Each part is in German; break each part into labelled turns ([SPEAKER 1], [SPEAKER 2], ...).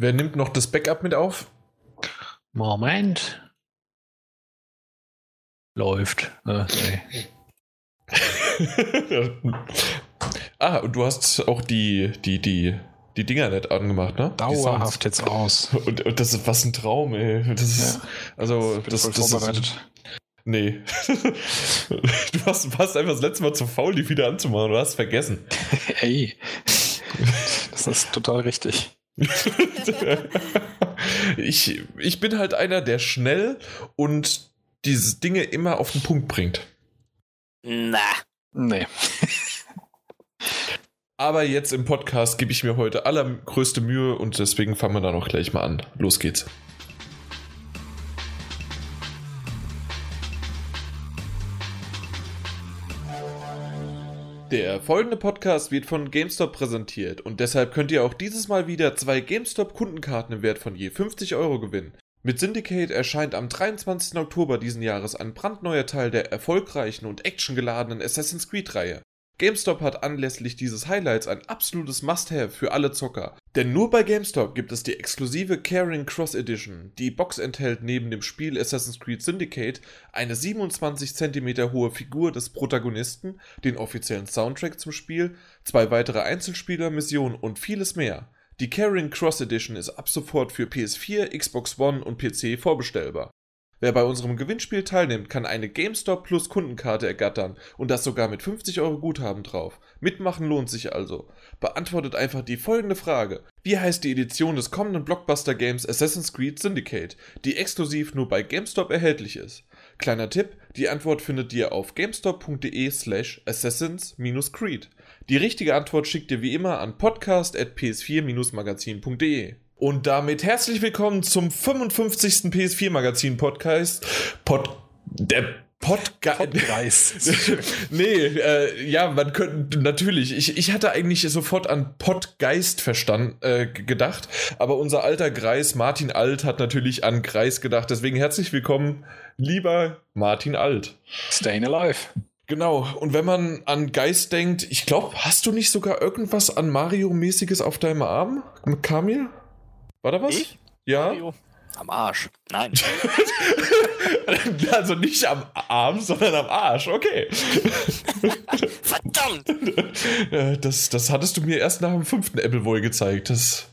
[SPEAKER 1] Wer nimmt noch das Backup mit auf?
[SPEAKER 2] Moment. Läuft. Äh,
[SPEAKER 1] ah, und du hast auch die, die, die, die Dinger nicht angemacht, ne?
[SPEAKER 2] Dauerhaft jetzt aus.
[SPEAKER 1] Und, und, das ist was ein Traum, ey. Das ist, ja. also, das, das, das ist. Nee. du hast, warst einfach das letzte Mal zu faul, die wieder anzumachen. Du hast vergessen.
[SPEAKER 2] Ey. Das ist total richtig.
[SPEAKER 1] ich, ich bin halt einer, der schnell und diese Dinge immer auf den Punkt bringt.
[SPEAKER 3] Na.
[SPEAKER 2] Nee.
[SPEAKER 1] Aber jetzt im Podcast gebe ich mir heute allergrößte Mühe und deswegen fangen wir da noch gleich mal an. Los geht's. Der folgende Podcast wird von GameStop präsentiert und deshalb könnt ihr auch dieses Mal wieder zwei GameStop-Kundenkarten im Wert von je 50 Euro gewinnen. Mit Syndicate erscheint am 23. Oktober diesen Jahres ein brandneuer Teil der erfolgreichen und actiongeladenen Assassin's Creed-Reihe. GameStop hat anlässlich dieses Highlights ein absolutes Must-Have für alle Zocker. Denn nur bei GameStop gibt es die exklusive Caring Cross Edition. Die Box enthält neben dem Spiel Assassin's Creed Syndicate eine 27 cm hohe Figur des Protagonisten, den offiziellen Soundtrack zum Spiel, zwei weitere Einzelspieler-Missionen und vieles mehr. Die Caring Cross Edition ist ab sofort für PS4, Xbox One und PC vorbestellbar. Wer bei unserem Gewinnspiel teilnimmt, kann eine GameStop Plus Kundenkarte ergattern und das sogar mit 50 Euro Guthaben drauf. Mitmachen lohnt sich also. Beantwortet einfach die folgende Frage. Wie heißt die Edition des kommenden Blockbuster Games Assassin's Creed Syndicate, die exklusiv nur bei GameStop erhältlich ist? Kleiner Tipp, die Antwort findet ihr auf gamestop.de slash assassins-creed. Die richtige Antwort schickt ihr wie immer an podcast.ps4-magazin.de. Und damit herzlich willkommen zum 55. PS4 Magazin Podcast. Pod, der Podcast. nee, äh, ja, man könnte natürlich. Ich, ich hatte eigentlich sofort an Podgeist verstanden, äh, gedacht, aber unser alter Greis Martin Alt hat natürlich an Greis gedacht. Deswegen herzlich willkommen, lieber Martin Alt.
[SPEAKER 2] Staying alive.
[SPEAKER 1] Genau, und wenn man an Geist denkt, ich glaube, hast du nicht sogar irgendwas an Mario-mäßiges auf deinem Arm, Kamil? War da was?
[SPEAKER 3] Ich?
[SPEAKER 1] Ja.
[SPEAKER 3] Mario? Am Arsch. Nein.
[SPEAKER 1] also nicht am Arm, sondern am Arsch. Okay.
[SPEAKER 3] Verdammt!
[SPEAKER 1] Das, das hattest du mir erst nach dem fünften Apple wohl gezeigt. Das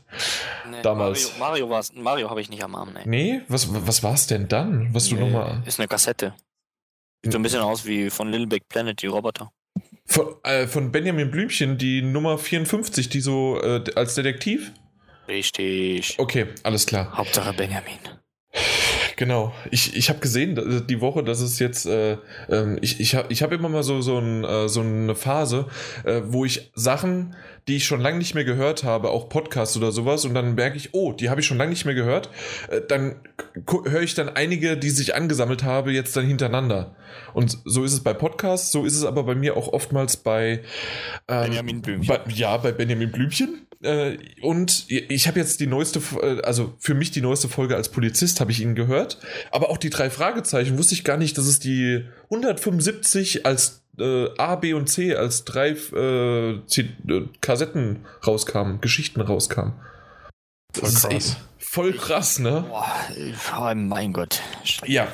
[SPEAKER 3] Nee,
[SPEAKER 1] damals.
[SPEAKER 3] Mario, Mario, Mario habe ich nicht am Arm, nee.
[SPEAKER 1] Nee, was, was war es denn dann? Was du
[SPEAKER 3] Nee,
[SPEAKER 1] nochmal.
[SPEAKER 3] Ist eine Kassette. Sieht so ein bisschen aus wie von Little Big Planet, die Roboter.
[SPEAKER 1] Von, äh, von Benjamin Blümchen, die Nummer 54, die so äh, als Detektiv?
[SPEAKER 3] Richtig.
[SPEAKER 1] Okay, alles klar.
[SPEAKER 3] Hauptsache Benjamin.
[SPEAKER 1] Genau. Ich, ich habe gesehen die Woche, dass es jetzt, äh, ähm, ich, ich habe ich hab immer mal so, so, ein, äh, so eine Phase, äh, wo ich Sachen, die ich schon lange nicht mehr gehört habe, auch Podcasts oder sowas, und dann merke ich, oh, die habe ich schon lange nicht mehr gehört. Äh, dann höre ich dann einige, die sich angesammelt habe, jetzt dann hintereinander. Und so ist es bei Podcasts, so ist es aber bei mir auch oftmals bei ähm,
[SPEAKER 3] Benjamin Blümchen.
[SPEAKER 1] Bei, ja, bei Benjamin Blümchen. Äh, und ich habe jetzt die neueste, äh, also für mich die neueste Folge als Polizist habe ich ihn gehört. Aber auch die drei Fragezeichen wusste ich gar nicht, dass es die 175 als äh, A, B und C als drei äh, äh, Kassetten rauskamen, Geschichten rauskamen. Das
[SPEAKER 2] Voll
[SPEAKER 1] ist
[SPEAKER 2] krass.
[SPEAKER 1] echt voll krass, ne?
[SPEAKER 3] Boah, oh mein Gott.
[SPEAKER 1] Ja,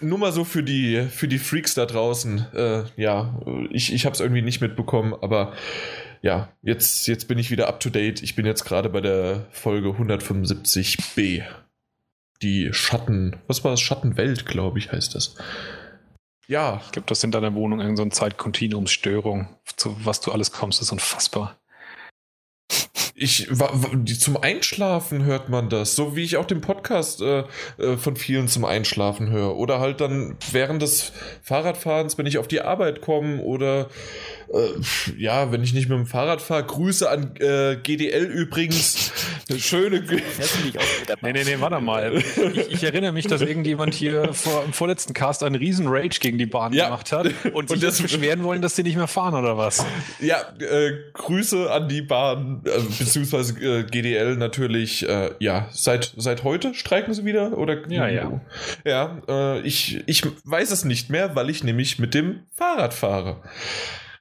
[SPEAKER 1] nur mal so für die, für die Freaks da draußen. Äh, ja, ich, ich habe es irgendwie nicht mitbekommen, aber ja, jetzt, jetzt bin ich wieder up to date. Ich bin jetzt gerade bei der Folge 175b. Die Schatten, was war das? Schattenwelt, glaube ich, heißt das. Ja,
[SPEAKER 2] Ich glaube, das in deiner Wohnung irgendeine so eine Zeitkontinuumsstörung, zu was du alles kommst, ist unfassbar.
[SPEAKER 1] ich zum Einschlafen hört man das, so wie ich auch den Podcast äh, äh, von vielen zum Einschlafen höre. Oder halt dann während des Fahrradfahrens, wenn ich auf die Arbeit komme oder äh, ja, wenn ich nicht mit dem Fahrrad fahre. Grüße an äh, GDL übrigens. Eine schöne.
[SPEAKER 3] Der
[SPEAKER 2] Nee, nee, nee, warte mal. Ich, ich erinnere mich, dass irgendjemand hier vor, im vorletzten Cast einen riesen Rage gegen die Bahn
[SPEAKER 1] Ja.
[SPEAKER 2] gemacht hat und,
[SPEAKER 1] Und
[SPEAKER 2] sich
[SPEAKER 1] das-
[SPEAKER 2] jetzt beschweren wollen, dass sie nicht mehr fahren oder was.
[SPEAKER 1] Ja, äh, Grüße an die Bahn, äh, beziehungsweise äh, GDL natürlich. Äh, ja, seit, seit heute streiken sie wieder? Oder?
[SPEAKER 2] Ja, ja.
[SPEAKER 1] Ja, äh, ich, ich weiß es nicht mehr, weil ich nämlich mit dem Fahrrad fahre.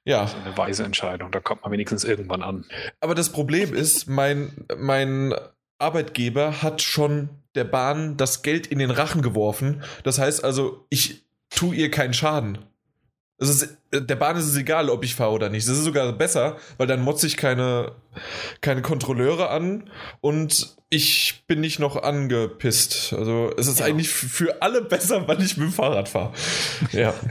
[SPEAKER 1] Ja,
[SPEAKER 2] Eine weise Entscheidung, da kommt man wenigstens irgendwann an.
[SPEAKER 1] aber das Problem ist, mein, mein Arbeitgeber hat schon der Bahn das Geld in den Rachen geworfen. Das heißt also, ich tue ihr keinen Schaden. Es ist, der Bahn ist es egal, ob ich fahre oder nicht. Das ist sogar besser, weil dann motze ich keine, keine Kontrolleure an und ich bin nicht noch angepisst. Also es ist
[SPEAKER 3] Ja.
[SPEAKER 1] eigentlich für alle besser, weil ich mit dem Fahrrad fahre. Ja.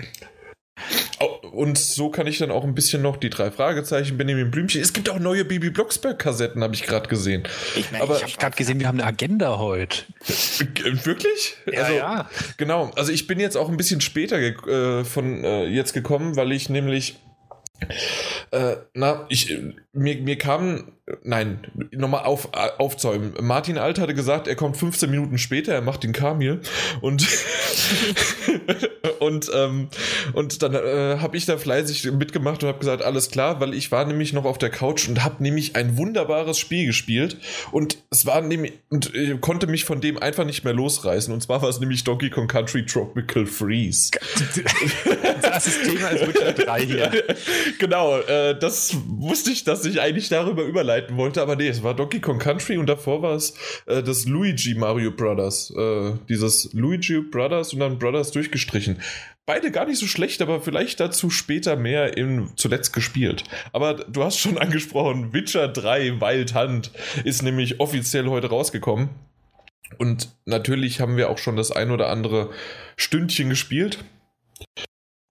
[SPEAKER 1] Und so kann ich dann auch ein bisschen noch die drei Fragezeichen, Benjamin Blümchen. Es gibt auch neue Bibi Blocksberg-Kassetten, habe ich gerade gesehen.
[SPEAKER 3] Ich, mein,
[SPEAKER 1] Aber-
[SPEAKER 3] ich
[SPEAKER 2] habe gerade gesehen, wir haben eine Agenda heute.
[SPEAKER 1] Äh, Wirklich? also,
[SPEAKER 2] ja.
[SPEAKER 1] Genau, also ich bin jetzt auch ein bisschen später äh, von äh, jetzt gekommen, weil ich nämlich äh, na, ich, äh, mir, mir kam, nein, nochmal auf, äh, aufzäumen. Martin Alt hatte gesagt, er kommt 15 Minuten später, er macht den Kamil und und, ähm, und dann äh, habe ich da fleißig mitgemacht und habe gesagt, alles klar, weil ich war nämlich noch auf der Couch und habe nämlich ein wunderbares Spiel gespielt und es war nämlich, und ich konnte mich von dem einfach nicht mehr losreißen und zwar war es nämlich Donkey Kong Country Tropical Freeze.
[SPEAKER 2] Das ist Thema ist Witcher 3 hier.
[SPEAKER 1] genau, äh, das wusste ich, dass ich eigentlich darüber überleiten wollte, aber nee, es war Donkey Kong Country und davor war es äh, das Luigi Mario Brothers. Äh, dieses Luigi Brothers und dann Brothers durchgestrichen. Beide gar nicht so schlecht, aber vielleicht dazu später mehr im zuletzt gespielt. Aber du hast schon angesprochen, Witcher 3 Wild Hunt ist nämlich offiziell heute rausgekommen. Und natürlich haben wir auch schon das ein oder andere Stündchen gespielt.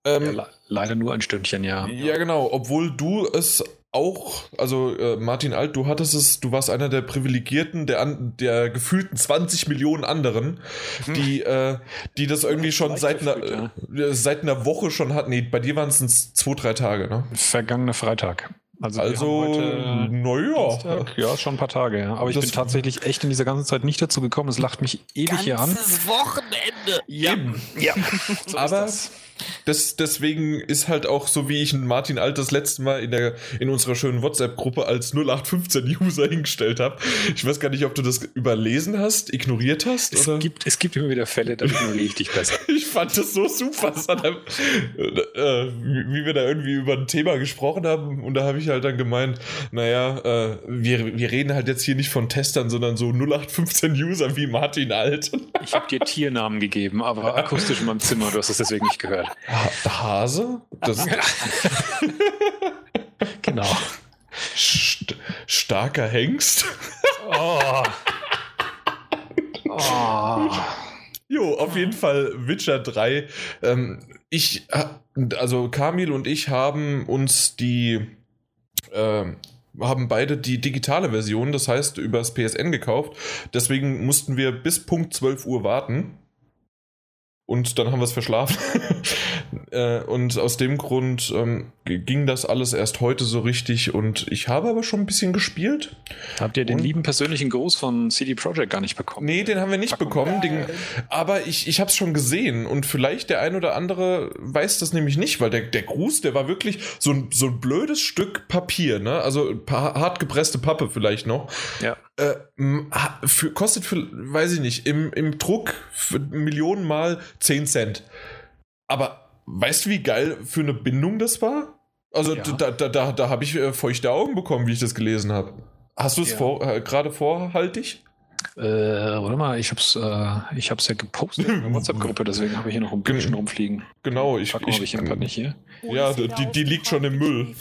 [SPEAKER 1] Ähm,
[SPEAKER 2] Ja, le- leider nur ein Stündchen, ja.
[SPEAKER 1] ja, genau. Obwohl du es auch, also äh, Martin Alt, du hattest es, du warst einer der Privilegierten, der, an, der gefühlten 20 Millionen anderen, die, äh, die das irgendwie schon seit einer, äh, seit einer Woche schon hatten. Nee, bei dir waren es zwei, drei Tage, ne?
[SPEAKER 2] Vergangener Freitag. Also,
[SPEAKER 1] Also,
[SPEAKER 2] heute
[SPEAKER 1] naja.
[SPEAKER 2] Ja, schon ein paar Tage, ja. Aber ich
[SPEAKER 1] Das-
[SPEAKER 2] bin tatsächlich echt in dieser ganzen Zeit nicht dazu gekommen. Es lacht mich ewig hier an.
[SPEAKER 3] Wochenende.
[SPEAKER 2] Ja, ja. So
[SPEAKER 1] Aber-
[SPEAKER 2] ist das.
[SPEAKER 1] Deswegen ist halt auch so, wie ich Martin Alt das letzte Mal in, der, in unserer schönen WhatsApp-Gruppe als 0815-User hingestellt habe. Ich weiß gar nicht, ob du das überlesen hast, ignoriert hast
[SPEAKER 2] Es
[SPEAKER 1] oder.
[SPEAKER 2] gibt, es gibt immer wieder Fälle, da ignoriere ich dich besser.
[SPEAKER 1] Ich fand das so super, hat, äh, wie wie wir da irgendwie über ein Thema gesprochen haben. Und da habe ich halt dann gemeint, naja, äh, wir, wir reden halt jetzt hier nicht von Testern, sondern so 0815-User wie Martin Alt.
[SPEAKER 2] Ich habe dir Tiernamen gegeben, aber akustisch in meinem Zimmer. Du hast es deswegen nicht gehört.
[SPEAKER 1] Ha Hase? Das
[SPEAKER 2] Genau.
[SPEAKER 1] st starker Hengst?
[SPEAKER 2] Oh. Oh.
[SPEAKER 1] Jo, auf jeden Fall Witcher 3. Ähm, ich, äh, also Kamil und ich haben uns die, ähm, haben beide die digitale Version, das heißt übers PSN gekauft. Deswegen mussten wir bis Punkt 12 Uhr warten. Und dann haben wir es verschlafen. äh, und aus dem Grund ähm, ging das alles erst heute so richtig. Und ich habe aber schon ein bisschen gespielt.
[SPEAKER 2] Habt ihr den
[SPEAKER 1] Und?
[SPEAKER 2] lieben persönlichen Gruß von CD Projekt gar nicht bekommen?
[SPEAKER 1] Nee, den haben wir nicht bekommen. Den, aber ich, ich habe es schon gesehen und vielleicht der ein oder andere weiß das nämlich nicht, weil der, der Gruß, der war wirklich so ein, so ein blödes Stück Papier, ne? Also hart gepresste Pappe vielleicht noch.
[SPEAKER 2] Ja.
[SPEAKER 1] Äh, für, kostet für, weiß ich nicht, im, im Druck für Millionen Mal 10 Cent. Aber weißt du, wie geil für eine Bindung das war? Also
[SPEAKER 2] Ja.
[SPEAKER 1] da, da, da, da habe ich äh, feuchte Augen bekommen, wie ich das gelesen habe. Hast du es
[SPEAKER 2] Ja.
[SPEAKER 1] vor, äh, gerade vorhaltig?
[SPEAKER 2] Äh, warte mal, ich hab's, äh, ich hab's ja gepostet in der WhatsApp-Gruppe, deswegen habe ich hier noch ein bisschen rumfliegen.
[SPEAKER 1] Genau, ich,
[SPEAKER 2] Fuck, ich, ich grad nicht hier.
[SPEAKER 1] Ja, die- die- die liegt schon im Müll.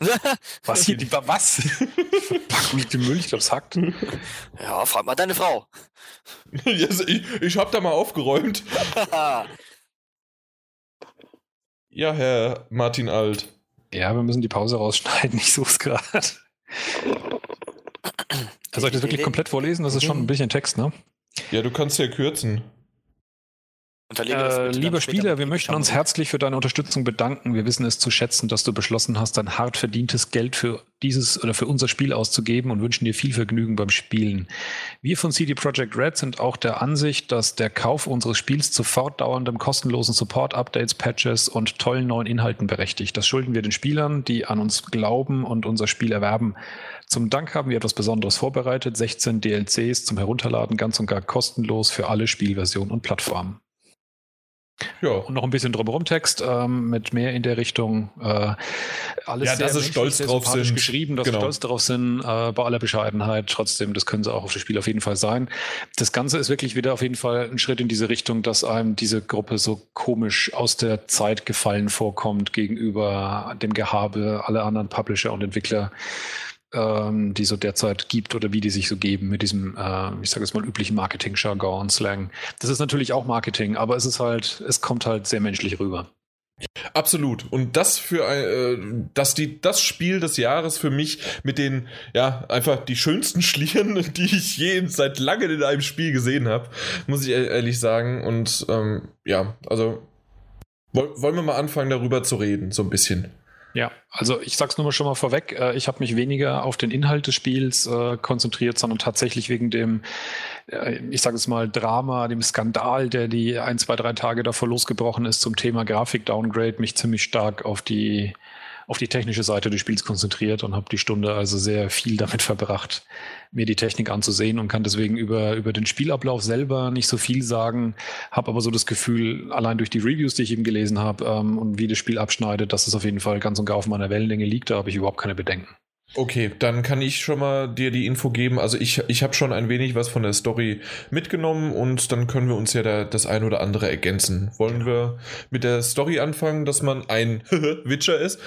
[SPEAKER 2] Was hier? Die, was? Packung liegt im Müll, ich glaube, es hackt.
[SPEAKER 3] ja, frag mal deine Frau.
[SPEAKER 1] Yes, ich ich habe da mal aufgeräumt. Ja, Herr Martin Alt.
[SPEAKER 2] Ja, wir müssen die Pause rausschneiden, ich such's gerade. Soll ich das wirklich komplett vorlesen? Das ist schon ein bisschen Text, ne?
[SPEAKER 1] Ja, du kannst ja kürzen.
[SPEAKER 2] Äh, lieber Spieler, wir möchten uns herzlich für deine Unterstützung bedanken. Wir wissen es zu schätzen, dass du beschlossen hast, dein hart verdientes Geld für dieses oder für unser Spiel auszugeben und wünschen dir viel Vergnügen beim Spielen. Wir von CD Projekt Red sind auch der Ansicht, dass der Kauf unseres Spiels zu fortdauerndem kostenlosen Support, Updates, Patches und tollen neuen Inhalten berechtigt. Das schulden wir den Spielern, die an uns glauben und unser Spiel erwerben. Zum Dank haben wir etwas Besonderes vorbereitet. 16 DLCs zum Herunterladen, ganz und gar kostenlos für alle Spielversionen und Plattformen. Ja. Und noch ein bisschen drumherum Text ähm, mit mehr in der Richtung. Äh, alles
[SPEAKER 1] ja, dass sie stolz drauf sind.
[SPEAKER 2] geschrieben, dass genau. sie stolz drauf sind, äh, bei aller Bescheidenheit. Trotzdem, das können sie auch auf das Spiel auf jeden Fall sein. Das Ganze ist wirklich wieder auf jeden Fall ein Schritt in diese Richtung, dass einem diese Gruppe so komisch aus der Zeit gefallen vorkommt gegenüber dem Gehabe aller anderen Publisher und Entwickler ähm, die so derzeit gibt oder wie die sich so geben mit diesem, äh, ich sage jetzt mal, üblichen Marketing-Jargon Slang. Das ist natürlich auch Marketing, aber es ist halt, es kommt halt sehr menschlich rüber.
[SPEAKER 1] Absolut. Und das für äh, dass die das Spiel des Jahres für mich mit den ja einfach die schönsten Schlieren, die ich je seit langem in einem Spiel gesehen habe, muss ich ehrlich sagen. Und ähm, ja, also wollen wir mal anfangen darüber zu reden, so ein bisschen.
[SPEAKER 2] Ja, also ich sag's nur mal schon mal vorweg, äh, ich habe mich weniger auf den Inhalt des Spiels äh, konzentriert, sondern tatsächlich wegen dem, äh, ich sage es mal, Drama, dem Skandal, der die ein, zwei, drei Tage davor losgebrochen ist zum Thema Grafik-Downgrade, mich ziemlich stark auf die auf die technische Seite des Spiels konzentriert und habe die Stunde also sehr viel damit verbracht, mir die Technik anzusehen und kann deswegen über, über den Spielablauf selber nicht so viel sagen, habe aber so das Gefühl, allein durch die Reviews, die ich eben gelesen habe ähm, und wie das Spiel abschneidet, dass es auf jeden Fall ganz und gar auf meiner Wellenlänge liegt, da habe ich überhaupt keine Bedenken.
[SPEAKER 1] Okay, dann kann ich schon mal dir die Info geben. Also ich, ich habe schon ein wenig was von der Story mitgenommen und dann können wir uns ja da das ein oder andere ergänzen. Wollen wir mit der Story anfangen, dass man ein Witcher ist?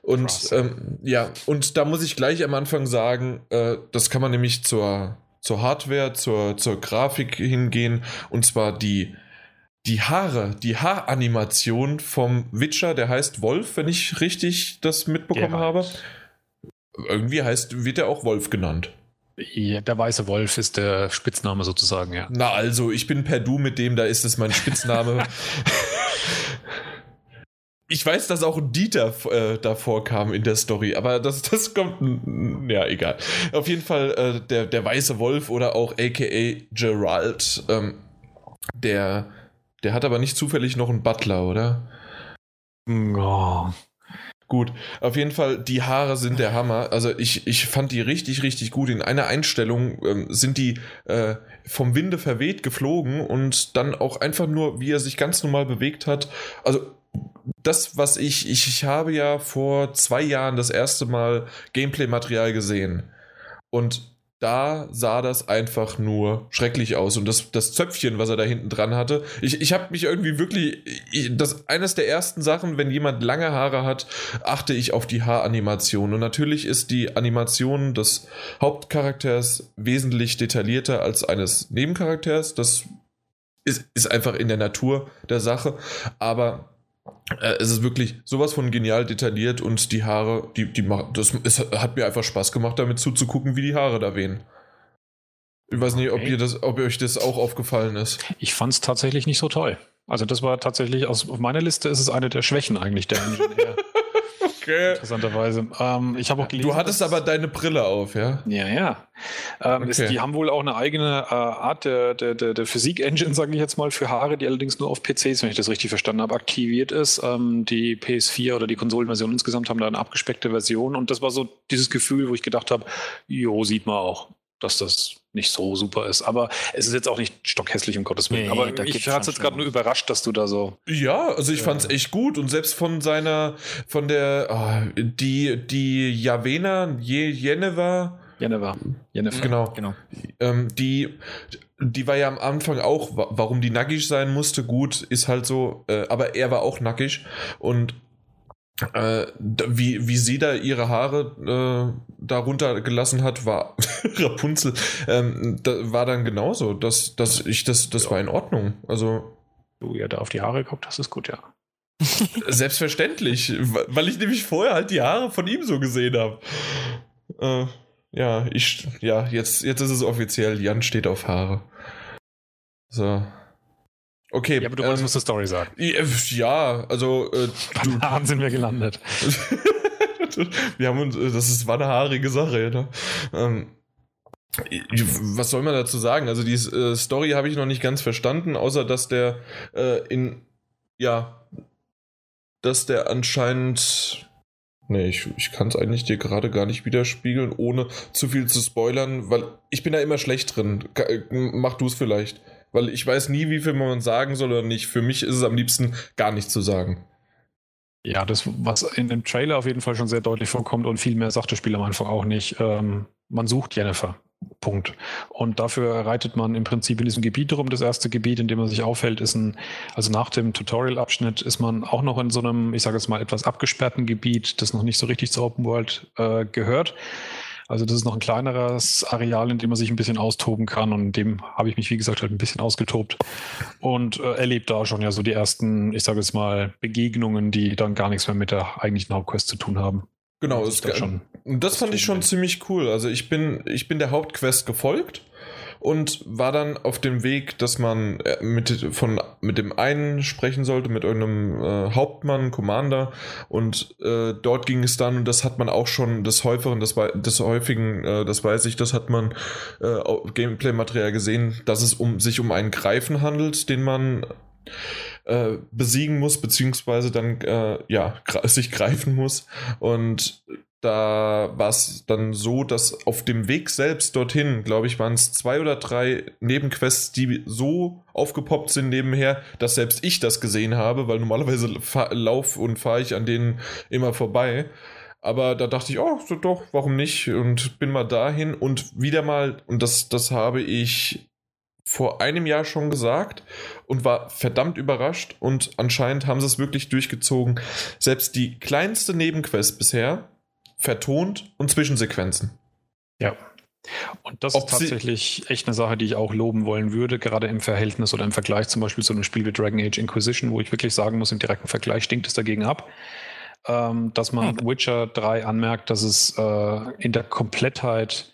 [SPEAKER 1] Und ähm, ja, und da muss ich gleich am Anfang sagen, äh, das kann man nämlich zur, zur Hardware, zur, zur Grafik hingehen und zwar die die Haare, die Haaranimation vom Witcher, der heißt Wolf, wenn ich richtig das mitbekommen habe. Irgendwie heißt, wird er auch Wolf genannt.
[SPEAKER 2] Ja, der weiße Wolf ist der Spitzname sozusagen, ja.
[SPEAKER 1] Na also, ich bin per Du mit dem, da ist es mein Spitzname. ich weiß, dass auch Dieter äh, davor kam in der Story, aber das, das kommt. Ja, egal. Auf jeden Fall äh, der, der weiße Wolf oder auch aka Gerald. Ähm, der, der hat aber nicht zufällig noch einen Butler, oder?
[SPEAKER 2] Oh.
[SPEAKER 1] Gut, auf jeden Fall, die Haare sind der Hammer. Also ich, ich fand die richtig, richtig gut. In einer Einstellung ähm, sind die äh, vom Winde verweht geflogen und dann auch einfach nur, wie er sich ganz normal bewegt hat. Also das, was ich, ich, ich habe ja vor zwei Jahren das erste Mal Gameplay-Material gesehen. Und da sah das einfach nur schrecklich aus. Und das, das Zöpfchen, was er da hinten dran hatte, ich, ich habe mich irgendwie wirklich, ich, das eines der ersten Sachen, wenn jemand lange Haare hat, achte ich auf die Haaranimation. Und natürlich ist die Animation des Hauptcharakters wesentlich detaillierter als eines Nebencharakters. Das ist, ist einfach in der Natur der Sache. Aber äh, es ist wirklich sowas von genial detailliert und die Haare, die, die machen, das es hat mir einfach Spaß gemacht, damit zuzugucken, wie die Haare da wehen. Ich weiß nicht, ob, ihr das, ob euch das auch aufgefallen ist.
[SPEAKER 2] Ich fand es tatsächlich nicht so toll. Also das war tatsächlich, aus, auf meiner Liste ist es eine der Schwächen eigentlich der Ingenieur. Okay. Interessanterweise. Ähm, ich habe auch
[SPEAKER 1] gelesen. Du hattest aber deine Brille auf, ja?
[SPEAKER 2] Ja, ja. Ähm, okay. ist, die haben wohl auch eine eigene äh, Art der, der, der, der Physik-Engine, sage ich jetzt mal, für Haare, die allerdings nur auf PCs, wenn ich das richtig verstanden habe, aktiviert ist. Ähm, die PS4 oder die Konsolenversion insgesamt haben da eine abgespeckte Version und das war so dieses Gefühl, wo ich gedacht habe, jo, sieht man auch dass das nicht so super ist. Aber es ist jetzt auch nicht stockhässlich, um Gottes Willen. Nee, Aber ich hatte es jetzt gerade nur überrascht, dass du da so.
[SPEAKER 1] Ja, also ich äh, fand es echt gut. Und selbst von seiner, von der, oh, die, die Javena, Jeneva.
[SPEAKER 2] Jeneva.
[SPEAKER 1] Jeneva. Genau. genau. Ähm, die, die war ja am Anfang auch, warum die nackig sein musste, gut, ist halt so, äh, aber er war auch nackig und äh, wie, wie sie da ihre Haare äh, darunter gelassen hat, war Rapunzel, ähm, da war dann genauso. dass, dass ich das, das ja. war in Ordnung. Also.
[SPEAKER 2] Du ja da auf die Haare geguckt hast, ist gut, ja.
[SPEAKER 1] Selbstverständlich, weil ich nämlich vorher halt die Haare von ihm so gesehen habe. Äh, ja, ich, ja, jetzt, jetzt ist es offiziell, Jan steht auf Haare. So. Okay.
[SPEAKER 2] Ja, aber du wolltest ähm, was zur Story sagen.
[SPEAKER 1] Ja, also. Äh,
[SPEAKER 2] du, sind wir gelandet.
[SPEAKER 1] wir haben uns, das ist, war eine haarige Sache, ne? Ähm, was soll man dazu sagen? Also die äh, Story habe ich noch nicht ganz verstanden, außer dass der äh, in ja, dass der anscheinend Nee, ich, ich kann es eigentlich dir gerade gar nicht widerspiegeln, ohne zu viel zu spoilern, weil ich bin da immer schlecht drin. Mach du es vielleicht. Weil ich weiß nie, wie viel man sagen soll oder nicht. Für mich ist es am liebsten gar nicht zu sagen.
[SPEAKER 2] Ja, das, was in dem Trailer auf jeden Fall schon sehr deutlich vorkommt und viel mehr sagt das Spiel am Anfang auch nicht. Ähm, man sucht Jennifer. Punkt. Und dafür reitet man im Prinzip in diesem Gebiet rum. Das erste Gebiet, in dem man sich aufhält, ist ein, also nach dem Tutorial-Abschnitt ist man auch noch in so einem, ich sage jetzt mal, etwas abgesperrten Gebiet, das noch nicht so richtig zur Open World äh, gehört. Also das ist noch ein kleineres Areal, in dem man sich ein bisschen austoben kann und in dem habe ich mich, wie gesagt, halt ein bisschen ausgetobt und äh, erlebt da schon ja so die ersten, ich sage jetzt mal, Begegnungen, die dann gar nichts mehr mit der eigentlichen Hauptquest zu tun haben.
[SPEAKER 1] Genau, das, ist schon das fand ich schon ziemlich cool. Also ich bin, ich bin der Hauptquest gefolgt und war dann auf dem Weg, dass man äh, mit, von, mit dem einen sprechen sollte, mit irgendeinem äh, Hauptmann, Commander. Und äh, dort ging es dann, und das hat man auch schon des Häuferen, des, des Häufigen, äh, das weiß ich, das hat man äh, Gameplay-Material gesehen, dass es um, sich um einen Greifen handelt, den man äh, besiegen muss, beziehungsweise dann äh, ja, sich greifen muss. Und da war es dann so, dass auf dem Weg selbst dorthin, glaube ich, waren es zwei oder drei Nebenquests, die so aufgepoppt sind nebenher, dass selbst ich das gesehen habe, weil normalerweise lauf und fahre ich an denen immer vorbei. Aber da dachte ich, oh, doch, warum nicht? Und bin mal dahin und wieder mal, und das, das habe ich vor einem Jahr schon gesagt und war verdammt überrascht und anscheinend haben sie es wirklich durchgezogen. Selbst die kleinste Nebenquest bisher vertont und Zwischensequenzen.
[SPEAKER 2] Ja. Und das Ob ist tatsächlich echt eine Sache, die ich auch loben wollen würde, gerade im Verhältnis oder im Vergleich zum Beispiel zu einem Spiel wie Dragon Age Inquisition, wo ich wirklich sagen muss, im direkten Vergleich stinkt es dagegen ab. Ähm, dass man hm. Witcher 3 anmerkt, dass es äh, in der Komplettheit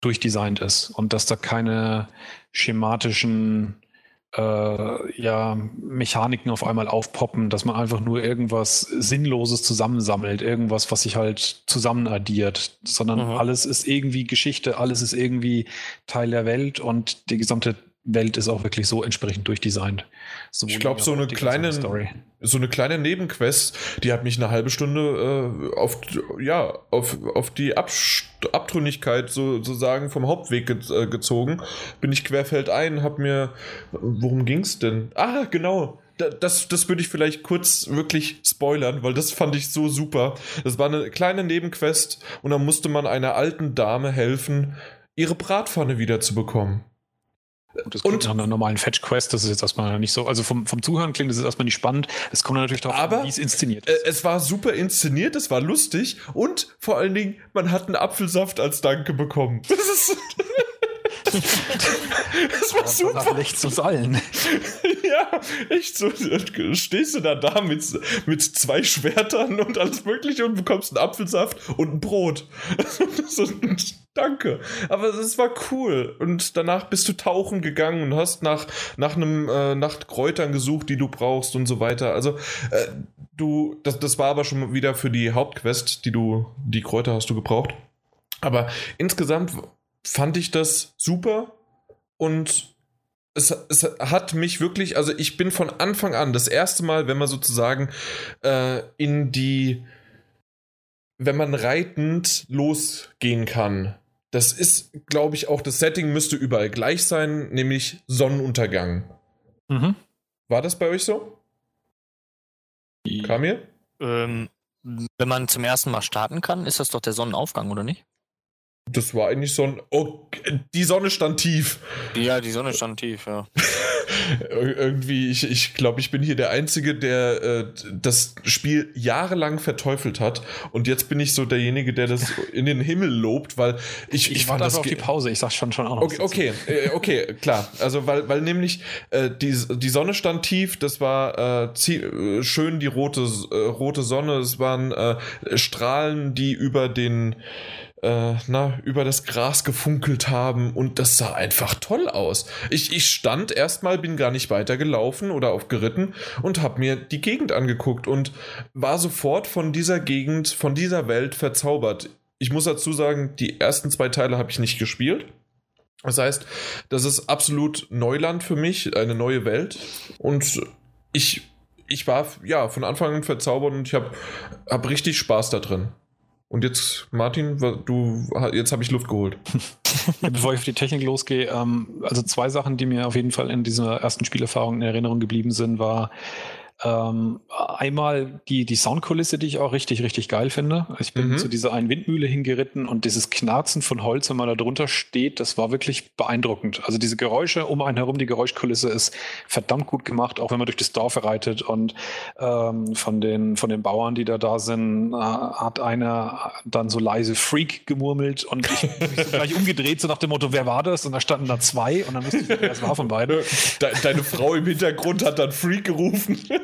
[SPEAKER 2] durchdesignt ist und dass da keine schematischen äh, ja, Mechaniken auf einmal aufpoppen, dass man einfach nur irgendwas Sinnloses zusammensammelt, irgendwas, was sich halt zusammenaddiert, sondern mhm. alles ist irgendwie Geschichte, alles ist irgendwie Teil der Welt und die gesamte Welt ist auch wirklich so entsprechend durchdesignt.
[SPEAKER 1] Sowohl ich glaube, so eine kleine, so eine kleine Nebenquest, die hat mich eine halbe Stunde äh, auf, ja, auf, auf die Abst Abtrünnigkeit sozusagen vom Hauptweg ge äh, gezogen. Bin ich querfeldein, hab mir, worum ging's denn? Ah, genau. Das, das würde ich vielleicht kurz wirklich spoilern, weil das fand ich so super. Das war eine kleine Nebenquest und da musste man einer alten Dame helfen, ihre Bratpfanne wieder
[SPEAKER 2] Und das klingt und, nach einer normalen Fetch-Quest, das ist jetzt erstmal nicht so. Also vom, vom Zuhören klingt das erstmal nicht spannend. Es kommt natürlich darauf
[SPEAKER 1] an, wie es inszeniert ist. Es war super inszeniert, es war lustig und vor allen Dingen, man hat einen Apfelsaft als Danke bekommen. Das ist.
[SPEAKER 2] das war super. Vielleicht zu allen.
[SPEAKER 1] ja, echt so. Stehst du da da mit, mit zwei Schwertern und alles Mögliche und bekommst einen Apfelsaft und ein Brot. danke. Aber es war cool. Und danach bist du tauchen gegangen und hast nach, nach einem, äh, nach Kräutern gesucht, die du brauchst und so weiter. Also, äh, du, das, das war aber schon wieder für die Hauptquest, die du, die Kräuter hast du gebraucht. Aber insgesamt fand ich das super und es, es hat mich wirklich, also ich bin von Anfang an das erste Mal, wenn man sozusagen äh, in die, wenn man reitend losgehen kann. Das ist, glaube ich, auch das Setting müsste überall gleich sein, nämlich Sonnenuntergang. Mhm. War das bei euch so? Kam ihr?
[SPEAKER 3] Ähm, wenn man zum ersten Mal starten kann, ist das doch der Sonnenaufgang, oder nicht?
[SPEAKER 1] Das war eigentlich so ein. Oh, die Sonne stand tief.
[SPEAKER 3] Ja, die Sonne stand tief, ja.
[SPEAKER 1] Irgendwie, ich, ich glaube, ich bin hier der Einzige, der äh, das Spiel jahrelang verteufelt hat. Und jetzt bin ich so derjenige, der das in den Himmel lobt, weil ich.
[SPEAKER 2] Ich, ich warte das auf die Pause, ich sag schon schon auch noch.
[SPEAKER 1] Okay, okay, äh, okay, klar. Also, weil, weil nämlich äh, die, die Sonne stand tief, das war äh, schön die rote, äh, rote Sonne, es waren äh, Strahlen, die über den äh, na, über das Gras gefunkelt haben und das sah einfach toll aus. Ich, ich stand erstmal, bin gar nicht weitergelaufen oder aufgeritten und habe mir die Gegend angeguckt und war sofort von dieser Gegend, von dieser Welt verzaubert. Ich muss dazu sagen, die ersten zwei Teile habe ich nicht gespielt. Das heißt, das ist absolut Neuland für mich, eine neue Welt. Und ich, ich war ja von Anfang an verzaubert und ich habe hab richtig Spaß da drin. Und jetzt, Martin, du, jetzt habe ich Luft geholt.
[SPEAKER 2] Bevor ich auf die Technik losgehe, ähm, also zwei Sachen, die mir auf jeden Fall in dieser ersten Spielerfahrung in Erinnerung geblieben sind, war ähm, einmal die, die Soundkulisse, die ich auch richtig, richtig geil finde. Ich bin mhm. zu dieser einen Windmühle hingeritten und dieses Knarzen von Holz, wenn man da drunter steht, das war wirklich beeindruckend. Also diese Geräusche um einen herum, die Geräuschkulisse ist verdammt gut gemacht, auch wenn man durch das Dorf reitet und ähm, von, den, von den Bauern, die da da sind, äh, hat einer dann so leise Freak gemurmelt und ich bin mich so gleich umgedreht, so nach dem Motto, wer war das? Und da standen da zwei und dann wusste ich, wer es war von beiden.
[SPEAKER 1] Deine Frau im Hintergrund hat dann Freak gerufen.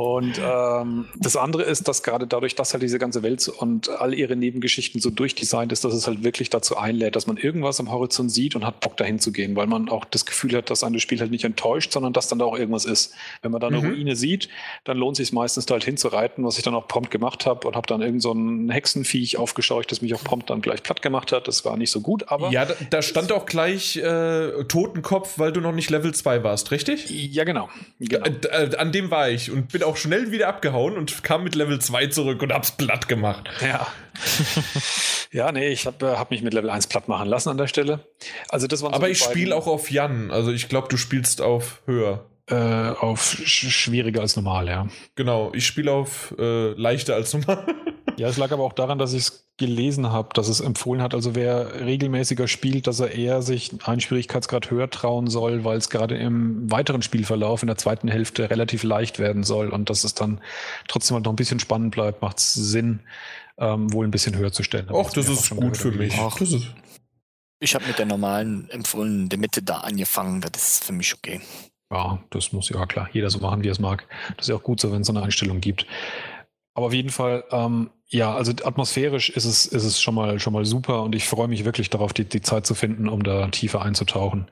[SPEAKER 2] Und ähm, das andere ist, dass gerade dadurch, dass halt diese ganze Welt und all ihre Nebengeschichten so durchdesignt ist, dass es halt wirklich dazu einlädt, dass man irgendwas am Horizont sieht und hat Bock dahin zu gehen, weil man auch das Gefühl hat, dass ein Spiel halt nicht enttäuscht, sondern dass dann da auch irgendwas ist. Wenn man da eine mhm. Ruine sieht, dann lohnt es sich meistens da halt hinzureiten, was ich dann auch prompt gemacht habe und habe dann irgend so ein Hexenviech aufgescheucht, das mich auch prompt dann gleich platt gemacht hat. Das war nicht so gut, aber.
[SPEAKER 1] Ja, da, da stand auch gleich äh, Totenkopf, weil du noch nicht Level 2 warst, richtig?
[SPEAKER 2] Ja, genau. genau.
[SPEAKER 1] Äh, an dem war ich und bin auch schnell wieder abgehauen und kam mit Level 2 zurück und hab's platt gemacht.
[SPEAKER 2] Ja. ja, nee, ich habe hab mich mit Level 1 platt machen lassen an der Stelle. Also das waren
[SPEAKER 1] Aber so ich spiele auch auf Jan. Also ich glaube, du spielst auf höher.
[SPEAKER 2] Äh, auf sch schwieriger als normal, ja.
[SPEAKER 1] Genau, ich spiele auf äh, leichter als normal.
[SPEAKER 2] Ja, es lag aber auch daran, dass ich es gelesen habe, dass es empfohlen hat, also wer regelmäßiger spielt, dass er eher sich einen Schwierigkeitsgrad höher trauen soll, weil es gerade im weiteren Spielverlauf in der zweiten Hälfte relativ leicht werden soll und dass es dann trotzdem halt noch ein bisschen spannend bleibt, macht es Sinn, ähm, wohl ein bisschen höher zu stellen.
[SPEAKER 1] Ach, das ist gut für mich. Ach, das ist
[SPEAKER 3] ich habe mit der normalen empfohlen, der Mitte da angefangen, das ist für mich okay.
[SPEAKER 2] Ja, das muss ja klar, jeder so machen, wie er es mag. Das ist ja auch gut so, wenn es so eine Einstellung gibt. Aber auf jeden Fall, ähm, ja, also atmosphärisch ist es, ist es schon mal, schon mal super und ich freue mich wirklich darauf, die, die Zeit zu finden, um da tiefer einzutauchen.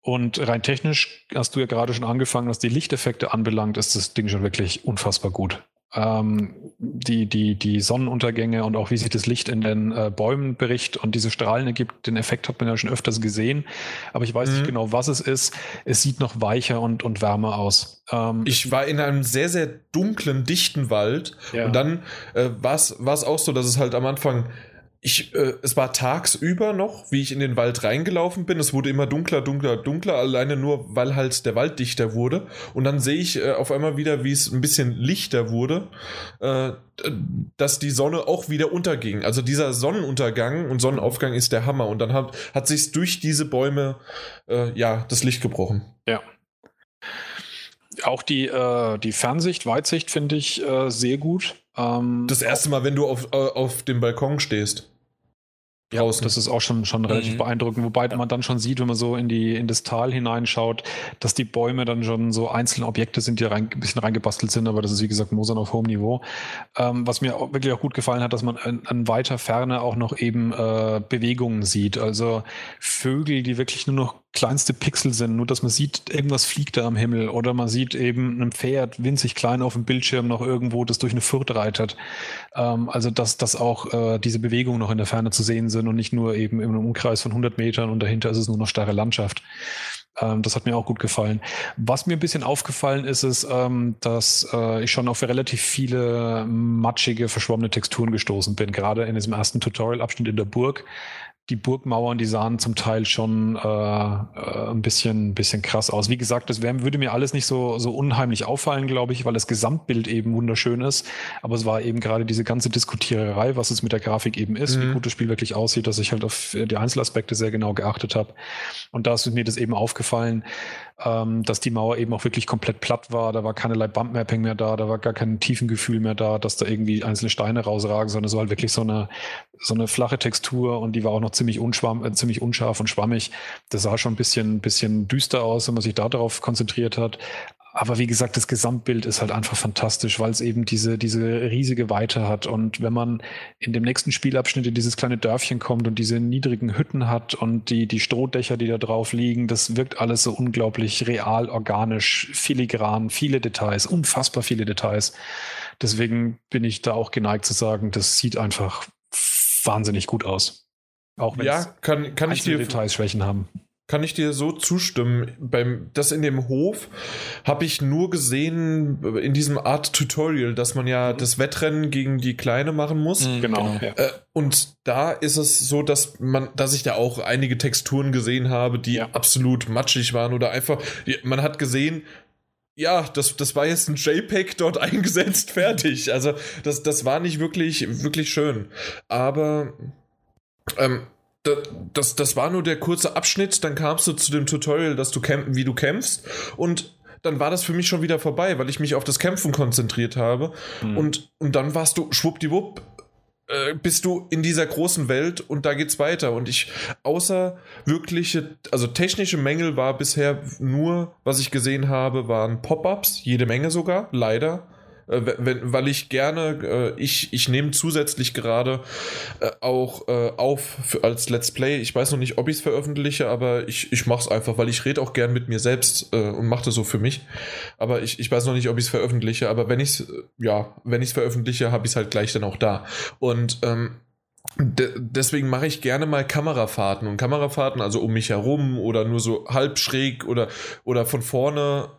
[SPEAKER 2] Und rein technisch hast du ja gerade schon angefangen, was die Lichteffekte anbelangt, ist das Ding schon wirklich unfassbar gut ähm, die, die, die Sonnenuntergänge und auch wie sich das Licht in den äh, Bäumen bericht und diese Strahlen ergibt, den Effekt hat man ja schon öfters gesehen. Aber ich weiß mhm. nicht genau, was es ist. Es sieht noch weicher und, und wärmer aus.
[SPEAKER 1] Ähm, ich war in einem sehr, sehr dunklen, dichten Wald ja. und dann äh, war es auch so, dass es halt am Anfang ich, äh, es war tagsüber noch, wie ich in den Wald reingelaufen bin. Es wurde immer dunkler, dunkler, dunkler, alleine nur, weil halt der Wald dichter wurde. Und dann sehe ich äh, auf einmal wieder, wie es ein bisschen lichter wurde, äh, dass die Sonne auch wieder unterging. Also dieser Sonnenuntergang und Sonnenaufgang ist der Hammer. Und dann hat, hat sich durch diese Bäume, äh, ja, das Licht gebrochen.
[SPEAKER 2] Ja. Auch die, äh, die Fernsicht, Weitsicht finde ich äh, sehr gut.
[SPEAKER 1] Ähm, das erste Mal, wenn du auf, auf dem Balkon stehst.
[SPEAKER 2] Draußen. Ja, das ist auch schon, schon relativ mhm. beeindruckend, wobei ja. man dann schon sieht, wenn man so in, die, in das Tal hineinschaut, dass die Bäume dann schon so einzelne Objekte sind, die rein, ein bisschen reingebastelt sind, aber das ist wie gesagt Mosern auf hohem Niveau. Ähm, was mir auch wirklich auch gut gefallen hat, dass man an, an weiter Ferne auch noch eben äh, Bewegungen sieht. Also Vögel, die wirklich nur noch kleinste Pixel sind, nur dass man sieht, irgendwas fliegt da am Himmel oder man sieht eben ein Pferd winzig klein auf dem Bildschirm noch irgendwo, das durch eine Furt reitet. Ähm, also dass, dass auch äh, diese Bewegungen noch in der Ferne zu sehen sind und nicht nur eben im Umkreis von 100 Metern und dahinter ist es nur noch starre Landschaft. Ähm, das hat mir auch gut gefallen. Was mir ein bisschen aufgefallen ist, ist, ähm, dass äh, ich schon auf relativ viele matschige, verschwommene Texturen gestoßen bin. Gerade in diesem ersten Tutorial-Abschnitt in der Burg die Burgmauern, die sahen zum Teil schon äh, äh, ein bisschen, bisschen krass aus. Wie gesagt, das wär, würde mir alles nicht so, so unheimlich auffallen, glaube ich, weil das Gesamtbild eben wunderschön ist. Aber es war eben gerade diese ganze Diskutiererei, was es mit der Grafik eben ist, mhm. wie gut das Spiel wirklich aussieht, dass ich halt auf die Einzelaspekte sehr genau geachtet habe. Und da ist mir das eben aufgefallen, ähm, dass die Mauer eben auch wirklich komplett platt war. Da war keinerlei Bumpmapping mehr da, da war gar kein Tiefengefühl mehr da, dass da irgendwie einzelne Steine rausragen, sondern es war halt wirklich so eine, so eine flache Textur und die war auch noch ziemlich, unschwamm, äh, ziemlich unscharf und schwammig. Das sah schon ein bisschen, bisschen düster aus, wenn man sich da darauf konzentriert hat. Aber wie gesagt, das Gesamtbild ist halt einfach fantastisch, weil es eben diese, diese riesige Weite hat. Und wenn man in dem nächsten Spielabschnitt in dieses kleine Dörfchen kommt und diese niedrigen Hütten hat und die, die Strohdächer, die da drauf liegen, das wirkt alles so unglaublich real, organisch, filigran, viele Details, unfassbar viele Details. Deswegen bin ich da auch geneigt zu sagen, das sieht einfach wahnsinnig gut aus. Auch wenn
[SPEAKER 1] ja, kann, kann ich dir
[SPEAKER 2] Details Schwächen haben.
[SPEAKER 1] Kann ich dir so zustimmen. Beim, das in dem Hof habe ich nur gesehen in diesem Art Tutorial, dass man ja das Wettrennen gegen die Kleine machen muss.
[SPEAKER 2] Mhm, genau. genau.
[SPEAKER 1] Ja. Äh, und da ist es so, dass man, dass ich da auch einige Texturen gesehen habe, die ja. absolut matschig waren oder einfach, man hat gesehen, ja, das, das war jetzt ein JPEG dort eingesetzt, fertig. Also das, das war nicht wirklich, wirklich schön. Aber ähm, das, das war nur der kurze Abschnitt, dann kamst du zu dem Tutorial, dass du kämpfen, wie du kämpfst und dann war das für mich schon wieder vorbei, weil ich mich auf das Kämpfen konzentriert habe mhm. und, und dann warst du schwuppdiwupp äh, bist du in dieser großen Welt und da geht's weiter. Und ich, außer wirkliche, also technische Mängel war bisher nur, was ich gesehen habe, waren Pop-ups, jede Menge sogar, leider. Äh, wenn, weil ich gerne, äh, ich, ich nehme zusätzlich gerade äh, auch äh, auf für, als Let's Play. Ich weiß noch nicht, ob ich es veröffentliche, aber ich, ich mache es einfach, weil ich rede auch gern mit mir selbst äh, und mache das so für mich. Aber ich, ich weiß noch nicht, ob ich es veröffentliche, aber wenn ich es, ja, wenn ich es veröffentliche, habe ich es halt gleich dann auch da. Und ähm, De deswegen mache ich gerne mal Kamerafahrten und Kamerafahrten, also um mich herum oder nur so halb schräg oder, oder von vorne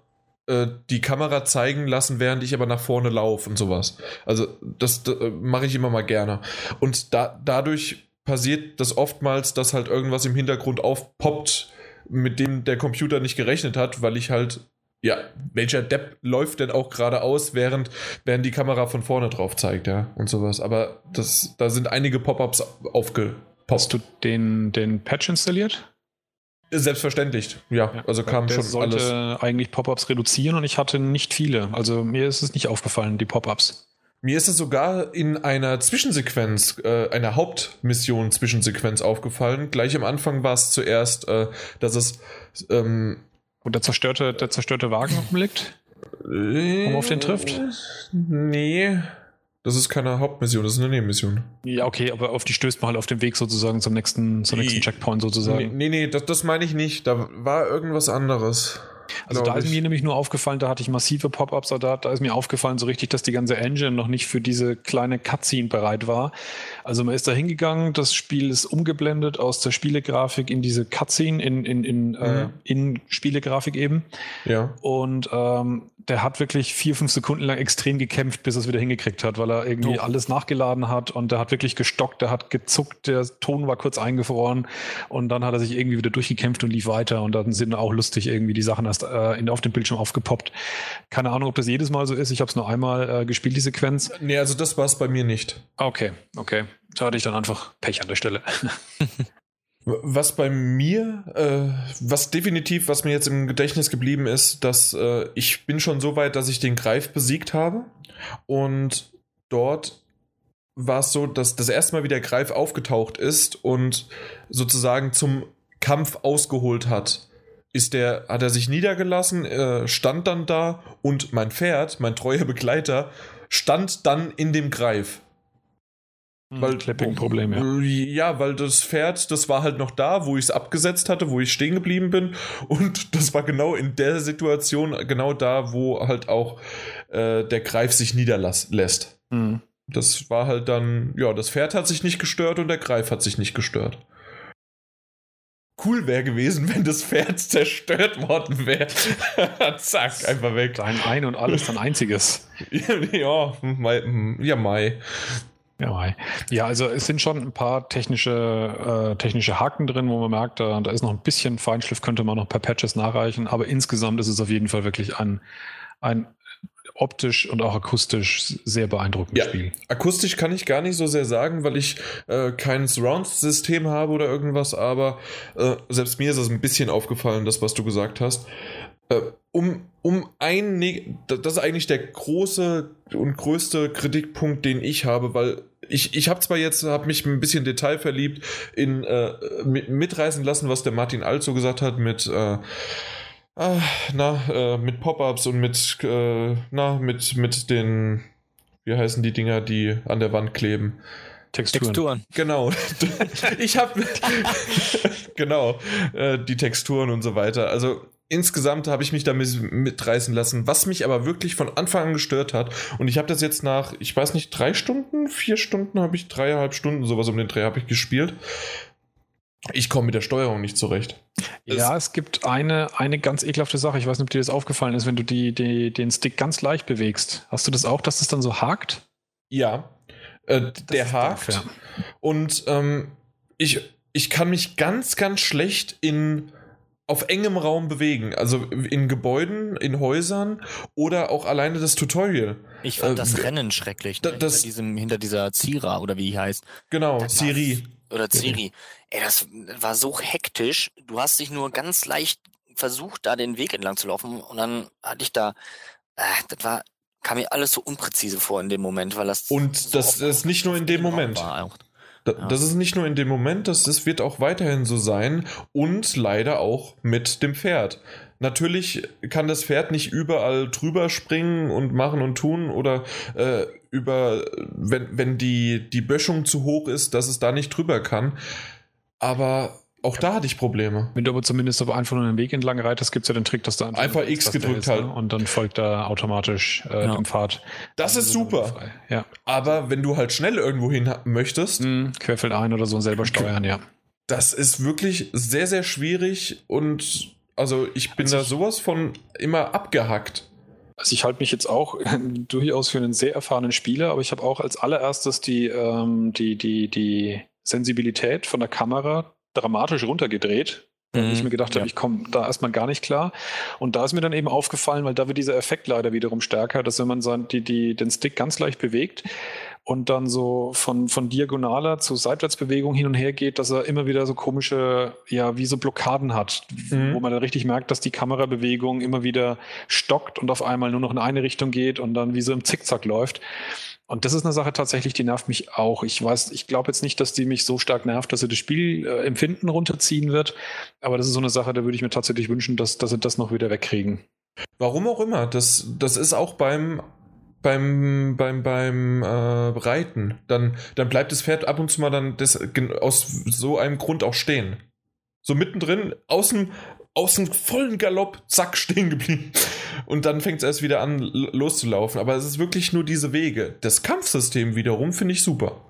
[SPEAKER 1] äh, die Kamera zeigen lassen, während ich aber nach vorne laufe und sowas. Also das, das äh, mache ich immer mal gerne. Und da, dadurch passiert das oftmals, dass halt irgendwas im Hintergrund aufpoppt, mit dem der Computer nicht gerechnet hat, weil ich halt, ja, welcher Depp läuft denn auch geradeaus, während, während die Kamera von vorne drauf zeigt, ja, und sowas. Aber das, da sind einige Pop-ups aufgepoppt.
[SPEAKER 2] Hast du den, den Patch installiert?
[SPEAKER 1] Selbstverständlich, ja. ja also kam schon
[SPEAKER 2] sollte alles. eigentlich Pop-ups reduzieren und ich hatte nicht viele. Also mir ist es nicht aufgefallen, die Pop-ups.
[SPEAKER 1] Mir ist es sogar in einer Zwischensequenz, äh, einer Hauptmission-Zwischensequenz aufgefallen. Gleich am Anfang war es zuerst, äh, dass es. Ähm,
[SPEAKER 2] und der zerstörte, der zerstörte Wagen liegt? Äh, um auf den trifft?
[SPEAKER 1] Nee. Das ist keine Hauptmission, das ist eine Nebenmission.
[SPEAKER 2] Ja, okay, aber auf die stößt man halt auf dem Weg sozusagen zum nächsten, zum nächsten Checkpoint sozusagen.
[SPEAKER 1] Nee, nee, das, das meine ich nicht. Da war irgendwas anderes.
[SPEAKER 2] Also da ist ich. mir nämlich nur aufgefallen, da hatte ich massive Pop-ups, da, da ist mir aufgefallen so richtig, dass die ganze Engine noch nicht für diese kleine Cutscene bereit war. Also man ist da hingegangen, das Spiel ist umgeblendet aus der Spielegrafik in diese Cutscene, in, in, in, äh, mhm. äh, in Spielegrafik eben.
[SPEAKER 1] Ja.
[SPEAKER 2] Und ähm, der hat wirklich vier, fünf Sekunden lang extrem gekämpft, bis er es wieder hingekriegt hat, weil er irgendwie oh. alles nachgeladen hat und der hat wirklich gestockt, der hat gezuckt, der Ton war kurz eingefroren und dann hat er sich irgendwie wieder durchgekämpft und lief weiter und dann sind auch lustig irgendwie die Sachen erst äh, in, auf dem Bildschirm aufgepoppt. Keine Ahnung, ob das jedes Mal so ist. Ich habe es nur einmal äh, gespielt, die Sequenz.
[SPEAKER 1] Nee, also das war es bei mir nicht.
[SPEAKER 2] Okay, okay. Da hatte ich dann einfach Pech an der Stelle.
[SPEAKER 1] Was bei mir, äh, was definitiv, was mir jetzt im Gedächtnis geblieben ist, dass äh, ich bin schon so weit, dass ich den Greif besiegt habe. Und dort war es so, dass das erste Mal wieder Greif aufgetaucht ist und sozusagen zum Kampf ausgeholt hat. Ist der, hat er sich niedergelassen, äh, stand dann da und mein Pferd, mein treuer Begleiter, stand dann in dem Greif.
[SPEAKER 2] Hm, weil, Clapping-Problem,
[SPEAKER 1] ja. Ja, weil das Pferd, das war halt noch da, wo ich es abgesetzt hatte, wo ich stehen geblieben bin. Und das war genau in der Situation, genau da, wo halt auch äh, der Greif sich niederlässt. Mhm. Das war halt dann, ja, das Pferd hat sich nicht gestört und der Greif hat sich nicht gestört. Cool wäre gewesen, wenn das Pferd zerstört worden wäre. Zack, einfach weg.
[SPEAKER 2] Dein Ein und alles, dein einziges.
[SPEAKER 1] ja, Mai, ja, Mai.
[SPEAKER 2] Ja, ja, also es sind schon ein paar technische, äh, technische Haken drin, wo man merkt, da, da ist noch ein bisschen Feinschliff, könnte man noch per Patches nachreichen, aber insgesamt ist es auf jeden Fall wirklich ein, ein optisch und auch akustisch sehr beeindruckendes ja, Spiel.
[SPEAKER 1] Akustisch kann ich gar nicht so sehr sagen, weil ich äh, kein Surround-System habe oder irgendwas, aber äh, selbst mir ist es ein bisschen aufgefallen, das, was du gesagt hast. Äh, um, um ein, das ist eigentlich der große und größte Kritikpunkt, den ich habe, weil ich, ich habe zwar jetzt, habe mich ein bisschen detailverliebt in äh, mitreißen lassen, was der Martin Alt gesagt hat mit äh, ah, na, äh, mit Pop-ups und mit, äh, na, mit, mit den, wie heißen die Dinger, die an der Wand kleben?
[SPEAKER 3] Texturen. Texturen.
[SPEAKER 1] Genau. ich habe genau äh, die Texturen und so weiter. Also insgesamt habe ich mich damit mitreißen lassen, was mich aber wirklich von Anfang an gestört hat. Und ich habe das jetzt nach, ich weiß nicht, drei Stunden, vier Stunden habe ich, dreieinhalb Stunden, sowas um den Dreh habe ich gespielt. Ich komme mit der Steuerung nicht zurecht.
[SPEAKER 2] Ja, es, es gibt eine, eine ganz ekelhafte Sache. Ich weiß nicht, ob dir das aufgefallen ist, wenn du die, die, den Stick ganz leicht bewegst. Hast du das auch, dass das dann so hakt?
[SPEAKER 1] Ja, äh, der hakt. Und ähm, ich, ich kann mich ganz, ganz schlecht in auf engem Raum bewegen, also in Gebäuden, in Häusern oder auch alleine das Tutorial.
[SPEAKER 3] Ich fand äh, das Rennen schrecklich,
[SPEAKER 1] ne? das,
[SPEAKER 3] hinter, diesem, hinter dieser Zira oder wie die heißt.
[SPEAKER 1] Genau, Siri.
[SPEAKER 3] Oder Siri. Ey, das war so hektisch. Du hast dich nur ganz leicht versucht, da den Weg entlang zu laufen und dann hatte ich da, äh, das war, kam mir alles so unpräzise vor in dem Moment, weil das.
[SPEAKER 1] Und so das ist nicht nur in dem Moment. War. Das ist nicht nur in dem Moment, das, das wird auch weiterhin so sein und leider auch mit dem Pferd. Natürlich kann das Pferd nicht überall drüber springen und machen und tun oder äh, über, wenn, wenn die, die Böschung zu hoch ist, dass es da nicht drüber kann. Aber auch da hatte ich Probleme.
[SPEAKER 2] Wenn du aber zumindest aber einfach nur einen Weg entlang reitest, gibt es ja den Trick, dass du
[SPEAKER 1] einfach, einfach X gedrückt halt.
[SPEAKER 2] Ne? Und dann folgt er automatisch äh, ja. dem Pfad.
[SPEAKER 1] Das ist super. Ja. Aber wenn du halt schnell irgendwo hin möchtest.
[SPEAKER 2] Mhm, querfeld ein oder so selber steuern, ja.
[SPEAKER 1] Das ist wirklich sehr, sehr schwierig und also ich bin also da sowas von immer abgehackt.
[SPEAKER 2] Also ich halte mich jetzt auch durchaus für einen sehr erfahrenen Spieler, aber ich habe auch als allererstes die, ähm, die, die, die Sensibilität von der Kamera dramatisch runtergedreht, weil mhm, ich mir gedacht ja. habe, ich komme da erstmal gar nicht klar. Und da ist mir dann eben aufgefallen, weil da wird dieser Effekt leider wiederum stärker, dass wenn man so die, die, den Stick ganz leicht bewegt und dann so von, von diagonaler zu Seitwärtsbewegung hin und her geht, dass er immer wieder so komische, ja, wie so Blockaden hat, mhm. wo man dann richtig merkt, dass die Kamerabewegung immer wieder stockt und auf einmal nur noch in eine Richtung geht und dann wie so im Zickzack läuft. Und das ist eine Sache tatsächlich, die nervt mich auch. Ich weiß, ich glaube jetzt nicht, dass die mich so stark nervt, dass sie das Spielempfinden äh, runterziehen wird. Aber das ist so eine Sache, da würde ich mir tatsächlich wünschen, dass, dass sie das noch wieder wegkriegen.
[SPEAKER 1] Warum auch immer. Das, das ist auch beim, beim, beim, beim äh, Reiten. Dann, dann bleibt das Pferd ab und zu mal dann das, aus so einem Grund auch stehen. So mittendrin, außen, aus dem vollen Galopp, zack, stehen geblieben. Und dann fängt es erst wieder an, loszulaufen. Aber es ist wirklich nur diese Wege. Das Kampfsystem wiederum finde ich super.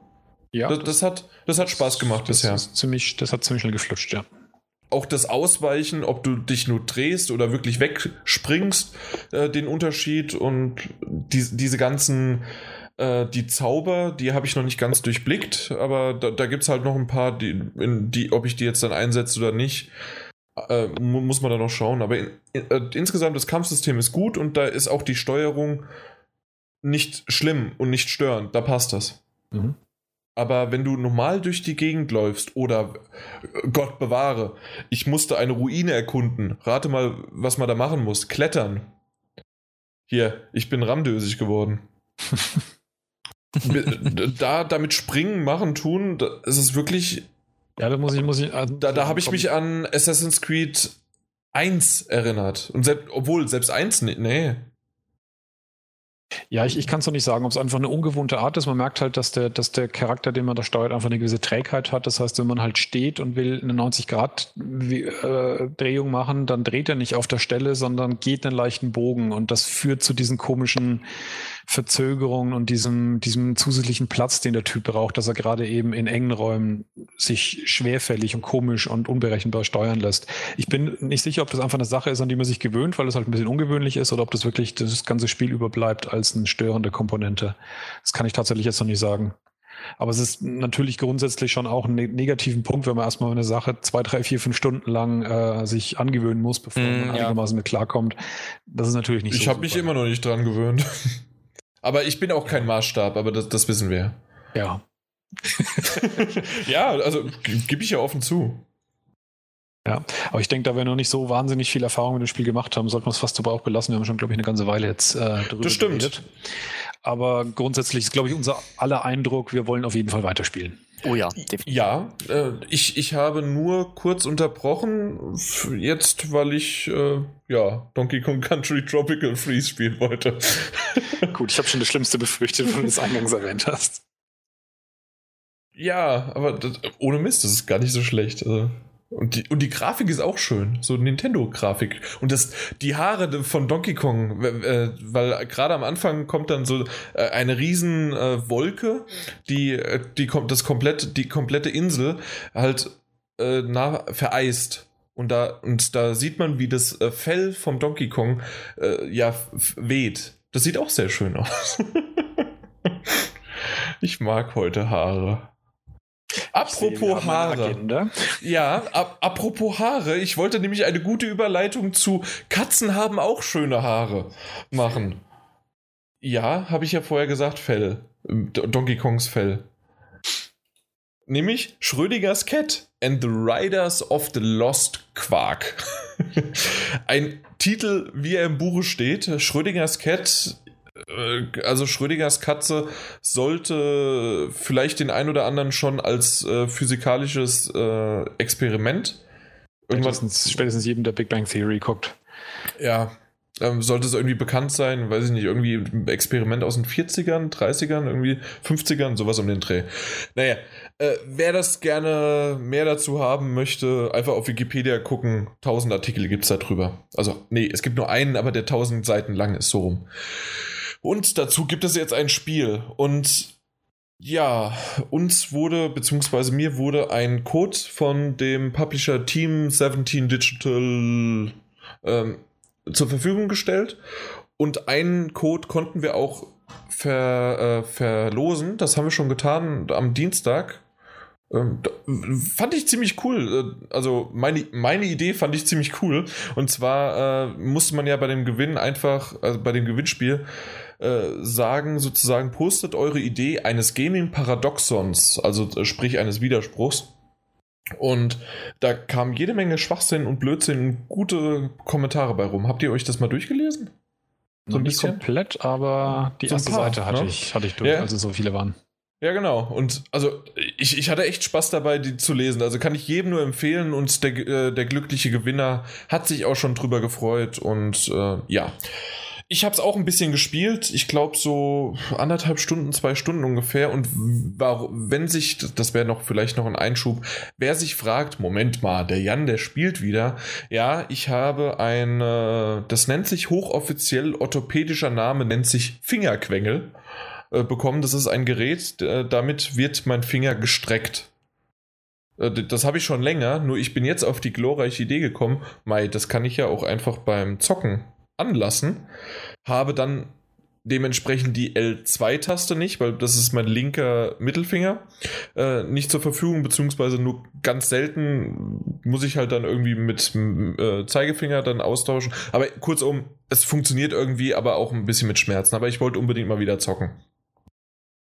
[SPEAKER 1] Ja. Das, das, hat, das hat Spaß gemacht
[SPEAKER 2] das
[SPEAKER 1] bisher.
[SPEAKER 2] ziemlich, das hat ziemlich schnell geflutscht, ja.
[SPEAKER 1] Auch das Ausweichen, ob du dich nur drehst oder wirklich wegspringst, äh, den Unterschied und die, diese ganzen äh, die Zauber, die habe ich noch nicht ganz durchblickt, aber da, da gibt es halt noch ein paar, die, in die, ob ich die jetzt dann einsetze oder nicht, äh, muss man da noch schauen. Aber in, in, äh, insgesamt das Kampfsystem ist gut und da ist auch die Steuerung nicht schlimm und nicht störend. Da passt das. Mhm. Aber wenn du normal durch die Gegend läufst oder äh, Gott bewahre, ich musste eine Ruine erkunden. Rate mal, was man da machen muss. Klettern. Hier, ich bin ramdösig geworden. da damit springen, machen, tun, das ist wirklich
[SPEAKER 2] ja, da muss ich, muss ich. Also
[SPEAKER 1] da da habe ich mich an Assassin's Creed 1 erinnert. Und selbst, obwohl, selbst 1, nee.
[SPEAKER 2] Ja, ich, ich kann es noch nicht sagen, ob es einfach eine ungewohnte Art ist. Man merkt halt, dass der, dass der Charakter, den man da steuert, einfach eine gewisse Trägheit hat. Das heißt, wenn man halt steht und will eine 90-Grad-Drehung äh, machen, dann dreht er nicht auf der Stelle, sondern geht einen leichten Bogen. Und das führt zu diesen komischen Verzögerungen und diesem, diesem zusätzlichen Platz, den der Typ braucht, dass er gerade eben in engen Räumen sich schwerfällig und komisch und unberechenbar steuern lässt. Ich bin nicht sicher, ob das einfach eine Sache ist, an die man sich gewöhnt, weil es halt ein bisschen ungewöhnlich ist, oder ob das wirklich das ganze Spiel überbleibt als eine störende Komponente. Das kann ich tatsächlich jetzt noch nicht sagen. Aber es ist natürlich grundsätzlich schon auch ein ne-, negativen Punkt, wenn man erstmal eine Sache zwei, drei, vier, fünf Stunden lang äh, sich angewöhnen muss, bevor mm, man einigermaßen mit klarkommt. Das ist natürlich nicht
[SPEAKER 1] ich so. Ich habe mich immer noch nicht dran gewöhnt. Aber ich bin auch kein Maßstab, aber das, das wissen wir.
[SPEAKER 2] Ja.
[SPEAKER 1] ja, also gebe ich ja offen zu.
[SPEAKER 2] Ja, aber ich denke, da wir noch nicht so wahnsinnig viel Erfahrung mit dem Spiel gemacht haben, sollten wir es fast dabei auch belassen. Wir haben schon, glaube ich, eine ganze Weile jetzt äh,
[SPEAKER 1] darüber das stimmt. geredet.
[SPEAKER 2] Aber grundsätzlich ist, glaube ich, unser aller Eindruck, wir wollen auf jeden Fall weiterspielen.
[SPEAKER 3] Oh ja,
[SPEAKER 1] definitiv. Ja, äh, ich, ich habe nur kurz unterbrochen, jetzt, weil ich äh, ja, Donkey Kong Country Tropical Freeze spielen wollte.
[SPEAKER 2] Gut, ich habe schon das Schlimmste befürchtet, wenn du das eingangs erwähnt hast.
[SPEAKER 1] Ja, aber das, ohne Mist, das ist gar nicht so schlecht. Also. Und die, und die Grafik ist auch schön, so Nintendo-Grafik. Und das, die Haare von Donkey Kong, äh, weil gerade am Anfang kommt dann so äh, eine riesen äh, Wolke, die, äh, die kommt das komplett, die komplette Insel halt äh, na, vereist. Und da, und da sieht man, wie das äh, Fell vom Donkey Kong äh, ja weht. Das sieht auch sehr schön aus. ich mag heute Haare. Apropos Haare. Ja, ap apropos Haare. Ich wollte nämlich eine gute Überleitung zu Katzen haben auch schöne Haare machen. Ja, habe ich ja vorher gesagt, Fell. Donkey Kongs Fell. Nämlich Schrödingers Cat and the Riders of the Lost Quark. Ein Titel, wie er im Buche steht. Schrödingers Cat also Schrödingers Katze sollte vielleicht den ein oder anderen schon als äh, physikalisches äh, Experiment.
[SPEAKER 2] Spätestens, spätestens jedem, der Big Bang Theory guckt.
[SPEAKER 1] Ja, ähm, sollte es irgendwie bekannt sein, weiß ich nicht, irgendwie ein Experiment aus den 40ern, 30ern, irgendwie 50ern, sowas um den Dreh. Naja, äh, wer das gerne mehr dazu haben möchte, einfach auf Wikipedia gucken. 1000 Artikel gibt es da drüber. Also, nee, es gibt nur einen, aber der 1000 Seiten lang ist so rum. Und dazu gibt es jetzt ein Spiel. Und ja, uns wurde, beziehungsweise mir wurde ein Code von dem Publisher Team 17 Digital ähm, zur Verfügung gestellt. Und einen Code konnten wir auch ver, äh, verlosen. Das haben wir schon getan am Dienstag. Ähm, fand ich ziemlich cool. Äh, also meine, meine Idee fand ich ziemlich cool. Und zwar äh, musste man ja bei dem Gewinn einfach, also bei dem Gewinnspiel, äh, sagen sozusagen, postet eure Idee eines Gaming-Paradoxons, also äh, sprich eines Widerspruchs. Und da kam jede Menge Schwachsinn und Blödsinn und gute Kommentare bei rum. Habt ihr euch das mal durchgelesen?
[SPEAKER 2] So ein nicht komplett, aber die so erste paar, Seite hatte, ne? ich, hatte ich durch, als es so viele waren.
[SPEAKER 1] Ja, genau. Und also ich, ich hatte echt Spaß dabei, die zu lesen. Also kann ich jedem nur empfehlen und der, äh, der glückliche Gewinner hat sich auch schon drüber gefreut. Und äh, ja. Ich habe es auch ein bisschen gespielt. Ich glaube so anderthalb Stunden, zwei Stunden ungefähr. Und wenn sich, das wäre noch vielleicht noch ein Einschub, wer sich fragt, Moment mal, der Jan, der spielt wieder. Ja, ich habe ein, das nennt sich hochoffiziell orthopädischer Name, nennt sich Fingerquengel äh, bekommen. Das ist ein Gerät, damit wird mein Finger gestreckt. Äh, das habe ich schon länger, nur ich bin jetzt auf die glorreiche Idee gekommen, Mai, das kann ich ja auch einfach beim Zocken anlassen, habe dann dementsprechend die L2-Taste nicht, weil das ist mein linker Mittelfinger, äh, nicht zur Verfügung, beziehungsweise nur ganz selten muss ich halt dann irgendwie mit äh, Zeigefinger dann austauschen. Aber kurzum, es funktioniert irgendwie, aber auch ein bisschen mit Schmerzen. Aber ich wollte unbedingt mal wieder zocken.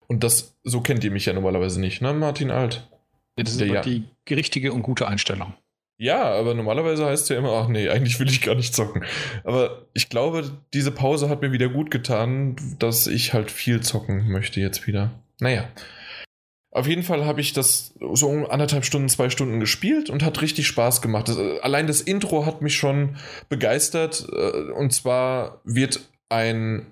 [SPEAKER 1] Und das, so kennt ihr mich ja normalerweise nicht, ne, Martin Alt?
[SPEAKER 2] Das ist ja. die richtige und gute Einstellung.
[SPEAKER 1] Ja, aber normalerweise heißt es ja immer, ach nee, eigentlich will ich gar nicht zocken. Aber ich glaube, diese Pause hat mir wieder gut getan, dass ich halt viel zocken möchte jetzt wieder. Naja. Auf jeden Fall habe ich das so anderthalb Stunden, zwei Stunden gespielt und hat richtig Spaß gemacht. Das, äh, allein das Intro hat mich schon begeistert. Äh, und zwar wird ein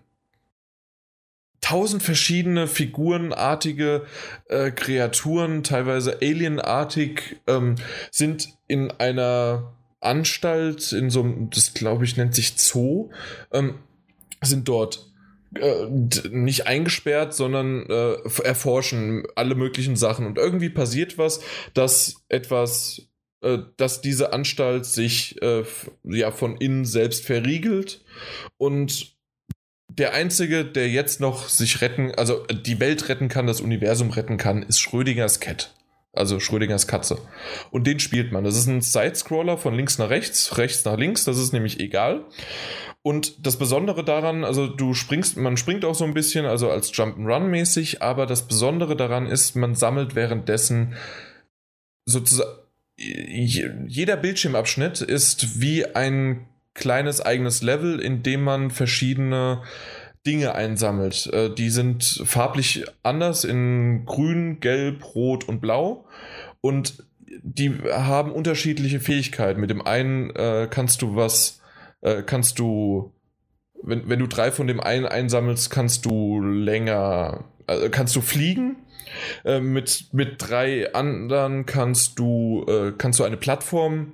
[SPEAKER 1] tausend verschiedene figurenartige äh, Kreaturen, teilweise alienartig, ähm, sind in einer Anstalt, in so einem, das glaube ich nennt sich Zoo, ähm, sind dort äh, nicht eingesperrt, sondern äh, erforschen alle möglichen Sachen. Und irgendwie passiert was, dass etwas, äh, dass diese Anstalt sich äh, ja von innen selbst verriegelt und der einzige, der jetzt noch sich retten, also die Welt retten kann, das Universum retten kann, ist Schrödingers Cat. Also Schrödingers Katze. Und den spielt man. Das ist ein Sidescroller von links nach rechts, rechts nach links, das ist nämlich egal. Und das Besondere daran, also du springst, man springt auch so ein bisschen, also als Jump'n'Run mäßig, aber das Besondere daran ist, man sammelt währenddessen sozusagen jeder Bildschirmabschnitt ist wie ein kleines eigenes Level, in dem man verschiedene Dinge einsammelt. Äh, die sind farblich anders in grün, gelb, rot und blau. Und die haben unterschiedliche Fähigkeiten. Mit dem einen äh, kannst du was, äh, kannst du, wenn, wenn du drei von dem einen einsammelst, kannst du länger, äh, kannst du fliegen. Äh, mit, mit drei anderen kannst du, äh, kannst du eine Plattform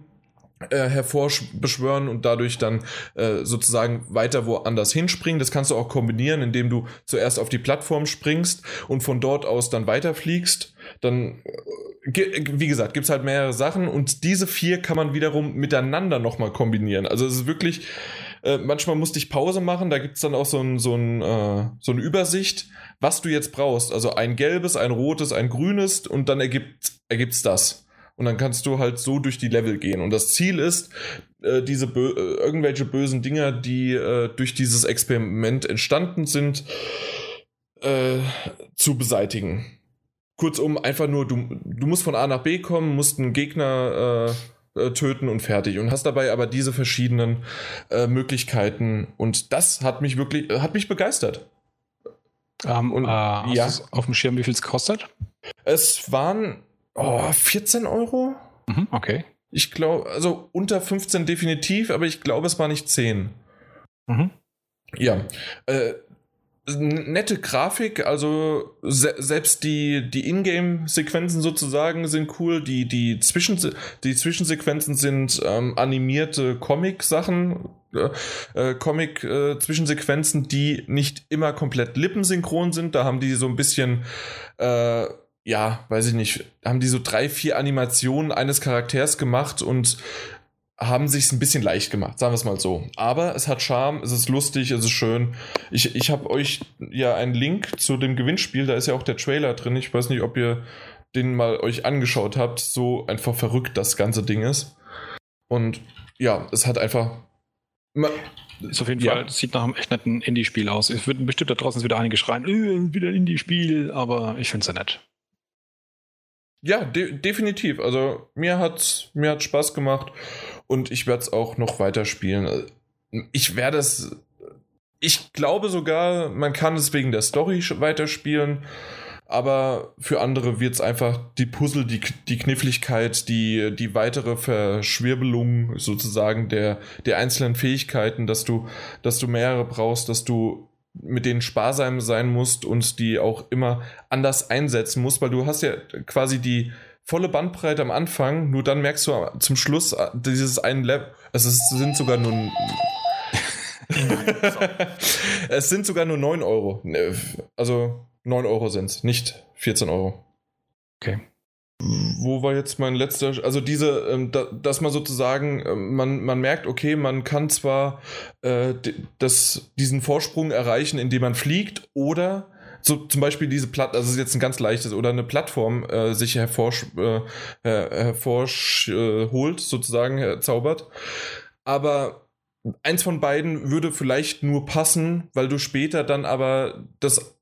[SPEAKER 1] äh, hervorbeschwören und dadurch dann äh, sozusagen weiter woanders hinspringen. Das kannst du auch kombinieren, indem du zuerst auf die Plattform springst und von dort aus dann weiterfliegst. Dann, äh, wie gesagt, gibt es halt mehrere Sachen und diese vier kann man wiederum miteinander nochmal kombinieren. Also es ist wirklich, äh, manchmal musste ich Pause machen, da gibt es dann auch so, ein, so, ein, äh, so eine Übersicht, was du jetzt brauchst. Also ein gelbes, ein rotes, ein grünes und dann ergibt es das. Und dann kannst du halt so durch die Level gehen. Und das Ziel ist, äh, diese bö äh, irgendwelche bösen Dinger, die äh, durch dieses Experiment entstanden sind, äh, zu beseitigen. Kurzum, einfach nur, du, du musst von A nach B kommen, musst einen Gegner äh, äh, töten und fertig. Und hast dabei aber diese verschiedenen Möglichkeiten. Und das hat mich wirklich, hat mich begeistert.
[SPEAKER 2] Um, ähm, und, ja. auf dem Schirm, wie viel es kostet?
[SPEAKER 1] Es waren Oh, 14 Euro?
[SPEAKER 2] Mhm, okay.
[SPEAKER 1] Ich glaube, also unter 15 definitiv, aber ich glaube, es war nicht 10. Mhm. Ja. Äh, nette Grafik, also se selbst die, die Ingame-Sequenzen sozusagen sind cool, die, die, Zwischen die Zwischensequenzen sind ähm, animierte Comic-Sachen, äh, äh Comic-Zwischensequenzen, äh, die nicht immer komplett lippensynchron sind, da haben die so ein bisschen äh, ja, weiß ich nicht, haben die so drei, vier Animationen eines Charakters gemacht und haben sich ein bisschen leicht gemacht, sagen wir es mal so. Aber es hat Charme, es ist lustig, es ist schön. Ich, ich habe euch ja einen Link zu dem Gewinnspiel, da ist ja auch der Trailer drin. Ich weiß nicht, ob ihr den mal euch angeschaut habt, so einfach verrückt das ganze Ding ist. Und ja, es hat einfach.
[SPEAKER 2] Ist auf jeden ja. Fall, sieht nach einem echt netten Indie-Spiel aus. Es würden bestimmt da draußen wieder einige schreien, äh, wieder ein Indie-Spiel, aber ich finde es ja nett.
[SPEAKER 1] Ja, de definitiv. Also mir hat mir hat Spaß gemacht und ich werde es auch noch weiterspielen. Ich werde es. Ich glaube sogar, man kann es wegen der Story weiterspielen, aber für andere wird es einfach die Puzzle, die, die Kniffligkeit, die, die weitere Verschwirbelung sozusagen der, der einzelnen Fähigkeiten, dass du, dass du mehrere brauchst, dass du mit denen sparsam sein musst und die auch immer anders einsetzen musst, weil du hast ja quasi die volle Bandbreite am Anfang, nur dann merkst du zum Schluss äh, dieses einen Level, also es sind sogar nur es sind sogar nur 9 Euro. Ne, also 9 Euro sind es, nicht 14 Euro.
[SPEAKER 2] Okay
[SPEAKER 1] wo war jetzt mein letzter, also diese, ähm, da, dass man sozusagen, äh, man, man merkt, okay, man kann zwar äh, das, diesen Vorsprung erreichen, indem man fliegt, oder so zum Beispiel diese Platt, also ist jetzt ein ganz leichtes, oder eine Plattform äh, sich hervorsch, äh, hervorholt, sozusagen, herzaubert. Aber eins von beiden würde vielleicht nur passen, weil du später dann aber das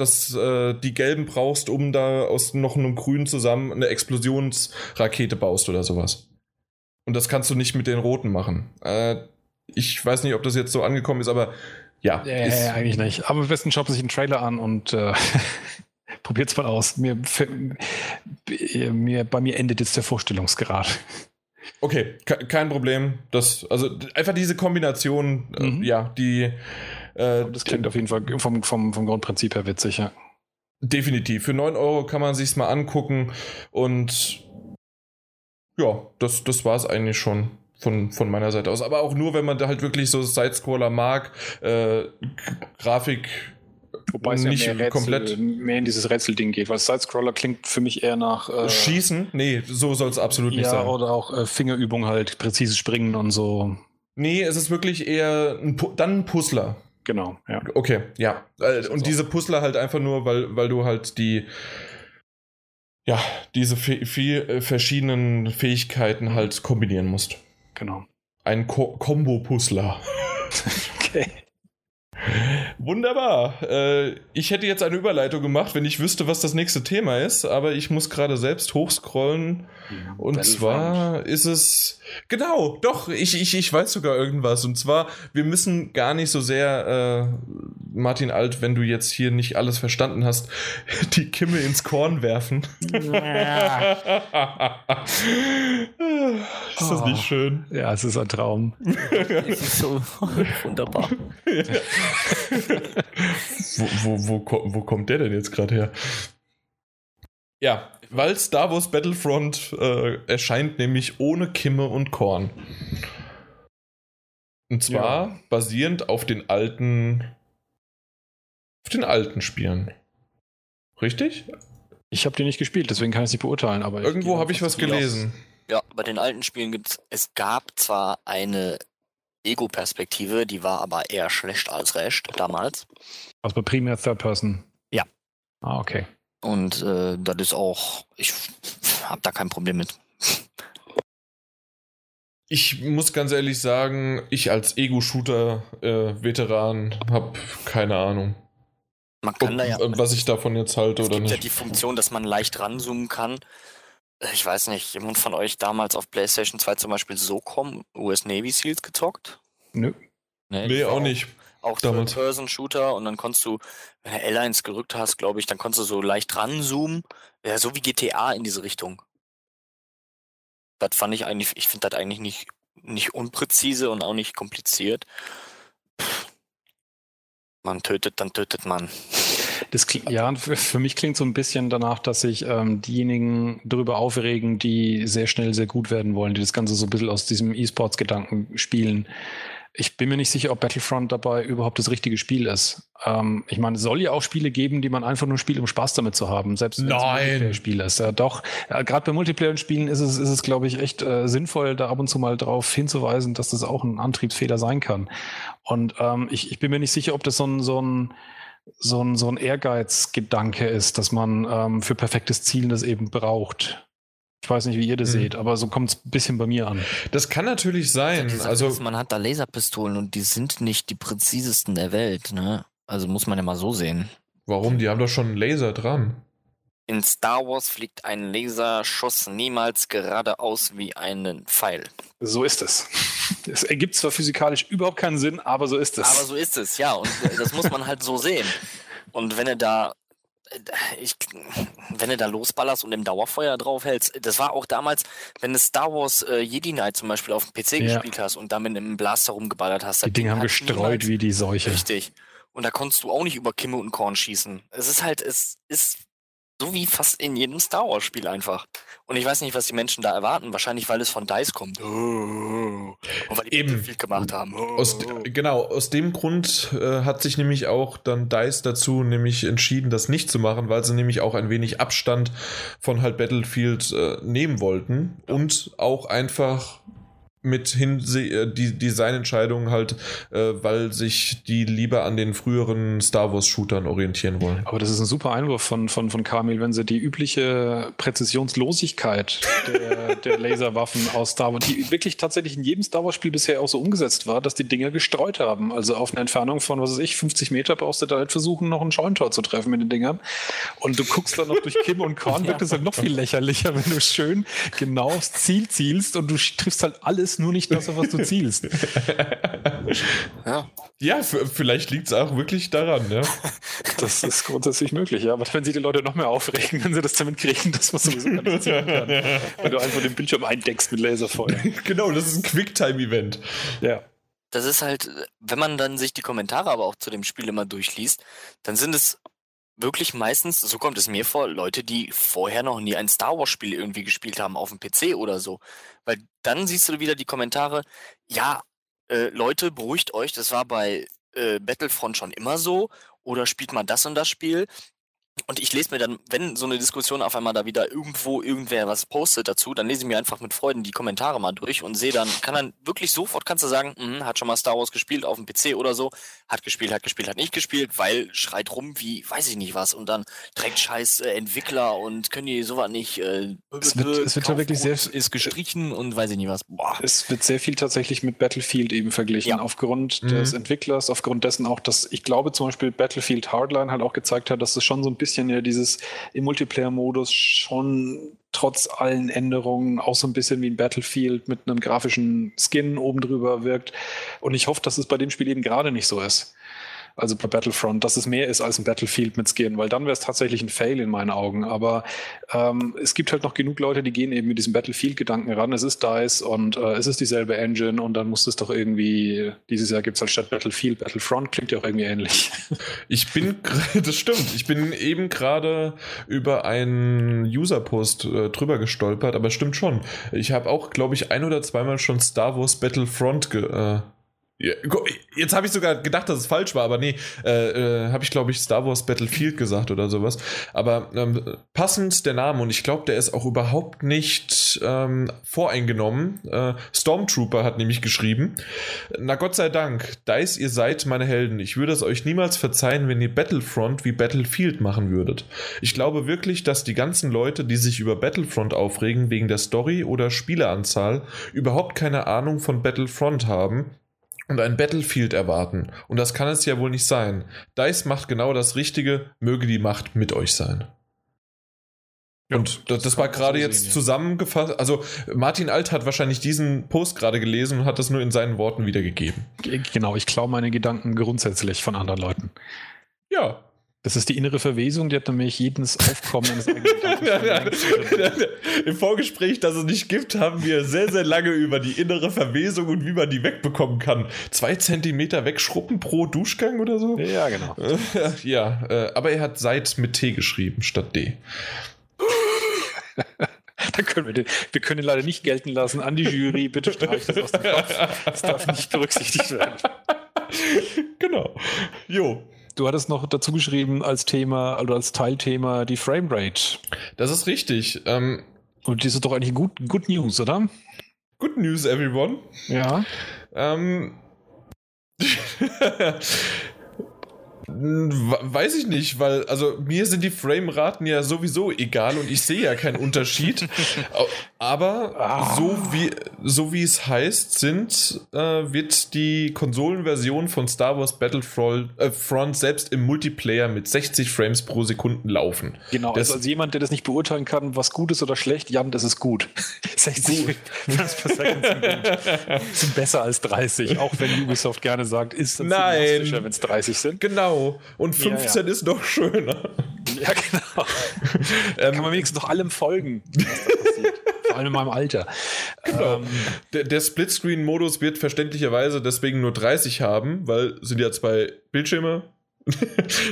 [SPEAKER 1] dass äh, die gelben brauchst, um da aus noch einem grünen zusammen eine Explosionsrakete baust oder sowas. Und das kannst du nicht mit den roten machen. Äh, ich weiß nicht, ob das jetzt so angekommen ist, aber ja.
[SPEAKER 2] Äh, ist, eigentlich nicht. Aber am besten schaut sich einen Trailer an und äh, es mal aus. Mir, für, mir, bei mir endet jetzt der Vorstellungsgrad.
[SPEAKER 1] Okay, kein Problem. Das, also einfach diese Kombination, äh, mhm. äh, ja, die
[SPEAKER 2] äh, das klingt auf jeden Fall vom, vom, vom Grundprinzip her witzig, ja.
[SPEAKER 1] Definitiv. Für 9 Euro kann man sich's mal angucken und ja, das, das war es eigentlich schon von, von meiner Seite aus. Aber auch nur, wenn man da halt wirklich so Sidescroller mag, äh, Grafik
[SPEAKER 2] Wobei es nicht ja mehr, Rätsel, komplett mehr in dieses Rätselding geht, weil Sidescroller klingt für mich eher nach
[SPEAKER 1] äh, Schießen? Nee, so soll es absolut nicht ja, sein.
[SPEAKER 2] Oder auch äh, Fingerübung halt, präzises Springen und so.
[SPEAKER 1] Nee, es ist wirklich eher ein, dann ein Puzzler.
[SPEAKER 2] Genau, ja.
[SPEAKER 1] Okay, ja. Äh, und diese Puzzler halt einfach nur, weil, weil du halt die, ja, diese vier äh, verschiedenen Fähigkeiten halt kombinieren musst.
[SPEAKER 2] Genau.
[SPEAKER 1] Ein Ko Combo-Puzzler. okay. Wunderbar. Äh, ich hätte jetzt eine Überleitung gemacht, wenn ich wüsste, was das nächste Thema ist, aber ich muss gerade selbst hochscrollen. Und Battlefront. zwar ist es. Genau, doch, ich, ich, ich weiß sogar irgendwas. Und zwar, wir müssen gar nicht so sehr, äh, Martin Alt, wenn du jetzt hier nicht alles verstanden hast, die Kimme ins Korn werfen. Ja. ist das oh. nicht schön?
[SPEAKER 2] Ja, es ist ein Traum.
[SPEAKER 3] es ist so wunderbar.
[SPEAKER 1] wo, wo, wo, wo kommt der denn jetzt gerade her? Ja, weil Star Wars Battlefront äh, erscheint nämlich ohne Kimme und Korn. Und zwar ja. basierend auf den alten auf den alten Spielen. Richtig?
[SPEAKER 2] Ich habe die nicht gespielt, deswegen kann ich sie beurteilen. Aber
[SPEAKER 1] irgendwo habe ich was gelesen.
[SPEAKER 3] Ja, bei den alten Spielen gibt es, es gab zwar eine Ego-Perspektive, die war aber eher schlecht als recht damals.
[SPEAKER 2] Also bei primär Third Person.
[SPEAKER 3] Ja.
[SPEAKER 2] Ah, okay.
[SPEAKER 3] Und äh, das ist auch, ich habe da kein Problem mit.
[SPEAKER 1] Ich muss ganz ehrlich sagen, ich als Ego-Shooter-Veteran äh, habe keine Ahnung.
[SPEAKER 3] Man kann Ob, da ja,
[SPEAKER 1] was ich davon jetzt halte oder nicht. Es gibt
[SPEAKER 3] ja die Funktion, dass man leicht ranzoomen kann. Ich weiß nicht, jemand von euch damals auf PlayStation 2 zum Beispiel SOCOM US Navy Seals gezockt?
[SPEAKER 1] Nö. Nee, nee auch nicht.
[SPEAKER 3] Auch damals. Person-Shooter und dann konntest du, wenn du L1 gerückt hast, glaube ich, dann konntest du so leicht ranzoomen. Ja, so wie GTA in diese Richtung. Das fand ich eigentlich, ich finde das eigentlich nicht, nicht unpräzise und auch nicht kompliziert. Man tötet, dann tötet man.
[SPEAKER 2] Das, ja, für mich klingt so ein bisschen danach, dass sich ähm, diejenigen darüber aufregen, die sehr schnell sehr gut werden wollen, die das Ganze so ein bisschen aus diesem E-Sports-Gedanken spielen. Ich bin mir nicht sicher, ob Battlefront dabei überhaupt das richtige Spiel ist. Ähm, ich meine, es soll ja auch Spiele geben, die man einfach nur spielt, um Spaß damit zu haben, selbst wenn es ein Multiplayer-Spiel ist. Ja, doch, ja, gerade bei Multiplayer-Spielen ist es, ist es glaube ich, echt äh, sinnvoll, da ab und zu mal darauf hinzuweisen, dass das auch ein Antriebsfehler sein kann. Und ähm, ich, ich bin mir nicht sicher, ob das so ein, so ein so ein, so ein Ehrgeizgedanke ist, dass man ähm, für perfektes Zielen das eben braucht. Ich weiß nicht, wie ihr das hm. seht, aber so kommt es ein bisschen bei mir an.
[SPEAKER 1] Das kann natürlich sein. Ja, also
[SPEAKER 3] ist, man hat da Laserpistolen und die sind nicht die präzisesten der Welt, ne? Also muss man ja mal so sehen.
[SPEAKER 1] Warum? Die haben doch schon einen Laser dran.
[SPEAKER 3] In Star Wars fliegt ein Laserschuss niemals geradeaus wie ein Pfeil.
[SPEAKER 2] So ist es. Es ergibt zwar physikalisch überhaupt keinen Sinn, aber so ist es.
[SPEAKER 3] Aber so ist es, ja. Und das muss man halt so sehen. Und wenn er da ich, wenn du da losballerst und im Dauerfeuer draufhältst, das war auch damals, wenn du Star Wars äh, Jedi Knight zum Beispiel auf dem PC ja. gespielt hast und damit im Blaster rumgeballert hast.
[SPEAKER 2] Die Dinge haben gestreut niemals, wie die Seuche.
[SPEAKER 3] Richtig. Und da konntest du auch nicht über Kimme und Korn schießen. Es ist halt, es ist so wie fast in jedem Star Wars Spiel einfach. Und ich weiß nicht, was die Menschen da erwarten. Wahrscheinlich, weil es von DICE kommt. Und weil die
[SPEAKER 1] Eben.
[SPEAKER 3] viel gemacht haben.
[SPEAKER 1] Aus, genau, aus dem Grund äh, hat sich nämlich auch dann DICE dazu nämlich entschieden, das nicht zu machen, weil sie nämlich auch ein wenig Abstand von halt Battlefield äh, nehmen wollten und auch einfach mit hin äh, die Designentscheidungen halt, äh, weil sich die lieber an den früheren Star Wars Shootern orientieren wollen.
[SPEAKER 2] Aber das ist ein super Einwurf von, von, von Kamil, wenn sie die übliche Präzisionslosigkeit der, der Laserwaffen aus Star Wars, die wirklich tatsächlich in jedem Star Wars Spiel bisher auch so umgesetzt war, dass die Dinger gestreut haben. Also auf eine Entfernung von, was weiß ich, 50 Meter brauchst du da halt versuchen, noch ein Scheuntor zu treffen mit den Dingern. Und du guckst dann noch durch Kim und Korn, wird es halt noch viel lächerlicher, wenn du schön genau aufs Ziel zielst und du triffst halt alles ist nur nicht das, auf was du zielst.
[SPEAKER 1] ja. Ja, vielleicht liegt es auch wirklich daran, ja.
[SPEAKER 2] Das ist grundsätzlich möglich, ja. Aber wenn sich die Leute noch mehr aufregen, wenn sie das damit kriegen, dass man sowieso gar nicht zielen kann. Wenn du einfach den Bildschirm eindeckst mit Laserfeuer.
[SPEAKER 1] genau, das ist ein Quicktime-Event.
[SPEAKER 2] Ja.
[SPEAKER 3] Das ist halt, wenn man dann sich die Kommentare aber auch zu dem Spiel immer durchliest, dann sind es wirklich meistens, so kommt es mir vor, Leute, die vorher noch nie ein Star Wars-Spiel irgendwie gespielt haben auf dem PC oder so. Weil dann siehst du wieder die Kommentare, ja, äh, Leute, beruhigt euch, das war bei äh, Battlefront schon immer so. Oder spielt man das und das Spiel? Und ich lese mir dann, wenn so eine Diskussion auf einmal da wieder irgendwo irgendwer was postet dazu, dann lese ich mir einfach mit Freuden die Kommentare mal durch und sehe dann, kann dann wirklich sofort kannst du sagen, mh, hat schon mal Star Wars gespielt auf dem PC oder so, hat gespielt, hat gespielt, hat nicht gespielt, weil schreit rum wie, weiß ich nicht was und dann direkt scheiß äh, Entwickler und können die sowas nicht, äh,
[SPEAKER 2] es wird, es wird ja wirklich sehr,
[SPEAKER 3] ist gestrichen und weiß ich nicht was.
[SPEAKER 2] Boah. Es wird sehr viel tatsächlich mit Battlefield eben verglichen, ja. aufgrund mhm. des Entwicklers, aufgrund dessen auch, dass ich glaube zum Beispiel Battlefield Hardline halt auch gezeigt hat, dass es schon so ein bisschen bisschen ja dieses im Multiplayer-Modus schon trotz allen Änderungen auch so ein bisschen wie ein Battlefield mit einem grafischen Skin oben drüber wirkt. Und ich hoffe, dass es bei dem Spiel eben gerade nicht so ist. Also bei Battlefront, dass es mehr ist als ein Battlefield mit Skin, weil dann wäre es tatsächlich ein Fail in meinen Augen. Aber ähm, es gibt halt noch genug Leute, die gehen eben mit diesem Battlefield-Gedanken ran. Es ist DICE und äh, es ist dieselbe Engine und dann muss es doch irgendwie, dieses Jahr gibt es halt statt Battlefield Battlefront, klingt ja auch irgendwie ähnlich.
[SPEAKER 1] Ich bin, das stimmt, ich bin eben gerade über einen User-Post äh, drüber gestolpert, aber stimmt schon. Ich habe auch, glaube ich, ein oder zweimal schon Star Wars Battlefront ge äh, Jetzt habe ich sogar gedacht, dass es falsch war, aber nee, äh, äh, habe ich glaube ich Star Wars Battlefield gesagt oder sowas. Aber ähm, passend der Name und ich glaube, der ist auch überhaupt nicht ähm, voreingenommen. Äh, Stormtrooper hat nämlich geschrieben: Na Gott sei Dank, Dice, ihr seid meine Helden. Ich würde es euch niemals verzeihen, wenn ihr Battlefront wie Battlefield machen würdet. Ich glaube wirklich, dass die ganzen Leute, die sich über Battlefront aufregen wegen der Story oder Spieleranzahl, überhaupt keine Ahnung von Battlefront haben und ein Battlefield erwarten. Und das kann es ja wohl nicht sein. DICE macht genau das Richtige, möge die Macht mit euch sein. Ja, und das, das war gerade so jetzt ja. zusammengefasst. Also Martin Alt hat wahrscheinlich diesen Post gerade gelesen und hat das nur in seinen Worten wiedergegeben.
[SPEAKER 2] Genau, ich klaue meine Gedanken grundsätzlich von anderen Leuten.
[SPEAKER 1] Ja,
[SPEAKER 2] das ist die innere Verwesung, die hat nämlich jedes Aufkommen eines
[SPEAKER 1] Im Vorgespräch, das es nicht gibt, haben wir sehr, sehr lange über die innere Verwesung und wie man die wegbekommen kann. Zwei Zentimeter wegschruppen pro Duschgang oder so?
[SPEAKER 2] Ja, genau.
[SPEAKER 1] ja, äh, aber er hat Seit mit T geschrieben statt D.
[SPEAKER 2] Dann können wir, den, wir können ihn leider nicht gelten lassen. An die Jury, bitte streich das aus dem Kopf. Das darf nicht berücksichtigt werden.
[SPEAKER 1] Genau. Jo.
[SPEAKER 2] Du hattest noch dazu geschrieben als Thema, also als Teilthema die Framerate.
[SPEAKER 1] Das ist richtig. Ähm,
[SPEAKER 2] Und das ist doch eigentlich gut, good News, oder?
[SPEAKER 1] Good News, everyone.
[SPEAKER 2] Ja.
[SPEAKER 1] Ähm, Weiß ich nicht, weil also mir sind die Frameraten ja sowieso egal und ich sehe ja keinen Unterschied. Aber ah. so wie so wie es heißt, sind äh, wird die Konsolenversion von Star Wars Battlefront äh, Front selbst im Multiplayer mit 60 Frames pro Sekunde laufen.
[SPEAKER 2] Genau, das, also als jemand, der das nicht beurteilen kann, was gut ist oder schlecht, Jan, das ist gut. 60 Frames pro Second sind, gut. sind besser als 30, auch wenn Ubisoft gerne sagt, ist
[SPEAKER 1] es Nein,
[SPEAKER 2] wenn es 30 sind.
[SPEAKER 1] Genau. Und 15 ja, ja. ist noch schöner.
[SPEAKER 2] Ja, genau. ähm, kann man wenigstens noch allem folgen, was da passiert. Vor allem in meinem Alter.
[SPEAKER 1] Genau. Ähm, der, der Splitscreen-Modus wird verständlicherweise deswegen nur 30 haben, weil sind ja zwei Bildschirme.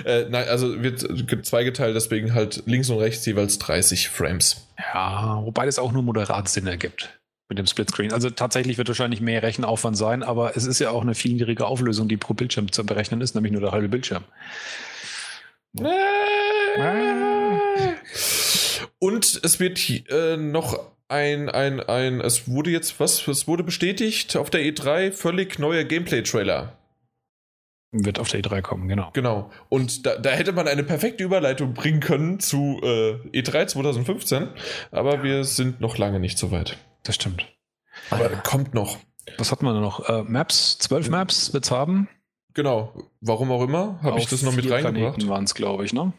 [SPEAKER 1] äh, nein, also wird zweigeteilt, deswegen halt links und rechts jeweils 30 Frames.
[SPEAKER 2] Ja, wobei das auch nur moderat Sinn ergibt mit dem Splitscreen. Also tatsächlich wird wahrscheinlich mehr Rechenaufwand sein, aber es ist ja auch eine viel niedrige Auflösung, die pro Bildschirm zu berechnen ist, nämlich nur der halbe Bildschirm.
[SPEAKER 1] Und es wird äh, noch ein, ein, ein, es wurde jetzt was, es wurde bestätigt auf der E3 völlig neuer Gameplay-Trailer.
[SPEAKER 2] Wird auf der E3 kommen, genau.
[SPEAKER 1] Genau. Und da, da hätte man eine perfekte Überleitung bringen können zu äh, E3 2015, aber wir sind noch lange nicht so weit.
[SPEAKER 2] Das stimmt.
[SPEAKER 1] Aber ja. kommt noch.
[SPEAKER 2] Was hat man noch? Äh, Maps, zwölf Maps wird es haben.
[SPEAKER 1] Genau. Warum auch immer, habe ich das noch mit reingebracht.
[SPEAKER 2] waren es, glaube ich, ne?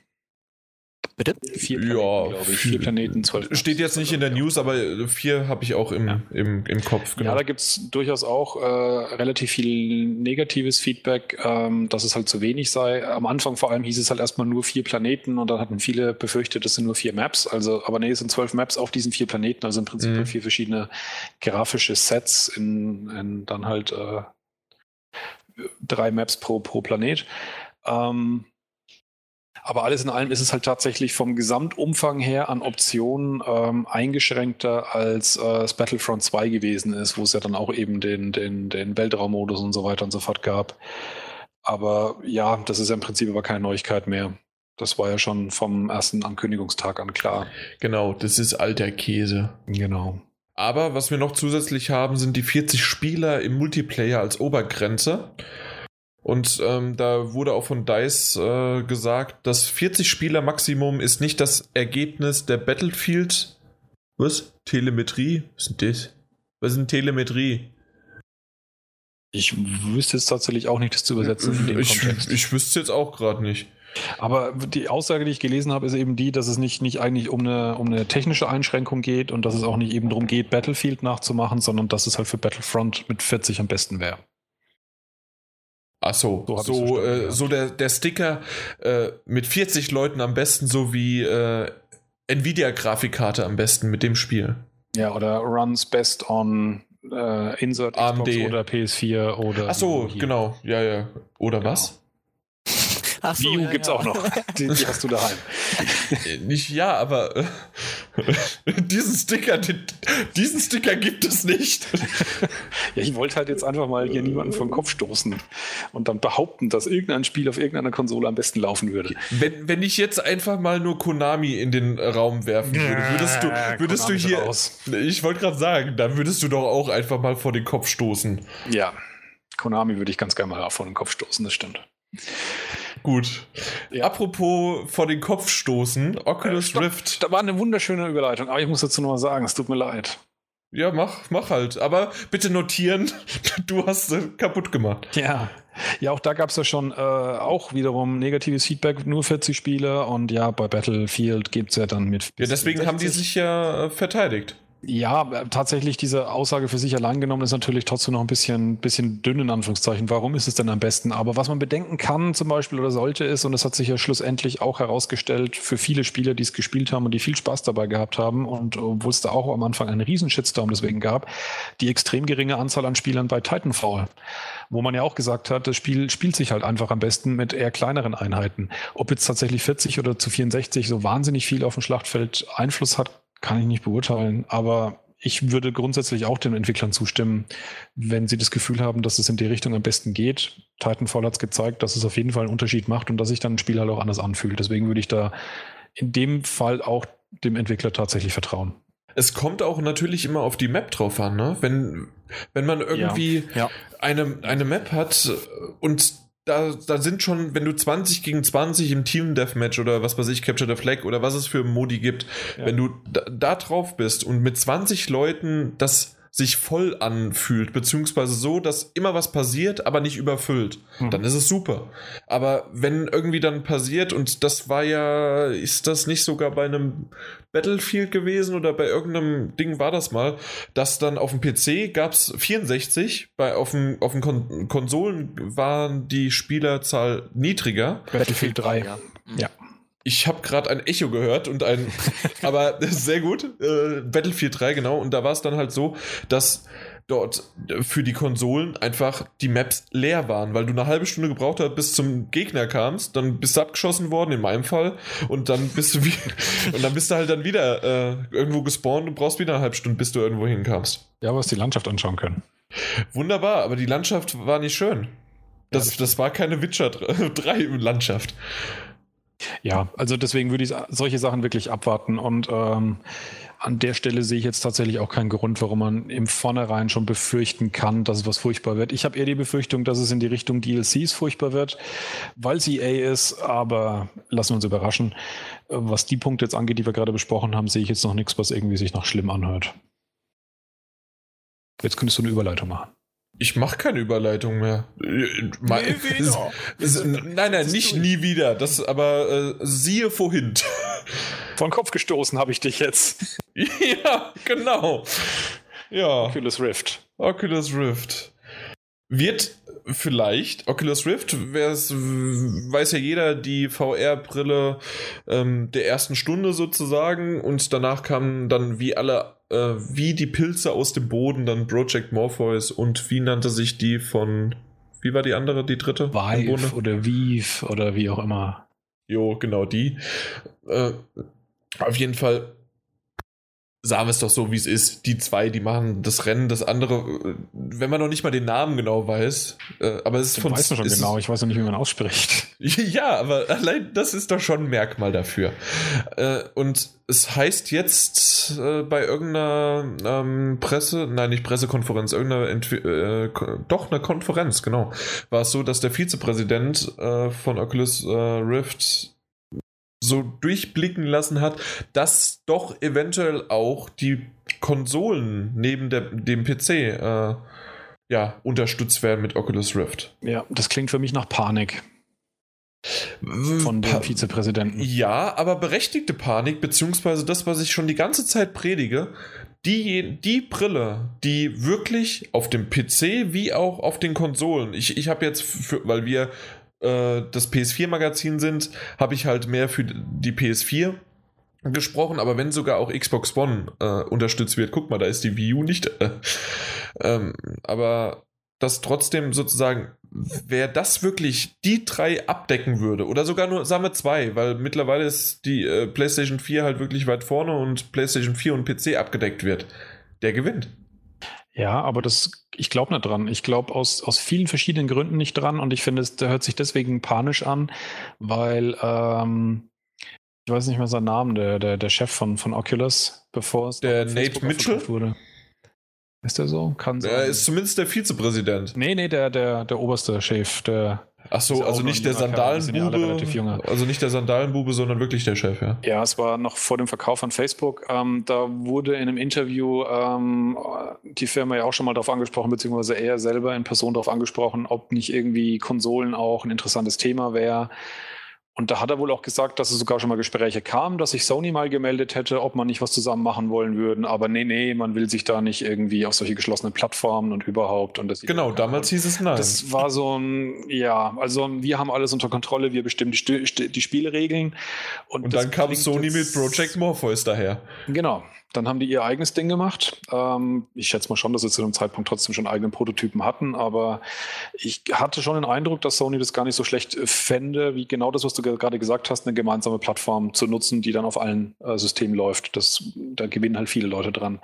[SPEAKER 3] Bitte?
[SPEAKER 2] Vier Planeten, ja, glaube ich. Vier Planeten, zwölf.
[SPEAKER 1] Steht jetzt nicht in der News, aber vier habe ich auch im, ja. im, im Kopf.
[SPEAKER 2] Genau. Ja, da gibt es durchaus auch äh, relativ viel negatives Feedback, ähm, dass es halt zu wenig sei. Am Anfang vor allem hieß es halt erstmal nur vier Planeten und dann hatten viele befürchtet, es sind nur vier Maps. Also, aber nee, es sind zwölf Maps auf diesen vier Planeten, also im Prinzip mhm. vier verschiedene grafische Sets in, in dann halt äh, drei Maps pro, pro Planet. Ähm, aber alles in allem ist es halt tatsächlich vom Gesamtumfang her an Optionen ähm, eingeschränkter als äh, das Battlefront 2 gewesen ist, wo es ja dann auch eben den, den, den Weltraummodus und so weiter und so fort gab. Aber ja, das ist ja im Prinzip aber keine Neuigkeit mehr. Das war ja schon vom ersten Ankündigungstag an klar.
[SPEAKER 1] Genau, das ist alter Käse.
[SPEAKER 2] Genau.
[SPEAKER 1] Aber was wir noch zusätzlich haben, sind die 40 Spieler im Multiplayer als Obergrenze. Und ähm, da wurde auch von DICE äh, gesagt, das 40 Spieler Maximum ist nicht das Ergebnis der Battlefield. Was? Telemetrie? Was ist denn das? Was ist denn Telemetrie?
[SPEAKER 2] Ich wüsste jetzt tatsächlich auch nicht, das zu übersetzen in dem
[SPEAKER 1] ich, Kontext. Ich wüsste jetzt auch gerade nicht.
[SPEAKER 2] Aber die Aussage, die ich gelesen habe, ist eben die, dass es nicht, nicht eigentlich um eine, um eine technische Einschränkung geht und dass es auch nicht eben darum geht, Battlefield nachzumachen, sondern dass es halt für Battlefront mit 40 am besten wäre.
[SPEAKER 1] Ach so,
[SPEAKER 2] So
[SPEAKER 1] so,
[SPEAKER 2] verstanden,
[SPEAKER 1] äh,
[SPEAKER 2] ja.
[SPEAKER 1] so der, der Sticker äh, mit 40 Leuten am besten, so wie äh, Nvidia-Grafikkarte am besten mit dem Spiel.
[SPEAKER 2] Ja, oder runs best on äh, Insert
[SPEAKER 1] AMD.
[SPEAKER 2] Xbox oder PS4 oder.
[SPEAKER 1] Ach so, genau, ja, ja. Oder
[SPEAKER 2] Genau.
[SPEAKER 1] was?
[SPEAKER 3] Ach so,
[SPEAKER 2] Wii U
[SPEAKER 3] ja,
[SPEAKER 2] gibt's
[SPEAKER 3] ja.
[SPEAKER 2] auch noch. Die, die hast du daheim.
[SPEAKER 1] Äh, Nicht ja, aber äh, diesen Sticker, den, diesen Sticker gibt es nicht.
[SPEAKER 2] Ja, ich wollte halt jetzt einfach mal hier niemanden vom Kopf stoßen und dann behaupten, dass irgendein Spiel auf irgendeiner Konsole am besten laufen würde.
[SPEAKER 1] Wenn, wenn ich jetzt einfach mal nur Konami in den Raum werfen würde, würdest du, würdest du hier.
[SPEAKER 2] raus.
[SPEAKER 1] Ich wollte gerade sagen, dann würdest du doch auch einfach mal vor den Kopf stoßen.
[SPEAKER 2] Ja, Konami würde ich ganz gerne mal vor den Kopf stoßen, das stimmt.
[SPEAKER 1] Gut.
[SPEAKER 2] Ja.
[SPEAKER 1] Apropos vor den Kopf stoßen, Oculus
[SPEAKER 2] Stopp.
[SPEAKER 1] Rift.
[SPEAKER 2] Da war eine wunderschöne Überleitung, aber ich muss dazu noch mal sagen, es tut mir leid.
[SPEAKER 1] Ja, mach, mach halt. Aber bitte notieren, du hast sie kaputt gemacht.
[SPEAKER 2] Ja. Ja, auch da gab es ja schon äh, auch wiederum negatives Feedback, nur 40 Spiele und ja, bei Battlefield gibt es ja dann mit.
[SPEAKER 1] Ja, deswegen haben die
[SPEAKER 2] 60.
[SPEAKER 1] sich ja äh, verteidigt.
[SPEAKER 2] Ja, äh, tatsächlich diese Aussage für sich allein genommen ist natürlich trotzdem noch ein bisschen, bisschen dünn in Anführungszeichen. Warum ist es denn am besten? Aber was man bedenken kann zum Beispiel oder sollte ist, und das hat sich ja schlussendlich auch herausgestellt für viele Spieler, die es gespielt haben und die viel Spaß dabei gehabt haben und obwohl es da auch am Anfang einen riesen Shitstorm deswegen gab, die extrem geringe Anzahl an Spielern bei Titanfall. Wo man ja auch gesagt hat, das Spiel spielt sich halt einfach am besten mit eher kleineren Einheiten. Ob jetzt tatsächlich 40 oder zu 64 so wahnsinnig viel auf dem Schlachtfeld Einfluss hat, kann ich nicht beurteilen, aber ich würde grundsätzlich auch den Entwicklern zustimmen, wenn sie das Gefühl haben, dass es in die Richtung am besten geht. Titanfall hat es gezeigt, dass es auf jeden Fall einen Unterschied macht und dass sich dann ein Spiel halt auch anders anfühlt. Deswegen würde ich da in dem Fall auch dem Entwickler tatsächlich vertrauen.
[SPEAKER 1] Es kommt auch natürlich immer auf die Map drauf an, ne? Wenn, wenn man irgendwie
[SPEAKER 3] Ja.
[SPEAKER 1] eine, eine Map hat und da, da sind schon, wenn du 20 gegen 20 im Team Deathmatch oder was weiß ich, Capture the Flag oder was es für Modi gibt,
[SPEAKER 2] Ja.
[SPEAKER 1] wenn du da, da drauf bist und mit 20 Leuten das sich voll anfühlt, beziehungsweise so, dass immer was passiert, aber nicht überfüllt,
[SPEAKER 2] Mhm.
[SPEAKER 1] dann ist es super. Aber wenn irgendwie dann passiert, und das war ja, ist das nicht sogar bei einem Battlefield gewesen oder bei irgendeinem Ding war das mal, dass dann auf dem PC gab es 64, bei, auf, den, auf den Kon Konsolen waren die Spielerzahl niedriger.
[SPEAKER 2] Battlefield 3.
[SPEAKER 3] Ja.
[SPEAKER 2] Ja.
[SPEAKER 1] Ich habe gerade ein Echo gehört und ein, aber sehr gut, äh, Battlefield 3 genau, und da war es dann halt so, dass dort für die Konsolen einfach die Maps leer waren, weil du eine halbe Stunde gebraucht hast, bis zum Gegner kamst, dann bist du abgeschossen worden, in meinem Fall, und dann bist du wie, und dann bist du halt dann wieder äh, irgendwo gespawnt und brauchst wieder eine halbe Stunde, bis du irgendwo hinkamst.
[SPEAKER 2] Ja, aber es die Landschaft anschauen können.
[SPEAKER 1] Wunderbar, aber die Landschaft war nicht schön. Das,
[SPEAKER 2] das
[SPEAKER 1] das war keine Witcher 3 Landschaft.
[SPEAKER 2] Ja, also deswegen würde ich solche Sachen wirklich abwarten und ähm, an der Stelle sehe ich jetzt tatsächlich auch keinen Grund, warum man im Vornherein schon befürchten kann, dass es was furchtbar wird. Ich habe eher die Befürchtung, dass es in die Richtung DLCs furchtbar wird, weil es EA ist, aber lassen wir uns überraschen. Äh, Was die Punkte jetzt angeht, die wir gerade besprochen haben, sehe ich jetzt noch nichts, was irgendwie sich noch schlimm anhört. Jetzt könntest du eine Überleitung machen.
[SPEAKER 1] Ich mache keine Überleitung mehr. Äh, mal-. Es- es- nein, nein, nicht nie wieder. Das aber äh, siehe vorhin.
[SPEAKER 2] Von Kopf gestoßen habe ich dich jetzt.
[SPEAKER 1] ja, genau. Ja,
[SPEAKER 2] Oculus Rift.
[SPEAKER 1] Oculus Rift. Wird vielleicht, Oculus Rift, weiß ja jeder, die VR-Brille ähm, der ersten Stunde sozusagen und danach kamen dann wie alle, äh, wie die Pilze aus dem Boden, dann Project Morpheus und wie nannte sich die von, wie war die andere, die dritte?
[SPEAKER 2] Vive oder Vive oder wie auch immer.
[SPEAKER 1] Jo, genau die. Äh, auf jeden Fall sagen wir es doch so, wie es ist. Die zwei, die machen das Rennen, das andere, äh, wenn man noch nicht mal den Namen genau weiß. Äh, aber es ist von.
[SPEAKER 2] weiß man schon
[SPEAKER 1] ist-
[SPEAKER 2] genau, ich weiß noch nicht, wie man ausspricht.
[SPEAKER 1] Ja, aber allein das ist doch schon ein Merkmal dafür. Äh, und es heißt jetzt äh, bei irgendeiner ähm, Presse, nein, nicht Pressekonferenz, irgendeiner, äh, doch eine Konferenz, genau, war es so, dass der Vizepräsident von Oculus Rift so durchblicken lassen hat, dass doch eventuell auch die Konsolen neben der, dem PC äh, ja, unterstützt werden mit Oculus Rift.
[SPEAKER 2] Ja, das klingt für mich nach Panik von dem
[SPEAKER 1] Pa-
[SPEAKER 2] Vizepräsidenten.
[SPEAKER 1] Ja, aber berechtigte Panik, beziehungsweise das, was ich schon die ganze Zeit predige, die, die Brille, die wirklich auf dem PC wie auch auf den Konsolen, ich, ich habe jetzt, für, weil wir äh, das PS4-Magazin sind, habe ich halt mehr für die PS4 gesprochen, aber wenn sogar auch Xbox One äh, unterstützt wird, guck mal, da ist die Wii U nicht. Äh, ähm, aber dass trotzdem sozusagen, wer das wirklich die drei abdecken würde, oder sogar nur, sagen wir zwei, weil mittlerweile ist die äh, PlayStation 4 halt wirklich weit vorne und PlayStation 4 und PC abgedeckt wird, der gewinnt.
[SPEAKER 2] Ja, aber das, ich glaube nicht dran. Ich glaube aus, aus vielen verschiedenen Gründen nicht dran und ich finde, es hört sich deswegen panisch an, weil ähm, ich weiß nicht mehr seinen Namen, der, der, der Chef von, von Oculus, bevor es
[SPEAKER 1] der Nate Mitchell
[SPEAKER 2] wurde. Ist der so? Kann sein.
[SPEAKER 1] Er ist zumindest der Vizepräsident.
[SPEAKER 2] Nee, nee, der, der, der oberste Chef, der.
[SPEAKER 1] Ach so, also nicht der Sandalenbube, also nicht der Sandalenbube, sondern wirklich der Chef, ja.
[SPEAKER 2] Ja, es war noch vor dem Verkauf an Facebook. Ähm, da wurde in einem Interview ähm, die Firma ja auch schon mal darauf angesprochen, beziehungsweise er selber in Person darauf angesprochen, ob nicht irgendwie Konsolen auch ein interessantes Thema wäre. Und da hat er wohl auch gesagt, dass es sogar schon mal Gespräche kam, dass sich Sony mal gemeldet hätte, ob man nicht was zusammen machen wollen würden. Aber nee, nee, man will sich da nicht irgendwie auf solche geschlossenen Plattformen und überhaupt. Und das
[SPEAKER 1] genau, damals hieß es nein.
[SPEAKER 2] Das war so ein, ja, also wir haben alles unter Kontrolle, wir bestimmen die, die Spielregeln.
[SPEAKER 1] Und, und dann kam Sony mit Project Morpheus daher.
[SPEAKER 2] Genau, dann haben die ihr eigenes Ding gemacht. Ähm, ich schätze mal schon, dass sie zu dem Zeitpunkt trotzdem schon eigene Prototypen hatten, aber ich hatte schon den Eindruck, dass Sony das gar nicht so schlecht fände, wie genau das, was du gerade gesagt hast, eine gemeinsame Plattform zu nutzen, die dann auf allen äh, Systemen läuft. Das, da gewinnen halt viele Leute dran.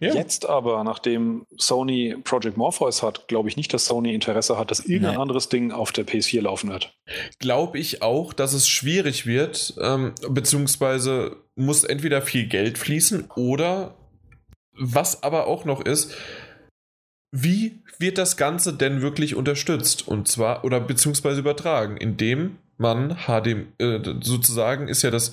[SPEAKER 2] Ja. Jetzt aber, nachdem Sony Project Morpheus hat, glaube ich nicht, dass Sony Interesse hat, dass irgendein nee. anderes Ding auf der PS4 laufen wird.
[SPEAKER 1] Glaube ich auch, dass es schwierig wird, ähm, beziehungsweise muss entweder viel Geld fließen oder was aber auch noch ist, wie wird das Ganze denn wirklich unterstützt? Und zwar, oder beziehungsweise übertragen, indem man HDMI, äh, sozusagen ist ja das,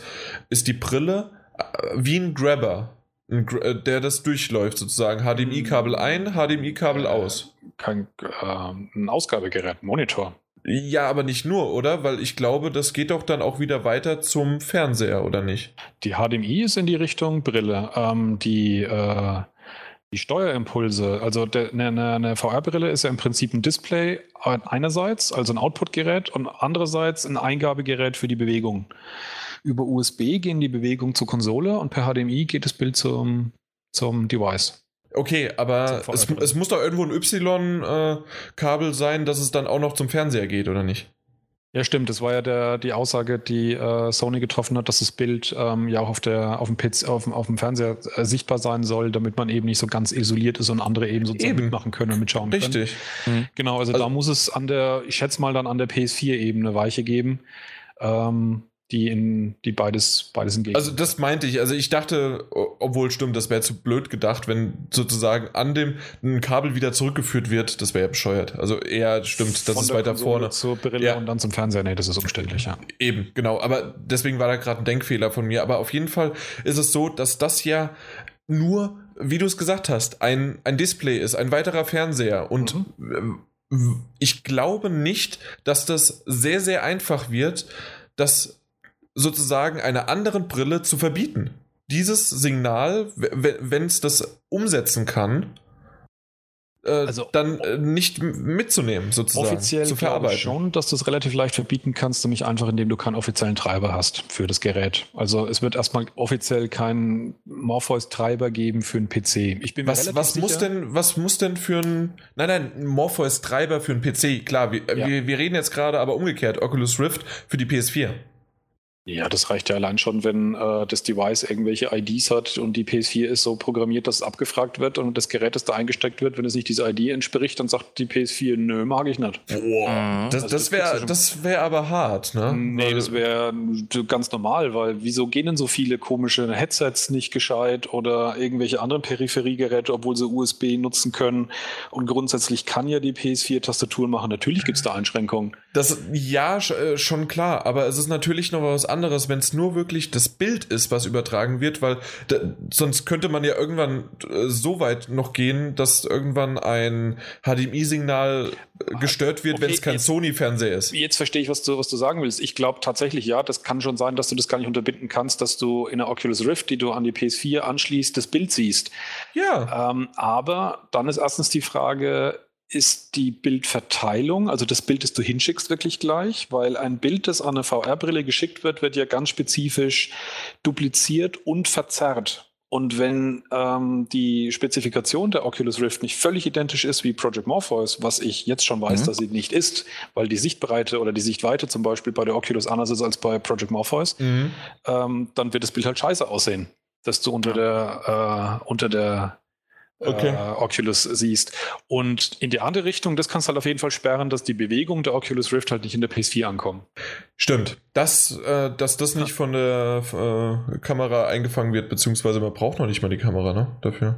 [SPEAKER 1] ist die Brille äh, wie ein Grabber, äh, der das durchläuft, sozusagen. HDMI-Kabel ein, HDMI-Kabel aus.
[SPEAKER 2] Kein äh, ein Ausgabegerät, Monitor.
[SPEAKER 1] Ja, aber nicht nur, oder? Weil ich glaube, das geht doch dann auch wieder weiter zum Fernseher, oder nicht?
[SPEAKER 2] Die HDMI ist in die Richtung Brille. Ähm, die, äh, die Steuerimpulse, also eine, eine ne VR-Brille ist ja im Prinzip ein Display einerseits, also ein Output-Gerät und andererseits ein Eingabegerät für die Bewegung. Über USB gehen die Bewegungen zur Konsole und per HDMI geht das Bild zum, zum Device.
[SPEAKER 1] Okay, aber es, es, muss doch irgendwo ein Y-Kabel äh, sein, dass es dann auch noch zum Fernseher geht, oder nicht?
[SPEAKER 2] Ja, stimmt. Das war ja der, die Aussage, die äh, Sony getroffen hat, dass das Bild ähm, ja auch auf, der, auf, dem, PC, auf, auf dem Fernseher äh, sichtbar sein soll, damit man eben nicht so ganz isoliert ist und andere eben sozusagen eben. mitmachen können und mitschauen
[SPEAKER 1] Richtig.
[SPEAKER 2] können. Richtig. Mhm. Genau, also, also, da muss es an der, ich schätze mal dann an der PS4 eben eine Weiche geben. Ähm, die in die beides beides
[SPEAKER 1] entgegen. Also das meinte ich. Also ich dachte, obwohl stimmt, das wäre zu blöd gedacht, wenn sozusagen an dem ein Kabel wieder zurückgeführt wird, das wäre ja bescheuert. Also eher stimmt, das Von ist weiter Konsole vorne
[SPEAKER 2] zur Brille ja. und dann zum Fernseher. Nee, das ist umständlich, ja.
[SPEAKER 1] Eben, genau, aber deswegen war da gerade ein Denkfehler von mir, aber auf jeden Fall ist es so, dass das ja nur, wie du es gesagt hast, ein ein Display ist, ein weiterer Fernseher und mhm. ich glaube nicht, dass das sehr sehr einfach wird, dass sozusagen einer anderen Brille zu verbieten. Dieses Signal, wenn es das umsetzen kann, äh, also, dann äh, nicht mitzunehmen, sozusagen.
[SPEAKER 2] Offiziell zu verarbeiten. Ich schon, dass du es relativ leicht verbieten kannst, nämlich einfach, indem du keinen offiziellen Treiber hast für das Gerät. Also es wird erstmal offiziell keinen Morpheus-Treiber geben für einen PC. Ich bin
[SPEAKER 1] was, was muss denn, was muss denn für ein, nein, nein, Morpheus-Treiber für einen PC? Klar, wir, ja. wir, wir reden jetzt gerade aber umgekehrt, Oculus Rift für die PS4.
[SPEAKER 2] Ja, das reicht ja allein schon, wenn äh, das Device irgendwelche IDs hat und die PS4 ist so programmiert, dass es abgefragt wird und das Gerät, das da eingesteckt wird, wenn es nicht diese ID entspricht, dann sagt die PS4, nö, mag ich nicht.
[SPEAKER 1] Boah, mhm. das, also das wäre das wär aber hart, ne?
[SPEAKER 2] Nee, weil, das wäre ganz normal, weil wieso gehen denn so viele komische Headsets nicht gescheit oder irgendwelche anderen Peripheriegeräte, obwohl sie USB nutzen können und grundsätzlich kann ja die PS4 Tastaturen machen. Natürlich gibt es da Einschränkungen.
[SPEAKER 1] Das, ja, äh, schon klar, aber es ist natürlich noch was anderes, wenn es nur wirklich das Bild ist, was übertragen wird, weil da, sonst könnte man ja irgendwann äh, so weit noch gehen, dass irgendwann ein HDMI-Signal äh, gestört wird, okay, wenn es kein Sony-Fernseher ist.
[SPEAKER 2] Jetzt verstehe ich, was du, was du sagen willst. Ich glaube tatsächlich, ja, das kann schon sein, dass du das gar nicht unterbinden kannst, dass du in der Oculus Rift, die du an die PS4 anschließt, das Bild siehst.
[SPEAKER 1] Ja.
[SPEAKER 2] Ähm, aber dann ist erstens die Frage, ist die Bildverteilung, also das Bild, das du hinschickst, wirklich gleich, weil ein Bild, das an eine VR-Brille geschickt wird, wird ja ganz spezifisch dupliziert und verzerrt. Und wenn ähm, die Spezifikation der Oculus Rift nicht völlig identisch ist wie Project Morpheus, was ich jetzt schon weiß, mhm. dass sie nicht ist, weil die Sichtbreite oder die Sichtweite zum Beispiel bei der Oculus anders ist als bei Project Morpheus, mhm. ähm, dann wird das Bild halt scheiße aussehen, dass du unter der, äh, unter der okay. äh, Oculus siehst. Und in die andere Richtung, das kannst du halt auf jeden Fall sperren, dass die Bewegung der Oculus Rift halt nicht in der PS4 ankommen.
[SPEAKER 1] Stimmt. Das, äh, dass das nicht von der äh, Kamera eingefangen wird, beziehungsweise man braucht noch nicht mal die Kamera, ne? Dafür.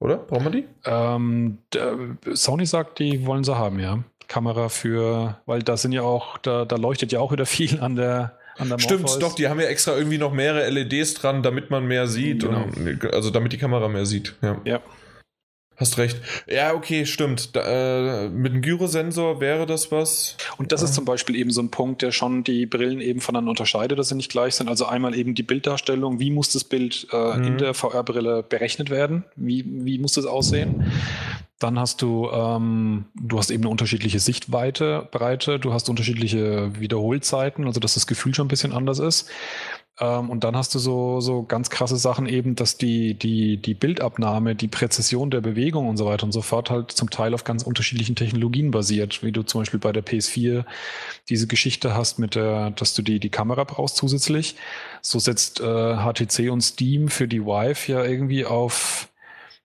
[SPEAKER 1] Oder? Braucht man die?
[SPEAKER 2] Ähm, der, Sony sagt, die wollen sie haben, ja. Kamera für, weil da sind ja auch, da, da leuchtet ja auch wieder viel an der,
[SPEAKER 1] Stimmt, doch, die haben ja extra irgendwie noch mehrere LEDs dran, damit man mehr sieht. Genau. Und, also damit die Kamera mehr sieht. Ja.
[SPEAKER 2] ja.
[SPEAKER 1] Hast recht. Ja, okay, stimmt. Da, äh, mit einem Gyrosensor wäre das was.
[SPEAKER 2] Und das ja. ist zum Beispiel eben so ein Punkt, der schon die Brillen eben voneinander unterscheidet, dass sie nicht gleich sind. Also einmal eben die Bilddarstellung, wie muss das Bild äh, mhm. in der VR-Brille berechnet werden? Wie, wie muss das aussehen? Dann hast du, ähm, du hast eben eine unterschiedliche Sichtweite, Breite, du hast unterschiedliche Wiederholzeiten, also dass das Gefühl schon ein bisschen anders ist. Ähm, und dann hast du so, so ganz krasse Sachen eben, dass die, die, die Bildabnahme, die Präzision der Bewegung und so weiter und so fort halt zum Teil auf ganz unterschiedlichen Technologien basiert, wie du zum Beispiel bei der PS4 diese Geschichte hast mit der, dass du die, die Kamera brauchst zusätzlich. So setzt äh, HTC und Steam für die Vive ja irgendwie auf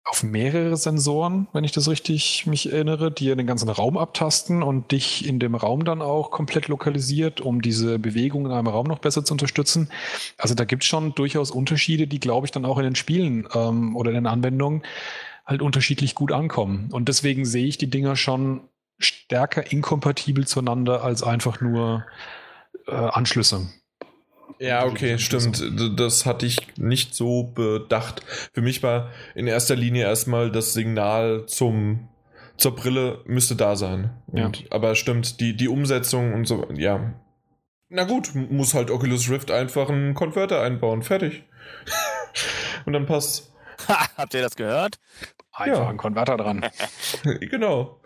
[SPEAKER 2] auf mehrere Sensoren, wenn ich das richtig mich erinnere, die ja den ganzen Raum abtasten und dich in dem Raum dann auch komplett lokalisiert, um diese Bewegung in einem Raum noch besser zu unterstützen. Also da gibt es schon durchaus Unterschiede, die, glaube ich, dann auch in den Spielen ähm, oder in den Anwendungen halt unterschiedlich gut ankommen. Und deswegen sehe ich die Dinger schon stärker inkompatibel zueinander als einfach nur äh, Anschlüsse.
[SPEAKER 1] Ja, okay, stimmt. Das hatte ich nicht so bedacht. Für mich war in erster Linie erstmal das Signal zum zur Brille müsste da sein. Und, ja. Aber stimmt, die, die Umsetzung und so, ja. Na gut, muss halt Oculus Rift einfach einen Konverter einbauen. Fertig. und dann passt.
[SPEAKER 3] Habt ihr das gehört?
[SPEAKER 2] Einfach ja. einen Konverter dran.
[SPEAKER 1] genau.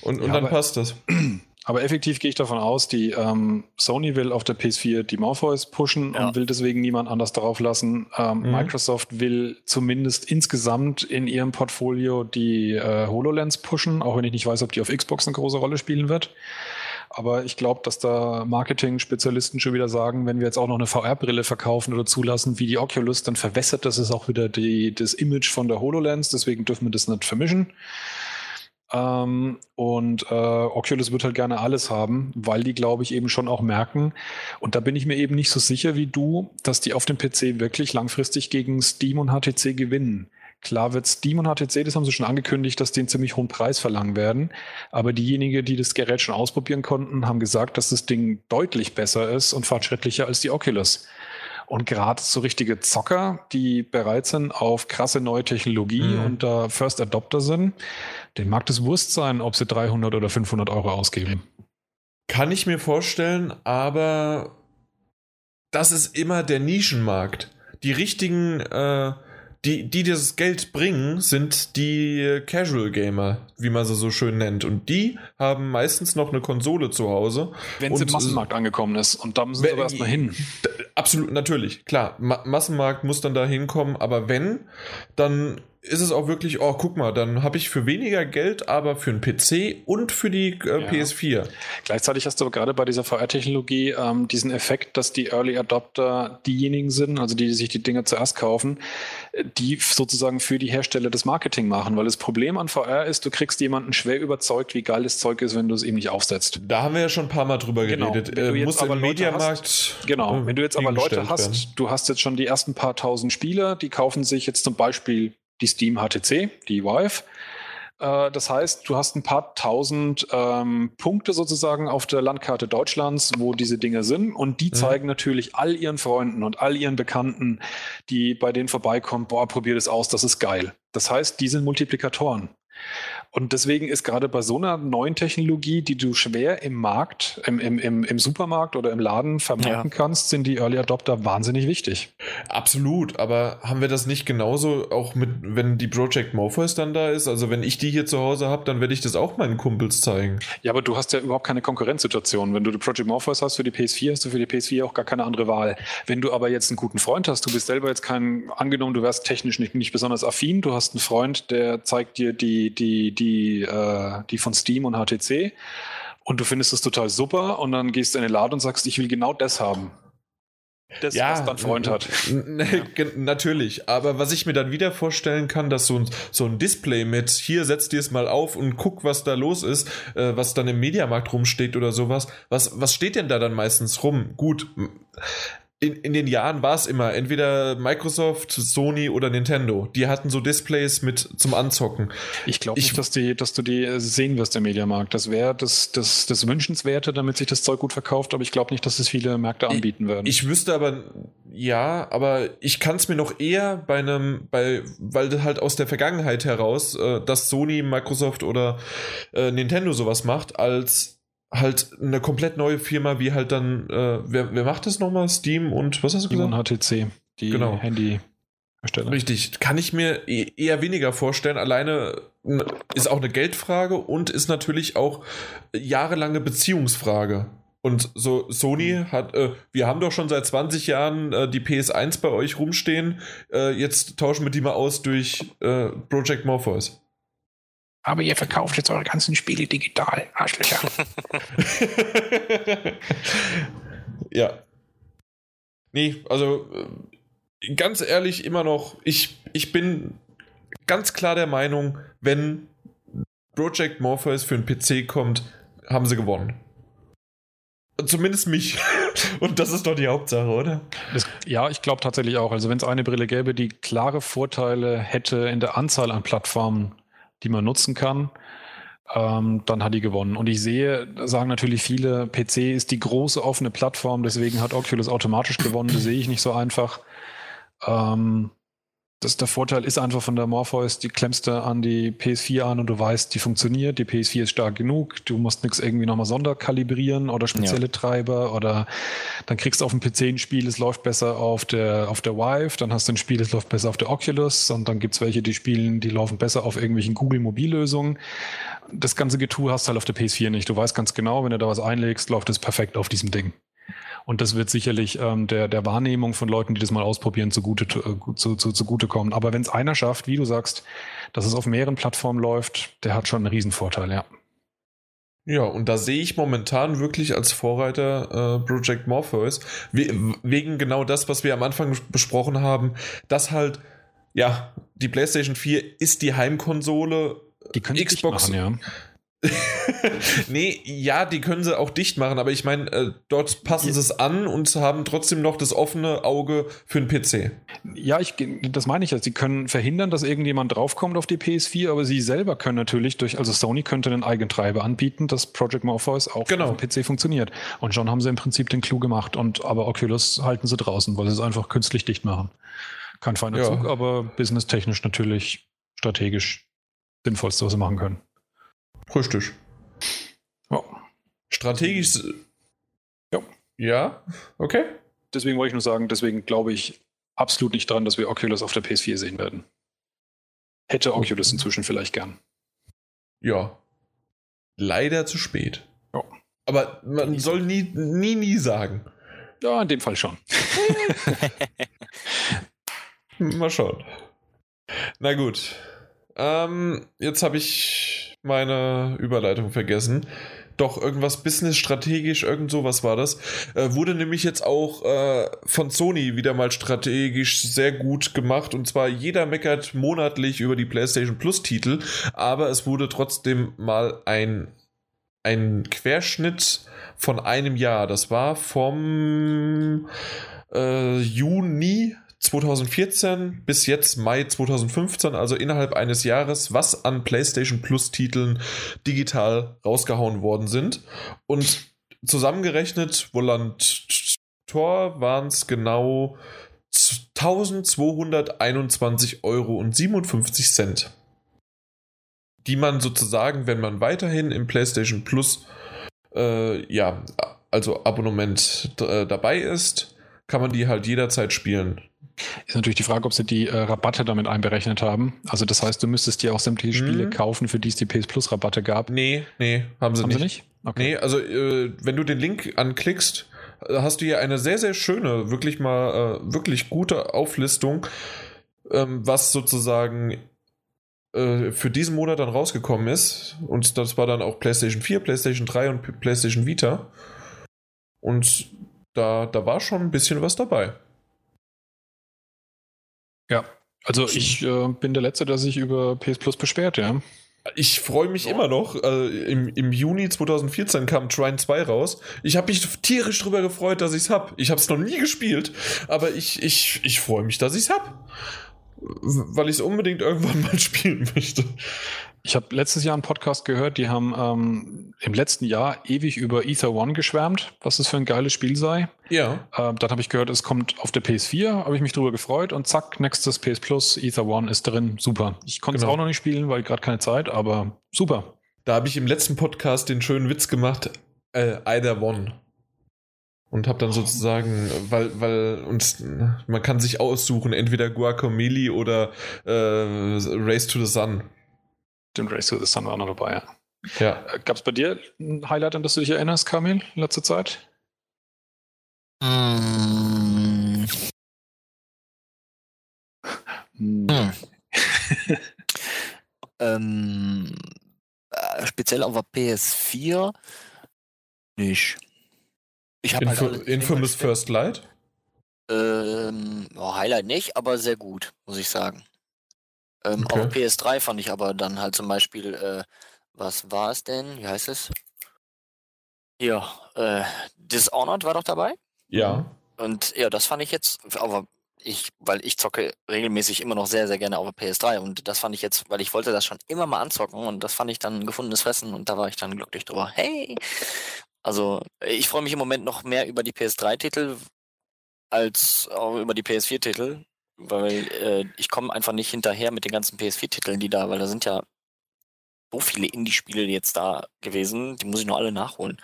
[SPEAKER 1] Und, und ja, dann passt das.
[SPEAKER 2] Aber effektiv gehe ich davon aus, die ähm, Sony will auf der PS4 die Morpheus pushen ja. und will deswegen niemand anders darauf lassen. Ähm, mhm. Microsoft will zumindest insgesamt in ihrem Portfolio die äh, HoloLens pushen, auch wenn ich nicht weiß, ob die auf Xbox eine große Rolle spielen wird. Aber ich glaube, dass da Marketing-Spezialisten schon wieder sagen, wenn wir jetzt auch noch eine VR-Brille verkaufen oder zulassen wie die Oculus, dann verwässert das ist auch wieder die, das Image von der HoloLens. Deswegen dürfen wir das nicht vermischen. Ähm, und äh, Oculus wird halt gerne alles haben, weil die, glaube ich, eben schon auch merken. Und da bin ich mir eben nicht so sicher wie du, dass die auf dem PC wirklich langfristig gegen Steam und HTC gewinnen. Klar wird Steam und HTC, das haben sie schon angekündigt, dass die einen ziemlich hohen Preis verlangen werden. Aber diejenigen, die das Gerät schon ausprobieren konnten, haben gesagt, dass das Ding deutlich besser ist und fortschrittlicher als die Oculus. Und gerade so richtige Zocker, die bereit sind auf krasse neue Technologie mhm. und da äh, First Adopter sind, den mag das Wurst sein, ob sie 300 oder 500 Euro ausgeben.
[SPEAKER 1] Kann ich mir vorstellen, aber das ist immer der Nischenmarkt. Die richtigen äh, die, die das Geld bringen, sind die Casual Gamer, wie man sie so schön nennt. Und die haben meistens noch eine Konsole zu Hause.
[SPEAKER 2] Wenn sie im Massenmarkt angekommen ist. Und da müssen sie aber erstmal hin.
[SPEAKER 1] Absolut, natürlich, klar. Ma Massenmarkt muss dann da hinkommen. Aber wenn, dann ist es auch wirklich, oh, guck mal, dann habe ich für weniger Geld, aber für einen PC und für die äh, ja. PS4.
[SPEAKER 2] Gleichzeitig hast du aber gerade bei dieser VR-Technologie ähm, diesen Effekt, dass die Early Adopter diejenigen sind, also die, die sich die Dinge zuerst kaufen, die sozusagen für die Hersteller das Marketing machen. Weil das Problem an VR ist, du kriegst jemanden schwer überzeugt, wie geil das Zeug ist, wenn du es ihm nicht aufsetzt.
[SPEAKER 1] Da haben wir ja schon ein paar Mal drüber
[SPEAKER 2] genau.
[SPEAKER 1] geredet.
[SPEAKER 2] Wenn du äh, jetzt aber im Mediamarkt. Hast, genau, wenn du jetzt aber Leute hast, werden. du hast jetzt schon die ersten paar tausend Spieler, die kaufen sich jetzt zum Beispiel die Steam HTC, die Vive. Äh, das heißt, du hast ein paar tausend ähm, Punkte sozusagen auf der Landkarte Deutschlands, wo diese Dinge sind. Und die mhm. zeigen natürlich all ihren Freunden und all ihren Bekannten, die bei denen vorbeikommen, boah, probier das aus, das ist geil. Das heißt, die sind Multiplikatoren. Und deswegen ist gerade bei so einer neuen Technologie, die du schwer im Markt, im, im, im, im Supermarkt oder im Laden vermarkten ja. kannst, sind die Early Adopter wahnsinnig wichtig.
[SPEAKER 1] Absolut, aber haben wir das nicht genauso auch mit, wenn die Project Morpheus dann da ist? Also wenn ich die hier zu Hause habe, dann werde ich das auch meinen Kumpels zeigen.
[SPEAKER 2] Ja, aber du hast ja überhaupt keine Konkurrenzsituation. Wenn du die Project Morpheus hast für die PS4, hast du für die PS4 auch gar keine andere Wahl. Wenn du aber jetzt einen guten Freund hast, du bist selber jetzt kein, angenommen, du wärst technisch nicht, nicht besonders affin, du hast einen Freund, der zeigt dir die, die, die, äh, die von Steam und HTC und du findest es total super und dann gehst du in den Laden und sagst, ich will genau das haben.
[SPEAKER 1] Das, ja, was dein Freund hat. Natürlich, aber was ich mir dann wieder vorstellen kann, dass so ein, so ein Display mit hier setz dir es mal auf und guck, was da los ist, äh, was dann im Mediamarkt rumsteht oder sowas. Was, was steht denn da dann meistens rum? Gut, in, in den Jahren war es immer entweder Microsoft, Sony oder Nintendo. Die hatten so Displays mit zum Anzocken.
[SPEAKER 2] Ich glaube nicht, dass, die, dass du die sehen wirst im Mediamarkt. Das wäre das, das, das Wünschenswerte, damit sich das Zeug gut verkauft, aber ich glaube nicht, dass es viele Märkte anbieten werden.
[SPEAKER 1] Ich, ich wüsste aber, ja, aber ich kann es mir noch eher bei einem, bei, weil halt aus der Vergangenheit heraus, äh, dass Sony, Microsoft oder äh, Nintendo sowas macht, als halt eine komplett neue Firma, wie halt dann, äh, wer, wer macht das nochmal? Steam und was hast du
[SPEAKER 2] Steam gesagt? und HTC,
[SPEAKER 1] die genau.
[SPEAKER 2] Handy.
[SPEAKER 1] Richtig, kann ich mir e-, eher weniger vorstellen. Alleine ist auch eine Geldfrage und ist natürlich auch jahrelange Beziehungsfrage. Und so Sony mhm. hat, äh, wir haben doch schon seit 20 Jahren äh, die PS1 bei euch rumstehen. Äh, jetzt tauschen wir die mal aus durch äh, Project Morpheus.
[SPEAKER 2] Aber ihr verkauft jetzt eure ganzen Spiele digital, Arschlöcher.
[SPEAKER 1] ja. Nee, also äh, ganz ehrlich, immer noch, ich, ich bin ganz klar der Meinung, wenn Project Morpheus für einen PC kommt, haben sie gewonnen. Zumindest mich. Und das ist doch die Hauptsache, oder?
[SPEAKER 2] Das, ja, ich glaube tatsächlich auch. Also wenn es eine Brille gäbe, die klare Vorteile hätte in der Anzahl an Plattformen, die man nutzen kann, ähm, dann hat die gewonnen. Und ich sehe, sagen natürlich viele, PC ist die große offene Plattform, deswegen hat Oculus automatisch gewonnen. Das sehe ich nicht so einfach. Ähm, das, der Vorteil ist einfach von der Morpheus, die klemmst du an die PS4 an und du weißt, die funktioniert, die PS4 ist stark genug, du musst nichts irgendwie nochmal sonderkalibrieren oder spezielle ja. Treiber oder dann kriegst du auf dem PC ein Spiel, es läuft besser auf der, auf der Vive, dann hast du ein Spiel, es läuft besser auf der Oculus und dann gibt's welche, die spielen, die laufen besser auf irgendwelchen Google-Mobillösungen. Das ganze Getue hast du halt auf der PS4 nicht. Du weißt ganz genau, wenn du da was einlegst, läuft es perfekt auf diesem Ding. Und das wird sicherlich ähm, der, der Wahrnehmung von Leuten, die das mal ausprobieren, zugute, äh, zu, zu, zugutekommen. Aber wenn es einer schafft, wie du sagst, dass es auf mehreren Plattformen läuft, der hat schon einen Riesenvorteil, ja.
[SPEAKER 1] Ja, und da sehe ich momentan wirklich als Vorreiter äh, Project Morpheus, we wegen genau das, was wir am Anfang besprochen haben, dass halt, ja, die PlayStation 4 ist die Heimkonsole.
[SPEAKER 2] Die können Xbox, machen, ja.
[SPEAKER 1] nee, ja, die können sie auch dicht machen, aber ich meine, äh, dort passen sie es an und haben trotzdem noch das offene Auge für einen PC.
[SPEAKER 2] Ja, ich, das meine ich ja. Sie können verhindern, dass irgendjemand draufkommt auf die PS4, aber sie selber können natürlich durch, also Sony könnte einen eigenen Treiber anbieten, dass Project Morpheus auch genau. auf dem PC funktioniert. Und schon haben sie im Prinzip den Clou gemacht. Und aber Oculus halten sie draußen, weil sie es einfach künstlich dicht machen. Kein feiner ja. Zug, aber businesstechnisch natürlich strategisch sinnvollste, was sie machen können.
[SPEAKER 1] Richtig. Ja. Strategisch. Ja. Ja, okay.
[SPEAKER 2] Deswegen wollte ich nur sagen, deswegen glaube ich absolut nicht dran, dass wir Oculus auf der PS4 sehen werden. Hätte Oculus inzwischen vielleicht gern.
[SPEAKER 1] Ja. Leider zu spät.
[SPEAKER 2] Ja.
[SPEAKER 1] Aber man soll nie, nie, nie sagen.
[SPEAKER 2] Ja, in dem Fall schon.
[SPEAKER 1] Mal schauen. Na gut. Ähm, jetzt habe ich meine Überleitung vergessen. Doch, irgendwas business-strategisch, irgend sowas war das. Äh, wurde nämlich jetzt auch äh, von Sony wieder mal strategisch sehr gut gemacht. Und zwar jeder meckert monatlich über die PlayStation Plus-Titel, aber es wurde trotzdem mal ein, ein Querschnitt von einem Jahr. Das war vom äh, Juni 2014 bis jetzt Mai 2015, also innerhalb eines Jahres, was an PlayStation Plus Titeln digital rausgehauen worden sind. Und zusammengerechnet, Volant Tor waren es genau 1221 Euro und 57 Cent. Die man sozusagen, wenn man weiterhin im PlayStation Plus, äh, ja, also Abonnement äh, dabei ist, kann man die halt jederzeit spielen.
[SPEAKER 2] Ist natürlich die Frage, ob sie die äh, Rabatte damit einberechnet haben. Also das heißt, du müsstest dir auch sämtliche Spiele
[SPEAKER 1] Mhm.
[SPEAKER 2] kaufen, für die es die PS Plus Rabatte gab.
[SPEAKER 1] Nee, nee, haben sie
[SPEAKER 2] Haben
[SPEAKER 1] nicht.
[SPEAKER 2] sie nicht? Okay.
[SPEAKER 1] Nee, also äh, wenn du den Link anklickst, äh, hast du hier eine sehr, sehr schöne, wirklich mal, äh, wirklich gute Auflistung, ähm, was sozusagen äh, für diesen Monat dann rausgekommen ist. Und das war dann auch PlayStation 4, PlayStation 3 und PlayStation Vita. Und da, da war schon ein bisschen was dabei.
[SPEAKER 2] Ja. Also ich äh, bin der Letzte, der sich über PS Plus beschwert, ja.
[SPEAKER 1] Ich freue mich immer noch. Äh, im, Im Juni 2014 kam Trine 2 raus. Ich habe mich tierisch drüber gefreut, dass ich es habe. Ich habe es noch nie gespielt, aber ich, ich, ich freue mich, dass ich es habe. Weil ich es unbedingt irgendwann mal spielen möchte.
[SPEAKER 2] Ich habe letztes Jahr einen Podcast gehört, die haben ähm, im letzten Jahr ewig über Ether One geschwärmt, was das für ein geiles Spiel sei.
[SPEAKER 1] Ja.
[SPEAKER 2] Ähm, dann habe ich gehört, es kommt auf der PS4, habe ich mich drüber gefreut und zack, nächstes PS Plus, Ether One ist drin. Super. Ich konnte es
[SPEAKER 1] Genau.
[SPEAKER 2] auch noch nicht spielen, weil gerade keine Zeit, aber super.
[SPEAKER 1] Da habe ich im letzten Podcast den schönen Witz gemacht, äh, either one. Und habe dann sozusagen, weil, weil uns, man kann sich aussuchen, entweder Guacamole oder äh, Race to the Sun.
[SPEAKER 2] Den Race to the Sun war auch noch dabei, ja.
[SPEAKER 1] Ja.
[SPEAKER 2] Gab es bei dir ein Highlight, an das du dich erinnerst, Kamil, in letzter Zeit?
[SPEAKER 3] Mm,
[SPEAKER 2] Hm.
[SPEAKER 3] Hm. ähm, äh, speziell auf der PS4 nicht. Ich habe halt
[SPEAKER 1] Info
[SPEAKER 3] alles-
[SPEAKER 1] Infamous First Light?
[SPEAKER 3] Ähm, oh, Highlight nicht, aber sehr gut, muss ich sagen. Ähm,
[SPEAKER 1] Okay.
[SPEAKER 3] Auf PS3 fand ich aber dann halt zum Beispiel, äh, was war es denn? Wie heißt es? Ja, äh, Dishonored war doch dabei.
[SPEAKER 1] Ja.
[SPEAKER 3] Und ja, das fand ich jetzt, aber ich, weil ich zocke regelmäßig immer noch sehr, sehr gerne auf der PS3 und das fand ich jetzt, weil ich wollte das schon immer mal anzocken und das fand ich dann ein gefundenes Fressen und da war ich dann glücklich drüber. Hey! Also, ich freue mich im Moment noch mehr über die PS3-Titel als auch über die PS4-Titel, weil äh, ich komme einfach nicht hinterher mit den ganzen PS4-Titeln, die da, weil da sind ja so viele Indie-Spiele jetzt da gewesen, die muss ich noch alle nachholen.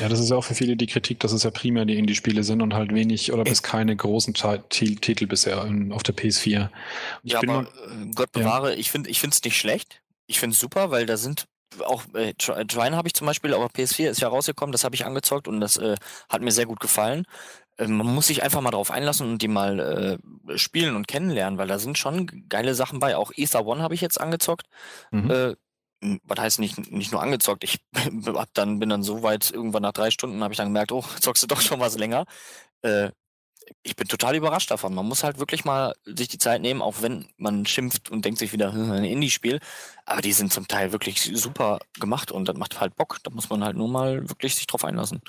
[SPEAKER 2] Ja, das ist ja auch für viele die Kritik, dass es ja primär die Indie-Spiele sind und halt wenig oder bis keine großen Ti- Ti- Titel bisher in, auf der PS4. Ich
[SPEAKER 3] ja,
[SPEAKER 2] bin
[SPEAKER 3] aber
[SPEAKER 2] mal,
[SPEAKER 3] äh, Gott
[SPEAKER 2] Ja.
[SPEAKER 3] bewahre, ich finde ich finde es nicht schlecht. Ich finde es super, weil da sind auch äh, Tri- Trine habe ich zum Beispiel, aber PS4 ist ja rausgekommen, das habe ich angezockt und das äh, hat mir sehr gut gefallen. Äh, man muss sich einfach mal drauf einlassen und die mal äh, spielen und kennenlernen, weil da sind schon geile Sachen bei. Auch Ether One habe ich jetzt angezockt.
[SPEAKER 2] Mhm.
[SPEAKER 3] Äh, m, was heißt nicht, nicht nur angezockt, ich hab dann, bin dann so weit, irgendwann nach drei Stunden habe ich dann gemerkt, oh, zockst du doch schon was länger. Äh, ich bin total überrascht davon. Man muss halt wirklich mal sich die Zeit nehmen, auch wenn man schimpft und denkt sich wieder, hm, ein Indie-Spiel. Aber die sind zum Teil wirklich super gemacht und das macht halt Bock. Da muss man halt nur mal wirklich sich drauf einlassen.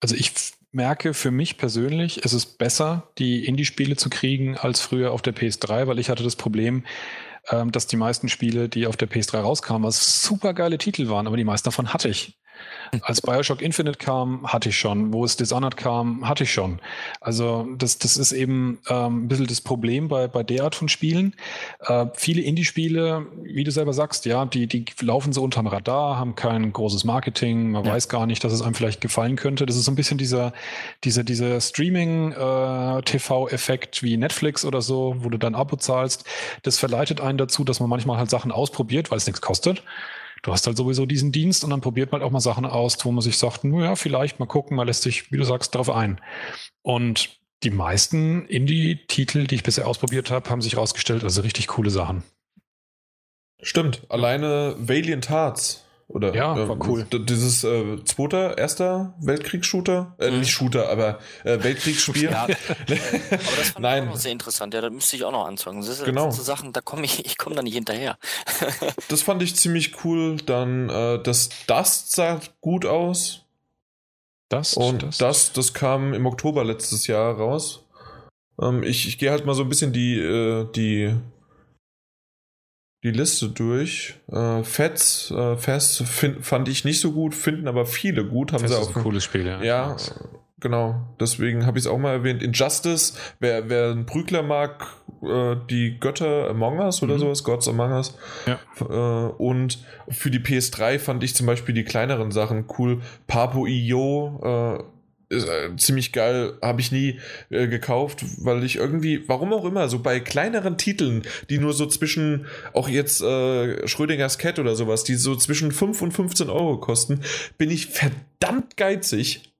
[SPEAKER 2] Also ich merke für mich persönlich, es ist besser, die Indie-Spiele zu kriegen als früher auf der PS3, weil ich hatte das Problem, ähm, dass die meisten Spiele, die auf der PS3 rauskamen, was super geile Titel waren, aber die meisten davon hatte ich. Als Bioshock Infinite kam, hatte ich schon. Wo es Dishonored kam, hatte ich schon. Also das, das ist eben ähm, ein bisschen das Problem bei, bei der Art von Spielen. Äh, viele Indie-Spiele, wie du selber sagst, ja, die, die laufen so unterm Radar, haben kein großes Marketing, man
[SPEAKER 3] Ja.
[SPEAKER 2] weiß gar nicht, dass es einem vielleicht gefallen könnte. Das ist so ein bisschen dieser, dieser, dieser Streaming-TV-Effekt wie Netflix oder so, wo du dein Abo zahlst. Das verleitet einen dazu, dass man manchmal halt Sachen ausprobiert, weil es nichts kostet. Du hast halt sowieso diesen Dienst und dann probiert man halt auch mal Sachen aus, wo man sich sagt, naja, vielleicht mal gucken, man lässt sich, wie du sagst, darauf ein. Und die meisten Indie-Titel, die ich bisher ausprobiert habe, haben sich herausgestellt, also richtig coole Sachen.
[SPEAKER 1] Stimmt. Alleine Valiant Hearts. Oder,
[SPEAKER 2] Ja, war cool.
[SPEAKER 1] Dieses äh, zweiter, erster Weltkriegsshooter? Äh,
[SPEAKER 3] Mhm.
[SPEAKER 1] nicht Shooter, aber äh, Weltkriegsspiel.
[SPEAKER 3] Ja, äh, aber das fand
[SPEAKER 1] Nein.
[SPEAKER 3] ich auch noch sehr interessant. Ja, da müsste ich auch noch anzocken. Das sind
[SPEAKER 1] Genau.
[SPEAKER 3] so Sachen, da komme ich, ich komme da nicht hinterher.
[SPEAKER 1] Das fand ich ziemlich cool. Dann äh, das Dust sah gut aus.
[SPEAKER 2] Das
[SPEAKER 1] Und das, das, kam im Oktober letztes Jahr raus. Ähm, ich ich gehe halt mal so ein bisschen die, äh, die, die Liste durch. Äh, Fats, äh, find, fand ich nicht so gut, finden aber viele gut. Haben
[SPEAKER 2] Das
[SPEAKER 1] sie
[SPEAKER 2] ist
[SPEAKER 1] auch
[SPEAKER 2] ein cooles Spiel, ja.
[SPEAKER 1] Ja, genau. Deswegen habe ich es auch mal erwähnt. Injustice, wer, wer einen Prügler mag, äh, die Götter Among Us oder
[SPEAKER 2] Mhm.
[SPEAKER 1] sowas, Gods Among Us.
[SPEAKER 2] Ja.
[SPEAKER 1] Äh, und für die PS3 fand ich zum Beispiel die kleineren Sachen cool. Papo.io äh, ist äh, ziemlich geil, habe ich nie äh, gekauft, weil ich irgendwie, warum auch immer, so bei kleineren Titeln, die nur so zwischen, auch jetzt äh, Schrödingers Cat oder sowas, die so zwischen 5 und 15 Euro kosten, bin ich verdammt geizig.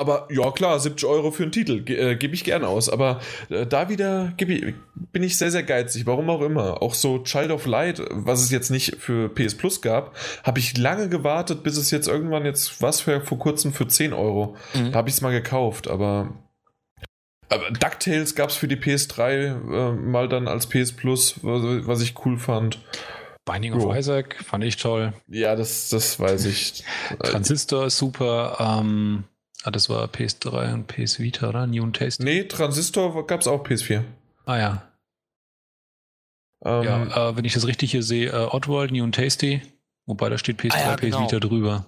[SPEAKER 1] Aber ja, klar, 70 Euro für einen Titel äh, gebe ich gern aus. Aber äh, da wieder ich, bin ich sehr, sehr geizig. Warum auch immer. Auch so Child of Light, was es jetzt nicht für PS Plus gab, habe ich lange gewartet, bis es jetzt irgendwann jetzt was für vor kurzem für 10 Euro.
[SPEAKER 3] Mhm.
[SPEAKER 1] Habe ich es mal gekauft, aber. Aber DuckTales gab es für die PS3 äh, mal dann als PS Plus, was, was ich cool fand.
[SPEAKER 2] Binding of
[SPEAKER 1] Jo.
[SPEAKER 2] Isaac fand ich toll.
[SPEAKER 1] Ja, das, das weiß ich.
[SPEAKER 2] Transistor ist super. Ähm, ah, das war PS3 und PS Vita, oder? New and Tasty.
[SPEAKER 1] nee, Transistor gab es auch PS4.
[SPEAKER 2] Ah ja.
[SPEAKER 1] Ähm,
[SPEAKER 2] ja äh, wenn ich das richtig hier sehe, äh, Oddworld, New and Tasty. Wobei da steht PS3,
[SPEAKER 3] Ah ja,
[SPEAKER 2] PS
[SPEAKER 3] genau.
[SPEAKER 2] Vita drüber.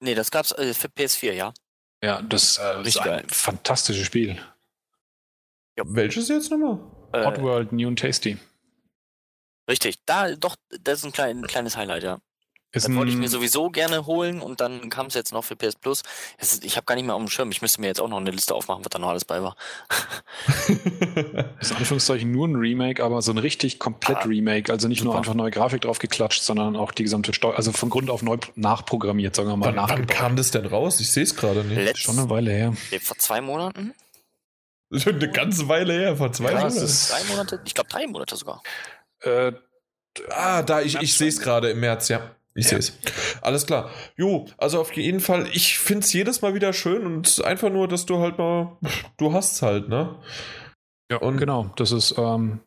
[SPEAKER 3] Nee, das gab's äh, für PS4, ja.
[SPEAKER 2] Ja, das äh, ist
[SPEAKER 3] Richtig
[SPEAKER 2] ein
[SPEAKER 3] geil.
[SPEAKER 2] fantastisches Spiel.
[SPEAKER 1] welches jetzt nochmal?
[SPEAKER 3] Äh,
[SPEAKER 2] Oddworld, New and Tasty.
[SPEAKER 3] richtig. Da, doch, das ist ein, klein, ein kleines Highlight, ja.
[SPEAKER 2] Ist
[SPEAKER 3] Das wollte ich mir sowieso gerne holen und dann kam es jetzt noch für PS Plus. Ist, ich habe gar nicht mehr auf dem Schirm. Ich müsste mir jetzt auch noch eine Liste aufmachen, was da noch alles bei war.
[SPEAKER 2] ist in Anführungszeichen nur ein Remake, aber so ein richtig komplett
[SPEAKER 3] Ah,
[SPEAKER 2] Remake. Also nicht nur
[SPEAKER 3] super.
[SPEAKER 2] einfach neue Grafik drauf geklatscht, sondern auch die gesamte Steuer, also von Grund auf neu nachprogrammiert, sagen wir mal,
[SPEAKER 1] wann, wann kam das denn raus? Ich sehe es gerade nicht.
[SPEAKER 3] Letzt,
[SPEAKER 2] Schon eine Weile her.
[SPEAKER 3] vor zwei Monaten?
[SPEAKER 1] Schon eine ganze Weile her, vor zwei
[SPEAKER 2] Ja, ist-
[SPEAKER 3] Drei Monate? Ich glaube drei Monate sogar.
[SPEAKER 2] Äh,
[SPEAKER 1] Ah, da, ich, ich sehe es gerade im März, ja. Ich
[SPEAKER 2] Ja.
[SPEAKER 1] sehe es. Alles klar. Jo, also auf jeden Fall, ich finde es jedes Mal wieder schön und einfach nur, dass du halt mal, du hast es halt, ne?
[SPEAKER 2] Ja,
[SPEAKER 1] Und-
[SPEAKER 2] genau. Das ist. Ähm,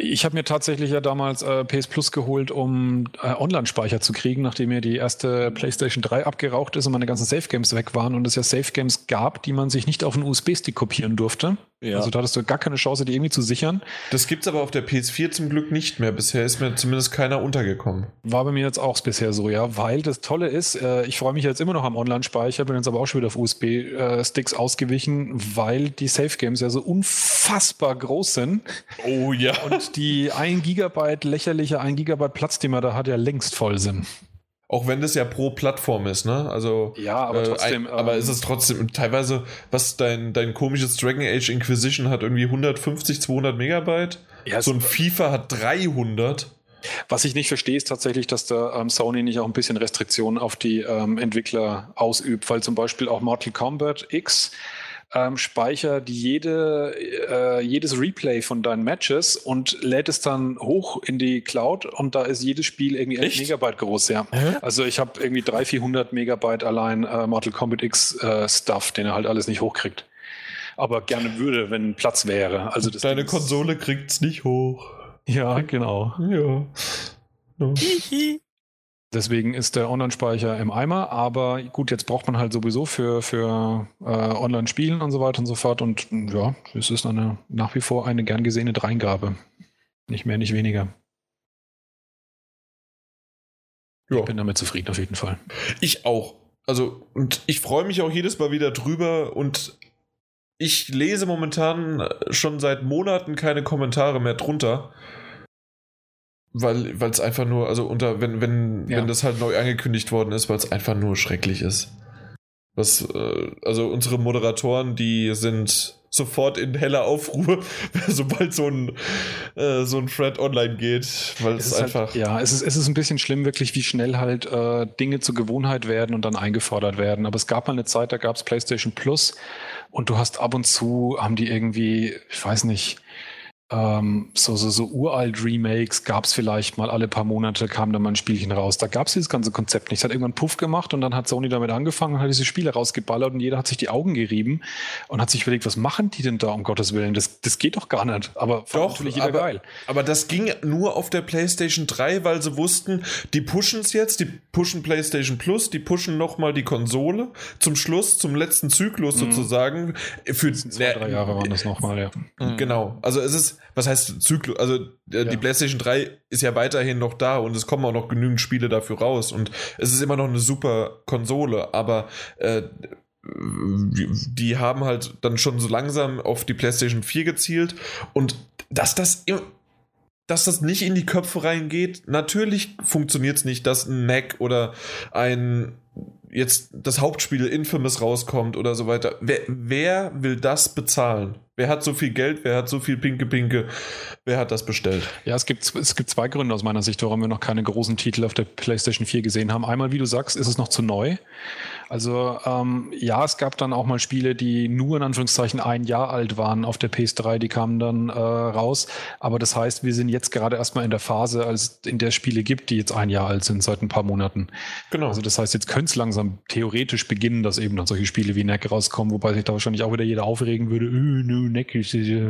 [SPEAKER 2] ich habe mir tatsächlich ja damals äh, PS Plus geholt, um äh, Online-Speicher zu kriegen, nachdem mir die erste PlayStation 3 abgeraucht ist und meine ganzen Safe Games weg waren und es ja Safe Games gab, die man sich nicht auf einen USB-Stick kopieren durfte.
[SPEAKER 3] Ja.
[SPEAKER 2] Also da hattest du gar keine Chance, die irgendwie zu sichern.
[SPEAKER 1] Das gibt's aber auf der PS4 zum Glück nicht mehr. Bisher ist mir zumindest keiner untergekommen.
[SPEAKER 2] War bei mir jetzt auch bisher so, ja, weil das Tolle ist, äh, ich freue mich jetzt immer noch am Online-Speicher, bin jetzt aber auch schon wieder auf USB-Sticks ausgewichen, weil die Safe Games ja so unfassbar groß sind
[SPEAKER 1] Oh ja.
[SPEAKER 2] und die 1 Gigabyte, lächerliche 1 Gigabyte Platz, die man da hat, ja längst voll sind.
[SPEAKER 1] Auch wenn das ja pro Plattform ist, ne? Also.
[SPEAKER 2] Ja, aber
[SPEAKER 1] äh,
[SPEAKER 2] trotzdem.
[SPEAKER 1] ein, aber
[SPEAKER 2] ähm,
[SPEAKER 1] ist es trotzdem teilweise, was dein, dein komisches Dragon Age Inquisition hat, irgendwie 150, 200 Megabyte?
[SPEAKER 2] ja,
[SPEAKER 1] So ein FIFA hat 300.
[SPEAKER 2] was ich nicht verstehe, ist tatsächlich, dass da ähm, Sony nicht auch ein bisschen Restriktionen auf die ähm, Entwickler ausübt, weil zum Beispiel auch Mortal Kombat X ähm, speichert jede, äh, jedes Replay von deinen Matches und lädt es dann hoch in die Cloud und da ist jedes Spiel irgendwie 11
[SPEAKER 1] Echt?
[SPEAKER 2] Megabyte groß, ja. Also ich habe irgendwie 300, 400 Megabyte allein äh, Mortal Kombat X äh, Stuff, den er halt alles nicht hochkriegt. Aber gerne würde, wenn Platz wäre. Also das
[SPEAKER 1] Deine Konsole kriegt's nicht hoch.
[SPEAKER 2] Ja, genau.
[SPEAKER 1] Ja. Ja.
[SPEAKER 2] Deswegen ist der Online-Speicher im Eimer, aber gut, jetzt braucht man halt sowieso für, für äh, Online-Spielen und so weiter und so fort. Und ja, es ist eine, nach wie vor eine gern gesehene Dreingabe. Nicht mehr, nicht weniger.
[SPEAKER 1] Ja.
[SPEAKER 2] Ich bin damit zufrieden auf jeden Fall.
[SPEAKER 1] Ich auch. Also, und ich freue mich auch jedes Mal wieder drüber und ich lese momentan schon seit Monaten keine Kommentare mehr drunter. Weil es einfach nur, also unter, wenn, wenn,
[SPEAKER 2] Ja.
[SPEAKER 1] wenn das halt neu angekündigt worden ist, weil es einfach nur schrecklich ist. Was, äh, also unsere Moderatoren, die sind sofort in heller Aufruhr, sobald so ein, äh, so ein Thread online geht, weil es,
[SPEAKER 2] Es ist
[SPEAKER 1] einfach.
[SPEAKER 2] Halt, ja, es ist, es ist ein bisschen schlimm, wirklich, wie schnell halt äh, Dinge zur Gewohnheit werden und dann eingefordert werden. Aber es gab mal eine Zeit, da gab es PlayStation Plus und du hast ab und zu, haben die irgendwie, ich weiß nicht, ähm, so, so, so uralt Remakes gab es vielleicht mal alle paar Monate, kam da mal ein Spielchen raus. Da gab es dieses ganze Konzept nicht. Es hat irgendwann Puff gemacht und dann hat Sony damit angefangen und hat diese Spiele rausgeballert und jeder hat sich die Augen gerieben und hat sich überlegt, was machen die denn da um Gottes Willen? Das, das geht doch gar nicht. Aber
[SPEAKER 1] doch, natürlich jeder aber, geil. Aber das ging nur auf der PlayStation 3, weil sie wussten, die pushen es jetzt, die pushen PlayStation Plus, die pushen nochmal die Konsole zum Schluss, zum letzten Zyklus mhm. sozusagen. Für
[SPEAKER 2] zwei, drei Jahre waren das nochmal, ja.
[SPEAKER 1] Genau. Also es ist was heißt Zyklus? Also äh, ja. die PlayStation 3 ist ja weiterhin noch da und es kommen auch noch genügend Spiele dafür raus und es ist immer noch eine super Konsole, aber äh, die haben halt dann schon so langsam auf die PlayStation 4 gezielt und dass das im, dass das nicht in die Köpfe reingeht, natürlich funktioniert es nicht, dass ein Mac oder ein jetzt das Hauptspiel Infamous rauskommt oder so weiter. Wer, wer will das bezahlen? Wer hat so viel Geld? Wer hat so viel Pinke Pinke? Wer hat das bestellt?
[SPEAKER 2] Ja, es gibt, es gibt zwei Gründe aus meiner Sicht, warum wir noch keine großen Titel auf der PlayStation 4 gesehen haben. Einmal, wie du sagst, ist es noch zu neu. Also ähm, ja, es gab dann auch mal Spiele, die nur in Anführungszeichen ein Jahr alt waren auf der PS3, die kamen dann äh, raus. Aber das heißt, wir sind jetzt gerade erstmal in der Phase, als in der Spiele gibt, die jetzt ein Jahr alt sind, seit ein paar Monaten. Genau. Also das heißt, jetzt könnte es langsam theoretisch beginnen, dass eben dann solche Spiele wie Neck rauskommen, wobei sich da wahrscheinlich auch wieder jeder aufregen würde, öh, nö, Neck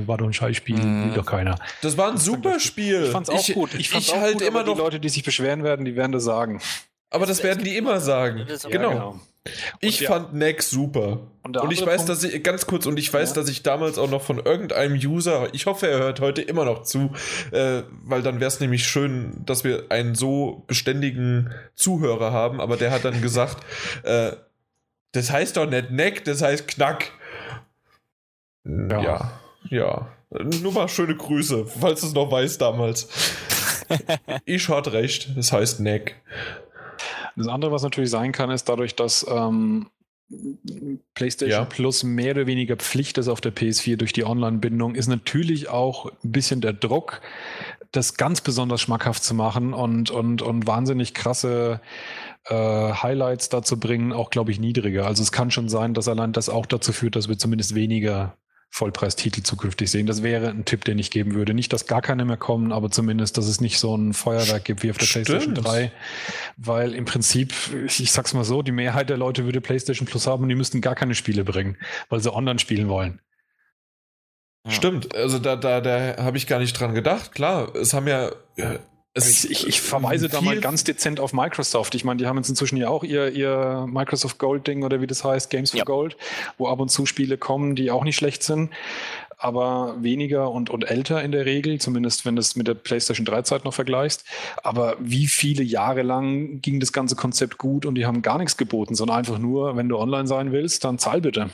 [SPEAKER 2] war doch ein Scheißspiel, mm. will doch keiner.
[SPEAKER 1] Das war ein super Spiel.
[SPEAKER 2] Ich fand's auch ich, gut. Ich, fand's ich auch halt gut, immer noch die Leute, die sich beschweren werden, die werden das sagen.
[SPEAKER 1] Aber das werden die immer sagen. Genau. Ja, genau. Ich der, fand Neck super. Und, und ich weiß, Punkt, dass ich, ganz kurz, und ich weiß, ja. dass ich damals auch noch von irgendeinem User, ich hoffe, er hört heute immer noch zu, äh, weil dann wäre es nämlich schön, dass wir einen so beständigen Zuhörer haben, aber der hat dann gesagt, äh, das heißt doch nicht Neck, das heißt Knack. Ja. ja. ja. Nur mal schöne Grüße, falls du es noch weißt damals. ich hatte recht, das heißt Neck.
[SPEAKER 2] Das andere, was natürlich sein kann, ist dadurch, dass ähm, PlayStation ja. Plus mehr oder weniger Pflicht ist auf der PS4 durch die Online-Bindung, ist natürlich auch ein bisschen der Druck, das ganz besonders schmackhaft zu machen und, und, und wahnsinnig krasse äh, Highlights dazu bringen, auch, glaube ich, niedriger. Also es kann schon sein, dass allein das auch dazu führt, dass wir zumindest weniger Vollpreistitel zukünftig sehen. Das wäre ein Tipp, den ich geben würde. Nicht, dass gar keine mehr kommen, aber zumindest, dass es nicht so ein Feuerwerk gibt wie auf der Stimmt. PlayStation 3. Weil im Prinzip, ich sag's mal so, die Mehrheit der Leute würde PlayStation Plus haben und die müssten gar keine Spiele bringen, weil sie online spielen wollen.
[SPEAKER 1] Stimmt, also da, da, da habe ich gar nicht dran gedacht. Klar, es haben ja
[SPEAKER 2] ich, ich, ich, verweise da mal ganz dezent auf Microsoft. Ich meine, die haben jetzt inzwischen ja auch ihr, ihr Microsoft Gold-Ding oder wie das heißt, Games for ja. Gold, wo ab und zu Spiele kommen, die auch nicht schlecht sind, aber weniger und, und älter in der Regel, zumindest wenn du es mit der PlayStation 3-Zeit noch vergleichst. Aber wie viele Jahre lang ging das ganze Konzept gut und die haben gar nichts geboten, sondern einfach nur, wenn du online sein willst, dann zahl bitte.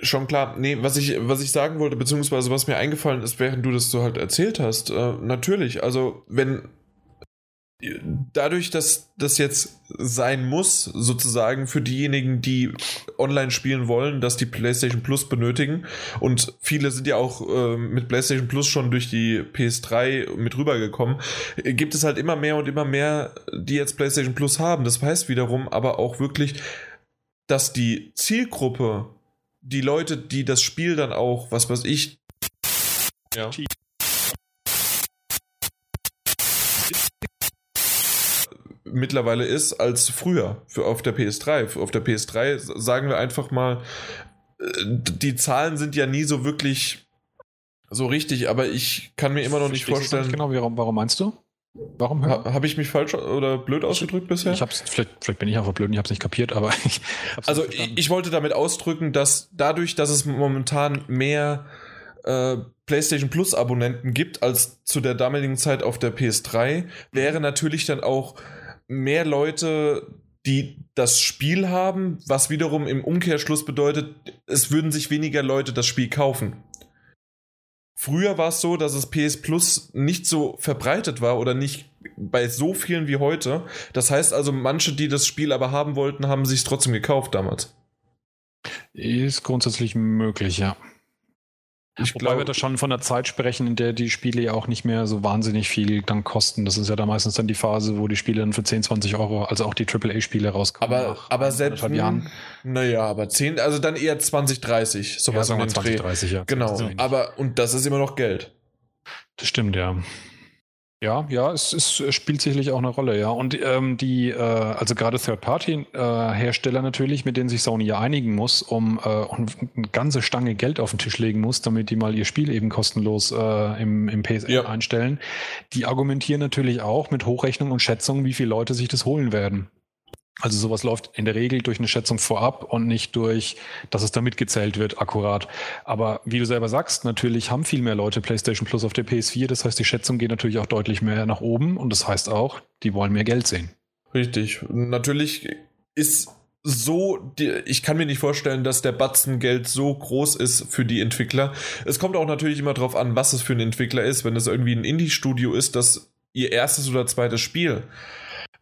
[SPEAKER 1] Schon klar, nee, was ich, was ich sagen wollte, beziehungsweise was mir eingefallen ist, während du das so halt erzählt hast, äh, natürlich, also wenn dadurch, dass das jetzt sein muss, sozusagen für diejenigen, die online spielen wollen, dass die PlayStation Plus benötigen. Und viele sind ja auch äh, mit PlayStation Plus schon durch die PS3 mit rübergekommen, gibt es halt immer mehr und immer mehr, die jetzt PlayStation Plus haben. Das heißt wiederum aber auch wirklich, dass die Zielgruppe die Leute, die das Spiel dann auch, was weiß ich, ja. mittlerweile ist als früher für auf der PS3. Auf der PS3 sagen wir einfach mal, äh, die Zahlen sind ja nie so wirklich so richtig, aber ich kann mir immer noch nicht vorstellen. Nicht
[SPEAKER 2] genau, warum, warum meinst du?
[SPEAKER 1] Warum? Ha, habe ich mich falsch oder blöd ausgedrückt ich, bisher?
[SPEAKER 2] Ich hab's, vielleicht, vielleicht bin ich einfach blöd und ich habe es nicht kapiert, aber ich
[SPEAKER 1] Also ich, ich, wollte damit ausdrücken, dass dadurch, dass es momentan mehr äh, PlayStation Plus Abonnenten gibt als zu der damaligen Zeit auf der PS3, wäre natürlich dann auch mehr Leute die das Spiel haben, was wiederum im Umkehrschluss bedeutet, es würden sich weniger Leute das Spiel kaufen. Früher war es so, dass es PS Plus nicht so verbreitet war oder nicht bei so vielen wie heute. Das heißt also, manche, die das Spiel aber haben wollten, haben sich es trotzdem gekauft damals.
[SPEAKER 2] Ist grundsätzlich möglich, ja. Ich Wobei glaub, wir da schon von der Zeit sprechen, in der die Spiele ja auch nicht mehr so wahnsinnig viel dann kosten. Das ist ja da meistens dann die Phase, wo die Spiele dann für 10, 20 Euro, also auch die AAA-Spiele rauskommen.
[SPEAKER 1] Aber, aber selbst, Jahren. naja, aber 10, also dann eher 20, 30, sowas
[SPEAKER 2] ja, 20, 30, ja.
[SPEAKER 1] Genau, aber, und das ist immer noch Geld.
[SPEAKER 2] Das stimmt, ja. Ja, ja, es, es, spielt sicherlich auch eine Rolle, ja. Und ähm, die, äh, also gerade Third-Party-Hersteller natürlich, mit denen sich Sony ja einigen muss, um äh, eine ganze Stange Geld auf den Tisch legen muss, damit die mal ihr Spiel eben kostenlos äh, im, im PSN ja. einstellen, die argumentieren natürlich auch mit Hochrechnung und Schätzung, wie viele Leute sich das holen werden. Also sowas läuft in der Regel durch eine Schätzung vorab und nicht durch, dass es da mitgezählt wird, akkurat. Aber wie du selber sagst, natürlich haben viel mehr Leute PlayStation Plus auf der PS4. Das heißt, die Schätzung geht natürlich auch deutlich mehr nach oben und das heißt auch, die wollen mehr Geld sehen.
[SPEAKER 1] Richtig. Natürlich ist so, ich kann mir nicht vorstellen, dass der Batzen Geld so groß ist für die Entwickler. Es kommt auch natürlich immer darauf an, was es für ein Entwickler ist. Wenn es irgendwie ein Indie-Studio ist, das ihr erstes oder zweites Spiel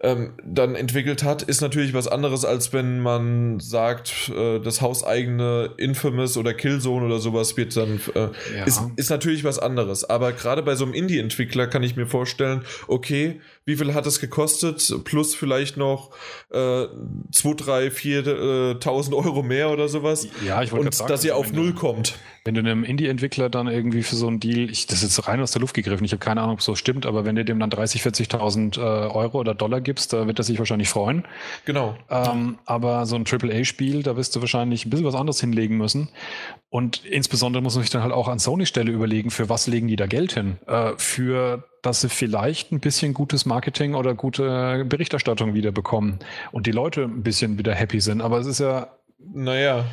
[SPEAKER 1] ähm, dann entwickelt hat, ist natürlich was anderes, als wenn man sagt, äh, das hauseigene Infamous oder Killzone oder sowas wird dann, äh, ja. ist, ist natürlich was anderes. Aber gerade bei so einem Indie-Entwickler kann ich mir vorstellen, okay, wie viel hat es gekostet? Plus vielleicht noch äh, 2, 3, 4.000 Euro mehr oder sowas.
[SPEAKER 2] Ja, ich wollte
[SPEAKER 1] Und sagen, dass ihr auf Null kommt.
[SPEAKER 2] Wenn du einem Indie-Entwickler dann irgendwie für so einen Deal, ich, das ist jetzt rein aus der Luft gegriffen, ich habe keine Ahnung, ob es so stimmt, aber wenn du dem dann 30, 40.000 äh, Euro oder Dollar gibst, da wird er sich wahrscheinlich freuen.
[SPEAKER 1] Genau.
[SPEAKER 2] Ähm, aber so ein AAA-Spiel, da wirst du wahrscheinlich ein bisschen was anderes hinlegen müssen. Und insbesondere muss man sich dann halt auch an Sony-Stelle überlegen, für was legen die da Geld hin? Äh, für dass sie vielleicht ein bisschen gutes Marketing oder gute Berichterstattung wieder bekommen und die Leute ein bisschen wieder happy sind. Aber es ist ja.
[SPEAKER 1] Naja,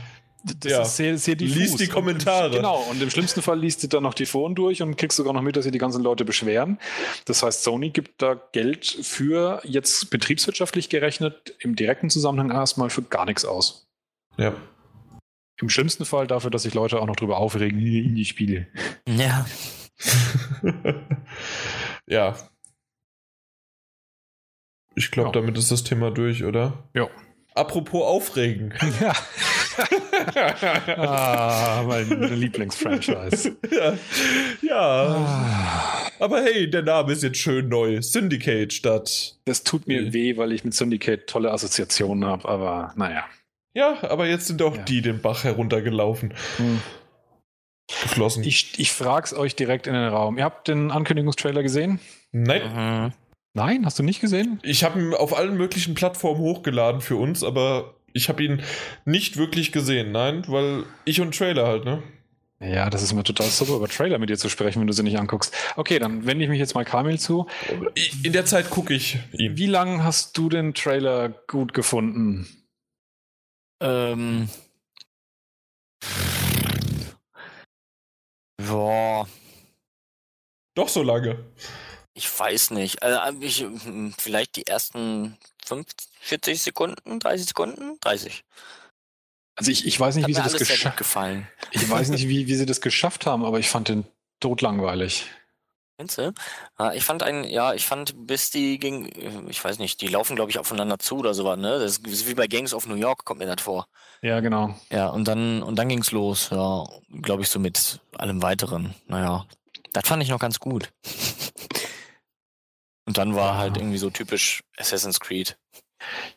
[SPEAKER 2] das ja. ist sehr, sehr diffus.
[SPEAKER 1] Lies die Kommentare.
[SPEAKER 2] Und, genau, und im schlimmsten Fall liest du dann noch die Foren durch und kriegst sogar noch mit, dass sich die ganzen Leute beschweren. Das heißt, Sony gibt da Geld für jetzt betriebswirtschaftlich gerechnet im direkten Zusammenhang erstmal für gar nichts aus.
[SPEAKER 1] Ja.
[SPEAKER 2] Im schlimmsten Fall dafür, dass sich Leute auch noch drüber aufregen, in die Spiele.
[SPEAKER 3] Ja.
[SPEAKER 1] ja. Ich glaube, ja. damit ist das Thema durch, oder?
[SPEAKER 2] Ja.
[SPEAKER 1] Apropos aufregen.
[SPEAKER 2] Ja. ah, mein Lieblingsfranchise.
[SPEAKER 1] Ja. ja. Ah. Aber hey, der Name ist jetzt schön neu. Syndicate statt.
[SPEAKER 2] Das tut mir weh, weil ich mit Syndicate tolle Assoziationen habe, aber naja.
[SPEAKER 1] Ja, aber jetzt sind auch ja. die den Bach heruntergelaufen. Hm.
[SPEAKER 2] Geflossen. Ich, ich frage es euch direkt in den Raum. Ihr habt den Ankündigungstrailer gesehen?
[SPEAKER 1] Nein.
[SPEAKER 2] Mhm. Nein, hast du nicht gesehen?
[SPEAKER 1] Ich habe ihn auf allen möglichen Plattformen hochgeladen für uns, aber ich habe ihn nicht wirklich gesehen, nein, weil ich und Trailer halt, ne?
[SPEAKER 2] Ja, das ist immer total super, über Trailer mit dir zu sprechen, wenn du sie nicht anguckst. Okay, dann wende ich mich jetzt mal Kamil zu.
[SPEAKER 1] In der Zeit gucke ich
[SPEAKER 2] ihn. Wie lange hast du den Trailer gut gefunden?
[SPEAKER 3] Ähm. Boah.
[SPEAKER 1] Doch so lange.
[SPEAKER 3] Ich weiß nicht. Also ich, hm, vielleicht die ersten 50, 40 Sekunden, 30 Sekunden, 30.
[SPEAKER 2] Also ich, ich weiß nicht,
[SPEAKER 3] Hat
[SPEAKER 2] wie sie das
[SPEAKER 3] geschafft gefallen.
[SPEAKER 2] Ich weiß nicht, wie, wie sie das geschafft haben, aber ich fand den totlangweilig.
[SPEAKER 3] Findest du? Ah, ich fand einen, ja, ich fand, bis die ging, ich weiß nicht, die laufen, glaube ich, aufeinander zu oder sowas, ne? Das ist wie bei Gangs of New York, kommt mir das vor.
[SPEAKER 2] Ja, genau.
[SPEAKER 3] Ja, und dann, und dann ging's los, ja, glaube ich, so mit allem weiteren. Naja, das fand ich noch ganz gut. Und dann war halt irgendwie so typisch Assassin's Creed.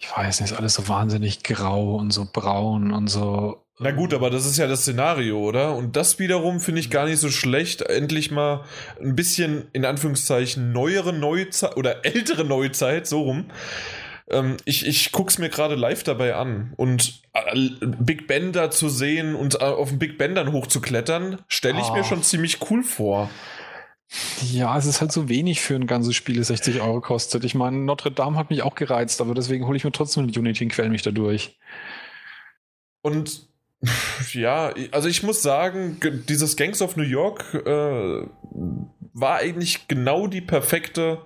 [SPEAKER 2] Ich weiß nicht, ist alles so wahnsinnig grau und so braun und so.
[SPEAKER 1] Na gut, aber das ist ja das Szenario, oder? Und das wiederum finde ich gar nicht so schlecht. Endlich mal ein bisschen, in Anführungszeichen, neuere Neuzeit oder ältere Neuzeit, so rum. Ähm, ich ich gucke es mir gerade live dabei an. Und äh, Big Ben da zu sehen und äh, auf den Big Ben dann hochzuklettern, stelle ich oh. mir schon ziemlich cool vor.
[SPEAKER 2] Ja, es ist halt so wenig für ein ganzes Spiel, das 60 Euro kostet. Ich meine, Notre Dame hat mich auch gereizt, aber deswegen hole ich mir trotzdem Unity und quäl mich da durch.
[SPEAKER 1] Und ja, also ich muss sagen, dieses Gangs of New York äh, war eigentlich genau die perfekte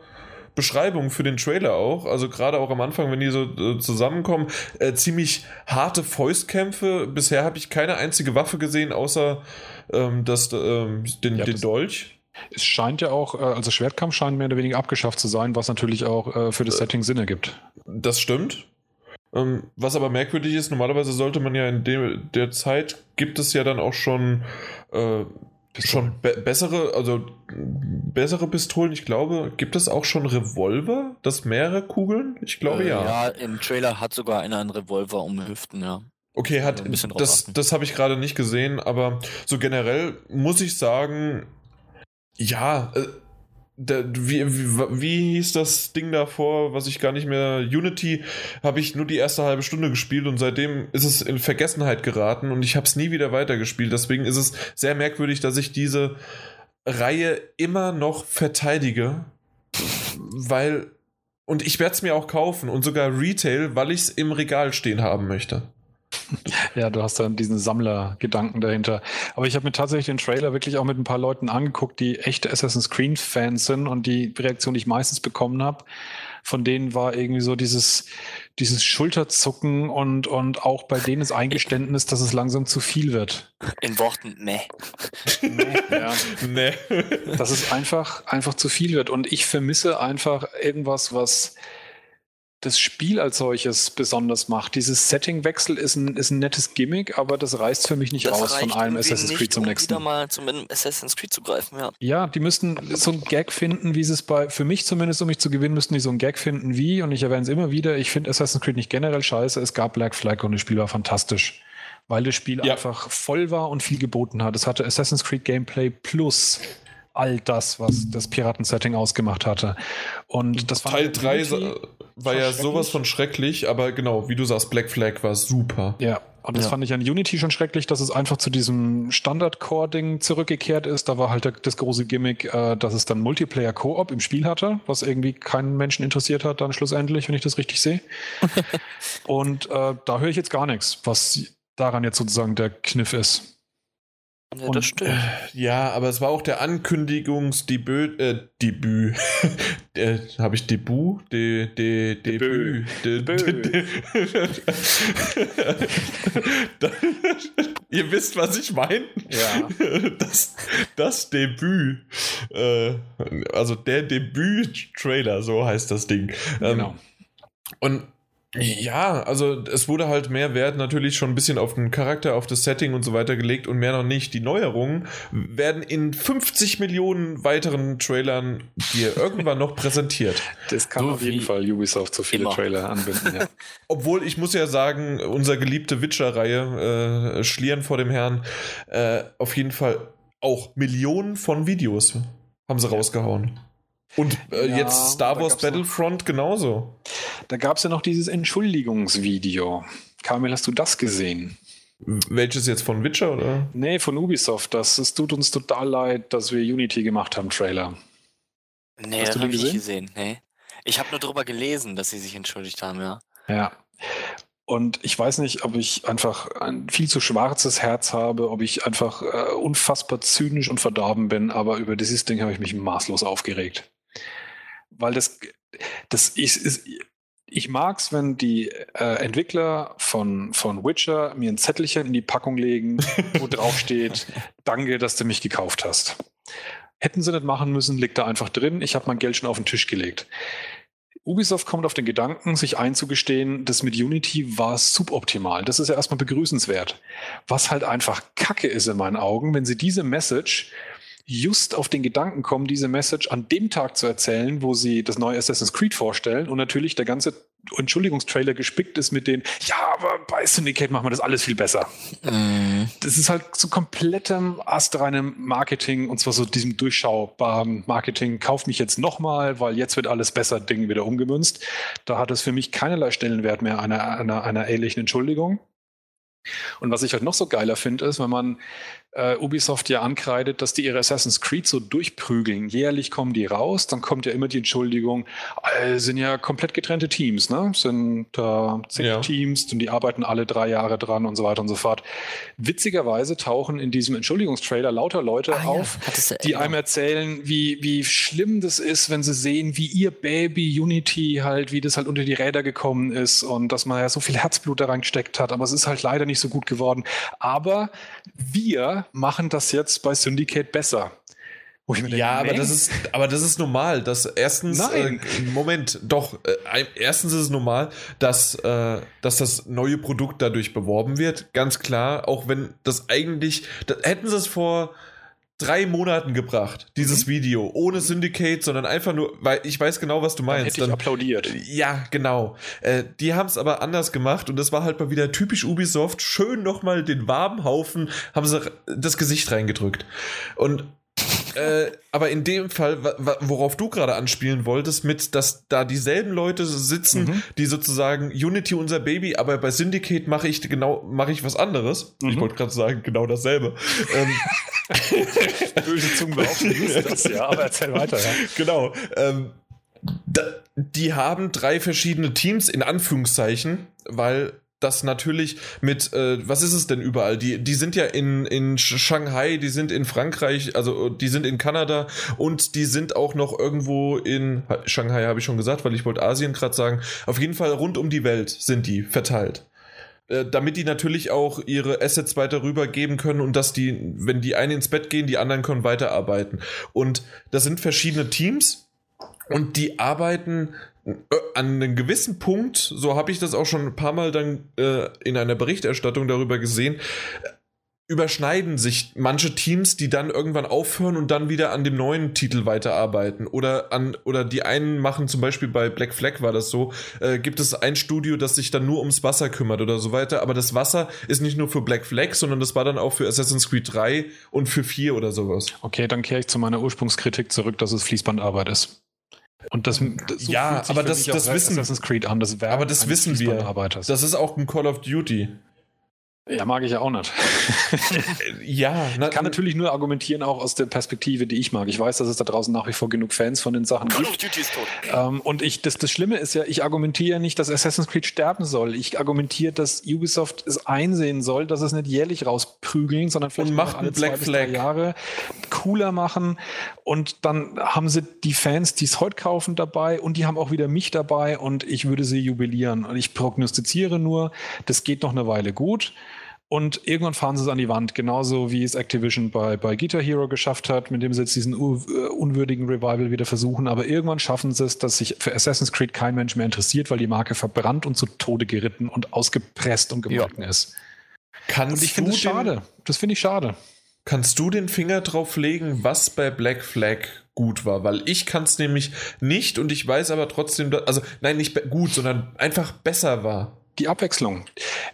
[SPEAKER 1] Beschreibung für den Trailer auch. Also gerade auch am Anfang, wenn die so äh, zusammenkommen, äh, ziemlich harte Fäustkämpfe. Bisher habe ich keine einzige Waffe gesehen, außer ähm, das, ähm, den, ja, den Dolch.
[SPEAKER 2] Es scheint ja auch, äh, also Schwertkampf scheint mehr oder weniger abgeschafft zu sein, was natürlich auch äh, für das äh, Setting Sinn ergibt.
[SPEAKER 1] Das stimmt. Ähm, was aber merkwürdig ist, normalerweise sollte man ja in der Zeit gibt es ja dann auch schon äh, schon be bessere, also bessere Pistolen. Ich glaube, gibt es auch schon Revolver, das mehrere Kugeln? Ich glaube äh, ja.
[SPEAKER 3] Ja, im Trailer hat sogar einer einen Revolver um Hüften, ja.
[SPEAKER 1] Okay, hat das, das habe ich gerade nicht gesehen, aber so generell muss ich sagen, ja, äh, da, wie, wie, wie hieß das Ding davor, was ich gar nicht mehr. Unity habe ich nur die erste halbe Stunde gespielt und seitdem ist es in Vergessenheit geraten und ich habe es nie wieder weitergespielt. Deswegen ist es sehr merkwürdig, dass ich diese Reihe immer noch verteidige, weil. Und ich werde es mir auch kaufen und sogar Retail, weil ich es im Regal stehen haben möchte.
[SPEAKER 2] Ja, du hast dann diesen Sammlergedanken dahinter. Aber ich habe mir tatsächlich den Trailer wirklich auch mit ein paar Leuten angeguckt, die echte Assassin's Creed-Fans sind und die Reaktion, die ich meistens bekommen habe, von denen war irgendwie so dieses, dieses Schulterzucken und, und auch bei denen das Eingeständnis, dass es langsam zu viel wird.
[SPEAKER 3] In Worten, ne.
[SPEAKER 2] Nee, ja. nee. Dass es einfach, einfach zu viel wird. Und ich vermisse einfach irgendwas, was das Spiel als solches besonders macht. Dieses Settingwechsel ist ein, ist ein nettes Gimmick, aber das reißt für mich nicht das raus von einem Assassin's Creed zum um nächsten.
[SPEAKER 3] wieder mal zum Assassin's Creed zu greifen, ja.
[SPEAKER 2] Ja, die müssten so ein Gag finden, wie sie es bei, für mich zumindest, um mich zu gewinnen, müssten die so ein Gag finden wie, und ich erwähne es immer wieder, ich finde Assassin's Creed nicht generell scheiße, es gab Black Flag und das Spiel war fantastisch. Weil das Spiel ja. einfach voll war und viel geboten hat. Es hatte Assassin's Creed Gameplay plus all das, was das Piraten-Setting ausgemacht hatte. Und das
[SPEAKER 1] war Teil 3 war ja sowas von schrecklich, aber genau, wie du sagst, Black Flag war super.
[SPEAKER 2] Ja, und das ja. fand ich an Unity schon schrecklich, dass es einfach zu diesem Standard-Core-Ding zurückgekehrt ist. Da war halt das große Gimmick, äh, dass es dann Multiplayer-Koop im Spiel hatte, was irgendwie keinen Menschen interessiert hat, dann schlussendlich, wenn ich das richtig sehe. und äh, da höre ich jetzt gar nichts, was daran jetzt sozusagen der Kniff ist.
[SPEAKER 3] Ja, und, das stimmt. Äh,
[SPEAKER 1] ja, aber es war auch der Ankündigungsdebüt, äh, Debüt. äh, Habe ich Debüt? De, de, Debüt. De, de, de, Ihr wisst, was ich meine?
[SPEAKER 2] Ja.
[SPEAKER 1] Das, das Debüt. Äh, also der Debüt-Trailer, so heißt das Ding. Ähm, genau. Und ja, also es wurde halt mehr Wert natürlich schon ein bisschen auf den Charakter, auf das Setting und so weiter gelegt und mehr noch nicht. Die Neuerungen werden in 50 Millionen weiteren Trailern dir irgendwann noch präsentiert.
[SPEAKER 2] Das kann so auf jeden Fall Ubisoft so viele immer. Trailer anbinden, ja.
[SPEAKER 1] Obwohl ich muss ja sagen, unser geliebte Witcher-Reihe, äh, Schlieren vor dem Herrn, äh, auf jeden Fall auch Millionen von Videos haben sie ja. rausgehauen. Und äh, ja, jetzt Star Wars Battlefront noch, genauso.
[SPEAKER 2] Da gab es ja noch dieses Entschuldigungsvideo. Kamil, hast du das gesehen?
[SPEAKER 1] Welches jetzt von Witcher oder?
[SPEAKER 2] Nee, von Ubisoft. Das, es tut uns total leid, dass wir Unity gemacht haben, Trailer.
[SPEAKER 3] Nee, hast das habe ich nicht gesehen. Nee. Ich habe nur darüber gelesen, dass sie sich entschuldigt haben, ja.
[SPEAKER 2] Ja. Und ich weiß nicht, ob ich einfach ein viel zu schwarzes Herz habe, ob ich einfach äh, unfassbar zynisch und verdorben bin, aber über dieses Ding habe ich mich maßlos aufgeregt weil das, das ist, ist ich mag es, wenn die äh, Entwickler von, von Witcher mir ein Zettelchen in die Packung legen, wo drauf steht, danke, dass du mich gekauft hast. Hätten sie nicht machen müssen, liegt da einfach drin. Ich habe mein Geld schon auf den Tisch gelegt. Ubisoft kommt auf den Gedanken, sich einzugestehen, das mit Unity war suboptimal. Das ist ja erstmal begrüßenswert. Was halt einfach Kacke ist in meinen Augen, wenn sie diese Message just auf den Gedanken kommen, diese Message an dem Tag zu erzählen, wo sie das neue Assassin's Creed vorstellen und natürlich der ganze Entschuldigungstrailer gespickt ist mit den, ja, aber bei Syndicate machen wir das alles viel besser. Mm. Das ist halt so komplettem astreinem Marketing und zwar so diesem durchschaubaren Marketing, kauf mich jetzt nochmal, weil jetzt wird alles besser, Ding wieder umgemünzt. Da hat es für mich keinerlei Stellenwert mehr einer, einer, einer ehrlichen Entschuldigung. Und was ich halt noch so geiler finde, ist, wenn man äh, Ubisoft ja ankreidet, dass die ihre Assassin's Creed so durchprügeln. Jährlich kommen die raus, dann kommt ja immer die Entschuldigung, äh, sind ja komplett getrennte Teams, ne? Sind äh, zehn ja. Teams und die arbeiten alle drei Jahre dran und so weiter und so fort. Witzigerweise tauchen in diesem Entschuldigungstrailer lauter Leute ah, auf, ja. die einem erzählen, wie, wie schlimm das ist, wenn sie sehen, wie ihr Baby Unity halt, wie das halt unter die Räder gekommen ist und dass man ja so viel Herzblut da reingesteckt hat, aber es ist halt leider nicht so gut geworden. Aber wir machen das jetzt bei Syndicate besser.
[SPEAKER 1] Denke, ja, aber das ist, aber das ist normal. Dass erstens, äh, Moment, doch, äh, erstens ist es normal, dass, äh, dass das neue Produkt dadurch beworben wird. Ganz klar, auch wenn das eigentlich, da, hätten sie es vor drei Monaten gebracht, dieses mhm. Video, ohne Syndicate, sondern einfach nur, weil ich weiß genau, was du meinst. Dann
[SPEAKER 2] hätte ich Dann, applaudiert.
[SPEAKER 1] Ja, genau. Äh, die haben es aber anders gemacht und das war halt mal wieder typisch Ubisoft. Schön nochmal den warmen Haufen, haben sie das Gesicht reingedrückt. Und äh, aber in dem Fall, worauf du gerade anspielen wolltest, mit, dass da dieselben Leute sitzen, mhm. die sozusagen Unity unser Baby, aber bei Syndicate mache ich genau, mache ich was anderes. Mhm. Ich wollte gerade sagen, genau dasselbe. ähm,
[SPEAKER 2] Böse Zungen behaupten das, ja, aber erzähl weiter. Ja.
[SPEAKER 1] Genau. Ähm, da, die haben drei verschiedene Teams in Anführungszeichen, weil das natürlich mit, äh, was ist es denn überall? Die, die sind ja in, in Shanghai, die sind in Frankreich, also die sind in Kanada und die sind auch noch irgendwo in Shanghai, habe ich schon gesagt, weil ich wollte Asien gerade sagen. Auf jeden Fall rund um die Welt sind die verteilt äh, damit die natürlich auch ihre Assets weiter rübergeben können und dass die, wenn die einen ins Bett gehen, die anderen können weiterarbeiten. Und das sind verschiedene Teams und die arbeiten äh, an einem gewissen Punkt, so habe ich das auch schon ein paar Mal dann äh, in einer Berichterstattung darüber gesehen, überschneiden sich manche Teams, die dann irgendwann aufhören und dann wieder an dem neuen Titel weiterarbeiten. Oder an, oder die einen machen zum Beispiel bei Black Flag war das so, äh, gibt es ein Studio, das sich dann nur ums Wasser kümmert oder so weiter. Aber das Wasser ist nicht nur für Black Flag, sondern das war dann auch für Assassin's Creed 3 und für 4 oder sowas.
[SPEAKER 2] Okay, dann kehre ich zu meiner Ursprungskritik zurück, dass es Fließbandarbeit ist. Und das,
[SPEAKER 1] das so ja, aber das, das wissen
[SPEAKER 2] Assassin's Creed an,
[SPEAKER 1] das aber das wissen wir. Das ist auch ein Call of Duty.
[SPEAKER 2] Ja, mag ich ja auch nicht.
[SPEAKER 1] ja,
[SPEAKER 2] na, ich kann natürlich nur argumentieren, auch aus der Perspektive, die ich mag. Ich weiß, dass es da draußen nach wie vor genug Fans von den Sachen Call gibt. Of Duty ist tot. Ähm, und ich, das, das Schlimme ist ja, ich argumentiere nicht, dass Assassin's Creed sterben soll. Ich argumentiere, dass Ubisoft es einsehen soll, dass es nicht jährlich rausprügeln, sondern
[SPEAKER 1] vielleicht und alle Black zwei Flag.
[SPEAKER 2] Jahre cooler machen. Und dann haben sie die Fans, die es heute kaufen, dabei und die haben auch wieder mich dabei und ich würde sie jubilieren. Und ich prognostiziere nur, das geht noch eine Weile gut. Und irgendwann fahren sie es an die Wand, genauso wie es Activision bei, bei Guitar Hero geschafft hat, mit dem sie jetzt diesen äh, unwürdigen Revival wieder versuchen. Aber irgendwann schaffen sie es, dass sich für Assassin's Creed kein Mensch mehr interessiert, weil die Marke verbrannt und zu Tode geritten und ausgepresst und gemolken ja. ist.
[SPEAKER 1] Kannst und ich finde
[SPEAKER 2] es schade. Das finde ich schade.
[SPEAKER 1] Kannst du den Finger drauf legen, was bei Black Flag gut war? Weil ich kann es nämlich nicht und ich weiß aber trotzdem, also nein, nicht gut, sondern einfach besser war
[SPEAKER 2] die Abwechslung.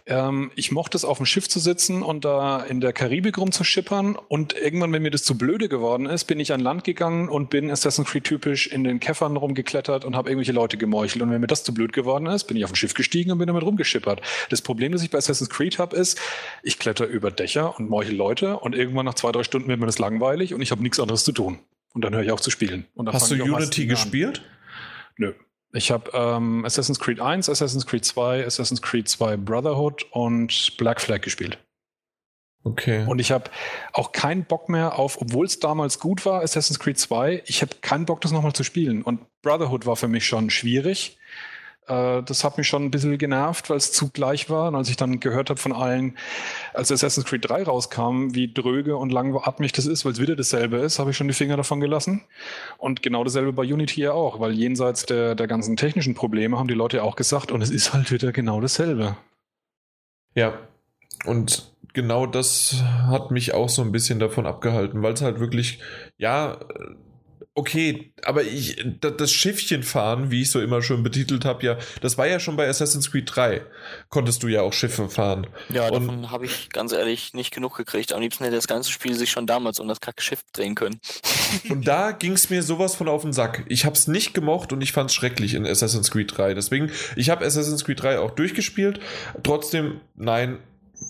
[SPEAKER 2] Ähm, ich mochte es, auf dem Schiff zu sitzen und da in der Karibik rumzuschippern. Und irgendwann, wenn mir das zu blöde geworden ist, bin ich an Land gegangen und bin Assassin's Creed typisch in den Käffern rumgeklettert und habe irgendwelche Leute gemeuchelt. Und wenn mir das zu blöd geworden ist, bin ich auf ein Schiff gestiegen und bin damit rumgeschippert. Das Problem, das ich bei Assassin's Creed habe, ist, ich kletter über Dächer und meuchel Leute und irgendwann nach zwei, drei Stunden wird mir das langweilig und ich habe nichts anderes zu tun. Und dann höre ich auf zu spielen.
[SPEAKER 1] Hast du Unity gespielt?
[SPEAKER 2] Nö. Ich habe ähm, Assassin's Creed 1, Assassin's Creed 2, Assassin's Creed 2 Brotherhood und Black Flag gespielt.
[SPEAKER 1] Okay.
[SPEAKER 2] Und ich habe auch keinen Bock mehr auf, obwohl es damals gut war, Assassin's Creed 2, ich habe keinen Bock, das nochmal zu spielen. Und Brotherhood war für mich schon schwierig. Äh, das hat mich schon ein bisschen genervt, weil es zu gleich war. Und als ich dann gehört habe von allen, als Assassin's Creed 3 rauskam, wie dröge und langatmig das ist, weil es wieder dasselbe ist, habe ich schon die Finger davon gelassen. Und genau dasselbe bei Unity ja auch, weil jenseits der, der ganzen technischen Probleme haben die Leute ja auch gesagt, und es ist halt wieder genau dasselbe.
[SPEAKER 1] Ja, und genau das hat mich auch so ein bisschen davon abgehalten, weil es halt wirklich, ja, Okay, aber ich, das Schiffchen fahren, wie ich so immer schon betitelt habe, ja, das war ja schon bei Assassin's Creed 3. Konntest du ja auch Schiffe fahren.
[SPEAKER 3] Ja, und davon habe ich ganz ehrlich nicht genug gekriegt. Am liebsten hätte das ganze Spiel sich schon damals um das kacke Schiff drehen können.
[SPEAKER 1] Und da ging es mir sowas von auf den Sack. Ich habe es nicht gemocht und ich fand es schrecklich in Assassin's Creed 3. Deswegen, ich habe Assassin's Creed 3 auch durchgespielt. Trotzdem, nein,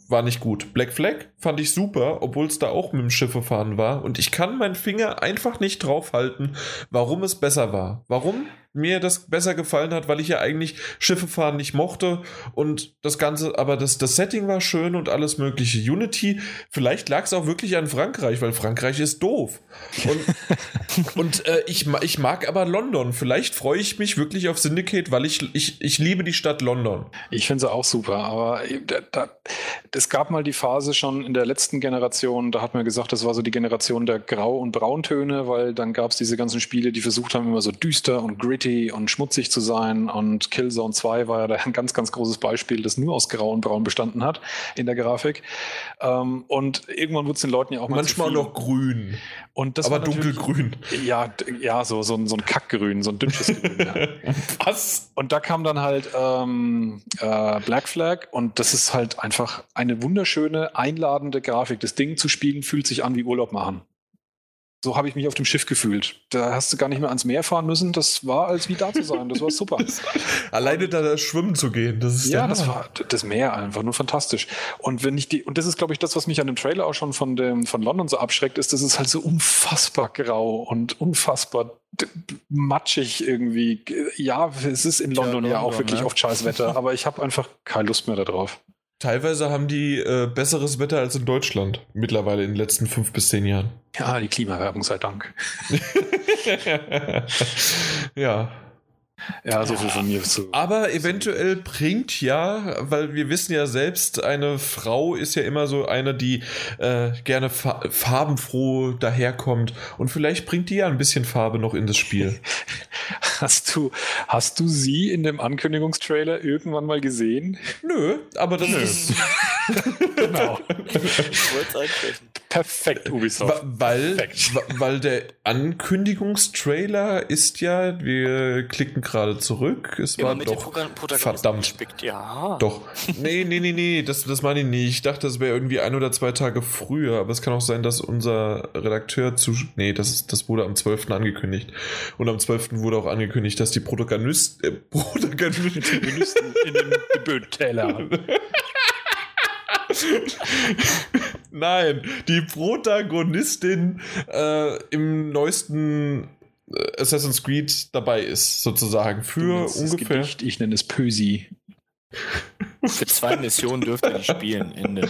[SPEAKER 1] war nicht gut. Black Flag fand ich super, obwohl es da auch mit dem Schiffe fahren war. Und ich kann meinen Finger einfach nicht draufhalten, warum es besser war. Warum mir das besser gefallen hat, weil ich ja eigentlich Schiffe fahren nicht mochte und das Ganze, aber das, das Setting war schön und alles mögliche. Unity, vielleicht lag es auch wirklich an Frankreich, weil Frankreich ist doof. Und, und äh, ich, ich mag aber London. Vielleicht freue ich mich wirklich auf Syndicate, weil ich, ich, ich liebe die Stadt London.
[SPEAKER 2] Ich finde sie auch super, aber es gab mal die Phase schon in der letzten Generation, da hat man gesagt, das war so die Generation der Grau- und Brauntöne, weil dann gab es diese ganzen Spiele, die versucht haben, immer so düster und gritty gritty und schmutzig zu sein. Und Killzone 2 war ja da ein ganz, ganz großes Beispiel, das nur aus Grau und Braun bestanden hat in der Grafik. Ähm, und irgendwann wurde es den Leuten ja auch
[SPEAKER 1] mal Manchmal noch grün.
[SPEAKER 2] Und das
[SPEAKER 1] Aber dunkelgrün.
[SPEAKER 2] Ja, ja so, so, ein, so ein Kackgrün, so ein dünnsches Grün. Ja.
[SPEAKER 1] Was?
[SPEAKER 2] Und da kam dann halt ähm, äh, Black Flag und das ist halt einfach eine wunderschöne, einladende Grafik. Das Ding zu spielen fühlt sich an wie Urlaub machen. So habe ich mich auf dem Schiff gefühlt. Da hast du gar nicht mehr ans Meer fahren müssen. Das war als wie da zu sein. Das war super.
[SPEAKER 1] Alleine da schwimmen zu gehen, das ist
[SPEAKER 2] ja, das war das Meer einfach nur fantastisch. Und wenn ich die, und das ist, glaube ich, das, was mich an dem Trailer auch schon von dem von London so abschreckt, ist, dass es halt so unfassbar grau und unfassbar matschig irgendwie. Ja, es ist in London ja, London, ja auch wirklich ne? oft scheiß Wetter, aber ich habe einfach keine Lust mehr darauf.
[SPEAKER 1] Teilweise haben die äh, besseres Wetter als in Deutschland mittlerweile in den letzten fünf bis zehn Jahren.
[SPEAKER 2] Ja, die Klimawerbung sei Dank.
[SPEAKER 1] ja.
[SPEAKER 2] Ja, so viel von mir zu.
[SPEAKER 1] Aber eventuell bringt ja, weil wir wissen ja selbst, eine Frau ist ja immer so eine, die äh, gerne fa farbenfroh daherkommt. Und vielleicht bringt die ja ein bisschen Farbe noch in das Spiel.
[SPEAKER 2] Hast du, hast du sie in dem Ankündigungstrailer irgendwann mal gesehen?
[SPEAKER 1] Nö, aber das Nö. ist. genau.
[SPEAKER 3] Ich wollte es ansprechen.
[SPEAKER 2] Perfekt, Ubisoft.
[SPEAKER 1] Weil, Perfekt. weil der Ankündigungstrailer ist ja, wir klicken gerade zurück, es war doch verdammt. Gespickt. Ja. Doch. Nee, nee, nee, nee, das, das meine ich nicht. Ich dachte, das wäre irgendwie ein oder zwei Tage früher, aber es kann auch sein, dass unser Redakteur zu. Nee, das, das wurde am 12. angekündigt. Und am 12. wurde auch angekündigt, dass die Protagonist, äh, Protagonisten
[SPEAKER 2] in den Geböteller.
[SPEAKER 1] Nein, die Protagonistin äh, im neuesten äh, Assassin's Creed dabei ist, sozusagen. Für ungefähr.
[SPEAKER 2] Gedicht, ich nenne es Pösi.
[SPEAKER 3] Für zwei Missionen dürfte er spielen. Ende.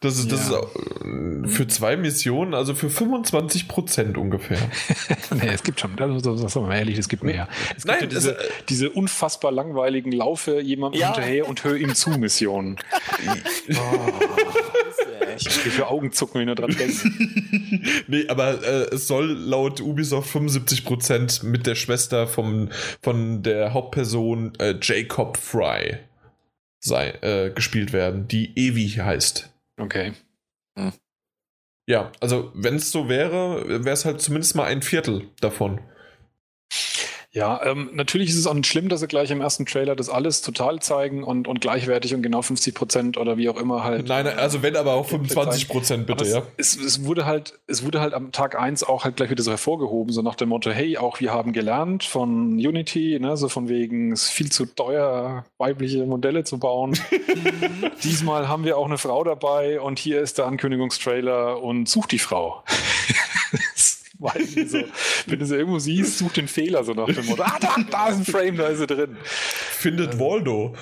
[SPEAKER 1] Das ist, das ja. ist äh, für zwei Missionen, also für 25 Prozent ungefähr.
[SPEAKER 2] nee, es gibt schon, das, das, wir mal ehrlich, es gibt mehr. Es Nein, gibt diese, es, diese unfassbar langweiligen Laufe jemandem ja. hinterher und hör ihm zu Missionen. oh. Ich kriege für Augenzucken, wenn ich dran denke.
[SPEAKER 1] nee, aber äh, es soll laut Ubisoft 75% mit der Schwester vom, von der Hauptperson äh, Jacob Fry sei, äh, gespielt werden, die Evi heißt.
[SPEAKER 2] Okay. Hm.
[SPEAKER 1] Ja, also wenn es so wäre, wäre es halt zumindest mal ein Viertel davon.
[SPEAKER 2] Ja, ähm, natürlich ist es auch nicht schlimm, dass sie gleich im ersten Trailer das alles total zeigen und, und gleichwertig und genau 50 Prozent oder wie auch immer halt.
[SPEAKER 1] Nein, also wenn aber auch 25 Prozent bitte,
[SPEAKER 2] es,
[SPEAKER 1] ja.
[SPEAKER 2] Es, es, wurde halt, es wurde halt am Tag 1 auch halt gleich wieder so hervorgehoben, so nach dem Motto, hey, auch wir haben gelernt von Unity, ne, so von wegen, es ist viel zu teuer, weibliche Modelle zu bauen. Diesmal haben wir auch eine Frau dabei und hier ist der Ankündigungstrailer und sucht die Frau. Weiß nicht so. Wenn du sie irgendwo siehst, such den Fehler so nach dem Motto. Ah, da, da ist ein Frame, da ist sie drin.
[SPEAKER 1] Findet also, Waldo.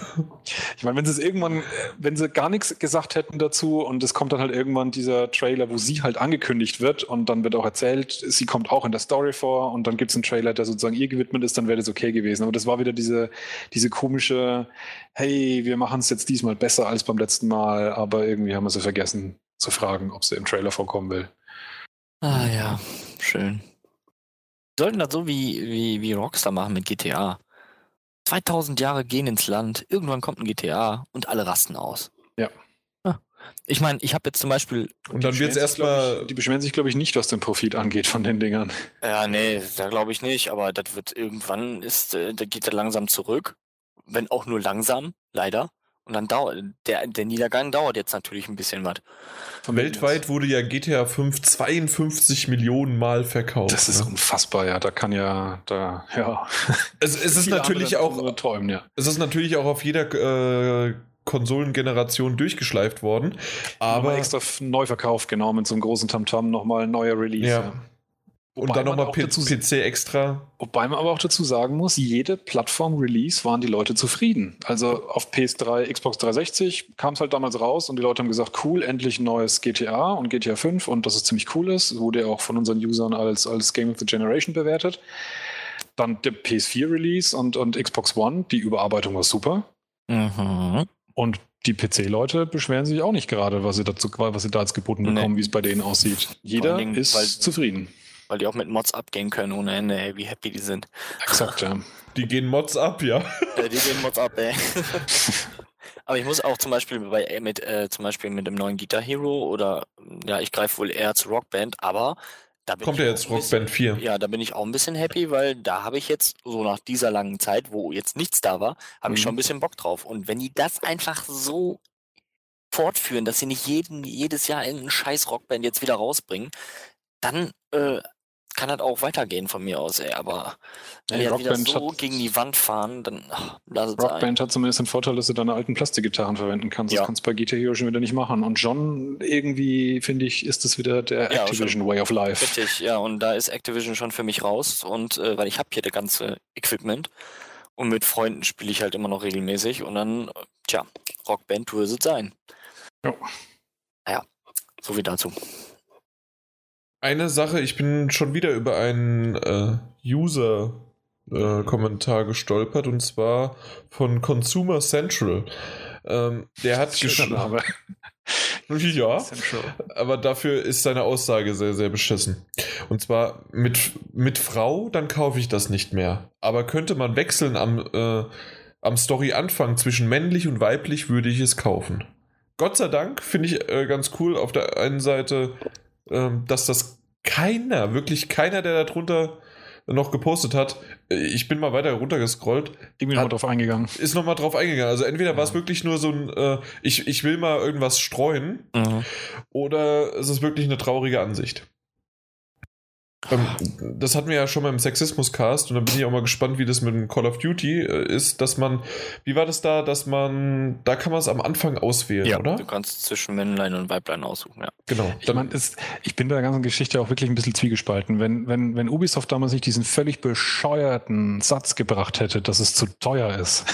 [SPEAKER 2] Ich meine, wenn sie es irgendwann, wenn sie gar nichts gesagt hätten dazu und es kommt dann halt irgendwann dieser Trailer, wo sie halt angekündigt wird und dann wird auch erzählt, sie kommt auch in der Story vor und dann gibt es einen Trailer, der sozusagen ihr gewidmet ist, dann wäre das okay gewesen. Aber das war wieder diese, diese komische, hey, wir machen es jetzt diesmal besser als beim letzten Mal, aber irgendwie haben wir sie vergessen zu fragen, ob sie im Trailer vorkommen will.
[SPEAKER 3] Ah ja, schön. sollten das so wie, wie, wie Rockstar machen mit GTA. 2000 Jahre gehen ins Land, irgendwann kommt ein GTA und alle rasten aus.
[SPEAKER 2] Ja.
[SPEAKER 3] ja. Ich meine, ich habe jetzt zum Beispiel.
[SPEAKER 1] Und dann wird es erstmal.
[SPEAKER 2] Die beschweren sich, glaube ich, nicht, was den Profit angeht von den Dingern.
[SPEAKER 3] Ja, nee, da glaube ich nicht, aber das wird irgendwann ist, äh, da geht er langsam zurück. Wenn auch nur langsam, leider. Und dann dauert, der, der Niedergang dauert jetzt natürlich ein bisschen was.
[SPEAKER 1] Weltweit wurde ja GTA 5 52 Millionen Mal verkauft.
[SPEAKER 2] Das ist ne? unfassbar, ja. Da kann ja, da, ja.
[SPEAKER 1] Es, es ist natürlich auch,
[SPEAKER 2] träumen, ja.
[SPEAKER 1] es ist natürlich auch auf jeder, äh, Konsolengeneration durchgeschleift worden. Aber
[SPEAKER 2] nochmal extra neu verkauft, genau, mit so einem großen Tamtam nochmal ein neuer Release.
[SPEAKER 1] Ja. ja. Wobei und dann nochmal PC extra.
[SPEAKER 2] Wobei man aber auch dazu sagen muss, jede Plattform-Release waren die Leute zufrieden. Also auf PS3, Xbox 360 kam es halt damals raus und die Leute haben gesagt, cool, endlich ein neues GTA und GTA 5 und dass es ziemlich cool ist. Wurde ja auch von unseren Usern als, als Game of the Generation bewertet. Dann der PS4-Release und, und Xbox One, die Überarbeitung war super. Mhm. Und die PC-Leute beschweren sich auch nicht gerade, was sie dazu, was sie da als geboten bekommen, nee. wie es bei denen aussieht. Jeder Dingen, ist zufrieden.
[SPEAKER 3] Weil die auch mit Mods abgehen können ohne Ende, ey, wie happy die sind.
[SPEAKER 2] Exakt, ja.
[SPEAKER 1] Die gehen Mods ab, ja.
[SPEAKER 3] ja die gehen Mods ab, ey. Aber ich muss auch zum Beispiel bei, mit, äh, zum Beispiel mit dem neuen Guitar Hero oder, ja, ich greife wohl eher zu Rockband, aber
[SPEAKER 1] da Kommt ja jetzt Rockband 4.
[SPEAKER 3] Ja, da bin ich auch ein bisschen happy, weil da habe ich jetzt, so nach dieser langen Zeit, wo jetzt nichts da war, habe mhm. ich schon ein bisschen Bock drauf. Und wenn die das einfach so fortführen, dass sie nicht jeden, jedes Jahr irgendeinen scheiß Rockband jetzt wieder rausbringen, dann äh, kann das auch weitergehen von mir aus, ey, aber wenn die wieder so hat, gegen die Wand fahren, dann ach, lass es
[SPEAKER 2] Rockband hat zumindest den Vorteil, dass du deine alten Plastikgitarren verwenden kannst. Ja. Das kannst du bei Guitar Hero schon wieder nicht machen. Und John, irgendwie, finde ich, ist das wieder der ja, Activision schon. Way of Life.
[SPEAKER 3] Richtig, ja, und da ist Activision schon für mich raus. Und äh, weil ich habe hier das ganze Equipment und mit Freunden spiele ich halt immer noch regelmäßig und dann, tja, Rockband wird es sein. Ja. Naja, so viel dazu.
[SPEAKER 1] Eine Sache, ich bin schon wieder über einen äh, User-Kommentar äh, gestolpert und zwar von Consumer Central. Ähm, der hat geschrieben. ja, aber dafür ist seine Aussage sehr, sehr beschissen. Und zwar mit, mit Frau, dann kaufe ich das nicht mehr. Aber könnte man wechseln am, äh, am Story-Anfang zwischen männlich und weiblich, würde ich es kaufen. Gott sei Dank finde ich äh, ganz cool auf der einen Seite, äh, dass das keiner, wirklich keiner, der darunter noch gepostet hat. Ich bin mal weiter runtergescrollt.
[SPEAKER 2] Irgendwie nochmal drauf eingegangen.
[SPEAKER 1] Ist nochmal drauf eingegangen. Also entweder ja. war es wirklich nur so ein, äh, ich, ich will mal irgendwas streuen, mhm. oder es ist wirklich eine traurige Ansicht. Ähm, das hatten wir ja schon mal im Sexismus-Cast und dann bin ich auch mal gespannt, wie das mit dem Call of Duty äh, ist, dass man, wie war das da, dass man, da kann man es am Anfang auswählen, ja, oder?
[SPEAKER 3] Du kannst zwischen Männlein und Weiblein aussuchen, ja.
[SPEAKER 2] Genau. Ich, mein, ist, ich bin bei der ganzen Geschichte auch wirklich ein bisschen zwiegespalten. Wenn, wenn, wenn Ubisoft damals nicht diesen völlig bescheuerten Satz gebracht hätte, dass es zu teuer ist,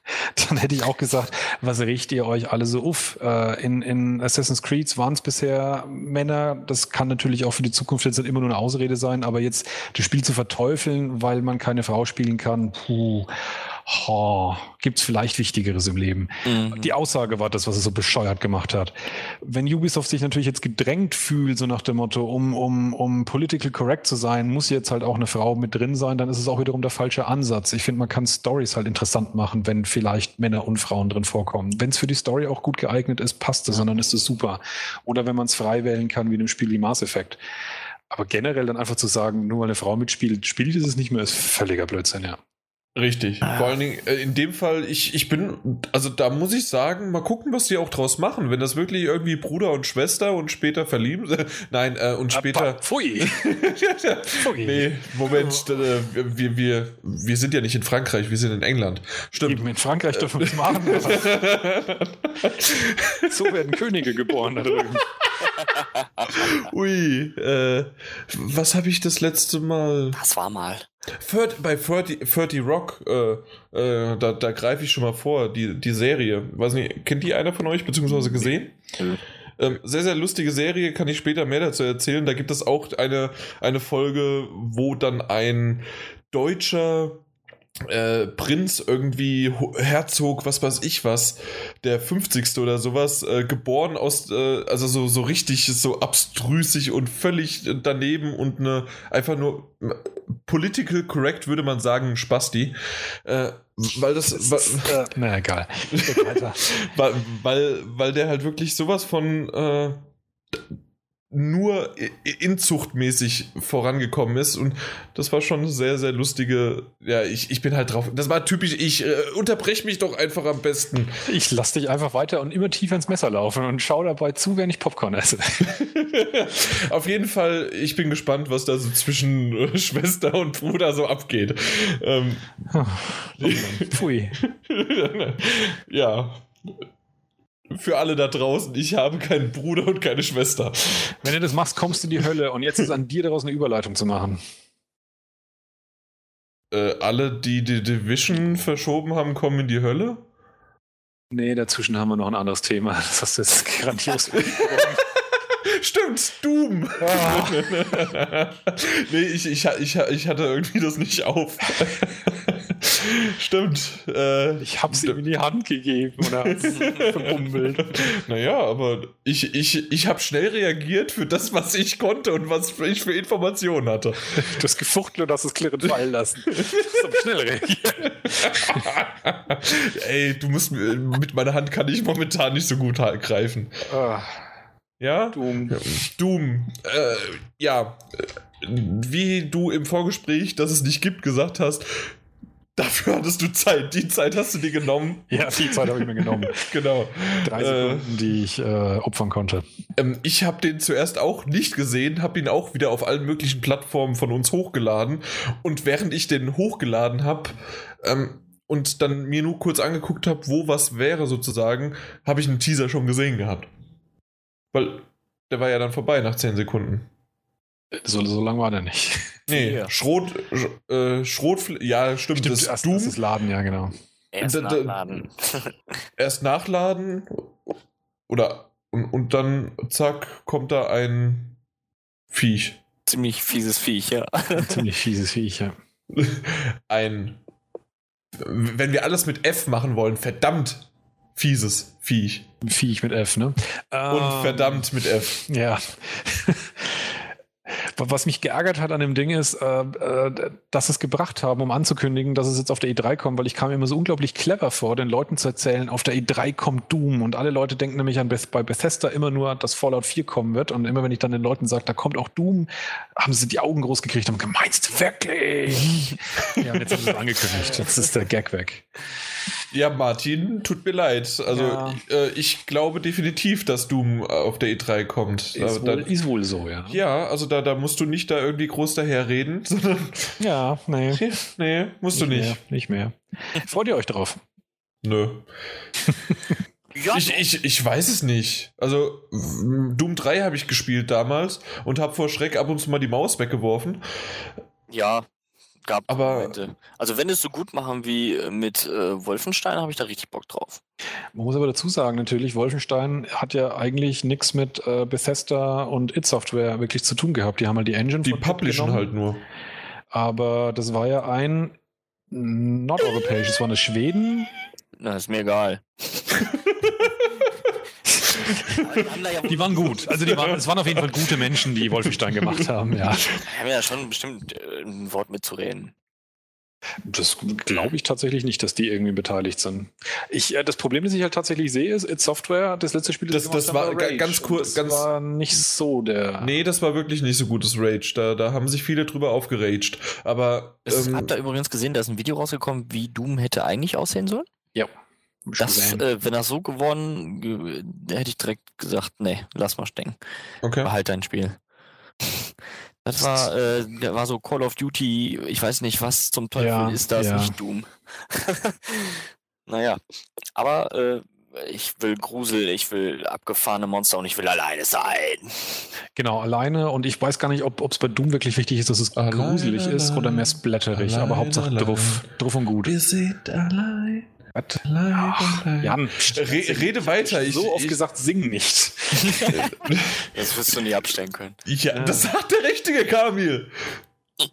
[SPEAKER 2] dann hätte ich auch gesagt, was riecht ihr euch alle so uff? Äh, in, in Assassin's Creed waren es bisher Männer, das kann natürlich auch für die Zukunft jetzt immer nur eine Ausrede sein, aber jetzt das Spiel zu verteufeln, weil man keine Frau spielen kann, puh, oh, gibt es vielleicht Wichtigeres im Leben. Mhm. Die Aussage war das, was es so bescheuert gemacht hat. Wenn Ubisoft sich natürlich jetzt gedrängt fühlt, so nach dem Motto, um, um, um political correct zu sein, muss jetzt halt auch eine Frau mit drin sein, dann ist es auch wiederum der falsche Ansatz. Ich finde, man kann Stories halt interessant machen, wenn vielleicht Männer und Frauen drin vorkommen. Wenn es für die Story auch gut geeignet ist, passt es, ja. und dann ist es super. Oder wenn man es frei wählen kann, wie in einem Spiel wie Mass Effect. Aber generell dann einfach zu sagen, nur weil eine Frau mitspielt, spielt es nicht mehr, ist völliger Blödsinn, ja.
[SPEAKER 1] Richtig. Ah. Vor allen Dingen, äh, in dem Fall, ich, ich bin, also da muss ich sagen, mal gucken, was die auch draus machen. Wenn das wirklich irgendwie Bruder und Schwester und später verlieben, nein, äh, und später.
[SPEAKER 2] Pfui.
[SPEAKER 1] Pfui. Nee, Moment, äh, wir, wir, wir sind ja nicht in Frankreich, wir sind in England.
[SPEAKER 2] Stimmt. Eben in Frankreich dürfen wir es machen. so werden Könige geboren da drüben.
[SPEAKER 1] Ui, äh, was habe ich das letzte Mal?
[SPEAKER 3] Das war mal.
[SPEAKER 1] 30, bei 30, 30 Rock, äh, äh, da, da greife ich schon mal vor, die, die Serie. Weiß nicht, kennt die einer von euch, beziehungsweise gesehen? Mhm. Ähm, sehr, sehr lustige Serie, kann ich später mehr dazu erzählen. Da gibt es auch eine, eine Folge, wo dann ein deutscher äh, Prinz irgendwie Herzog, was weiß ich was, der 50. oder sowas, äh, geboren aus, äh, also so, so richtig so abstrüsig und völlig daneben und eine einfach nur political correct würde man sagen, Spasti. Äh, weil das. das
[SPEAKER 2] ist, äh, na egal.
[SPEAKER 1] weil, weil, weil der halt wirklich sowas von äh, nur inzuchtmäßig vorangekommen ist und das war schon eine sehr, sehr lustige, ja, ich, ich bin halt drauf, das war typisch, ich äh, unterbrech mich doch einfach am besten.
[SPEAKER 2] Ich lass dich einfach weiter und immer tiefer ins Messer laufen und schau dabei zu, wenn ich Popcorn esse.
[SPEAKER 1] Auf jeden Fall, ich bin gespannt, was da so zwischen äh, Schwester und Bruder so abgeht. Ähm, oh, Pfui. ja für alle da draußen, ich habe keinen Bruder und keine Schwester.
[SPEAKER 2] Wenn du das machst, kommst du in die Hölle und jetzt ist an dir daraus eine Überleitung zu machen.
[SPEAKER 1] Äh, alle, die die Division verschoben haben, kommen in die Hölle?
[SPEAKER 2] Nee, dazwischen haben wir noch ein anderes Thema. Das hast du jetzt grandios
[SPEAKER 1] Stimmt, Doom. Oh. nee, ich, ich, ich, ich hatte irgendwie das nicht auf. Stimmt. Äh,
[SPEAKER 2] ich habe sie ihm in die Hand gegeben oder verbummelt.
[SPEAKER 1] Naja, aber ich, ich, ich habe schnell reagiert für das, was ich konnte und was ich für Informationen hatte.
[SPEAKER 2] Du hast gefuchtelt und hast es klirrend fallen lassen. Du hast schnell reagiert.
[SPEAKER 1] Ey, du musst mit meiner Hand kann ich momentan nicht so gut greifen. Ah. Ja? Doom. Doom. Äh, ja. Wie du im Vorgespräch, dass es nicht gibt, gesagt hast, Dafür hattest du Zeit. Die Zeit hast du dir genommen.
[SPEAKER 2] Ja, die Zeit habe ich mir genommen.
[SPEAKER 1] genau.
[SPEAKER 2] Drei Sekunden, äh, die ich äh, opfern konnte.
[SPEAKER 1] Ähm, ich habe den zuerst auch nicht gesehen, habe ihn auch wieder auf allen möglichen Plattformen von uns hochgeladen. Und während ich den hochgeladen habe ähm, und dann mir nur kurz angeguckt habe, wo was wäre sozusagen, habe ich einen Teaser schon gesehen gehabt. Weil der war ja dann vorbei nach 10 Sekunden.
[SPEAKER 2] So, so lang war der nicht.
[SPEAKER 1] Nee, ja. Schrot, äh, Schrot, ja, stimmt,
[SPEAKER 2] stimmt das erst, Doom. Das ist Laden, ja, genau.
[SPEAKER 3] Erst nachladen.
[SPEAKER 1] erst nachladen oder und, und dann zack, kommt da ein Viech.
[SPEAKER 3] Ziemlich fieses Viech, ja.
[SPEAKER 2] Ziemlich fieses Viech, ja.
[SPEAKER 1] Ein, wenn wir alles mit F machen wollen, verdammt fieses Viech.
[SPEAKER 2] Viech mit F, ne? Und
[SPEAKER 1] ähm, verdammt mit F.
[SPEAKER 2] Ja. Was mich geärgert hat an dem Ding ist, äh, äh, dass sie es gebracht haben, um anzukündigen, dass es jetzt auf der E3 kommt, weil ich kam mir immer so unglaublich clever vor, den Leuten zu erzählen, auf der E3 kommt Doom und alle Leute denken nämlich an Beth, bei Bethesda immer nur, dass Fallout 4 kommen wird und immer wenn ich dann den Leuten sage, da kommt auch Doom, haben sie die Augen groß gekriegt und haben meinst du wirklich? ja, und jetzt haben sie es angekündigt, jetzt ist der Gag weg.
[SPEAKER 1] Ja, Martin, tut mir leid. Also ja. äh, ich glaube definitiv, dass Doom auf der E3 kommt.
[SPEAKER 2] Ist, wohl, ist wohl so, ja.
[SPEAKER 1] Ja, also da, da musst du nicht da irgendwie groß daherreden, sondern.
[SPEAKER 2] Ja, nee.
[SPEAKER 1] Nee, musst
[SPEAKER 2] nicht
[SPEAKER 1] du nicht.
[SPEAKER 2] Mehr, nicht mehr. Freut ihr euch drauf?
[SPEAKER 1] Nö. Ja, ich, ich, ich weiß es nicht. Also, Doom 3 habe ich gespielt damals und habe vor Schreck ab und zu mal die Maus weggeworfen.
[SPEAKER 3] Ja, gab
[SPEAKER 1] aber Momente.
[SPEAKER 3] Also wenn es so gut machen wie äh, mit äh, Wolfenstein, habe ich da richtig Bock drauf.
[SPEAKER 2] Man muss aber dazu sagen, natürlich, Wolfenstein hat ja eigentlich nichts mit äh, Bethesda und It Software wirklich zu tun gehabt. Die haben halt die Engine.
[SPEAKER 1] Die publishen halt nur.
[SPEAKER 2] Aber das war ja ein nordeuropäisch, das war eine Schweden.
[SPEAKER 3] Na, ist mir egal.
[SPEAKER 2] die waren gut. Also die waren, es waren auf jeden Fall gute Menschen, die Wolfenstein gemacht haben, ja.
[SPEAKER 3] Wir haben ja schon bestimmt äh, ein Wort mitzureden.
[SPEAKER 2] Das glaube ich tatsächlich nicht, dass die irgendwie beteiligt sind. Ich, äh, das Problem, das ich halt tatsächlich sehe, ist, It Software, das letzte Spiel,
[SPEAKER 1] das, das, das war Rage. ganz kurz.
[SPEAKER 2] Das war nicht so der.
[SPEAKER 1] Nee, das war wirklich nicht so gutes Rage. Da, da haben sich viele drüber aufgeraged. Aber.
[SPEAKER 3] Es, ähm, habt ihr übrigens gesehen, da ist ein Video rausgekommen, wie Doom hätte eigentlich aussehen sollen?
[SPEAKER 2] Ja.
[SPEAKER 3] Das, äh, wenn das so geworden, hätte ich direkt gesagt, nee, lass mal stecken.
[SPEAKER 1] Okay.
[SPEAKER 3] Behalt dein Spiel. Das war, äh, der war so Call of Duty, ich weiß nicht, was zum Teufel ja, ist das, ja. nicht Doom. naja, aber äh, ich will Grusel, ich will abgefahrene Monster und ich will alleine sein.
[SPEAKER 2] Genau, alleine und ich weiß gar nicht, ob es bei Doom wirklich wichtig ist, dass es alleine, gruselig allein, ist oder mehr splatterig, aber Hauptsache drauf, drauf und gut.
[SPEAKER 1] Wir sind allein.
[SPEAKER 2] Was? Ach, Jan,
[SPEAKER 1] Re rede weiter.
[SPEAKER 2] Ich, so oft ich, gesagt, sing nicht.
[SPEAKER 3] das wirst du nie abstellen können.
[SPEAKER 1] Ja, das sagt der richtige Kamil.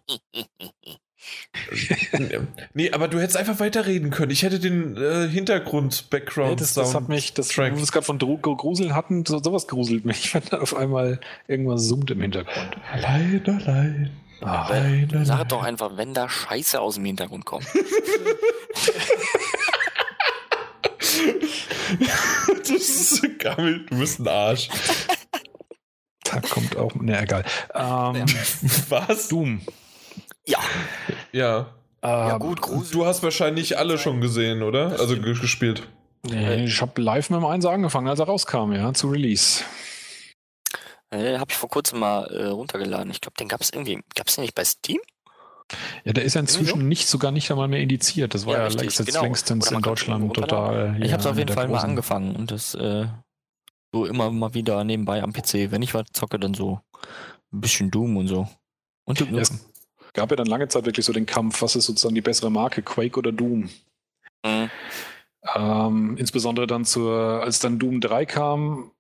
[SPEAKER 1] nee, aber du hättest einfach weiterreden können. Ich hätte den äh, Hintergrund, Background. Nee,
[SPEAKER 2] das, das hat mich, das, wo wir es gerade von Gruseln hatten, so, sowas gruselt mich, wenn da auf einmal irgendwas summt im Hintergrund.
[SPEAKER 1] Allein, allein.
[SPEAKER 3] allein, allein. Sag doch einfach, wenn da Scheiße aus dem Hintergrund kommt.
[SPEAKER 1] das ist Gammel, du bist ein Arsch.
[SPEAKER 2] Da kommt auch. Ne, egal. Ähm,
[SPEAKER 1] Was?
[SPEAKER 2] Doom.
[SPEAKER 3] Ja.
[SPEAKER 1] Ja.
[SPEAKER 3] ja, gut, Grusel.
[SPEAKER 1] Du hast wahrscheinlich alle schon gesehen, oder? Also gespielt.
[SPEAKER 2] Nee, ich habe live mit dem Eins angefangen, als er rauskam, ja, zu Release.
[SPEAKER 3] Äh, habe ich vor kurzem mal äh, runtergeladen. Ich glaube, den gab es irgendwie. Gab es den nicht bei Steam?
[SPEAKER 2] Ja, der ist ja inzwischen nicht sogar nicht einmal mehr indiziert. Das war ja, ja längstens, genau. längstens in Deutschland total.
[SPEAKER 3] Ich habe es auf jeden Fall mal angefangen und das äh, so immer mal wieder nebenbei am PC. Wenn ich was zocke, dann so ein bisschen Doom und so. Und
[SPEAKER 2] ja, es gab ja dann lange Zeit wirklich so den Kampf, was ist sozusagen die bessere Marke, Quake oder Doom? Mhm. Ähm, insbesondere dann zur, als dann Doom 3 kam,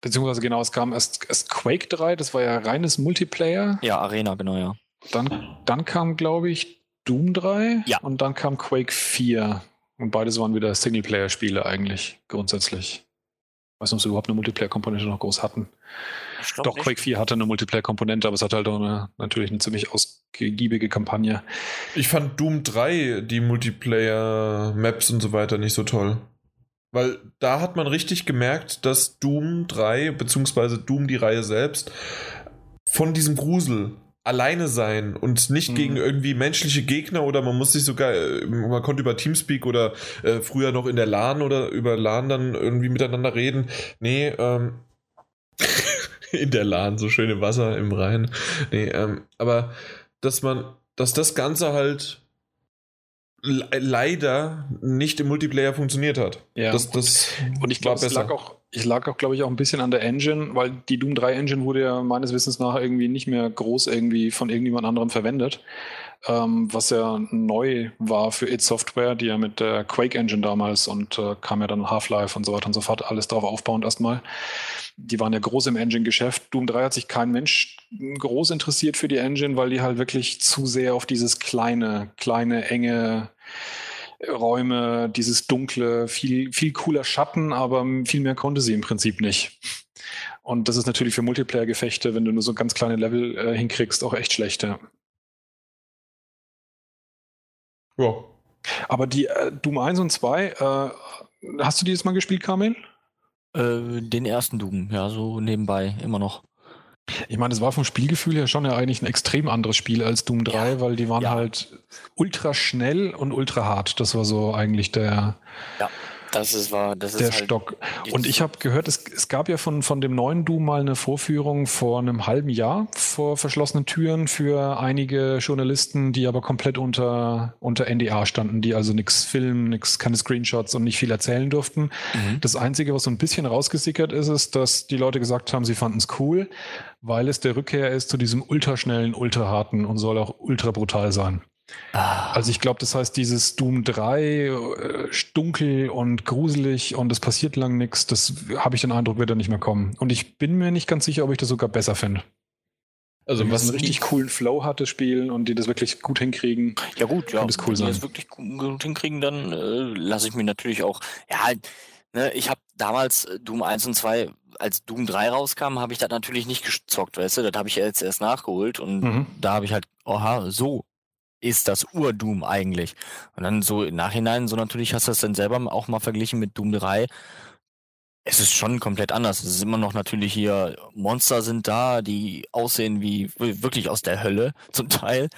[SPEAKER 2] beziehungsweise genau, es kam erst, erst Quake 3, das war ja reines Multiplayer.
[SPEAKER 3] Ja, Arena, genau, ja.
[SPEAKER 2] Dann, dann kam, glaube ich, Doom 3
[SPEAKER 3] ja.
[SPEAKER 2] und dann kam Quake 4. Und beides waren wieder Singleplayer-Spiele eigentlich, grundsätzlich. Ich weiß nicht, ob sie überhaupt eine Multiplayer-Komponente noch groß hatten. Doch, nicht. Quake 4 hatte eine Multiplayer-Komponente, aber es hat halt auch eine, natürlich eine ziemlich ausgiebige Kampagne.
[SPEAKER 1] Ich fand Doom 3, die Multiplayer-Maps und so weiter, nicht so toll. Weil da hat man richtig gemerkt, dass Doom 3, beziehungsweise Doom die Reihe selbst, von diesem Grusel alleine sein und nicht mhm. gegen irgendwie menschliche Gegner oder man muss sich sogar, äh, man konnte über Teamspeak oder äh, früher noch in der LAN oder über LAN dann irgendwie miteinander reden. Nee, ähm, in der LAN, so schöne Wasser im Rhein. Nee, ähm, aber dass man, dass das Ganze halt leider nicht im Multiplayer funktioniert hat.
[SPEAKER 2] Ja. Das, das und ich glaube, es lag auch, ich lag auch, glaube ich, auch ein bisschen an der Engine, weil die Doom 3 Engine wurde ja meines Wissens nach irgendwie nicht mehr groß irgendwie von irgendjemand anderem verwendet. Ähm, was ja neu war für id Software, die ja mit der Quake Engine damals und äh, kam ja dann Half-Life und so weiter und so fort, alles darauf aufbauend erstmal. Die waren ja groß im Engine-Geschäft. Doom 3 hat sich kein Mensch groß interessiert für die Engine, weil die halt wirklich zu sehr auf dieses kleine, kleine, enge Räume, dieses dunkle, viel, viel cooler Schatten, aber viel mehr konnte sie im Prinzip nicht. Und das ist natürlich für Multiplayer-Gefechte, wenn du nur so ganz kleine Level äh, hinkriegst, auch echt schlecht. Ja. ja. Aber die äh, Doom 1 und 2, äh, hast du die jetzt mal gespielt, Kamil?
[SPEAKER 3] Äh, den ersten Doom, ja, so nebenbei, immer noch.
[SPEAKER 2] Ich meine, es war vom Spielgefühl her schon ja eigentlich ein extrem anderes Spiel als Doom 3, ja. weil die waren ja. halt ultra schnell und ultra hart. Das war so eigentlich der.
[SPEAKER 3] Ja. Das ist wahr. Das
[SPEAKER 2] der
[SPEAKER 3] ist
[SPEAKER 2] halt Stock. Und ich habe gehört, es, es gab ja von, von dem neuen Doom mal eine Vorführung vor einem halben Jahr vor verschlossenen Türen für einige Journalisten, die aber komplett unter, unter NDA standen, die also nichts filmen, nichts, keine Screenshots und nicht viel erzählen durften. Mhm. Das Einzige, was so ein bisschen rausgesickert ist, ist, dass die Leute gesagt haben, sie fanden es cool, weil es der Rückkehr ist zu diesem ultraschnellen, ultraharten und soll auch ultra brutal sein. Ah. Also ich glaube, das heißt, dieses Doom 3, äh, dunkel und gruselig und es passiert lang nichts, das habe ich den Eindruck, wird da nicht mehr kommen. Und ich bin mir nicht ganz sicher, ob ich das sogar besser finde. Also was einen richtig coolen Flow hat, das Spiel und die das wirklich gut hinkriegen.
[SPEAKER 3] Ja gut, ja.
[SPEAKER 2] Das cool
[SPEAKER 3] sein. die das wirklich gut hinkriegen, dann äh, lasse ich mir natürlich auch, ja, ne, ich habe damals äh, Doom 1 und 2, als Doom 3 rauskam, habe ich das natürlich nicht gezockt, weißt du, das habe ich jetzt erst nachgeholt und mhm. da habe ich halt, oha, so ist das Ur-Doom eigentlich? Und dann so im Nachhinein, so natürlich hast du das dann selber auch mal verglichen mit Doom 3. Es ist schon komplett anders. Es ist immer noch natürlich hier, Monster sind da, die aussehen wie wirklich aus der Hölle zum Teil.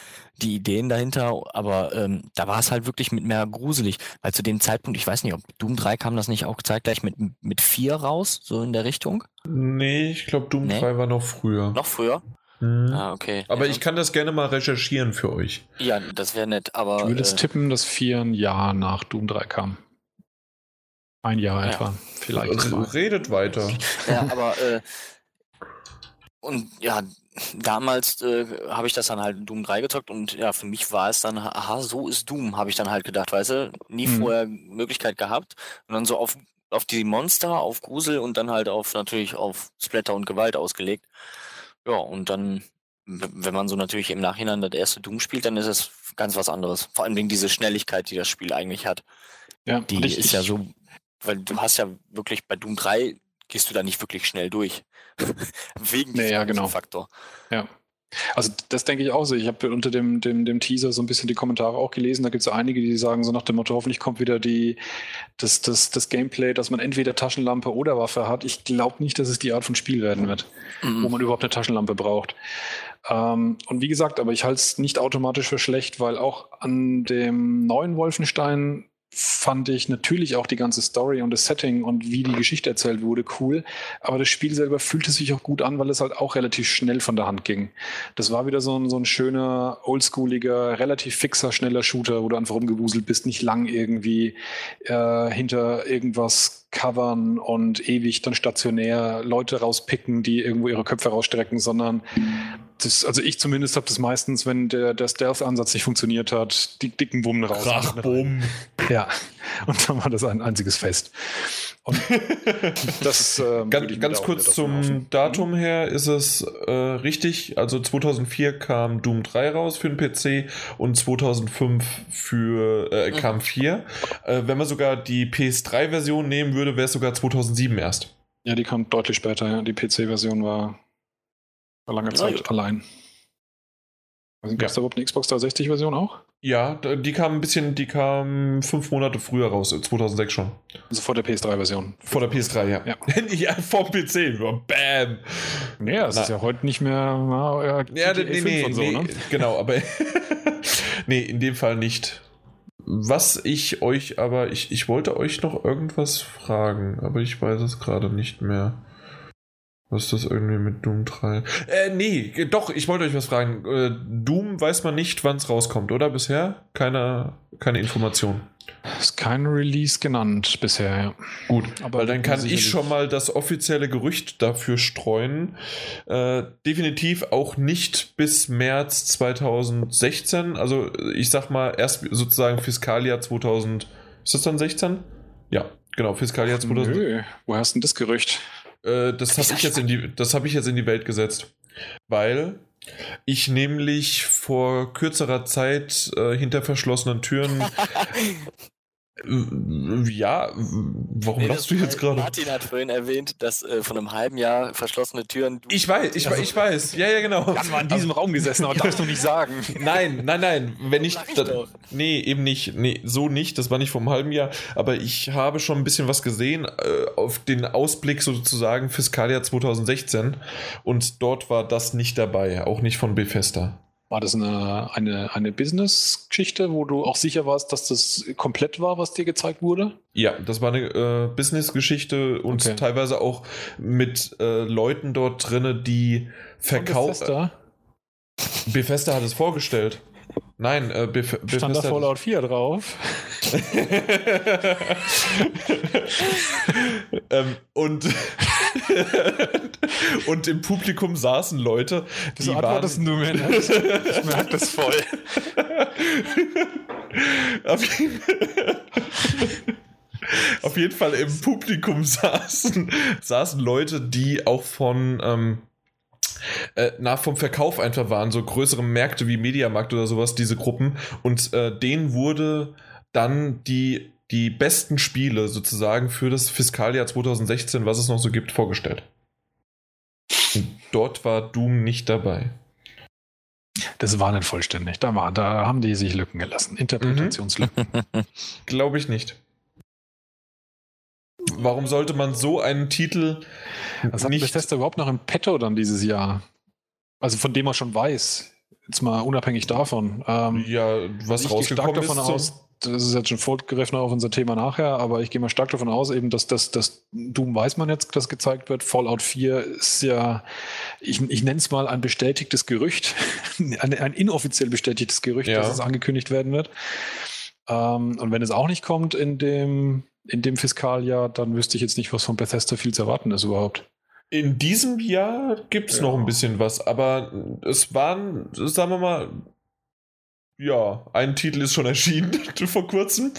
[SPEAKER 3] Die Ideen dahinter, aber ähm, da war es halt wirklich mit mehr gruselig. Weil zu dem Zeitpunkt, ich weiß nicht, ob Doom 3 kam das nicht auch zeitgleich mit, mit 4 raus, so in der Richtung?
[SPEAKER 1] Nee, ich glaube Doom nee? 3 war noch früher.
[SPEAKER 3] Noch früher?
[SPEAKER 1] Mhm. Ah, okay. Aber ja. ich kann das gerne mal recherchieren für euch.
[SPEAKER 3] Ja, das wäre nett, aber.
[SPEAKER 2] Ich würde jetzt äh, tippen, dass vier ein Jahr nach Doom 3 kam. Ein Jahr ja. etwa, vielleicht.
[SPEAKER 1] Also, redet weiter.
[SPEAKER 3] Ja, aber äh, und ja, damals äh, habe ich das dann halt Doom 3 gezockt und ja, für mich war es dann, aha, so ist Doom, habe ich dann halt gedacht, weißt du, nie mhm. vorher Möglichkeit gehabt und dann so auf, auf die Monster, auf Grusel und dann halt auf natürlich auf Splatter und Gewalt ausgelegt. Ja, und dann, wenn man so natürlich im Nachhinein das erste Doom spielt, dann ist es ganz was anderes. Vor allem wegen dieser Schnelligkeit, die das Spiel eigentlich hat. Ja, die ich, ist ja so, weil du hast ja wirklich bei Doom 3 gehst du da nicht wirklich schnell durch. wegen
[SPEAKER 2] nee, ja, genau. Faktor. Ja. Also das denke ich auch so. Ich habe unter dem, dem, dem Teaser so ein bisschen die Kommentare auch gelesen. Da gibt es einige, die sagen so nach dem Motto, hoffentlich kommt wieder die, das, das, das Gameplay, dass man entweder Taschenlampe oder Waffe hat. Ich glaube nicht, dass es die Art von Spiel werden wird, mhm. wo man überhaupt eine Taschenlampe braucht. Ähm, und wie gesagt, aber ich halte es nicht automatisch für schlecht, weil auch an dem neuen Wolfenstein fand ich natürlich auch die ganze Story und das Setting und wie die Geschichte erzählt wurde cool. Aber das Spiel selber fühlte sich auch gut an, weil es halt auch relativ schnell von der Hand ging. Das war wieder so ein, so ein schöner, oldschooliger, relativ fixer, schneller Shooter, wo du einfach rumgewuselt bist, nicht lang irgendwie äh, hinter irgendwas covern und ewig dann stationär Leute rauspicken, die irgendwo ihre Köpfe rausstrecken, sondern das, also ich zumindest habe das meistens, wenn der, der Stealth-Ansatz nicht funktioniert hat, die dicken Bummen raus.
[SPEAKER 1] Ach, Bumm.
[SPEAKER 2] Ja, und dann war das ein einziges Fest. Und
[SPEAKER 1] das äh, ganz, ganz kurz zum mhm. Datum her ist es äh, richtig. Also 2004 kam Doom 3 raus für den PC und 2005 für äh, mhm. kam 4. Äh, wenn man sogar die PS3-Version nehmen würde, wäre es sogar 2007 erst.
[SPEAKER 2] Ja, die kam deutlich später. Ja. Die PC-Version war, war lange Zeit ja, allein. Also, Gab es da überhaupt eine Xbox 360-Version auch?
[SPEAKER 1] Ja, die kam ein bisschen, die kam fünf Monate früher raus, 2006 schon.
[SPEAKER 2] Also vor der PS3-Version.
[SPEAKER 1] Vor der PS3, ja.
[SPEAKER 2] Ja.
[SPEAKER 1] ja vor dem PC, bam.
[SPEAKER 2] Naja, es ist ja heute nicht mehr na, ja,
[SPEAKER 1] Ja,
[SPEAKER 2] GTA
[SPEAKER 1] nee,
[SPEAKER 2] 5
[SPEAKER 1] nee,
[SPEAKER 2] und so,
[SPEAKER 1] nee
[SPEAKER 2] ne?
[SPEAKER 1] genau, aber nee, in dem Fall nicht. Was ich euch aber, ich, ich wollte euch noch irgendwas fragen, aber ich weiß es gerade nicht mehr. Was das irgendwie mit Doom 3? Äh, nee, doch, ich wollte euch was fragen. Äh, Doom weiß man nicht, wann es rauskommt, oder bisher? Keine, keine Information.
[SPEAKER 2] Ist kein Release genannt bisher, ja.
[SPEAKER 1] Gut,
[SPEAKER 2] Aber
[SPEAKER 1] weil dann kann ich schon mal das offizielle Gerücht dafür streuen. Äh, definitiv auch nicht bis März 2016. Also ich sag mal erst sozusagen Fiskaljahr 2000. Ist das dann 16? Ja, genau, Fiskaljahr 2000.
[SPEAKER 2] Nö, woher hast du denn das Gerücht?
[SPEAKER 1] Äh, das habe ich jetzt in die, das habe ich jetzt in die Welt gesetzt, weil ich nämlich vor kürzerer Zeit äh, hinter verschlossenen Türen ja, warum
[SPEAKER 3] Nee,
[SPEAKER 1] lachst du jetzt gerade?
[SPEAKER 3] Martin hat vorhin erwähnt, dass äh, von einem halben Jahr verschlossene Türen.
[SPEAKER 1] Ich weiß, ich, ich weiß, ja, ja, genau.
[SPEAKER 2] Dann war in diesem Raum gesessen, aber darfst du nicht sagen.
[SPEAKER 1] Nein, nein, nein, wenn ich,
[SPEAKER 3] ich
[SPEAKER 1] da, nee, eben nicht, nee, so nicht, das war nicht vom halben Jahr, aber ich habe schon ein bisschen was gesehen äh, auf den Ausblick sozusagen Fiskaljahr 2016 und dort war das nicht dabei, auch nicht von Bethesda.
[SPEAKER 2] War das eine, eine, eine Business-Geschichte, wo du auch sicher warst, dass das komplett war, was dir gezeigt wurde?
[SPEAKER 1] Ja, das war eine äh, Business-Geschichte und
[SPEAKER 2] Okay.
[SPEAKER 1] teilweise auch mit äh, Leuten dort drinne, die verkaufen.
[SPEAKER 2] Bethesda?
[SPEAKER 1] Bethesda hat es vorgestellt. Nein, äh, Bef
[SPEAKER 2] Stand da Fallout 4 drauf?
[SPEAKER 1] ähm, und, und im Publikum saßen Leute, die
[SPEAKER 2] Wieso
[SPEAKER 1] waren,
[SPEAKER 2] du mir nicht? Ich merke das voll.
[SPEAKER 1] auf, jeden, auf jeden Fall im Publikum saßen, saßen Leute, die auch von ähm, äh, nach vom Verkauf einfach waren, so größere Märkte wie Mediamarkt oder sowas, diese Gruppen. Und äh, denen wurde dann die, die besten Spiele sozusagen für das Fiskaljahr 2016, was es noch so gibt, vorgestellt. Und dort war Doom nicht dabei.
[SPEAKER 2] Das war nicht vollständig. Da, war, da haben die sich Lücken gelassen. Interpretationslücken.
[SPEAKER 1] Glaube ich nicht. Warum sollte man so einen Titel
[SPEAKER 2] Was hat
[SPEAKER 1] nicht
[SPEAKER 2] Bethesda überhaupt noch im Petto dann dieses Jahr? Also von dem man schon weiß. Jetzt mal unabhängig davon. Ähm,
[SPEAKER 1] ja, was
[SPEAKER 2] ich gehe stark
[SPEAKER 1] rausgekommen ist?
[SPEAKER 2] davon
[SPEAKER 1] so-
[SPEAKER 2] aus, das ist jetzt schon vorgegriffen auf unser Thema nachher, aber ich gehe mal stark davon aus, eben, dass das, das Doom weiß man jetzt, das gezeigt wird. Fallout 4 ist ja, ich, ich nenne es mal ein bestätigtes Gerücht, ein, ein inoffiziell bestätigtes Gerücht,
[SPEAKER 1] Ja.
[SPEAKER 2] dass es angekündigt werden wird. Ähm, und wenn es auch nicht kommt in dem, in dem Fiskaljahr, dann wüsste ich jetzt nicht, was von Bethesda viel zu erwarten ist überhaupt.
[SPEAKER 1] In diesem Jahr gibt es
[SPEAKER 2] Ja.
[SPEAKER 1] noch ein bisschen was, aber es waren, sagen wir mal, ja, ein Titel ist schon erschienen vor kurzem.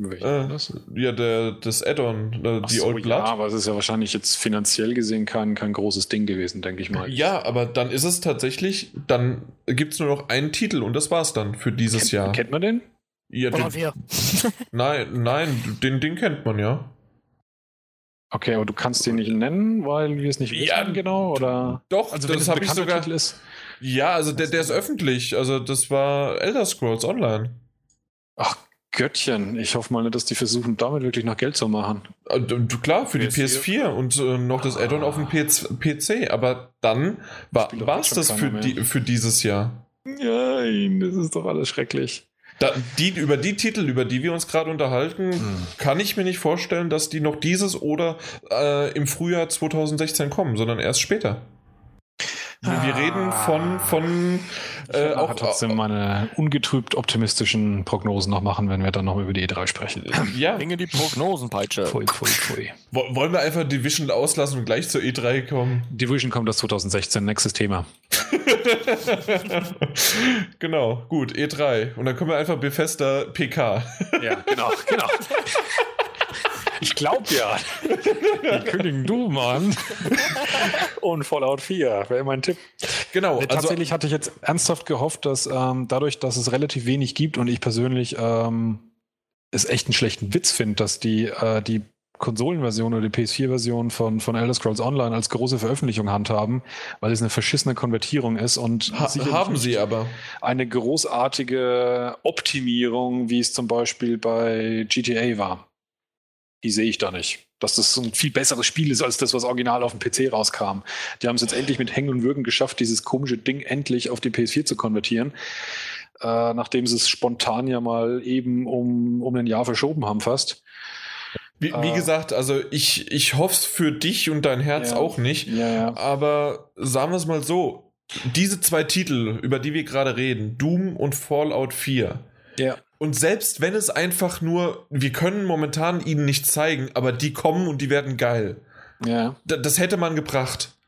[SPEAKER 1] Äh,
[SPEAKER 2] das?
[SPEAKER 1] ja, der, das Add-on, äh, die
[SPEAKER 2] so,
[SPEAKER 1] Old Blood.
[SPEAKER 2] Ja, aber es ist ja wahrscheinlich jetzt finanziell gesehen kein, kein großes Ding gewesen, denke ich mal.
[SPEAKER 1] Ja, aber dann ist es tatsächlich, dann gibt es nur noch einen Titel und das war's dann für dieses
[SPEAKER 2] kennt,
[SPEAKER 1] Jahr.
[SPEAKER 2] Kennt man den?
[SPEAKER 1] Ja,
[SPEAKER 3] Fallout
[SPEAKER 1] den,
[SPEAKER 3] 4.
[SPEAKER 1] nein, nein, den, den kennt man ja.
[SPEAKER 2] Okay, aber du kannst den nicht nennen, weil wir es nicht
[SPEAKER 1] Ja,
[SPEAKER 2] wissen genau, oder?
[SPEAKER 1] Doch,
[SPEAKER 2] Also
[SPEAKER 1] das habe ich sogar.
[SPEAKER 2] Titel ist.
[SPEAKER 1] Ja, also der, der ist öffentlich. Also das war Elder Scrolls Online.
[SPEAKER 2] Ach Göttchen, ich hoffe mal nicht, dass die versuchen, damit wirklich noch Geld zu machen.
[SPEAKER 1] Äh, d- Klar, für die
[SPEAKER 2] PS4.
[SPEAKER 1] PS4 und äh, noch das Add-on auf dem PC, PC. Aber dann war es das für, die, für dieses Jahr.
[SPEAKER 2] Nein, das ist doch alles schrecklich.
[SPEAKER 1] Da, die, über die Titel, über die wir uns gerade unterhalten,
[SPEAKER 2] Hm.
[SPEAKER 1] kann ich mir nicht vorstellen, dass die noch dieses oder äh, im Frühjahr 2016 kommen, sondern erst später. Wir, wir reden von, von
[SPEAKER 2] Ich
[SPEAKER 1] äh, auch
[SPEAKER 2] trotzdem meine ungetrübt optimistischen Prognosen noch machen, wenn wir dann noch über die E3 sprechen.
[SPEAKER 1] ja,
[SPEAKER 3] Bringe die Prognosenpeitsche.
[SPEAKER 2] Pfui, pfui, pfui.
[SPEAKER 1] Wo- wollen wir einfach Division auslassen und gleich zur E3 kommen?
[SPEAKER 2] Division kommt das 2016, nächstes Thema.
[SPEAKER 1] genau, gut, E3. Und dann können wir einfach Bethesda PK.
[SPEAKER 2] Ja, genau, genau. Ich glaube ja. Die kündigen Doom an. Und Fallout 4 wäre mein Tipp.
[SPEAKER 1] genau,
[SPEAKER 2] Nee,
[SPEAKER 1] also
[SPEAKER 2] tatsächlich hatte ich jetzt ernsthaft gehofft, dass ähm, dadurch, dass es relativ wenig gibt und ich persönlich ähm, es echt einen schlechten Witz finde, dass die, äh, die Konsolenversion oder die PS4-Version von, von Elder Scrolls Online als große Veröffentlichung handhaben, weil es eine verschissene Konvertierung ist und
[SPEAKER 1] ha haben sie aber
[SPEAKER 2] eine großartige Optimierung, wie es zum Beispiel bei GTA war. Die sehe ich da nicht. Dass das ein viel besseres Spiel ist als das, was original auf dem PC rauskam. Die haben es jetzt endlich mit Hängen und Würgen geschafft, dieses komische Ding endlich auf die PS4 zu konvertieren. Äh, nachdem sie es spontan ja mal eben um, um ein Jahr verschoben haben fast.
[SPEAKER 1] Wie, wie, ah. gesagt, also ich, ich hoffe es für dich und dein Herz ja. auch nicht.
[SPEAKER 2] Ja, ja.
[SPEAKER 1] Aber sagen wir es mal so: Diese zwei Titel, über die wir gerade reden, Doom und Fallout 4.
[SPEAKER 2] Ja.
[SPEAKER 1] Und selbst wenn es einfach nur, wir können momentan ihnen nicht zeigen, aber die kommen und die werden geil.
[SPEAKER 2] Ja.
[SPEAKER 1] das hätte man gebracht.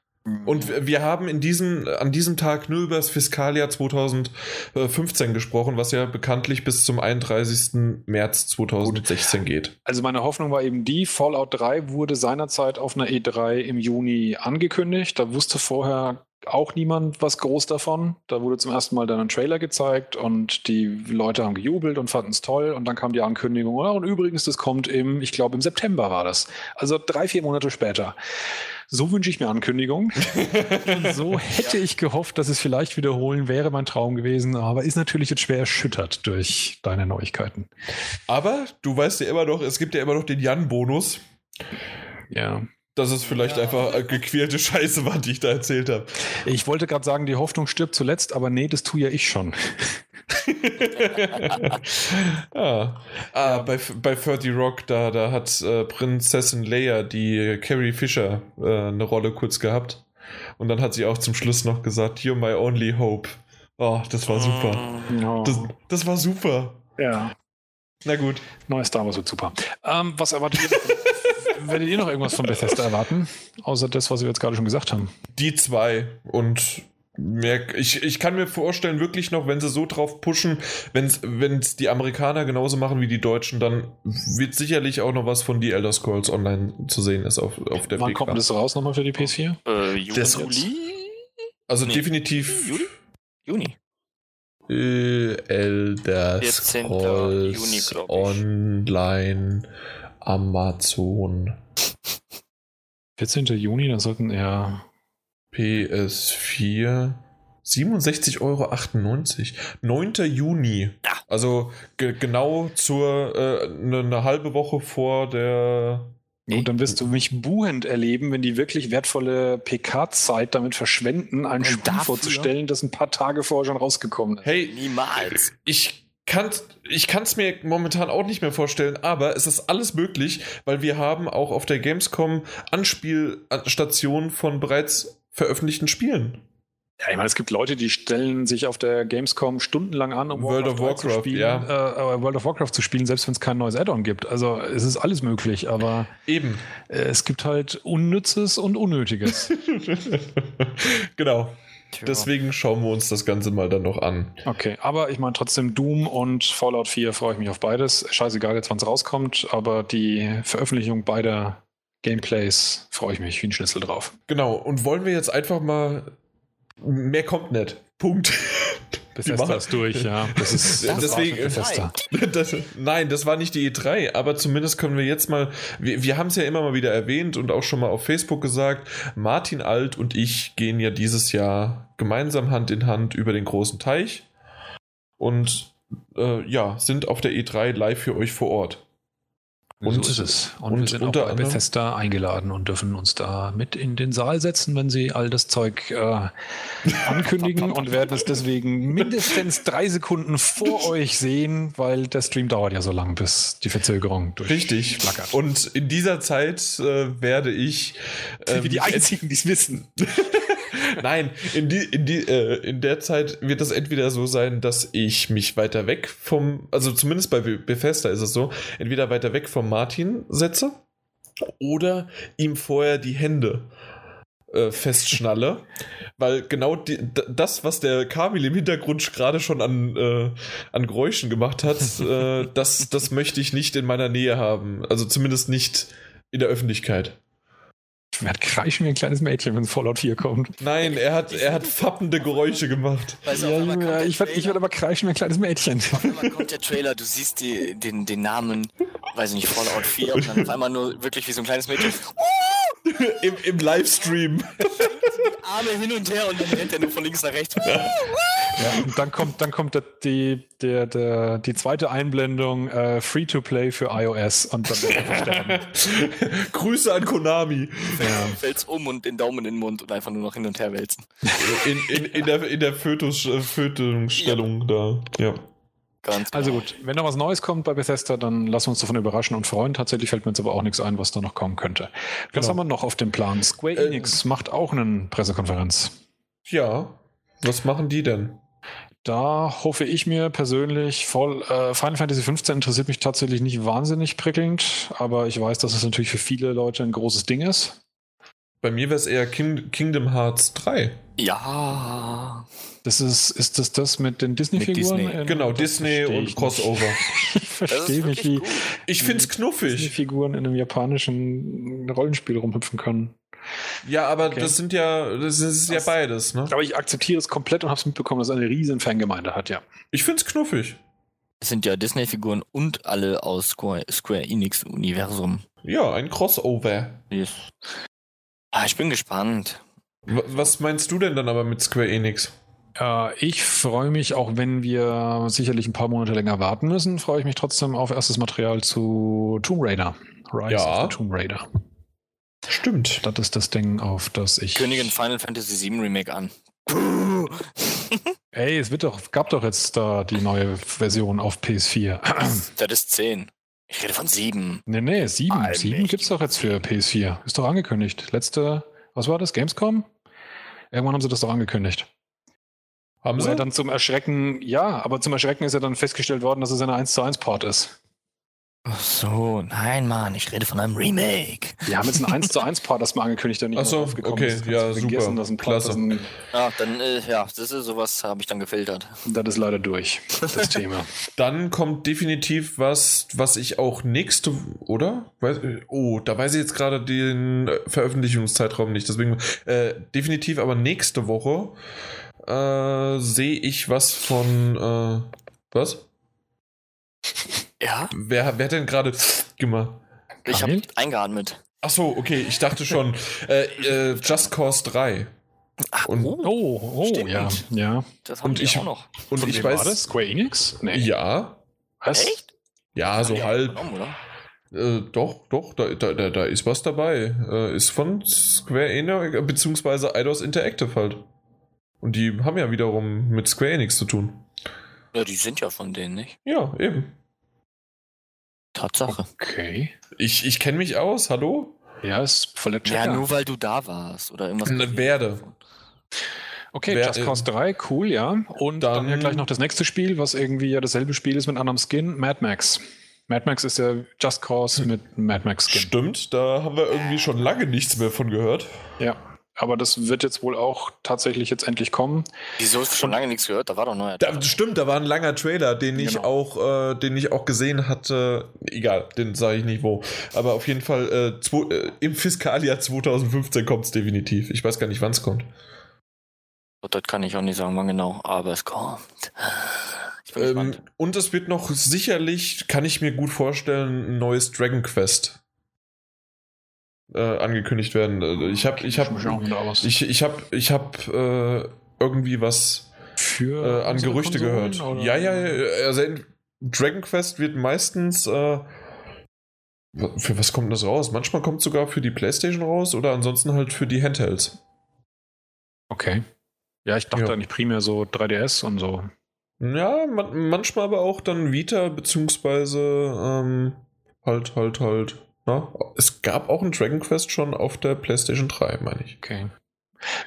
[SPEAKER 1] Und wir haben in diesem, an diesem Tag nur über das Fiskaljahr 2015 gesprochen, was ja bekanntlich bis zum 31. März 2016 Gut. geht.
[SPEAKER 2] Also meine Hoffnung war eben die, Fallout 3 wurde seinerzeit auf einer E3 im Juni angekündigt. Da wusste vorher auch niemand was groß davon. Da wurde zum ersten Mal dann ein Trailer gezeigt und die Leute haben gejubelt und fanden es toll. Und dann kam die Ankündigung, oh, und übrigens, das kommt im, ich glaube, im September war das. Also drei, vier Monate später. So wünsche ich mir Ankündigung. Und so hätte ich gehofft, dass es vielleicht wiederholen wäre mein Traum gewesen, aber ist natürlich jetzt schwer erschüttert durch deine Neuigkeiten.
[SPEAKER 1] Aber du weißt ja immer noch, es gibt ja immer noch den Jan-Bonus.
[SPEAKER 2] Ja.
[SPEAKER 1] Dass es vielleicht ja. einfach gequälte Scheiße war, die ich da erzählt habe.
[SPEAKER 2] Ich wollte gerade sagen, die Hoffnung stirbt zuletzt, aber nee, das tue ja ich schon.
[SPEAKER 1] ah, ah bei, bei 30 Rock, da, da hat äh, Prinzessin Leia, die Carrie Fisher, äh, eine Rolle kurz gehabt. Und dann hat sie auch zum Schluss noch gesagt, You're my only hope. Oh, das war super.
[SPEAKER 2] Oh.
[SPEAKER 1] Das, das war super.
[SPEAKER 2] Ja.
[SPEAKER 1] Na gut.
[SPEAKER 2] Neues Star Wars wird super. Ähm, was erwartet ihr? werdet ihr noch irgendwas von Bethesda erwarten? Außer das, was wir jetzt gerade schon gesagt haben.
[SPEAKER 1] Die zwei. Und mehr, ich, ich kann mir vorstellen, wirklich noch, wenn sie so drauf pushen, wenn es die Amerikaner genauso machen wie die Deutschen, dann wird sicherlich auch noch was von die Elder Scrolls Online zu sehen ist auf, auf der
[SPEAKER 2] Wann PK. kommt das raus nochmal für die PS4?
[SPEAKER 3] Äh, Juli?
[SPEAKER 1] Also nee. definitiv.
[SPEAKER 3] Juli? Juni.
[SPEAKER 1] Äh, Elder Scrolls Juni, Online Amazon.
[SPEAKER 2] 14. Juni, dann sollten eher
[SPEAKER 1] PS4 67,98 Euro. 9. Juni.
[SPEAKER 3] Ja.
[SPEAKER 1] Also ge genau zur äh, eine ne halbe Woche vor der.
[SPEAKER 2] Und dann wirst du mich buhend erleben, wenn die wirklich wertvolle PK-Zeit damit verschwenden, ein Spiel vorzustellen, das ein paar Tage vorher schon rausgekommen ist.
[SPEAKER 1] Hey, niemals. Ich kann ich es mir momentan auch nicht mehr vorstellen, aber es ist alles möglich, weil wir haben auch auf der Gamescom Anspielstationen von bereits veröffentlichten Spielen.
[SPEAKER 2] Ja, ich meine, es gibt Leute, die stellen sich auf der Gamescom stundenlang an, um
[SPEAKER 1] World of Warcraft, zu
[SPEAKER 2] spielen,
[SPEAKER 1] ja.
[SPEAKER 2] äh, World of Warcraft zu spielen, selbst wenn es kein neues Add-on gibt. Also es ist alles möglich, aber
[SPEAKER 1] eben.
[SPEAKER 2] Äh, es gibt halt Unnützes und Unnötiges.
[SPEAKER 1] genau. Tja. Deswegen schauen wir uns das Ganze mal dann noch an.
[SPEAKER 2] Okay, aber ich meine trotzdem Doom und Fallout 4 freue ich mich auf beides. Scheißegal jetzt, wann es rauskommt, aber die Veröffentlichung beider Gameplays freue ich mich wie ein Schlüssel drauf.
[SPEAKER 1] Genau, und wollen wir jetzt einfach mal. Mehr kommt nicht. Punkt.
[SPEAKER 2] Bethesda ist durch, ja.
[SPEAKER 1] Das ist das deswegen. Das, nein, das war nicht die E3, aber zumindest können wir jetzt mal. Wir, wir haben es ja immer mal wieder erwähnt und auch schon mal auf Facebook gesagt. Martin Alt und ich gehen ja dieses Jahr gemeinsam Hand in Hand über den großen Teich und äh, ja, sind auf der E3 live für euch vor Ort.
[SPEAKER 2] Und, so ist es. Und, und wir sind auch bei Bethesda eingeladen und dürfen uns da mit in den Saal setzen, wenn sie all das Zeug äh, ankündigen und werden es deswegen mindestens drei Sekunden vor euch sehen, weil der Stream dauert ja so lang, bis die Verzögerung
[SPEAKER 1] durch. Richtig. Und in dieser Zeit äh, werde ich.
[SPEAKER 2] Äh, Wie die einzigen, die es wissen.
[SPEAKER 1] Nein, in, die, in, die, äh, in der Zeit wird das entweder so sein, dass ich mich weiter weg vom, also zumindest bei Bethesda ist es so, entweder weiter weg vom Martin setze oder ihm vorher die Hände äh, festschnalle, weil genau die, das, was der Kamil im Hintergrund gerade schon an, äh, an Geräuschen gemacht hat, äh, das, das möchte ich nicht in meiner Nähe haben. Also zumindest nicht in der Öffentlichkeit.
[SPEAKER 2] Er hat kreischen wie ein kleines Mädchen, wenn Fallout 4 kommt.
[SPEAKER 1] Nein, er hat, er hat fappende Geräusche gemacht.
[SPEAKER 3] Weißt
[SPEAKER 2] Ja, ja, ich werde ich werd aber kreischen wie ein kleines Mädchen.
[SPEAKER 3] auf einmal kommt der Trailer, du siehst die, den, den Namen, weiß ich nicht, Fallout 4 und dann auf einmal nur wirklich wie so ein kleines Mädchen,
[SPEAKER 1] Im, Im Livestream.
[SPEAKER 3] Arme hin und her und dann rennt er nur von links nach rechts.
[SPEAKER 2] Ja, und dann kommt, dann kommt der, die, der, der, die zweite Einblendung äh, Free-to-Play für iOS und dann wird er versterben.
[SPEAKER 1] Grüße an Konami.
[SPEAKER 2] Ja.
[SPEAKER 3] Fällt's um und den Daumen in den Mund und einfach nur noch hin und her wälzen.
[SPEAKER 1] In, in, in der, in der Fötus, äh, Fötungsstellung da. Ja.
[SPEAKER 3] Ganz
[SPEAKER 2] Also
[SPEAKER 3] genau.
[SPEAKER 2] gut, wenn noch was Neues kommt bei Bethesda, dann lassen wir uns davon überraschen und freuen. Tatsächlich fällt mir jetzt aber auch nichts ein, was da noch kommen könnte. Was
[SPEAKER 1] Genau.
[SPEAKER 2] haben wir noch auf dem Plan? Square
[SPEAKER 1] Ähm,
[SPEAKER 2] Enix macht auch eine Pressekonferenz.
[SPEAKER 1] Ja. Was machen die denn?
[SPEAKER 2] Da hoffe ich mir persönlich voll. Äh, Final Fantasy 15 interessiert mich tatsächlich nicht wahnsinnig prickelnd, aber ich weiß, dass es natürlich für viele Leute ein großes Ding ist.
[SPEAKER 1] Bei mir wäre es eher King, Kingdom Hearts 3.
[SPEAKER 3] Ja.
[SPEAKER 2] Das ist, ist das das mit den Disney-Figuren?
[SPEAKER 3] Disney.
[SPEAKER 1] Genau, Disney und
[SPEAKER 2] ich
[SPEAKER 1] Crossover.
[SPEAKER 2] Ich verstehe nicht, wie
[SPEAKER 3] gut.
[SPEAKER 1] Ich find's knuffig.
[SPEAKER 2] Disney-Figuren in einem japanischen Rollenspiel rumhüpfen können.
[SPEAKER 1] Ja, aber
[SPEAKER 2] Okay.
[SPEAKER 1] das sind ja, das ist ja
[SPEAKER 2] Das-
[SPEAKER 1] beides, ne?
[SPEAKER 2] Aber ich akzeptiere es komplett und habe es mitbekommen, dass es eine riesen Fangemeinde hat, ja.
[SPEAKER 1] Ich find's knuffig.
[SPEAKER 3] Es sind ja Disney-Figuren und alle aus Square, Square Enix-Universum.
[SPEAKER 1] Ja, ein Crossover.
[SPEAKER 3] Yes. Ah, ich bin gespannt.
[SPEAKER 1] W was meinst du denn dann aber mit Square Enix?
[SPEAKER 2] Äh, ich freue mich, auch wenn wir sicherlich ein paar Monate länger warten müssen, freue ich mich trotzdem auf erstes Material zu Tomb Raider. Rise
[SPEAKER 1] Ja.
[SPEAKER 2] of the Tomb Raider.
[SPEAKER 1] Stimmt.
[SPEAKER 2] Das ist das Ding, auf das ich.
[SPEAKER 3] Königin Final Fantasy VII Remake an.
[SPEAKER 2] Ey, es wird doch, gab doch jetzt da die neue Version auf PS4.
[SPEAKER 3] das ist 10. Ich rede von 7.
[SPEAKER 2] nee, nee, 7.
[SPEAKER 3] Allmächtig.
[SPEAKER 2] 7 gibt's doch jetzt für PS4. Ist doch angekündigt. Letzte, was war das? Gamescom? Irgendwann haben sie das doch angekündigt.
[SPEAKER 1] Haben sie?
[SPEAKER 2] dann zum Erschrecken, ja, aber zum Erschrecken ist ja dann festgestellt worden, dass es eine 1 zu 1 Port ist.
[SPEAKER 3] Ach so, nein, Mann, ich rede von einem Remake.
[SPEAKER 2] Die haben jetzt ein 1 zu 1 Part, das mal angekündigt, der nicht
[SPEAKER 1] Ach so,
[SPEAKER 2] aufgekommen
[SPEAKER 1] okay,
[SPEAKER 2] ist.
[SPEAKER 1] Ja, super,
[SPEAKER 2] dass ein Part,
[SPEAKER 1] klasse.
[SPEAKER 2] Ein,
[SPEAKER 3] Ah, dann, äh, ja, das ist sowas, habe ich dann gefiltert.
[SPEAKER 2] das ist leider durch, das Thema.
[SPEAKER 1] Dann kommt definitiv was, was ich auch nächste, oder? Weiß, oh, da weiß ich jetzt gerade den Veröffentlichungszeitraum nicht. Deswegen äh, definitiv, aber nächste Woche äh, sehe ich was von äh, was?
[SPEAKER 3] Ja,
[SPEAKER 1] Wer, wer hat denn gerade gemacht?
[SPEAKER 3] ich habe eingeatmet.
[SPEAKER 1] Ach so, okay, ich dachte schon äh, äh, Just Cause 3.
[SPEAKER 3] Ach,
[SPEAKER 1] Und-
[SPEAKER 3] oh,
[SPEAKER 2] Oh, oh,
[SPEAKER 3] Stimmt.
[SPEAKER 2] ja, ja.
[SPEAKER 3] das haben
[SPEAKER 1] und ich-
[SPEAKER 3] auch noch.
[SPEAKER 1] Und
[SPEAKER 2] Von
[SPEAKER 1] ich
[SPEAKER 2] wem
[SPEAKER 1] weiß,
[SPEAKER 2] war das? Square Enix? Nee.
[SPEAKER 1] ja,
[SPEAKER 2] Was?
[SPEAKER 3] Echt?
[SPEAKER 1] ja, so
[SPEAKER 3] auch
[SPEAKER 1] halb.
[SPEAKER 3] genommen, oder?
[SPEAKER 1] Äh, doch, doch, da, da, da, da ist was dabei. Äh, ist von Square Enix, beziehungsweise Eidos Interactive halt. Und die haben ja wiederum mit Square Enix zu tun.
[SPEAKER 3] Ja, die sind ja von denen, nicht?
[SPEAKER 1] Ja, eben.
[SPEAKER 3] Tatsache.
[SPEAKER 2] Okay.
[SPEAKER 1] Ich, ich kenne mich aus, hallo?
[SPEAKER 2] Ja, ist voll der
[SPEAKER 3] Ja,
[SPEAKER 2] Checker.
[SPEAKER 3] nur weil du da warst oder irgendwas.
[SPEAKER 1] Ne, werde.
[SPEAKER 2] Okay,
[SPEAKER 1] Wer-
[SPEAKER 2] Just Cause 3, cool, ja. Und dann,
[SPEAKER 1] Dann-
[SPEAKER 2] ja gleich noch das nächste Spiel, was irgendwie ja dasselbe Spiel ist mit anderem Skin, Mad Max. Mad Max ist ja Just Cause mit Mad Max Skin.
[SPEAKER 1] Stimmt, da haben wir irgendwie schon lange nichts mehr von gehört.
[SPEAKER 2] Ja. Aber das wird jetzt wohl auch tatsächlich jetzt endlich kommen.
[SPEAKER 3] Wieso hast du schon lange nichts gehört? Da war doch neuer.
[SPEAKER 1] Da, stimmt, da war ein langer Trailer, den ich
[SPEAKER 2] Genau.
[SPEAKER 1] auch, äh, den ich auch gesehen hatte. Egal, den sage ich nicht wo. Aber auf jeden Fall äh, zwo, äh, im Fiskaljahr 2015 kommt es definitiv. Ich weiß gar nicht, wann es kommt.
[SPEAKER 3] Das kann ich auch nicht sagen, wann genau, aber es kommt.
[SPEAKER 1] Ähm, und es wird noch sicherlich, kann ich mir gut vorstellen, ein neues Dragon Quest äh, angekündigt werden. Äh, Ich habe, ich habe,
[SPEAKER 2] da aus.
[SPEAKER 1] ich, ich habe, ich habe äh, irgendwie was
[SPEAKER 2] Für
[SPEAKER 1] äh, an Gerüchte
[SPEAKER 2] Konsolen,
[SPEAKER 1] gehört.
[SPEAKER 2] oder?
[SPEAKER 1] Ja, ja, ja, also Dragon Quest wird meistens äh, für was kommt das raus? Manchmal kommt es sogar für die PlayStation raus oder ansonsten halt für die Handhelds.
[SPEAKER 2] Okay. Ja, ich dachte
[SPEAKER 1] Ja.
[SPEAKER 2] eigentlich primär so 3DS und so.
[SPEAKER 1] Ja, man, manchmal aber auch dann Vita, beziehungsweise ähm, halt, halt, halt. Na? Es gab auch ein Dragon Quest schon auf der PlayStation 3, meine ich.
[SPEAKER 2] Okay.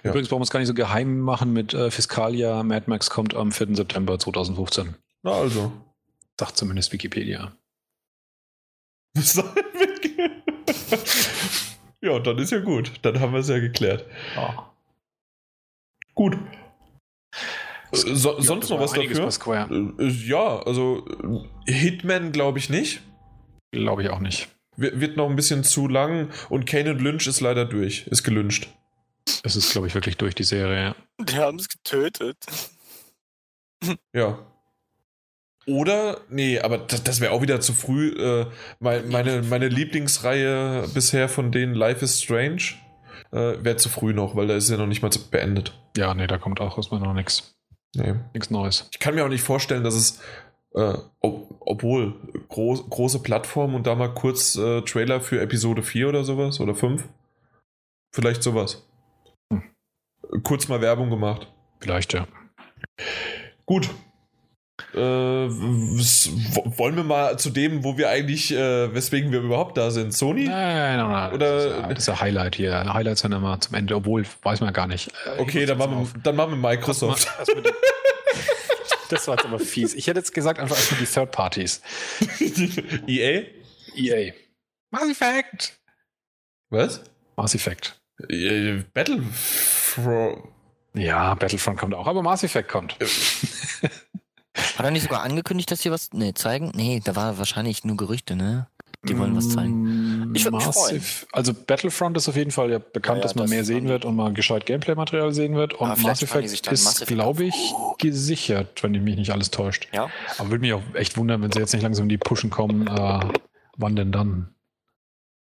[SPEAKER 1] Ja.
[SPEAKER 2] Übrigens brauchen wir es gar nicht so geheim machen mit äh, Fiskalia. Mad Max kommt am 4. September 2015.
[SPEAKER 1] Na also.
[SPEAKER 2] Sagt zumindest Wikipedia.
[SPEAKER 1] ja, dann ist ja gut. Dann haben wir es ja geklärt. Gut. Äh, So,
[SPEAKER 2] Ja,
[SPEAKER 1] sonst noch was dafür? Äh, Ja, also äh, Hitman glaube ich nicht.
[SPEAKER 2] Glaube ich auch nicht.
[SPEAKER 1] Wird noch ein bisschen zu lang und Kane Lynch ist leider durch, ist gelünscht.
[SPEAKER 2] Es ist, glaube ich, wirklich durch die Serie.
[SPEAKER 3] Die haben es getötet.
[SPEAKER 1] Ja. Oder, nee, aber das, das wäre auch wieder zu früh. Äh, mein, meine, meine Lieblingsreihe bisher von denen, Life is Strange, äh, wäre zu früh noch, weil da ist ja noch nicht mal beendet.
[SPEAKER 2] Ja, nee, da kommt auch erstmal noch nichts.
[SPEAKER 1] Nee.
[SPEAKER 2] Nichts Neues.
[SPEAKER 1] Ich kann mir auch nicht vorstellen, dass es, äh, ob, obwohl, groß, große Plattform und da mal kurz äh, Trailer für Episode 4 oder sowas oder 5. Vielleicht sowas.
[SPEAKER 2] Hm.
[SPEAKER 1] Kurz mal Werbung gemacht.
[SPEAKER 2] Vielleicht, ja.
[SPEAKER 1] Gut. Äh, wollen wir mal zu dem, wo wir eigentlich, äh, weswegen wir überhaupt da sind? Sony?
[SPEAKER 2] Nein, nein, nein.
[SPEAKER 1] Oder-
[SPEAKER 2] das, ist ja, das Highlight hier. Highlights sind immer zum Ende, obwohl, weiß man gar nicht. Äh,
[SPEAKER 1] Okay, dann machen, wir, dann machen wir Microsoft.
[SPEAKER 2] Erstmal die- Das war jetzt aber fies. Ich hätte jetzt gesagt, einfach erstmal die Third Parties.
[SPEAKER 1] EA?
[SPEAKER 2] EA. Mass Effect.
[SPEAKER 1] Was?
[SPEAKER 2] Mass Effect.
[SPEAKER 1] Äh, Battlefront.
[SPEAKER 2] Ja, Battlefront kommt auch, aber Mass Effect kommt.
[SPEAKER 3] Hat er nicht sogar angekündigt, dass sie was nee, zeigen? Nee, da war wahrscheinlich nur Gerüchte, ne? Die wollen was zeigen.
[SPEAKER 2] Mm,
[SPEAKER 3] Ich würd mich freuen.
[SPEAKER 2] Also Battlefront ist auf jeden Fall ja bekannt,
[SPEAKER 3] Ja, ja,
[SPEAKER 2] dass man
[SPEAKER 3] das
[SPEAKER 2] mehr sehen wird und mal gescheit Gameplay-Material sehen wird. Und
[SPEAKER 3] vielleicht
[SPEAKER 2] Mass Effect ist, glaube ich, gesichert, wenn mich nicht alles täuscht.
[SPEAKER 3] Ja.
[SPEAKER 2] Aber würde mich auch echt wundern, wenn sie jetzt nicht langsam in die Pushen kommen. Äh, wann denn dann?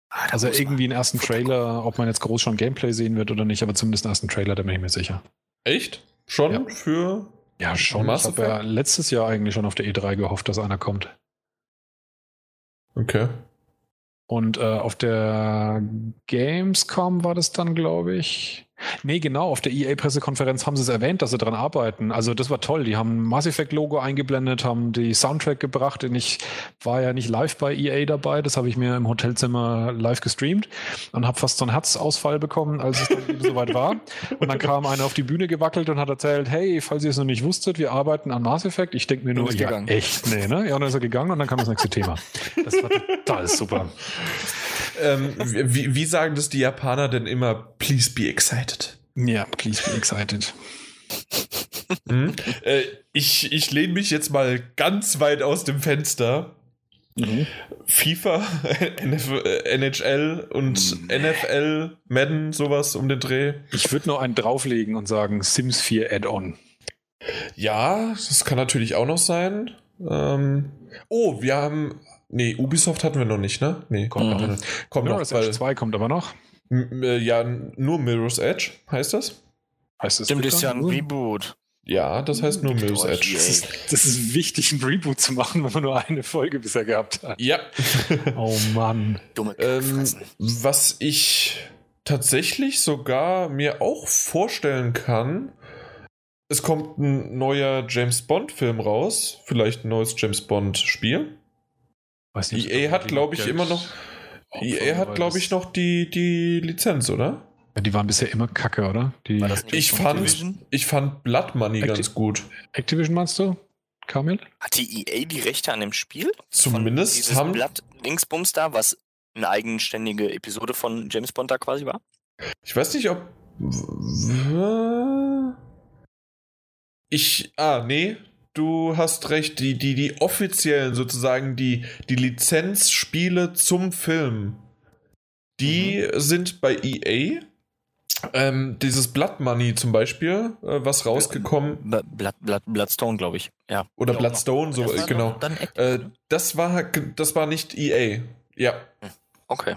[SPEAKER 3] Ah,
[SPEAKER 2] Also irgendwie einen ersten Trailer, ob man jetzt groß schon Gameplay sehen wird oder nicht, aber zumindest einen ersten Trailer, da bin ich mir sicher.
[SPEAKER 1] Echt? Schon
[SPEAKER 2] Ja.
[SPEAKER 1] für.
[SPEAKER 2] Ja, schon.
[SPEAKER 1] Mass
[SPEAKER 2] ich habe ja letztes Jahr eigentlich schon auf der E3 gehofft, dass einer kommt.
[SPEAKER 1] Okay.
[SPEAKER 2] Und äh, auf der Gamescom war das dann, glaube ich. Nee, genau, auf der EA-Pressekonferenz haben sie es erwähnt, dass sie dran arbeiten. Also das war toll. Die haben ein Mass Effect-Logo eingeblendet, haben die Soundtrack gebracht. Und ich war ja nicht live bei EA dabei, das habe ich mir im Hotelzimmer live gestreamt und habe fast so einen Herzausfall bekommen, als es dann eben soweit war. Und dann kam einer auf die Bühne gewackelt und hat erzählt, hey, falls ihr es noch nicht wusstet, wir arbeiten an Mass Effect. Ich denke mir nur,
[SPEAKER 3] ist
[SPEAKER 2] ja,
[SPEAKER 3] gegangen.
[SPEAKER 2] echt, nee, ne? Ja, und dann ist er gegangen und dann kam das nächste Thema. Das war total super.
[SPEAKER 1] Ähm, wie, wie sagen das die Japaner denn immer? Please be excited.
[SPEAKER 2] Ja, please be excited.
[SPEAKER 1] Hm? äh, ich ich lehne mich jetzt mal ganz weit aus dem Fenster. FIFA, NF, äh, NHL und NFL, Madden, sowas um den Dreh.
[SPEAKER 2] Ich würde nur einen drauflegen und sagen Sims 4 Add-on.
[SPEAKER 1] Ja, das kann natürlich auch noch sein. Ähm, oh, wir haben. Nee, Ubisoft hatten wir noch nicht, ne? Nee,
[SPEAKER 2] Kommt
[SPEAKER 1] hatten
[SPEAKER 3] noch.
[SPEAKER 1] Kommt
[SPEAKER 2] Mirror's
[SPEAKER 1] noch, weil.
[SPEAKER 2] 2 kommt aber noch.
[SPEAKER 1] M- äh, Ja, nur Mirror's Edge heißt das?
[SPEAKER 2] Heißt es
[SPEAKER 3] Stimmt, ist ja ein Reboot.
[SPEAKER 1] Ja, das heißt nur Mirror's
[SPEAKER 3] Oh,
[SPEAKER 1] Edge.
[SPEAKER 2] Das ist, das ist wichtig, ein Reboot zu machen, wenn man nur eine Folge bisher gehabt hat.
[SPEAKER 1] Ja.
[SPEAKER 2] Oh Mann.
[SPEAKER 3] Dumme
[SPEAKER 1] ähm, was ich tatsächlich sogar mir auch vorstellen kann, es kommt ein neuer James Bond-Film raus, vielleicht ein neues James Bond-Spiel.
[SPEAKER 2] Weiß nicht,
[SPEAKER 1] EA hat, glaube ich,
[SPEAKER 2] Geld
[SPEAKER 1] immer noch. EA hat, glaube ich, noch die, die Lizenz, oder?
[SPEAKER 2] Ja, die waren bisher immer kacke, oder? Die
[SPEAKER 1] Ich fand,
[SPEAKER 3] Activision?
[SPEAKER 1] ich fand Blood Money
[SPEAKER 2] Acti-
[SPEAKER 1] ganz gut.
[SPEAKER 2] Activision meinst du, Kamil?
[SPEAKER 3] Hat die EA die Rechte an dem Spiel?
[SPEAKER 1] Zumindest haben.
[SPEAKER 3] Blatt Dingsbums da, was eine eigenständige Episode von James Bond da quasi war?
[SPEAKER 1] Ich weiß nicht, ob. Ich. Ah, nee. Du hast recht. Die, die, die offiziellen, sozusagen, die, die Lizenzspiele zum Film, die sind bei EA. Ähm, dieses Blood Money zum Beispiel, äh, was rausgekommen.
[SPEAKER 3] Blood, Blood, Bloodstone, glaube ich. Ja.
[SPEAKER 1] Oder
[SPEAKER 3] Ja,
[SPEAKER 1] Bloodstone, so,
[SPEAKER 3] Das
[SPEAKER 1] genau.
[SPEAKER 3] Dann
[SPEAKER 1] Äh, das, war, das war nicht EA. Ja.
[SPEAKER 3] okay.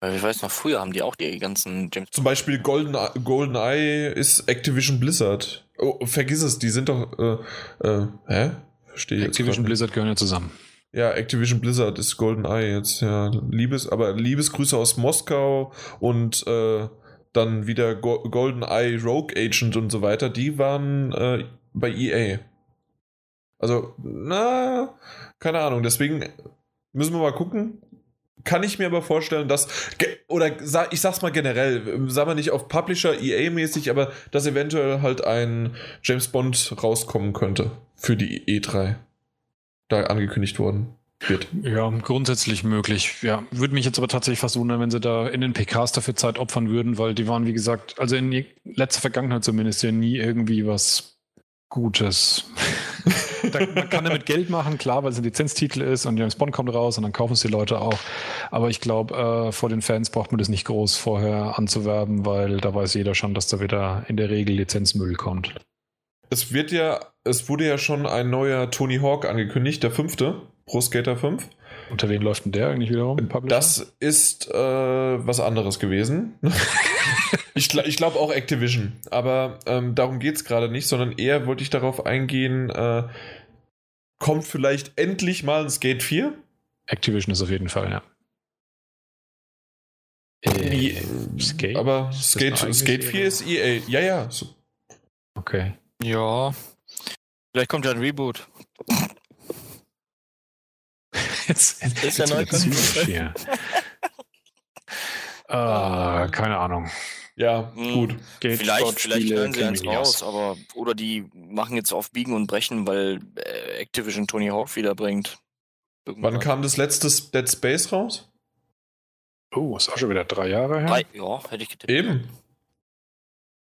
[SPEAKER 3] Weil ich weiß noch, früher haben die auch die ganzen James
[SPEAKER 1] Zum Beispiel Golden, GoldenEye ist Activision Blizzard. Oh, vergiss es, die sind doch. Äh, äh, hä? Verstehe.
[SPEAKER 2] Activision. Blizzard gehören ja zusammen.
[SPEAKER 1] Ja, Activision Blizzard ist GoldenEye jetzt. Ja, Liebes, aber Liebesgrüße aus Moskau und äh, dann wieder Go GoldenEye Rogue Agent und so weiter. Die waren äh, bei EA. Also, na, keine Ahnung. Deswegen müssen wir mal gucken. Kann ich mir aber vorstellen, dass, oder ich sag's mal generell, sagen wir nicht auf Publisher EA-mäßig, aber dass eventuell halt ein James Bond rauskommen könnte für die E3. Da angekündigt worden wird.
[SPEAKER 2] Ja, grundsätzlich möglich. Ja, würde mich jetzt aber tatsächlich fast wundern, wenn sie da in den PKs dafür Zeit opfern würden, weil die waren, wie gesagt, also in letzter Vergangenheit zumindest ja nie irgendwie was Gutes. da, man kann damit Geld machen, klar, weil es ein Lizenztitel ist und James Bond kommt raus und dann kaufen es die Leute auch. Aber ich glaube, äh, vor den Fans braucht man das nicht groß vorher anzuwerben, weil da weiß jeder schon, dass da wieder in der Regel Lizenzmüll kommt.
[SPEAKER 1] Es wird ja, es wurde ja schon ein neuer Tony Hawk angekündigt, der fünfte, Pro Skater 5.
[SPEAKER 2] Unter wem läuft denn der eigentlich wiederum?
[SPEAKER 1] Das ist äh, was anderes gewesen. ich, ich glaube auch Activision, aber ähm, darum geht es gerade nicht, sondern eher wollte ich darauf eingehen, äh, kommt vielleicht endlich mal ein Skate 4?
[SPEAKER 2] Activision ist auf jeden Fall, ja.
[SPEAKER 1] Äh, Skate? Aber Skate, Skate 4 ist EA. Ja, ja.
[SPEAKER 2] Okay.
[SPEAKER 3] Ja. Vielleicht kommt ja ein Reboot.
[SPEAKER 2] jetzt, jetzt, ist jetzt ja neu uh, keine Ahnung.
[SPEAKER 1] Ja, hm. gut.
[SPEAKER 3] Geht vielleicht vielleicht hören sie eins raus, aber oder die machen jetzt auf Biegen und Brechen, weil äh, Activision Tony Hawk wiederbringt.
[SPEAKER 1] Irgendwann. Wann kam das letzte Dead Space raus?
[SPEAKER 2] Oh, ist auch schon wieder drei Jahre her. Drei,
[SPEAKER 3] ja, hätte ich getippt.
[SPEAKER 1] Eben.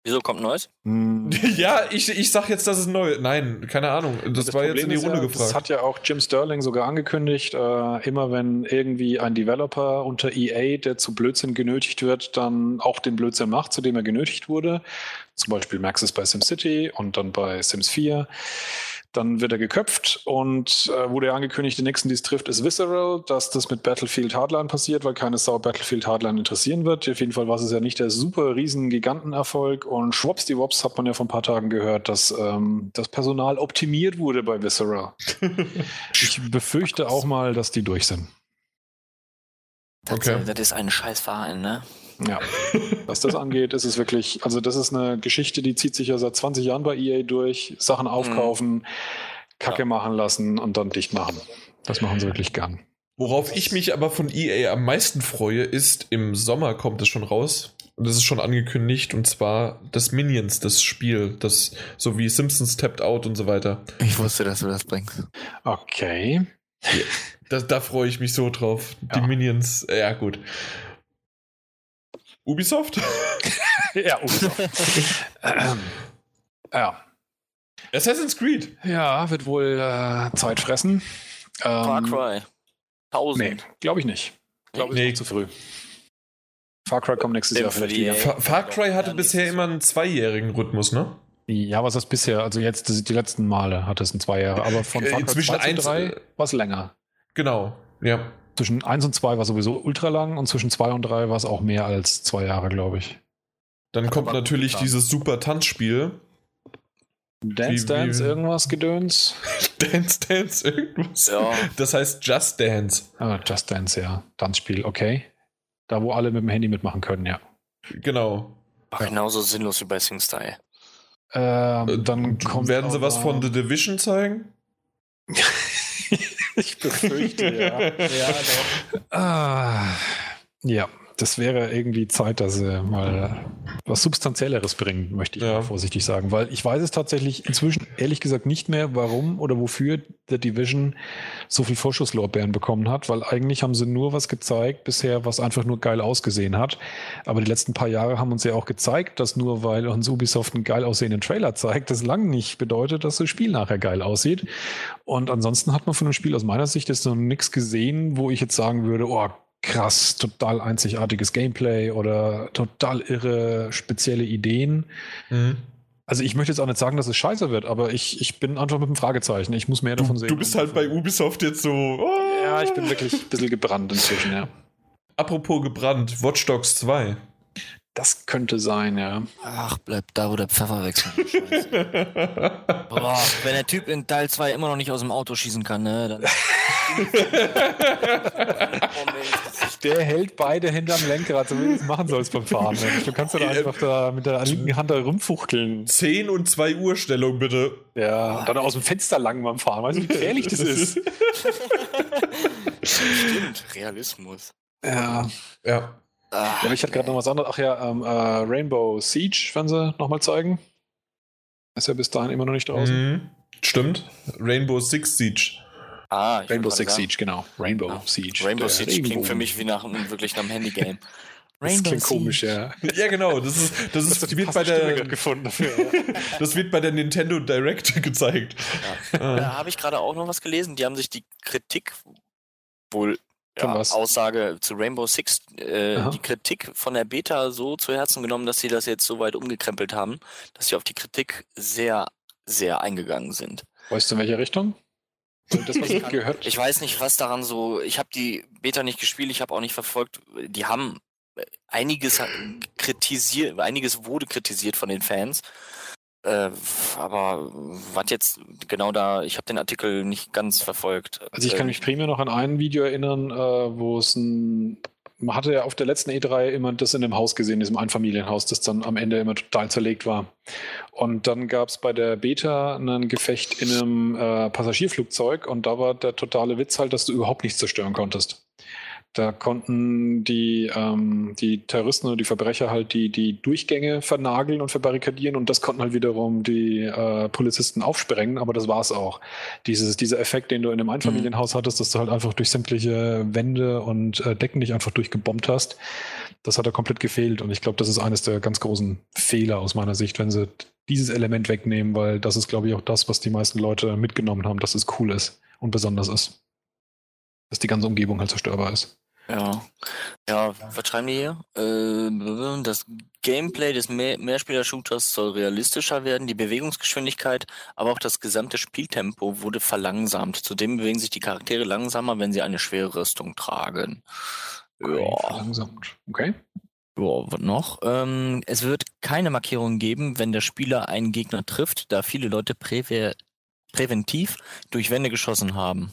[SPEAKER 3] Wieso kommt Neues?
[SPEAKER 1] Hm. Ja, ich, ich sag jetzt, dass es neu Nein, keine Ahnung. Das, das war Problem jetzt in die Runde ja, gefragt. Das
[SPEAKER 2] hat ja auch Jim Sterling sogar angekündigt. Äh, immer wenn irgendwie ein Developer unter EA, der zu Blödsinn genötigt wird, dann auch den Blödsinn macht, zu dem er genötigt wurde. Zum Beispiel Maxis bei SimCity und dann bei Sims 4 dann wird er geköpft und äh, wurde ja angekündigt, die nächsten, die es trifft, ist Visceral, dass das mit Battlefield Hardline passiert, weil keine Sau Battlefield Hardline interessieren wird. Auf jeden Fall war es ja nicht der super riesen Gigantenerfolg und Schwopsdiwops hat man ja vor ein paar Tagen gehört, dass ähm, das Personal optimiert wurde bei Visceral. ich befürchte auch mal, dass die durch sind.
[SPEAKER 3] Das, okay. das ist ein Scheißverein, ne?
[SPEAKER 2] Ja, was das angeht, ist es wirklich, also das ist eine Geschichte, die zieht sich ja seit 20 Jahren bei EA durch. Sachen aufkaufen, mhm. Kacke ja. machen lassen und dann dicht machen. Das machen sie wirklich gern.
[SPEAKER 1] Worauf ich mich aber von EA am meisten freue, ist, im Sommer kommt es schon raus. Und das ist schon angekündigt, und zwar das Minions, das Spiel, das so wie Simpsons Tapped Out und so weiter.
[SPEAKER 3] Ich wusste, dass du das bringst.
[SPEAKER 2] Okay.
[SPEAKER 1] Da, da freue ich mich so drauf. Die ja. Minions, ja gut. Ubisoft?
[SPEAKER 2] ja, Ubisoft. ähm, ja.
[SPEAKER 1] Assassin's Creed.
[SPEAKER 2] Ja, wird wohl äh, Zeit fressen.
[SPEAKER 3] Ähm, Far Cry.
[SPEAKER 2] 1000. Nee, glaube ich nicht. Glaube ich nee. zu früh. Far Cry kommt nächstes Jahr vielleicht wieder.
[SPEAKER 1] Far, Far Cry hatte bisher immer einen zweijährigen Rhythmus, ne?
[SPEAKER 2] Ja, was ist das bisher? Also jetzt die letzten Male hat es ein zwei Jahre, aber von
[SPEAKER 1] Far Cry Zwischen 2 zu 3
[SPEAKER 2] war es länger.
[SPEAKER 1] Genau, ja.
[SPEAKER 2] Zwischen 1 und 2 war sowieso ultra lang und zwischen 2 und 3 war es auch mehr als zwei Jahre, glaube ich.
[SPEAKER 1] Dann kommt natürlich dieses super Tanzspiel.
[SPEAKER 2] Dance wie, Dance, wie, irgendwas Gedöns.
[SPEAKER 1] Dance Dance, irgendwas. Ja. Das heißt Just Dance.
[SPEAKER 2] Ah, Just Dance, ja. Tanzspiel, okay. Da, wo alle mit dem Handy mitmachen können, ja.
[SPEAKER 1] Genau.
[SPEAKER 3] Ach, genauso sinnlos wie bei SingStyle.
[SPEAKER 2] Ähm, äh, dann kommt
[SPEAKER 1] Werden sie was von The Division zeigen?
[SPEAKER 2] ich befürchte, ja. ja, doch. Ah, ja, das wäre irgendwie Zeit, dass sie mal was Substanzielleres bringen, möchte ich ja. vorsichtig sagen. Weil ich weiß es tatsächlich inzwischen ehrlich gesagt nicht mehr, warum oder wofür The Division so viel Vorschusslorbeeren bekommen hat, weil eigentlich haben sie nur was gezeigt bisher, was einfach nur geil ausgesehen hat. Aber die letzten paar Jahre haben uns ja auch gezeigt, dass nur weil uns Ubisoft einen geil aussehenden Trailer zeigt, das lang nicht bedeutet, dass das Spiel nachher geil aussieht. Und ansonsten hat man von dem Spiel aus meiner Sicht jetzt noch nichts gesehen, wo ich jetzt sagen würde, oh, krass, total einzigartiges Gameplay oder total irre spezielle Ideen. Mhm. Also ich möchte jetzt auch nicht sagen, dass es scheiße wird, aber ich, ich bin einfach mit einem Fragezeichen. Ich muss mehr
[SPEAKER 1] du,
[SPEAKER 2] davon sehen.
[SPEAKER 1] Du bist halt bei Ubisoft jetzt so. Oh.
[SPEAKER 2] Ja, ich bin wirklich ein bisschen gebrannt inzwischen, ja.
[SPEAKER 1] Apropos gebrannt, Watch Dogs 2.
[SPEAKER 2] Das könnte sein, ja.
[SPEAKER 3] Ach, bleib da, wo der Pfeffer wechselt. Boah, wenn der Typ in Teil 2 immer noch nicht aus dem Auto schießen kann, ne, dann.
[SPEAKER 2] der hält beide hinterm Lenkrad, so wie du es machen sollst beim Fahren. Mensch. Du kannst ja da einfach da mit der linken Hand da rumfuchteln.
[SPEAKER 1] 10 und 2 Uhr Stellung, bitte.
[SPEAKER 2] Ja, und dann aus dem Fenster lang beim Fahren. Weißt du, wie gefährlich das ist?
[SPEAKER 3] Stimmt, Realismus.
[SPEAKER 2] Ja. Ja. Ah, ja, ich hatte gerade noch was anderes. Ach ja, ähm, äh, Rainbow Siege, wenn sie nochmal zeigen. Ist ja bis dahin immer noch nicht draußen.
[SPEAKER 1] Mhm. Stimmt. Rainbow Six Siege.
[SPEAKER 2] Ah, Rainbow Six Siege, genau. Rainbow ja. Siege.
[SPEAKER 3] Rainbow Siege Regenbogen. klingt für mich wie nach wirklich einem Handygame.
[SPEAKER 2] das klingt komisch, ja.
[SPEAKER 1] Ja, genau. Das ist, das ist,
[SPEAKER 2] Das
[SPEAKER 1] wird bei der,
[SPEAKER 2] gefunden dafür.
[SPEAKER 1] Das wird bei der Nintendo Direct gezeigt.
[SPEAKER 3] Ja.
[SPEAKER 1] Ah.
[SPEAKER 3] Da habe ich gerade auch noch was gelesen. Die haben sich die Kritik wohl ja? Aussage zu Rainbow Six, äh, die Kritik von der Beta so zu Herzen genommen, dass sie das jetzt so weit umgekrempelt haben, dass sie auf die Kritik sehr, sehr eingegangen sind.
[SPEAKER 2] Weißt du, in welche Richtung? Das, ich gehört
[SPEAKER 3] Ich weiß nicht, was daran so. Ich habe die Beta nicht gespielt, ich habe auch nicht verfolgt. Die haben äh, einiges kritisiert, einiges wurde kritisiert von den Fans. Äh, aber was jetzt genau da, ich habe den Artikel nicht ganz verfolgt.
[SPEAKER 2] Also ich kann
[SPEAKER 3] Ähm,
[SPEAKER 2] mich primär noch an ein Video erinnern, äh, wo es ein man hatte ja auf der letzten E3 immer das in dem Haus gesehen, diesem Einfamilienhaus, das dann am Ende immer total zerlegt war. Und dann gab es bei der Beta ein Gefecht in einem äh, Passagierflugzeug und da war der totale Witz halt, dass du überhaupt nichts zerstören konntest. Da konnten die, ähm, die Terroristen oder die Verbrecher halt die, die Durchgänge vernageln und verbarrikadieren und das konnten halt wiederum die äh, Polizisten aufsprengen, aber das war's auch. Dieses, dieser Effekt, den du in einem Einfamilienhaus hattest, dass du halt einfach durch sämtliche Wände und äh, Decken dich einfach durchgebombt hast, das hat da komplett gefehlt und ich glaube, das ist eines der ganz großen Fehler aus meiner Sicht, wenn sie dieses Element wegnehmen, weil das ist, glaube ich, auch das, was die meisten Leute mitgenommen haben, dass es cool ist und besonders ist. Dass die ganze Umgebung halt zerstörbar ist.
[SPEAKER 3] Ja. Ja, was schreiben die hier? Äh, das Gameplay des Mehr Mehrspieler-Shooters soll realistischer werden, die Bewegungsgeschwindigkeit, aber auch das gesamte Spieltempo wurde verlangsamt. Zudem bewegen sich die Charaktere langsamer, wenn sie eine schwere Rüstung tragen.
[SPEAKER 2] Okay,
[SPEAKER 3] Ja.
[SPEAKER 2] verlangsamt. Okay.
[SPEAKER 3] Ja, was noch? Ähm, es wird keine Markierung geben, wenn der Spieler einen Gegner trifft, da viele Leute präve präventiv durch Wände geschossen haben.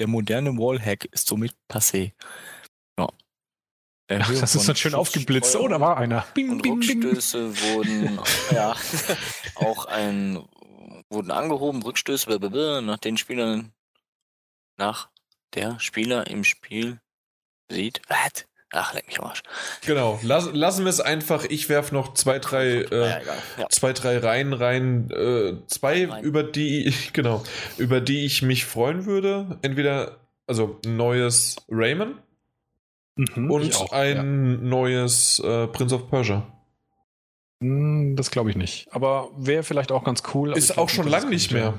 [SPEAKER 3] Der moderne Wallhack ist somit passé. Ja.
[SPEAKER 2] Ach, das ist dann schön aufgeblitzt. Oh, da war einer. Bing,
[SPEAKER 3] und
[SPEAKER 2] bing, bing.
[SPEAKER 3] Rückstöße wurden ja auch ein wurden angehoben, Rückstöße, blablabla, nach den Spielern nach der Spieler im Spiel sieht. Was? Ach, leck mich am Arsch.
[SPEAKER 1] Genau, lass, lassen wir es einfach. Ich werf noch zwei, drei,
[SPEAKER 3] ja,
[SPEAKER 1] äh,
[SPEAKER 3] egal. Ja.
[SPEAKER 1] zwei, drei Reihen rein. Äh, zwei,
[SPEAKER 3] Rein.
[SPEAKER 1] über die ich, genau, über die ich mich freuen würde. Entweder, also ein neues Rayman
[SPEAKER 2] Mhm,
[SPEAKER 1] und
[SPEAKER 2] auch,
[SPEAKER 1] ein neues äh, Prince of Persia.
[SPEAKER 2] ja. Hm, Das glaube ich nicht. Aber wäre vielleicht auch ganz cool.
[SPEAKER 1] Ist auch schon
[SPEAKER 2] dass
[SPEAKER 1] lang
[SPEAKER 2] es
[SPEAKER 1] nicht mehr.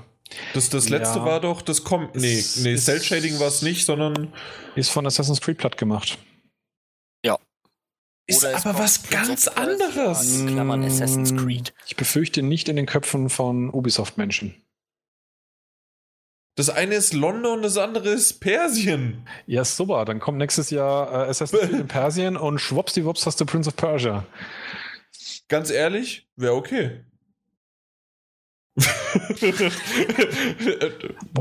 [SPEAKER 1] Das, das letzte
[SPEAKER 2] Ja.
[SPEAKER 1] war doch, das kommt. Nee, nee, Cell Shading war es nicht, sondern.
[SPEAKER 2] ja. Ist von Assassin's Creed platt gemacht.
[SPEAKER 1] Ist
[SPEAKER 3] Oder
[SPEAKER 1] aber was ganz anderes.
[SPEAKER 3] Klammern Assassin's
[SPEAKER 2] Mm,
[SPEAKER 3] Creed.
[SPEAKER 2] Ich befürchte nicht in den Köpfen von Ubisoft-Menschen.
[SPEAKER 1] Das eine ist London und das andere ist Persien.
[SPEAKER 2] Ja, super. Dann kommt nächstes Jahr äh, Assassin's Creed in Persien und schwuppsdiwupps hast du Prince of Persia.
[SPEAKER 1] Ganz ehrlich, wäre okay.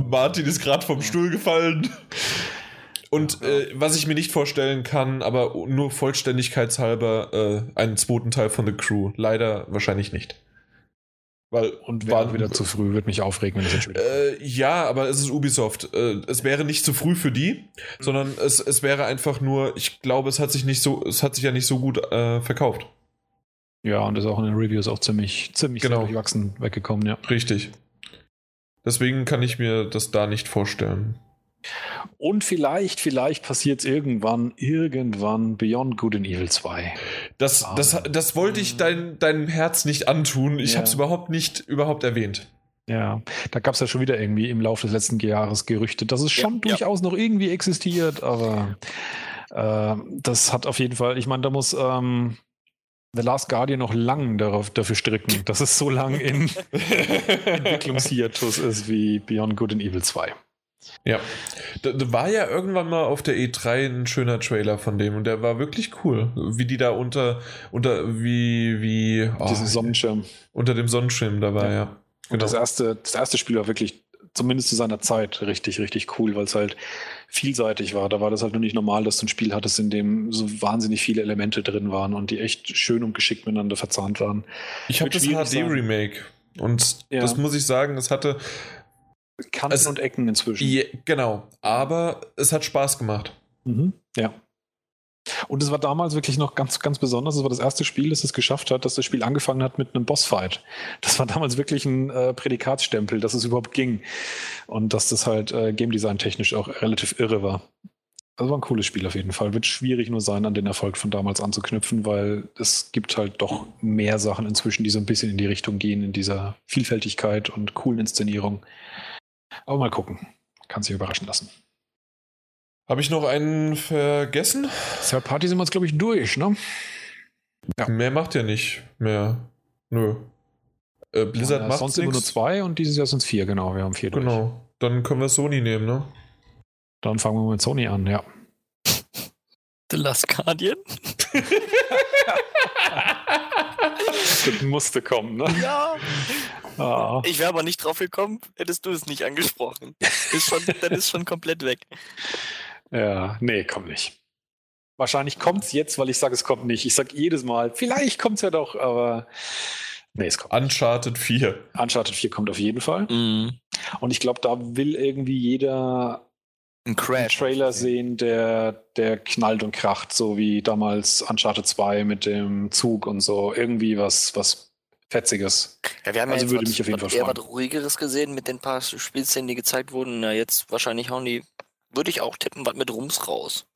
[SPEAKER 1] Martin ist gerade vom Stuhl gefallen. Und äh, was ich mir nicht vorstellen kann, aber nur vollständigkeitshalber, äh, einen zweiten Teil von The Crew. Leider wahrscheinlich nicht. Weil
[SPEAKER 2] Und war wieder zu früh, wird mich aufregen, wenn das jetzt.
[SPEAKER 1] Äh, ja, aber es ist Ubisoft. Äh, es wäre nicht zu früh für die, sondern es, es wäre einfach nur, ich glaube, es hat sich nicht so, es hat sich ja nicht so gut äh, verkauft.
[SPEAKER 2] Ja, und ist auch in den Reviews auch ziemlich, ziemlich
[SPEAKER 1] Genau.
[SPEAKER 2] durchwachsen weggekommen, ja.
[SPEAKER 1] Richtig. Deswegen kann ich mir das da nicht vorstellen.
[SPEAKER 2] Und vielleicht, vielleicht passiert es irgendwann, irgendwann Beyond Good and Evil 2.
[SPEAKER 1] Das,
[SPEAKER 2] Ah.
[SPEAKER 1] das, das wollte ich dein, deinem Herz nicht antun. Ich
[SPEAKER 2] Ja.
[SPEAKER 1] habe es überhaupt nicht überhaupt erwähnt.
[SPEAKER 2] Ja, da gab es ja schon wieder irgendwie im Laufe des letzten Jahres Gerüchte, dass es schon
[SPEAKER 3] Ja,
[SPEAKER 2] durchaus noch irgendwie existiert, aber äh, das hat auf jeden Fall, ich meine, da muss ähm, The Last Guardian noch lang darauf, dafür stricken, dass es so lang in Entwicklungshiatus ist wie Beyond Good and Evil 2.
[SPEAKER 1] Ja. Da, da war ja irgendwann mal auf der E3 ein schöner Trailer von dem und der war wirklich cool. Wie die da unter, unter, wie, wie, oh,
[SPEAKER 2] Diesen Sonnenschirm.
[SPEAKER 1] unter dem Sonnenschirm da war,
[SPEAKER 2] Ja.
[SPEAKER 1] ja.
[SPEAKER 2] Und das erste, das erste Spiel war wirklich, zumindest zu seiner Zeit, richtig, richtig cool, weil es halt vielseitig war. Da war das halt nur nicht normal, dass du ein Spiel hattest, in dem so wahnsinnig viele Elemente drin waren und die echt schön und geschickt miteinander verzahnt waren.
[SPEAKER 1] Ich habe das. HD-Remake und
[SPEAKER 2] Ja.
[SPEAKER 1] das muss ich sagen, es hatte,
[SPEAKER 2] Kanten
[SPEAKER 1] Es-
[SPEAKER 2] und Ecken inzwischen.
[SPEAKER 1] je, genau, aber es hat Spaß gemacht.
[SPEAKER 2] Mhm, ja. Und es war damals wirklich noch ganz, ganz besonders. Es war das erste Spiel, das es geschafft hat, dass das Spiel angefangen hat mit einem Bossfight. Das war damals wirklich ein äh, Prädikatsstempel, dass es überhaupt ging. Und dass das halt äh, Game Design technisch auch relativ irre war. Also war ein cooles Spiel auf jeden Fall. Wird schwierig nur sein, an den Erfolg von damals anzuknüpfen, weil es gibt halt doch mehr Sachen inzwischen, die so ein bisschen in die Richtung gehen, in dieser Vielfältigkeit und coolen Inszenierung. Aber mal gucken. Kann sich überraschen lassen.
[SPEAKER 1] Habe ich noch einen vergessen?
[SPEAKER 2] Third Party sind wir jetzt, glaube ich, durch, ne?
[SPEAKER 1] Ja. Mehr macht ja nicht mehr. Nö. Äh, Blizzard
[SPEAKER 2] ja,
[SPEAKER 1] macht
[SPEAKER 2] sonst immer nur zwei und dieses Jahr sind es vier, genau. Wir haben vier durch.
[SPEAKER 1] Genau. Dann können wir Sony nehmen, ne?
[SPEAKER 2] Dann fangen wir mit Sony an, ja.
[SPEAKER 3] The Last Guardian?
[SPEAKER 2] das musste kommen, ne?
[SPEAKER 3] Ja.
[SPEAKER 2] Ah.
[SPEAKER 3] Ich wäre aber nicht drauf gekommen, hättest du es nicht angesprochen. Ist schon, dann ist schon komplett weg.
[SPEAKER 2] Ja, nee, komm nicht. Wahrscheinlich kommt es jetzt, weil ich sage, es kommt nicht. Ich sage jedes Mal, vielleicht kommt es ja doch, aber nee, es kommt.
[SPEAKER 1] Uncharted 4.
[SPEAKER 2] Uncharted 4 kommt auf jeden Fall.
[SPEAKER 3] Mhm.
[SPEAKER 2] Und ich glaube, da will irgendwie jeder
[SPEAKER 3] Ein
[SPEAKER 2] einen
[SPEAKER 3] Crash.
[SPEAKER 2] Trailer sehen, der, der knallt und kracht, so wie damals Uncharted 2 mit dem Zug und so. Irgendwie was, was Fetziges.
[SPEAKER 3] Ja, wir haben
[SPEAKER 2] Also
[SPEAKER 3] ja
[SPEAKER 2] würde
[SPEAKER 3] was,
[SPEAKER 2] mich auf jeden Fall
[SPEAKER 3] eher
[SPEAKER 2] freuen.
[SPEAKER 3] was ruhigeres gesehen mit den paar Spielszenen, die gezeigt wurden. Na, jetzt wahrscheinlich hauen die, würde ich auch tippen, was mit Rums raus.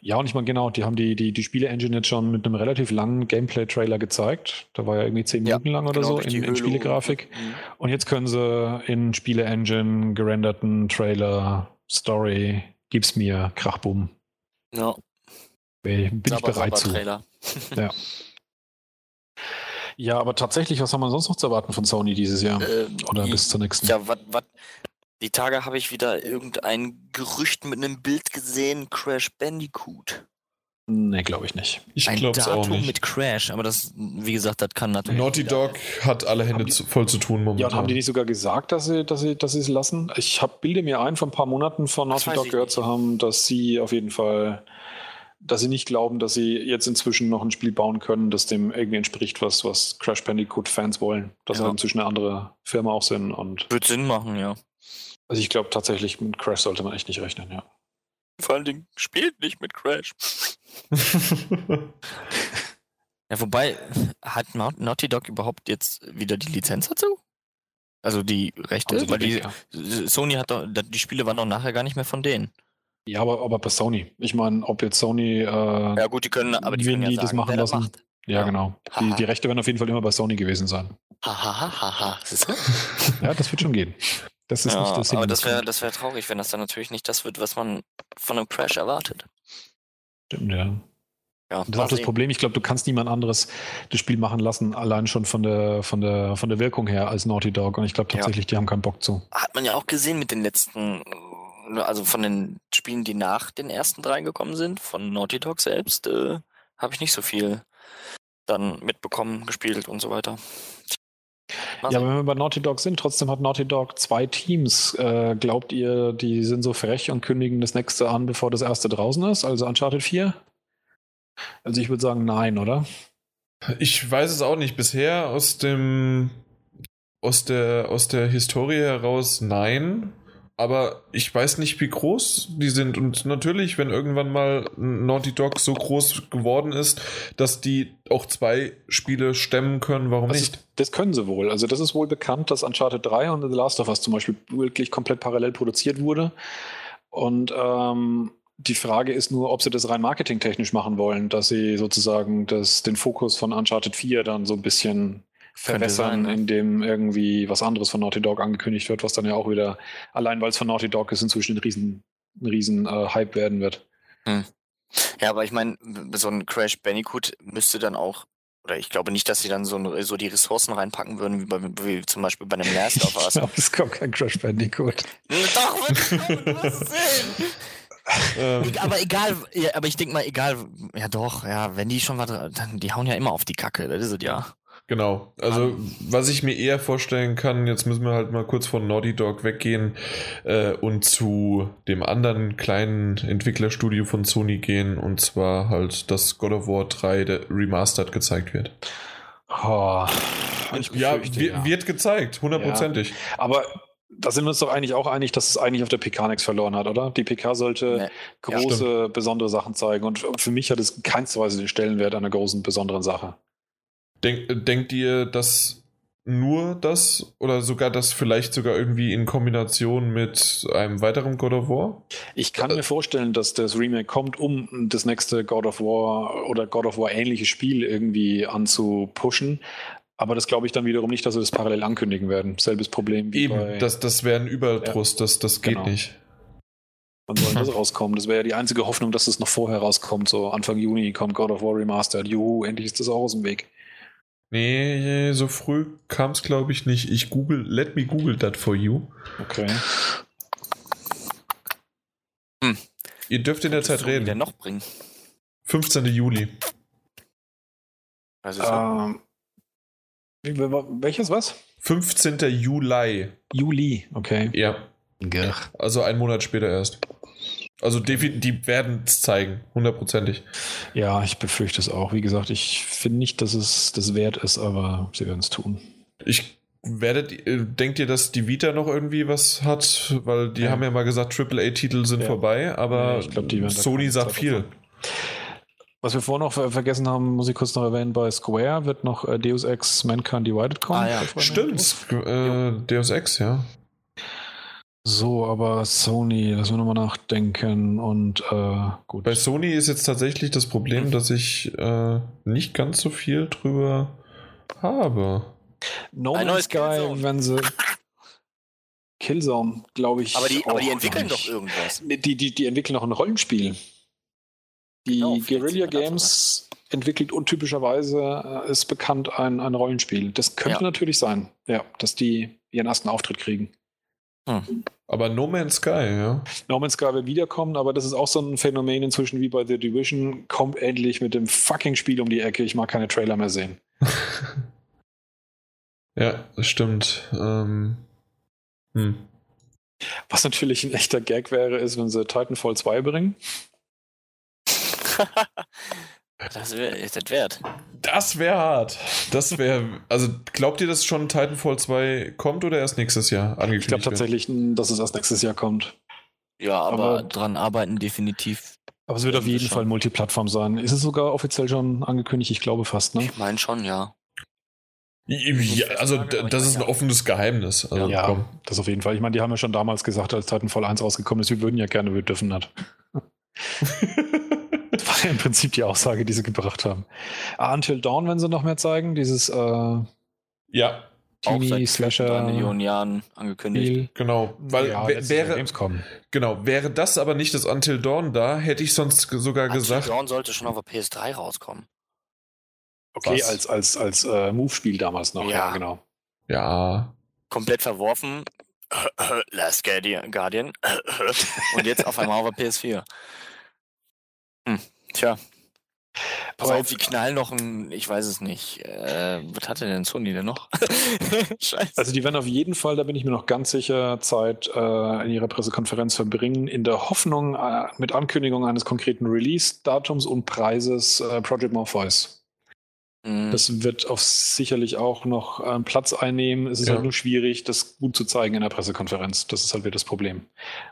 [SPEAKER 2] Ja, und ich meine, genau, die haben die, die, die Spiele-Engine jetzt schon mit einem relativ langen Gameplay-Trailer gezeigt. Da war ja irgendwie zehn
[SPEAKER 3] Ja,
[SPEAKER 2] Minuten lang oder
[SPEAKER 3] genau,
[SPEAKER 2] so in, in Spielegrafik.
[SPEAKER 3] und- Mhm.
[SPEAKER 2] Und jetzt können sie in Spiele-Engine gerenderten Trailer, Story, gib's mir, Krachbumm.
[SPEAKER 3] Ja,
[SPEAKER 2] Bin ich
[SPEAKER 3] Sabber,
[SPEAKER 2] bereit zu.
[SPEAKER 3] Trailer.
[SPEAKER 2] Ja, aber tatsächlich, was haben wir sonst noch zu erwarten von Sony dieses Jahr?
[SPEAKER 3] Ähm,
[SPEAKER 2] Oder bis zur nächsten?
[SPEAKER 3] Ja, was, was? Die Tage habe ich wieder irgendein Gerücht mit einem Bild gesehen, Crash Bandicoot.
[SPEAKER 2] Nee, glaube ich nicht.
[SPEAKER 1] Ich
[SPEAKER 3] ein
[SPEAKER 1] glaube es auch
[SPEAKER 3] Datum
[SPEAKER 1] nicht.
[SPEAKER 3] mit Crash, aber das, wie gesagt, das kann natürlich.
[SPEAKER 1] Naughty Dog hat alle Hände
[SPEAKER 2] die-
[SPEAKER 1] zu, voll zu tun momentan.
[SPEAKER 2] Ja, und haben die nicht sogar gesagt, dass sie, dass sie, dass sie es lassen? Ich habe Bilde mir ein, vor ein paar Monaten von Naughty Dog gehört
[SPEAKER 3] nicht.
[SPEAKER 2] zu haben, dass sie auf jeden Fall, dass sie nicht glauben, dass sie jetzt inzwischen noch ein Spiel bauen können, das dem irgendwie entspricht, was, was Crash Bandicoot-Fans wollen. Dass
[SPEAKER 3] Ja.
[SPEAKER 2] sie inzwischen eine andere Firma auch sind. Und
[SPEAKER 3] Wird Sinn machen, ja.
[SPEAKER 2] also ich glaube tatsächlich, mit Crash sollte man echt nicht rechnen, ja.
[SPEAKER 3] Vor allen Dingen spielt nicht mit Crash. Ja, wobei, hat Nau- Naughty Dog überhaupt jetzt wieder die Lizenz dazu? Also die Rechte?
[SPEAKER 2] Sie
[SPEAKER 3] Weil die,
[SPEAKER 2] ja.
[SPEAKER 3] Sony hat doch, die Spiele waren doch nachher gar nicht mehr von denen.
[SPEAKER 2] Ja, aber, aber bei Sony. Ich meine, ob jetzt Sony, äh, ja,
[SPEAKER 3] Ja gut, die können, aber die können ja
[SPEAKER 2] die das
[SPEAKER 3] sagen,
[SPEAKER 2] machen
[SPEAKER 3] wer das
[SPEAKER 2] lassen.
[SPEAKER 3] macht. Ja.
[SPEAKER 2] genau. Die, die Rechte werden auf jeden Fall immer bei Sony gewesen sein.
[SPEAKER 3] Hahaha.
[SPEAKER 2] Ja, das wird schon gehen. Das ist
[SPEAKER 3] ja,
[SPEAKER 2] nicht das
[SPEAKER 3] aber das wäre das wär traurig, wenn das dann natürlich nicht das wird, was man von einem Crash erwartet.
[SPEAKER 2] Stimmt, ja.
[SPEAKER 3] Ja,
[SPEAKER 2] Das ist auch das. Problem. Ich glaube, du kannst niemand anderes das Spiel machen lassen, allein schon von der, von der, von der Wirkung her als Naughty Dog. Und ich glaube
[SPEAKER 3] Ja.
[SPEAKER 2] tatsächlich, die haben keinen Bock zu.
[SPEAKER 3] Hat man ja auch gesehen mit den letzten, also von den Spielen, die nach den ersten drei gekommen sind, von Naughty Dog selbst, äh, habe ich nicht so viel dann mitbekommen, gespielt und so weiter. Mal
[SPEAKER 2] Ja, wenn wir bei Naughty Dog sind, trotzdem hat Naughty Dog zwei Teams. Äh, glaubt ihr, die sind so frech und kündigen das nächste an, bevor das erste draußen ist, also Uncharted 4? Also ich würde sagen, nein, oder?
[SPEAKER 1] Ich weiß es auch nicht. Bisher aus dem aus der aus der Historie heraus nein. Aber ich weiß nicht, wie groß die sind. Und natürlich, wenn irgendwann mal Naughty Dog so groß geworden ist, dass die auch zwei Spiele stemmen können, warum
[SPEAKER 2] Das,
[SPEAKER 1] nicht?
[SPEAKER 2] ist, das können sie wohl. Also das ist wohl bekannt, dass Uncharted 3 und The Last of Us zum Beispiel wirklich komplett parallel produziert wurde. Und ähm, die Frage ist nur, ob sie das rein marketingtechnisch machen wollen, dass sie sozusagen das, den Fokus von Uncharted 4 dann so ein bisschen verwässern,
[SPEAKER 3] sein,
[SPEAKER 2] indem irgendwie was anderes von Naughty Dog angekündigt wird, was dann ja auch wieder, allein weil es von Naughty Dog ist, inzwischen ein riesen, ein riesen äh, Hype werden wird.
[SPEAKER 3] Ja, aber ich meine, so ein Crash Bandicoot müsste dann auch, oder ich glaube nicht, dass sie dann so, ein- so die Ressourcen reinpacken würden, wie, bei, wie zum Beispiel bei einem Last of
[SPEAKER 2] Ich
[SPEAKER 3] Us.
[SPEAKER 2] glaube, es kommt kein Crash Bandicoot.
[SPEAKER 3] Doch, wird wirst sehen.
[SPEAKER 1] Ähm,
[SPEAKER 3] Aber egal, ja, aber ich denke mal, egal, ja doch, ja, wenn die schon was, dann, die hauen ja immer auf die Kacke, das ist es ja.
[SPEAKER 1] Genau. Also, was ich mir eher vorstellen kann, jetzt müssen wir halt mal kurz von Naughty Dog weggehen äh, und zu dem anderen kleinen Entwicklerstudio von Sony gehen, und zwar halt, dass God of War 3 der Remastered gezeigt wird.
[SPEAKER 2] Oh, ich
[SPEAKER 1] Ja,
[SPEAKER 2] ja.
[SPEAKER 1] wird gezeigt, hundertprozentig.
[SPEAKER 2] Aber da sind wir uns doch eigentlich auch einig, dass es eigentlich auf der PK nichts verloren hat, oder? Die PK sollte
[SPEAKER 3] Nee.
[SPEAKER 2] große, besondere Sachen zeigen. Und für mich hat es keinster Weise den Stellenwert einer großen, besonderen Sache.
[SPEAKER 1] Denk, denkt ihr, dass nur das oder sogar das vielleicht sogar irgendwie in Kombination mit einem weiteren God of War?
[SPEAKER 2] Ich kann mir vorstellen, dass das Remake kommt, um das nächste God of War oder God of War ähnliche Spiel irgendwie anzupushen. Aber das glaube ich dann wiederum nicht, dass sie das parallel ankündigen werden. Selbes Problem wie
[SPEAKER 1] Eben,
[SPEAKER 2] bei.
[SPEAKER 1] das, das wäre ein Überdruss, das, das geht
[SPEAKER 2] Genau.
[SPEAKER 1] nicht.
[SPEAKER 2] Wann soll das rauskommen? Das wäre ja die einzige Hoffnung, dass es noch vorher rauskommt. So Anfang Juni kommt God of War Remastered. Juhu, endlich ist das auch aus dem Weg.
[SPEAKER 1] Nee, so früh kam es, glaube ich, nicht. Ich google, let me google that for you.
[SPEAKER 2] Okay.
[SPEAKER 1] Ihr dürft in der Zeit
[SPEAKER 3] die denn
[SPEAKER 1] reden.
[SPEAKER 3] noch bringen?
[SPEAKER 1] 15. Juli.
[SPEAKER 3] Also so.
[SPEAKER 2] Ähm, welches was?
[SPEAKER 1] 15. Juli.
[SPEAKER 2] Juli, okay.
[SPEAKER 1] Ja, also ein Monat später erst. Also die werden es zeigen, hundertprozentig.
[SPEAKER 2] Ja, ich befürchte es auch. Wie gesagt, ich finde nicht, dass es das wert ist, aber sie werden es tun.
[SPEAKER 1] Ich werdet, äh, denkt ihr, dass die Vita noch irgendwie was hat? Weil die
[SPEAKER 2] Ja.
[SPEAKER 1] haben ja mal gesagt, AAA-Titel sind
[SPEAKER 2] Ja.
[SPEAKER 1] vorbei, aber
[SPEAKER 2] Ja, ich glaub,
[SPEAKER 1] Sony sagt
[SPEAKER 2] Zeit
[SPEAKER 1] viel.
[SPEAKER 2] Was wir vorhin noch ver vergessen haben, muss ich kurz noch erwähnen, bei Square wird noch äh, Deus Ex Mankind Divided kommen.
[SPEAKER 3] Ah, ja.
[SPEAKER 1] Stimmt, äh, Deus Ex, ja.
[SPEAKER 2] So, aber Sony, lassen wir nochmal nachdenken und äh, gut.
[SPEAKER 1] Bei Sony ist jetzt tatsächlich das Problem, dass ich äh, nicht ganz so viel drüber habe.
[SPEAKER 2] No
[SPEAKER 3] Ein
[SPEAKER 2] Man's
[SPEAKER 3] neues
[SPEAKER 2] Sky,
[SPEAKER 3] Killzone.
[SPEAKER 2] wenn sie Killzone, glaube ich.
[SPEAKER 3] aber die, aber die entwickeln
[SPEAKER 2] nicht.
[SPEAKER 3] doch irgendwas.
[SPEAKER 2] Die, die, die entwickeln auch ein Rollenspiel. Die
[SPEAKER 3] Genau,
[SPEAKER 2] Guerilla Games entwickelt untypischerweise, äh, ist bekannt, ein, ein Rollenspiel. Das könnte
[SPEAKER 3] Ja.
[SPEAKER 2] natürlich sein, ja, dass die ihren ersten Auftritt kriegen.
[SPEAKER 1] Aber No Man's Sky, ja.
[SPEAKER 2] No Man's Sky wird wiederkommen, aber das ist auch so ein Phänomen inzwischen wie bei The Division. Kommt endlich mit dem fucking Spiel um die Ecke. Ich mag keine Trailer mehr sehen.
[SPEAKER 1] ja, das stimmt. Ähm, hm.
[SPEAKER 2] Was natürlich ein echter Gag wäre, ist, wenn sie Titanfall 2 bringen.
[SPEAKER 3] das wär- ist das wert.
[SPEAKER 1] Das wäre hart. Das wäre. Also, glaubt ihr, dass schon Titanfall 2 kommt oder erst nächstes Jahr angekündigt
[SPEAKER 2] Ich glaube tatsächlich, dass es erst nächstes Jahr kommt.
[SPEAKER 3] Ja, aber,
[SPEAKER 2] Aber-
[SPEAKER 3] dran arbeiten definitiv.
[SPEAKER 2] Aber es wird auf jeden
[SPEAKER 3] schon.
[SPEAKER 2] Fall Multiplattform sein. Ist es sogar offiziell schon angekündigt? Ich glaube fast, ne?
[SPEAKER 3] Ich meine schon, ja.
[SPEAKER 1] Ja, also, das ist ein offenes Geheimnis. Also,
[SPEAKER 2] Ja,
[SPEAKER 1] komm.
[SPEAKER 2] das auf jeden Fall. Ich meine, die haben ja schon damals gesagt, als Titanfall 1 rausgekommen ist, wir würden ja gerne, wir dürfen nicht. Das war ja im Prinzip die Aussage, die sie gebracht haben. Ah, Until Dawn, wenn sie noch mehr zeigen, dieses äh,
[SPEAKER 1] ja,
[SPEAKER 2] Teenie Slasher
[SPEAKER 3] Millionen Jahren angekündigt.
[SPEAKER 2] Spiel.
[SPEAKER 1] genau. Weil
[SPEAKER 2] ja,
[SPEAKER 1] wäre, genau, wäre das aber nicht das Until Dawn da, hätte ich sonst sogar
[SPEAKER 3] Until
[SPEAKER 1] gesagt.
[SPEAKER 3] Dawn sollte schon auf der PS3 rauskommen.
[SPEAKER 2] Okay,
[SPEAKER 1] Was?
[SPEAKER 2] als, als, als äh, Move-Spiel damals noch.
[SPEAKER 3] Ja.
[SPEAKER 2] genau.
[SPEAKER 1] Ja.
[SPEAKER 3] Komplett verworfen. Last Guardian. Guardian. Und jetzt auf einmal auf der PS4. Tja. Pass
[SPEAKER 2] Aber
[SPEAKER 3] auf, die knallen noch ein, ich weiß es nicht. Äh, was hatte denn Sony denn noch? Scheiße.
[SPEAKER 2] Also die werden auf jeden Fall, da bin ich mir noch ganz sicher, Zeit äh, in ihrer Pressekonferenz verbringen, in der Hoffnung äh, mit Ankündigung eines konkreten Release-Datums und Preises äh, Project Morpheus.
[SPEAKER 3] Hm.
[SPEAKER 2] Das wird auf sicherlich auch noch äh, Platz einnehmen. Es ist
[SPEAKER 1] Ja.
[SPEAKER 2] halt nur schwierig, das gut zu zeigen in der Pressekonferenz. Das ist halt wieder das Problem.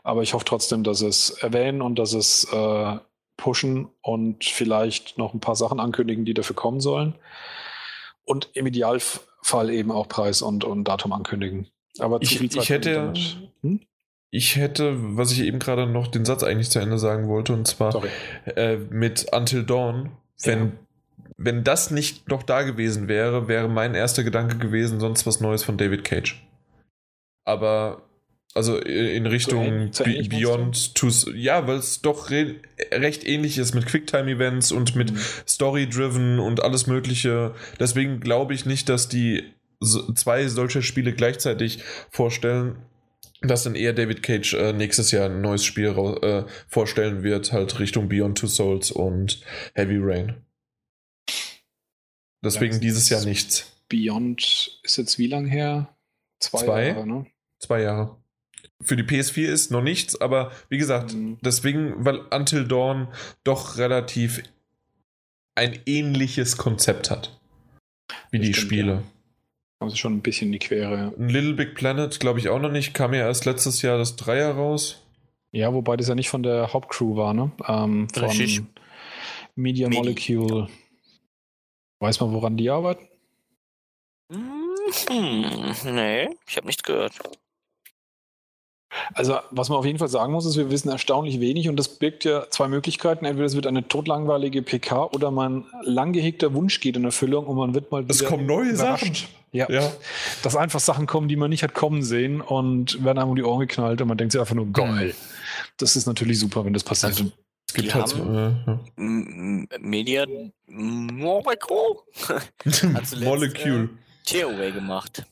[SPEAKER 2] Aber ich hoffe trotzdem, dass es erwähnen und dass es äh, pushen und vielleicht noch ein paar Sachen ankündigen, die dafür kommen sollen. Und im Idealfall eben auch Preis und, und Datum ankündigen. Aber
[SPEAKER 1] Ich- ich hätte-
[SPEAKER 2] Hm?
[SPEAKER 1] Ich hätte, was ich eben gerade noch den Satz eigentlich zu Ende sagen wollte, und zwar äh, mit Until Dawn, wenn,
[SPEAKER 2] Ja.
[SPEAKER 1] wenn das nicht noch da gewesen wäre, wäre mein erster Gedanke gewesen, sonst was Neues von David Cage. Aber, also in Richtung Be-
[SPEAKER 2] ähnlich,
[SPEAKER 1] Beyond to. Ja, weil es doch re recht ähnlich ist mit Quicktime-Events und mit
[SPEAKER 2] Mhm.
[SPEAKER 1] Story-Driven und alles Mögliche. Deswegen glaube ich nicht, dass die so, zwei solcher Spiele gleichzeitig vorstellen. Dass dann eher David Cage äh, nächstes Jahr ein neues Spiel äh, vorstellen wird, halt Richtung Beyond Two Souls und Heavy Rain. Deswegen
[SPEAKER 2] Ja,
[SPEAKER 1] dieses Jahr nichts.
[SPEAKER 2] Beyond ist jetzt wie lang her? Zwei,
[SPEAKER 1] Zwei?
[SPEAKER 2] Jahre, ne?
[SPEAKER 1] Zwei Jahre. Für die PS4 ist noch nichts, aber wie gesagt,
[SPEAKER 2] Mhm.
[SPEAKER 1] deswegen, weil Until Dawn doch relativ ein ähnliches Konzept hat. Wie
[SPEAKER 2] Das
[SPEAKER 1] die
[SPEAKER 2] stimmt,
[SPEAKER 1] Spiele.
[SPEAKER 2] ja. Haben sie schon ein bisschen in die Quere.
[SPEAKER 1] Ein Little Big Planet glaube ich auch noch nicht. Kam ja erst letztes Jahr das Dreier raus.
[SPEAKER 2] Ja, wobei das ja nicht von der Hauptcrew war, ne? Ähm, von
[SPEAKER 3] Richtig.
[SPEAKER 2] Media
[SPEAKER 3] Medi.
[SPEAKER 2] Molecule. Weiß man, woran die arbeiten?
[SPEAKER 3] Hm, nee, ich habe nichts gehört.
[SPEAKER 2] Also, was man auf jeden Fall sagen muss, ist, wir wissen erstaunlich wenig und das birgt ja zwei Möglichkeiten. Entweder es wird eine totlangweilige PK oder mein lang gehegter Wunsch geht in Erfüllung und man wird mal wieder
[SPEAKER 1] Es kommen neue
[SPEAKER 2] überrascht.
[SPEAKER 1] Sachen.
[SPEAKER 2] Ja.
[SPEAKER 1] Ja.
[SPEAKER 2] Dass einfach Sachen kommen, die man nicht hat kommen sehen und werden einem um die Ohren geknallt und man denkt sich einfach nur, geil. Das ist natürlich super, wenn das passiert.
[SPEAKER 1] Also, Es gibt halt
[SPEAKER 3] Media Molecule
[SPEAKER 1] Molecule.
[SPEAKER 3] Tearaway gemacht.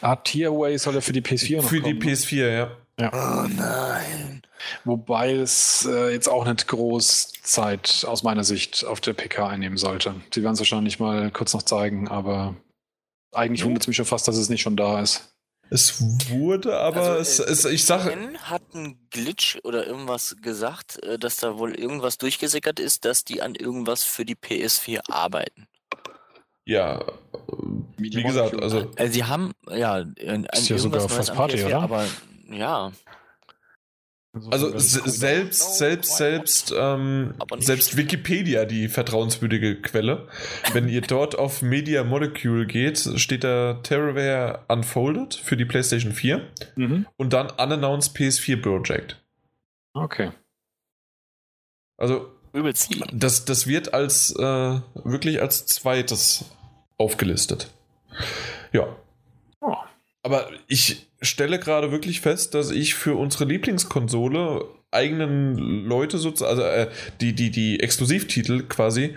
[SPEAKER 2] Ah, Tearaway soll ja für die PS4 noch
[SPEAKER 1] Für die
[SPEAKER 2] kommen, ne?
[SPEAKER 1] PS4, ja.
[SPEAKER 3] Oh nein.
[SPEAKER 2] Wobei es äh, jetzt auch nicht groß Zeit aus meiner Sicht auf der PK einnehmen sollte. Sie werden es wahrscheinlich mal kurz noch zeigen, aber eigentlich
[SPEAKER 3] Ja.
[SPEAKER 2] wundert es mich schon fast, dass es nicht schon da ist.
[SPEAKER 1] Es wurde aber,
[SPEAKER 3] Also,
[SPEAKER 1] es,
[SPEAKER 3] äh,
[SPEAKER 1] es, ich sage,
[SPEAKER 3] Ben hat einen Glitch oder irgendwas gesagt, äh, dass da wohl irgendwas durchgesickert ist, dass die an irgendwas für die PS4 arbeiten.
[SPEAKER 1] Ja, äh, wie gesagt, also
[SPEAKER 3] Also sie haben ja an
[SPEAKER 2] Ist ja sogar
[SPEAKER 3] am
[SPEAKER 2] Party,
[SPEAKER 3] PS4,
[SPEAKER 2] oder?
[SPEAKER 3] aber ja,
[SPEAKER 1] Also selbst, selbst, selbst, ähm, selbst Wikipedia, die vertrauenswürdige Quelle. Wenn ihr dort auf Media Molecule geht, steht da Terraware Unfolded für die PlayStation 4
[SPEAKER 2] Mhm.
[SPEAKER 1] und dann Unannounced PS4 Project.
[SPEAKER 2] Okay.
[SPEAKER 1] Also
[SPEAKER 3] übelst.
[SPEAKER 1] das, das wird als äh, wirklich als zweites aufgelistet. Ja.
[SPEAKER 2] Oh.
[SPEAKER 1] Aber ich stelle gerade wirklich fest, dass ich für unsere Lieblingskonsole eigenen Leute sozusagen, also äh, die, die, die Exklusivtitel quasi,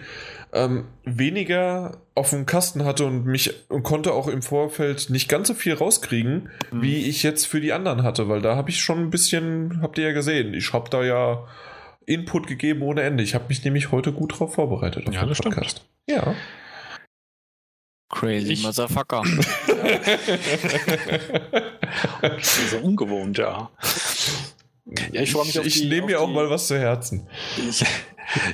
[SPEAKER 1] ähm, weniger auf dem Kasten hatte und mich und konnte auch im Vorfeld nicht ganz so viel rauskriegen,
[SPEAKER 2] Mhm.
[SPEAKER 1] wie ich jetzt für die anderen hatte, weil da habe ich schon ein bisschen, habt ihr ja gesehen, ich habe da ja Input gegeben ohne Ende. Ich habe mich nämlich heute gut drauf vorbereitet auf
[SPEAKER 2] Ja,
[SPEAKER 1] den
[SPEAKER 2] das stimmt.
[SPEAKER 1] Ja.
[SPEAKER 3] Crazy
[SPEAKER 2] Ich-
[SPEAKER 3] Motherfucker.
[SPEAKER 2] Das ist so ungewohnt, ja. Ja, ich freue mich
[SPEAKER 1] ich,
[SPEAKER 2] auf
[SPEAKER 1] ich
[SPEAKER 2] die-
[SPEAKER 1] nehme mir auch
[SPEAKER 2] die-
[SPEAKER 1] mal was zu Herzen.
[SPEAKER 2] Ich,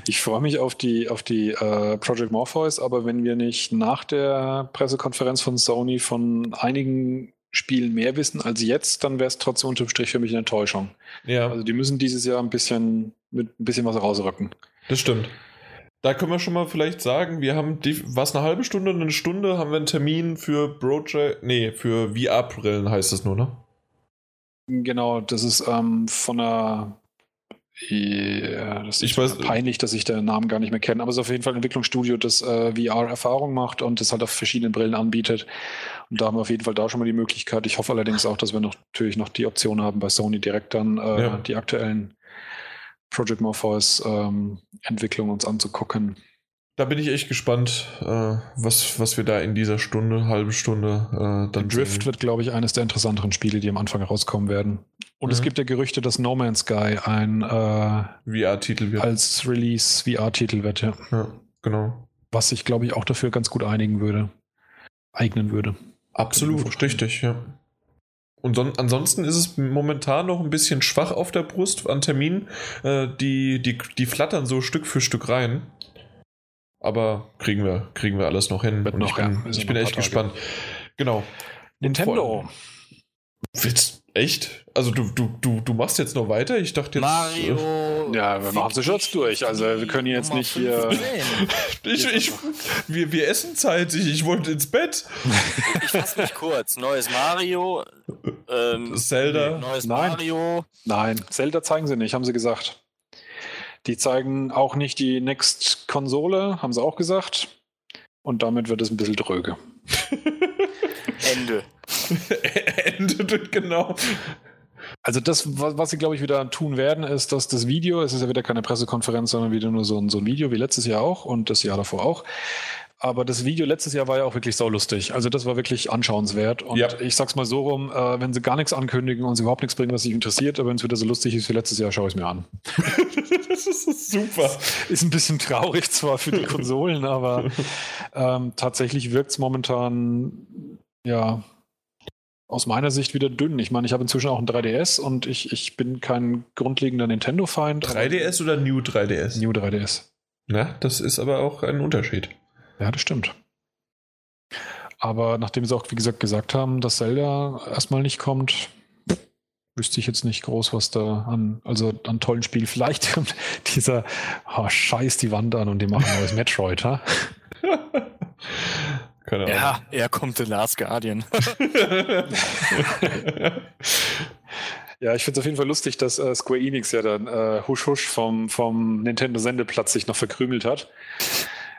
[SPEAKER 2] ich freue mich auf die, auf die äh, Project Morpheus, aber wenn wir nicht nach der Pressekonferenz von Sony von einigen Spielen mehr wissen als jetzt, dann wäre es trotzdem unterm Strich für mich eine Enttäuschung.
[SPEAKER 1] Ja,
[SPEAKER 2] Also die müssen dieses Jahr ein bisschen mit ein bisschen was rausrücken.
[SPEAKER 1] das stimmt. Da können wir schon mal vielleicht sagen, wir haben die, was eine halbe Stunde, eine Stunde haben wir einen Termin für Project, nee, für VR-Brillen heißt es nur, ne?
[SPEAKER 2] Genau, das ist ähm, von einer ja, das ist
[SPEAKER 1] Ich weiß-
[SPEAKER 2] peinlich, dass ich den Namen gar nicht mehr kenne, aber es ist auf jeden Fall ein Entwicklungsstudio, das äh, VR-Erfahrung macht und das halt auf verschiedenen Brillen anbietet. Und da haben wir auf jeden Fall da schon mal die Möglichkeit. Ich hoffe allerdings auch, dass wir noch, natürlich noch die Option haben, bei Sony direkt dann äh,
[SPEAKER 1] Ja.
[SPEAKER 2] die aktuellen Project Morpheus ähm, Entwicklungen uns anzugucken.
[SPEAKER 1] Da bin ich echt gespannt, äh, was, was wir da in dieser Stunde, halbe Stunde äh, dann
[SPEAKER 2] Drift
[SPEAKER 1] sehen.
[SPEAKER 2] wird, glaube ich, eines der interessanteren Spiele, die am Anfang rauskommen werden. Und es
[SPEAKER 1] Mhm.
[SPEAKER 2] gibt ja Gerüchte, dass No Man's Sky ein äh,
[SPEAKER 1] VR-Titel wird.
[SPEAKER 2] als Release VR-Titel wird, ja.
[SPEAKER 1] Ja, genau.
[SPEAKER 2] Was sich, glaube ich, auch dafür ganz gut einigen würde. Eignen würde.
[SPEAKER 1] Absolut, richtig, ja. Und son ansonsten ist es momentan noch ein bisschen schwach auf der Brust an Terminen. Äh, die, die, die flattern so Stück für Stück rein. Aber kriegen wir, kriegen wir alles noch hin.
[SPEAKER 2] Noch,
[SPEAKER 1] ich bin,
[SPEAKER 2] ja.
[SPEAKER 1] Ich bin echt
[SPEAKER 2] Tage.
[SPEAKER 1] gespannt. Genau.
[SPEAKER 2] Nintendo.
[SPEAKER 1] Willst, echt? Also du, du, du, du machst jetzt noch weiter? Ich dachte jetzt.
[SPEAKER 3] Mario.
[SPEAKER 2] Ja, wir machen sie schon jetzt durch. Also, wir können jetzt
[SPEAKER 3] Nummer
[SPEAKER 2] nicht hier-
[SPEAKER 3] 15.
[SPEAKER 1] äh, Ich, ich, wir, wir essen zeitig. Ich wollte ins Bett.
[SPEAKER 3] Ich fasse mich kurz. Neues Mario. Ähm,
[SPEAKER 1] Zelda.
[SPEAKER 3] Neues
[SPEAKER 2] Nein.
[SPEAKER 3] Mario.
[SPEAKER 2] Nein, Zelda zeigen sie nicht, haben sie gesagt. Die zeigen auch nicht die Next-Konsole, haben sie auch gesagt. Und damit wird es ein bisschen dröge.
[SPEAKER 3] Ende.
[SPEAKER 1] Endet genau.
[SPEAKER 2] Also das, was, sie, glaube ich, wieder tun werden, ist, dass das Video, es ist ja wieder keine Pressekonferenz, sondern wieder nur so ein, so ein Video wie letztes Jahr auch und das Jahr davor auch. Aber das Video letztes Jahr war ja auch wirklich saulustig. Also das war wirklich anschauenswert. Und
[SPEAKER 1] Ja.
[SPEAKER 2] ich sag's mal so rum, äh, wenn sie gar nichts ankündigen und sie überhaupt nichts bringen, was sich interessiert, aber wenn es wieder so lustig ist wie letztes Jahr, schaue ich es mir an.
[SPEAKER 1] das ist super.
[SPEAKER 2] Ist ein bisschen traurig zwar für die Konsolen, aber ähm, tatsächlich wirkt es momentan ja aus meiner Sicht wieder dünn. Ich meine, ich habe inzwischen auch ein 3DS und ich, ich bin kein grundlegender Nintendo-Feind. aber-
[SPEAKER 1] 3DS oder New 3DS?
[SPEAKER 2] New 3DS.
[SPEAKER 1] Na, das ist aber auch ein Unterschied.
[SPEAKER 2] Ja, das stimmt. Aber nachdem sie auch, wie gesagt, gesagt haben, dass Zelda erstmal nicht kommt, wüsste ich jetzt nicht groß, was da an, also an tollen Spielen. Vielleicht kommt dieser, oh, scheiß die Wand an und die machen ein neues Metroid, ha?
[SPEAKER 1] Keine Ahnung.
[SPEAKER 3] Ja, er kommt The Last Guardian.
[SPEAKER 2] Ja, ich finde es auf jeden Fall lustig, dass äh, Square Enix ja dann äh, husch husch vom, vom Nintendo-Sendeplatz sich noch verkrümelt hat.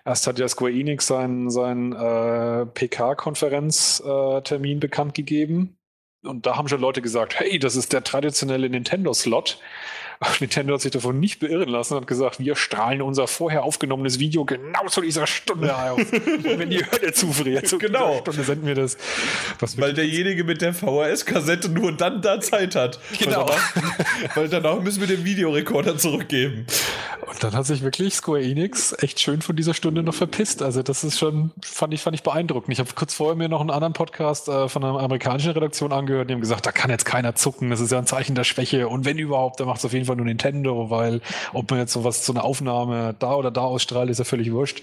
[SPEAKER 2] Erst hat ja Square Enix seinen, seinen äh, PK-Konferenztermin bekannt gegeben. Und da haben schon Leute gesagt, hey, das ist der traditionelle Nintendo-Slot. Nintendo hat sich davon nicht beirren lassen und hat gesagt, wir strahlen unser vorher aufgenommenes Video genau zu dieser Stunde und wenn die Hölle zufriert, zu
[SPEAKER 1] Genau.
[SPEAKER 2] dieser Stunde senden wir das.
[SPEAKER 1] Weil derjenige mit der VHS-Kassette nur dann da Zeit hat.
[SPEAKER 2] Genau.
[SPEAKER 1] Weil danach, weil danach müssen wir den Videorekorder zurückgeben.
[SPEAKER 2] Und dann hat sich wirklich Square Enix echt schön von dieser Stunde noch verpisst. Also das ist schon, fand ich, fand ich beeindruckend. Ich habe kurz vorher mir noch einen anderen Podcast äh, von einer amerikanischen Redaktion angehört, die haben gesagt, da kann jetzt keiner zucken, das ist ja ein Zeichen der Schwäche. Und wenn überhaupt, dann macht es auf jeden Fall nur Nintendo, weil ob man jetzt sowas, so eine Aufnahme da oder da ausstrahlt, ist ja völlig wurscht.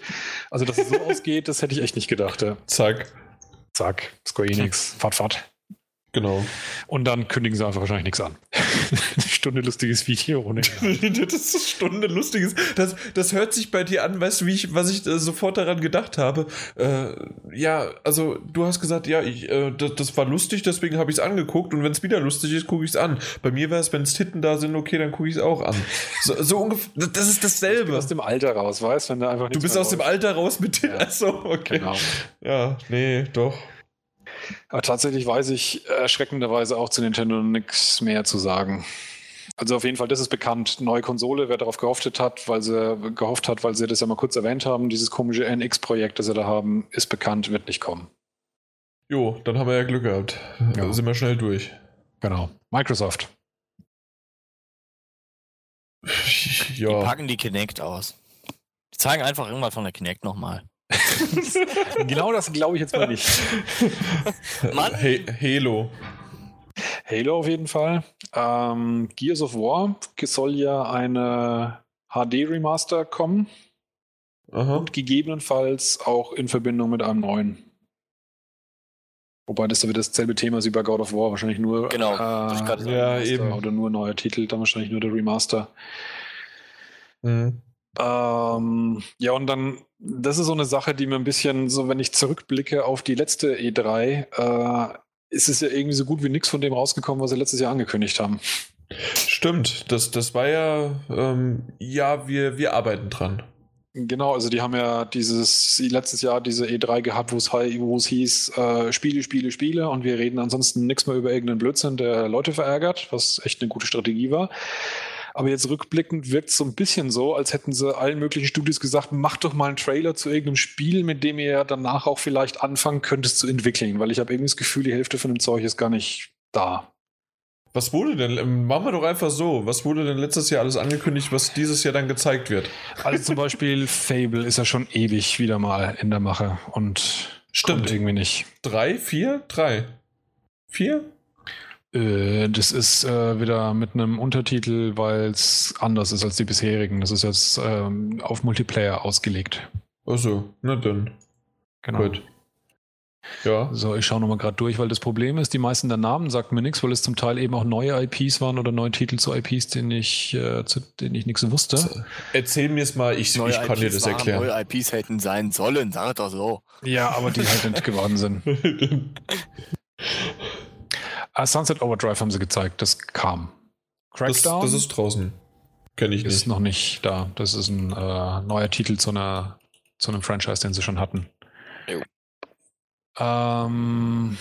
[SPEAKER 2] Also dass es so ausgeht, das hätte ich echt nicht gedacht. Ja.
[SPEAKER 1] Zack.
[SPEAKER 2] Zack, Square Enix, fahrt, fahrt.
[SPEAKER 1] Genau.
[SPEAKER 2] Und dann kündigen sie einfach wahrscheinlich nichts an. Eine Stunde lustiges Video ohne.
[SPEAKER 1] das ist eine Stunde lustiges. Das, das hört sich bei dir an, weißt du, wie ich, was ich äh, sofort daran gedacht habe. Äh, ja, also du hast gesagt, ja, ich, äh, das, das war lustig, deswegen habe ich es angeguckt und wenn es wieder lustig ist, gucke ich es an. Bei mir wäre es, wenn es Titten da sind, okay, dann gucke ich es auch an. So, so ungefähr, das ist dasselbe.
[SPEAKER 2] aus dem Alter raus, weißt wenn da einfach
[SPEAKER 1] Du bist aus dem Alter raus mit Titten.
[SPEAKER 2] Ja.
[SPEAKER 1] Achso, okay.
[SPEAKER 2] Genau.
[SPEAKER 1] Ja, nee, doch.
[SPEAKER 2] Aber tatsächlich weiß ich erschreckenderweise auch zu Nintendo nichts mehr zu sagen. Also auf jeden Fall, das ist bekannt. Neue Konsole, wer darauf gehofft hat, weil sie gehofft hat, weil sie das ja mal kurz erwähnt haben, dieses komische NX-Projekt, das sie da haben, ist bekannt, wird nicht kommen.
[SPEAKER 1] Jo, dann haben wir ja Glück gehabt.
[SPEAKER 2] Ja.
[SPEAKER 1] Da sind wir schnell durch.
[SPEAKER 2] Genau. Microsoft.
[SPEAKER 3] Die
[SPEAKER 1] Ja.
[SPEAKER 3] packen die Kinect aus. Die zeigen einfach irgendwas von der Kinect nochmal.
[SPEAKER 2] genau das glaube ich jetzt mal nicht.
[SPEAKER 3] Mann.
[SPEAKER 1] Hey, Halo.
[SPEAKER 2] Halo auf jeden Fall. Ähm, Gears of War soll ja eine HD-Remaster kommen
[SPEAKER 1] Aha.
[SPEAKER 2] und gegebenenfalls auch in Verbindung mit einem neuen. Wobei das wieder dasselbe Thema ist wie bei God of War, wahrscheinlich nur
[SPEAKER 3] Genau,
[SPEAKER 2] äh.
[SPEAKER 1] Ja,
[SPEAKER 2] Remaster
[SPEAKER 1] eben.
[SPEAKER 2] oder nur neuer Titel, dann wahrscheinlich nur der Remaster.
[SPEAKER 1] Mhm.
[SPEAKER 2] Ähm, ja, und dann, das ist so eine Sache, die mir ein bisschen, so wenn ich zurückblicke auf die letzte E3, äh, ist es ja irgendwie so gut wie nichts von dem rausgekommen, was sie letztes Jahr angekündigt haben.
[SPEAKER 1] Stimmt, das, das war ja, ähm, ja, wir, wir arbeiten dran.
[SPEAKER 2] Genau, also die haben ja dieses letztes Jahr diese E3 gehabt, wo es hei- wo es hieß, äh, Spiele, Spiele, Spiele und wir reden ansonsten nichts mehr über irgendeinen Blödsinn, der Leute verärgert, was echt eine gute Strategie war. Aber jetzt rückblickend wirkt es so ein bisschen so, als hätten sie allen möglichen Studios gesagt, mach doch mal einen Trailer zu irgendeinem Spiel, mit dem ihr danach auch vielleicht anfangen könntest zu entwickeln, weil ich habe irgendwie das Gefühl, die Hälfte von dem Zeug ist gar nicht da.
[SPEAKER 1] Was wurde denn, ähm, machen wir doch einfach so, was wurde denn letztes Jahr alles angekündigt, was dieses Jahr dann gezeigt wird?
[SPEAKER 2] Also zum Beispiel Fable ist ja schon ewig wieder mal in der Mache und
[SPEAKER 1] Stimmt.
[SPEAKER 2] irgendwie nicht.
[SPEAKER 1] Drei, vier, drei, vier?
[SPEAKER 2] Äh, das ist äh, wieder mit einem Untertitel, weil es anders ist als die bisherigen. Das ist jetzt ähm, auf Multiplayer ausgelegt.
[SPEAKER 1] Achso, na dann,
[SPEAKER 2] Genau.
[SPEAKER 1] gut. Ja,
[SPEAKER 2] So, ich schaue nochmal gerade durch, weil das Problem ist, die meisten der Namen sagt mir nichts, weil es zum Teil eben auch neue IPs waren oder neue Titel zu IPs, denen ich, äh, zu denen ich nichts wusste.
[SPEAKER 1] erzähl mir es mal, ich, ich kann dir das
[SPEAKER 3] waren,
[SPEAKER 1] erklären.
[SPEAKER 3] Neue IPs hätten sein sollen, sag doch so.
[SPEAKER 2] Ja, aber die halt nicht geworden sind. Ah, Sunset Overdrive haben sie gezeigt, das kam.
[SPEAKER 1] das,
[SPEAKER 2] Crackdown
[SPEAKER 1] das ist draußen. Kenne ich
[SPEAKER 2] ist
[SPEAKER 1] nicht.
[SPEAKER 2] noch nicht da. Das ist ein äh, neuer Titel zu, einer, zu einem Franchise, den sie schon hatten.
[SPEAKER 3] Jo.
[SPEAKER 2] Ähm,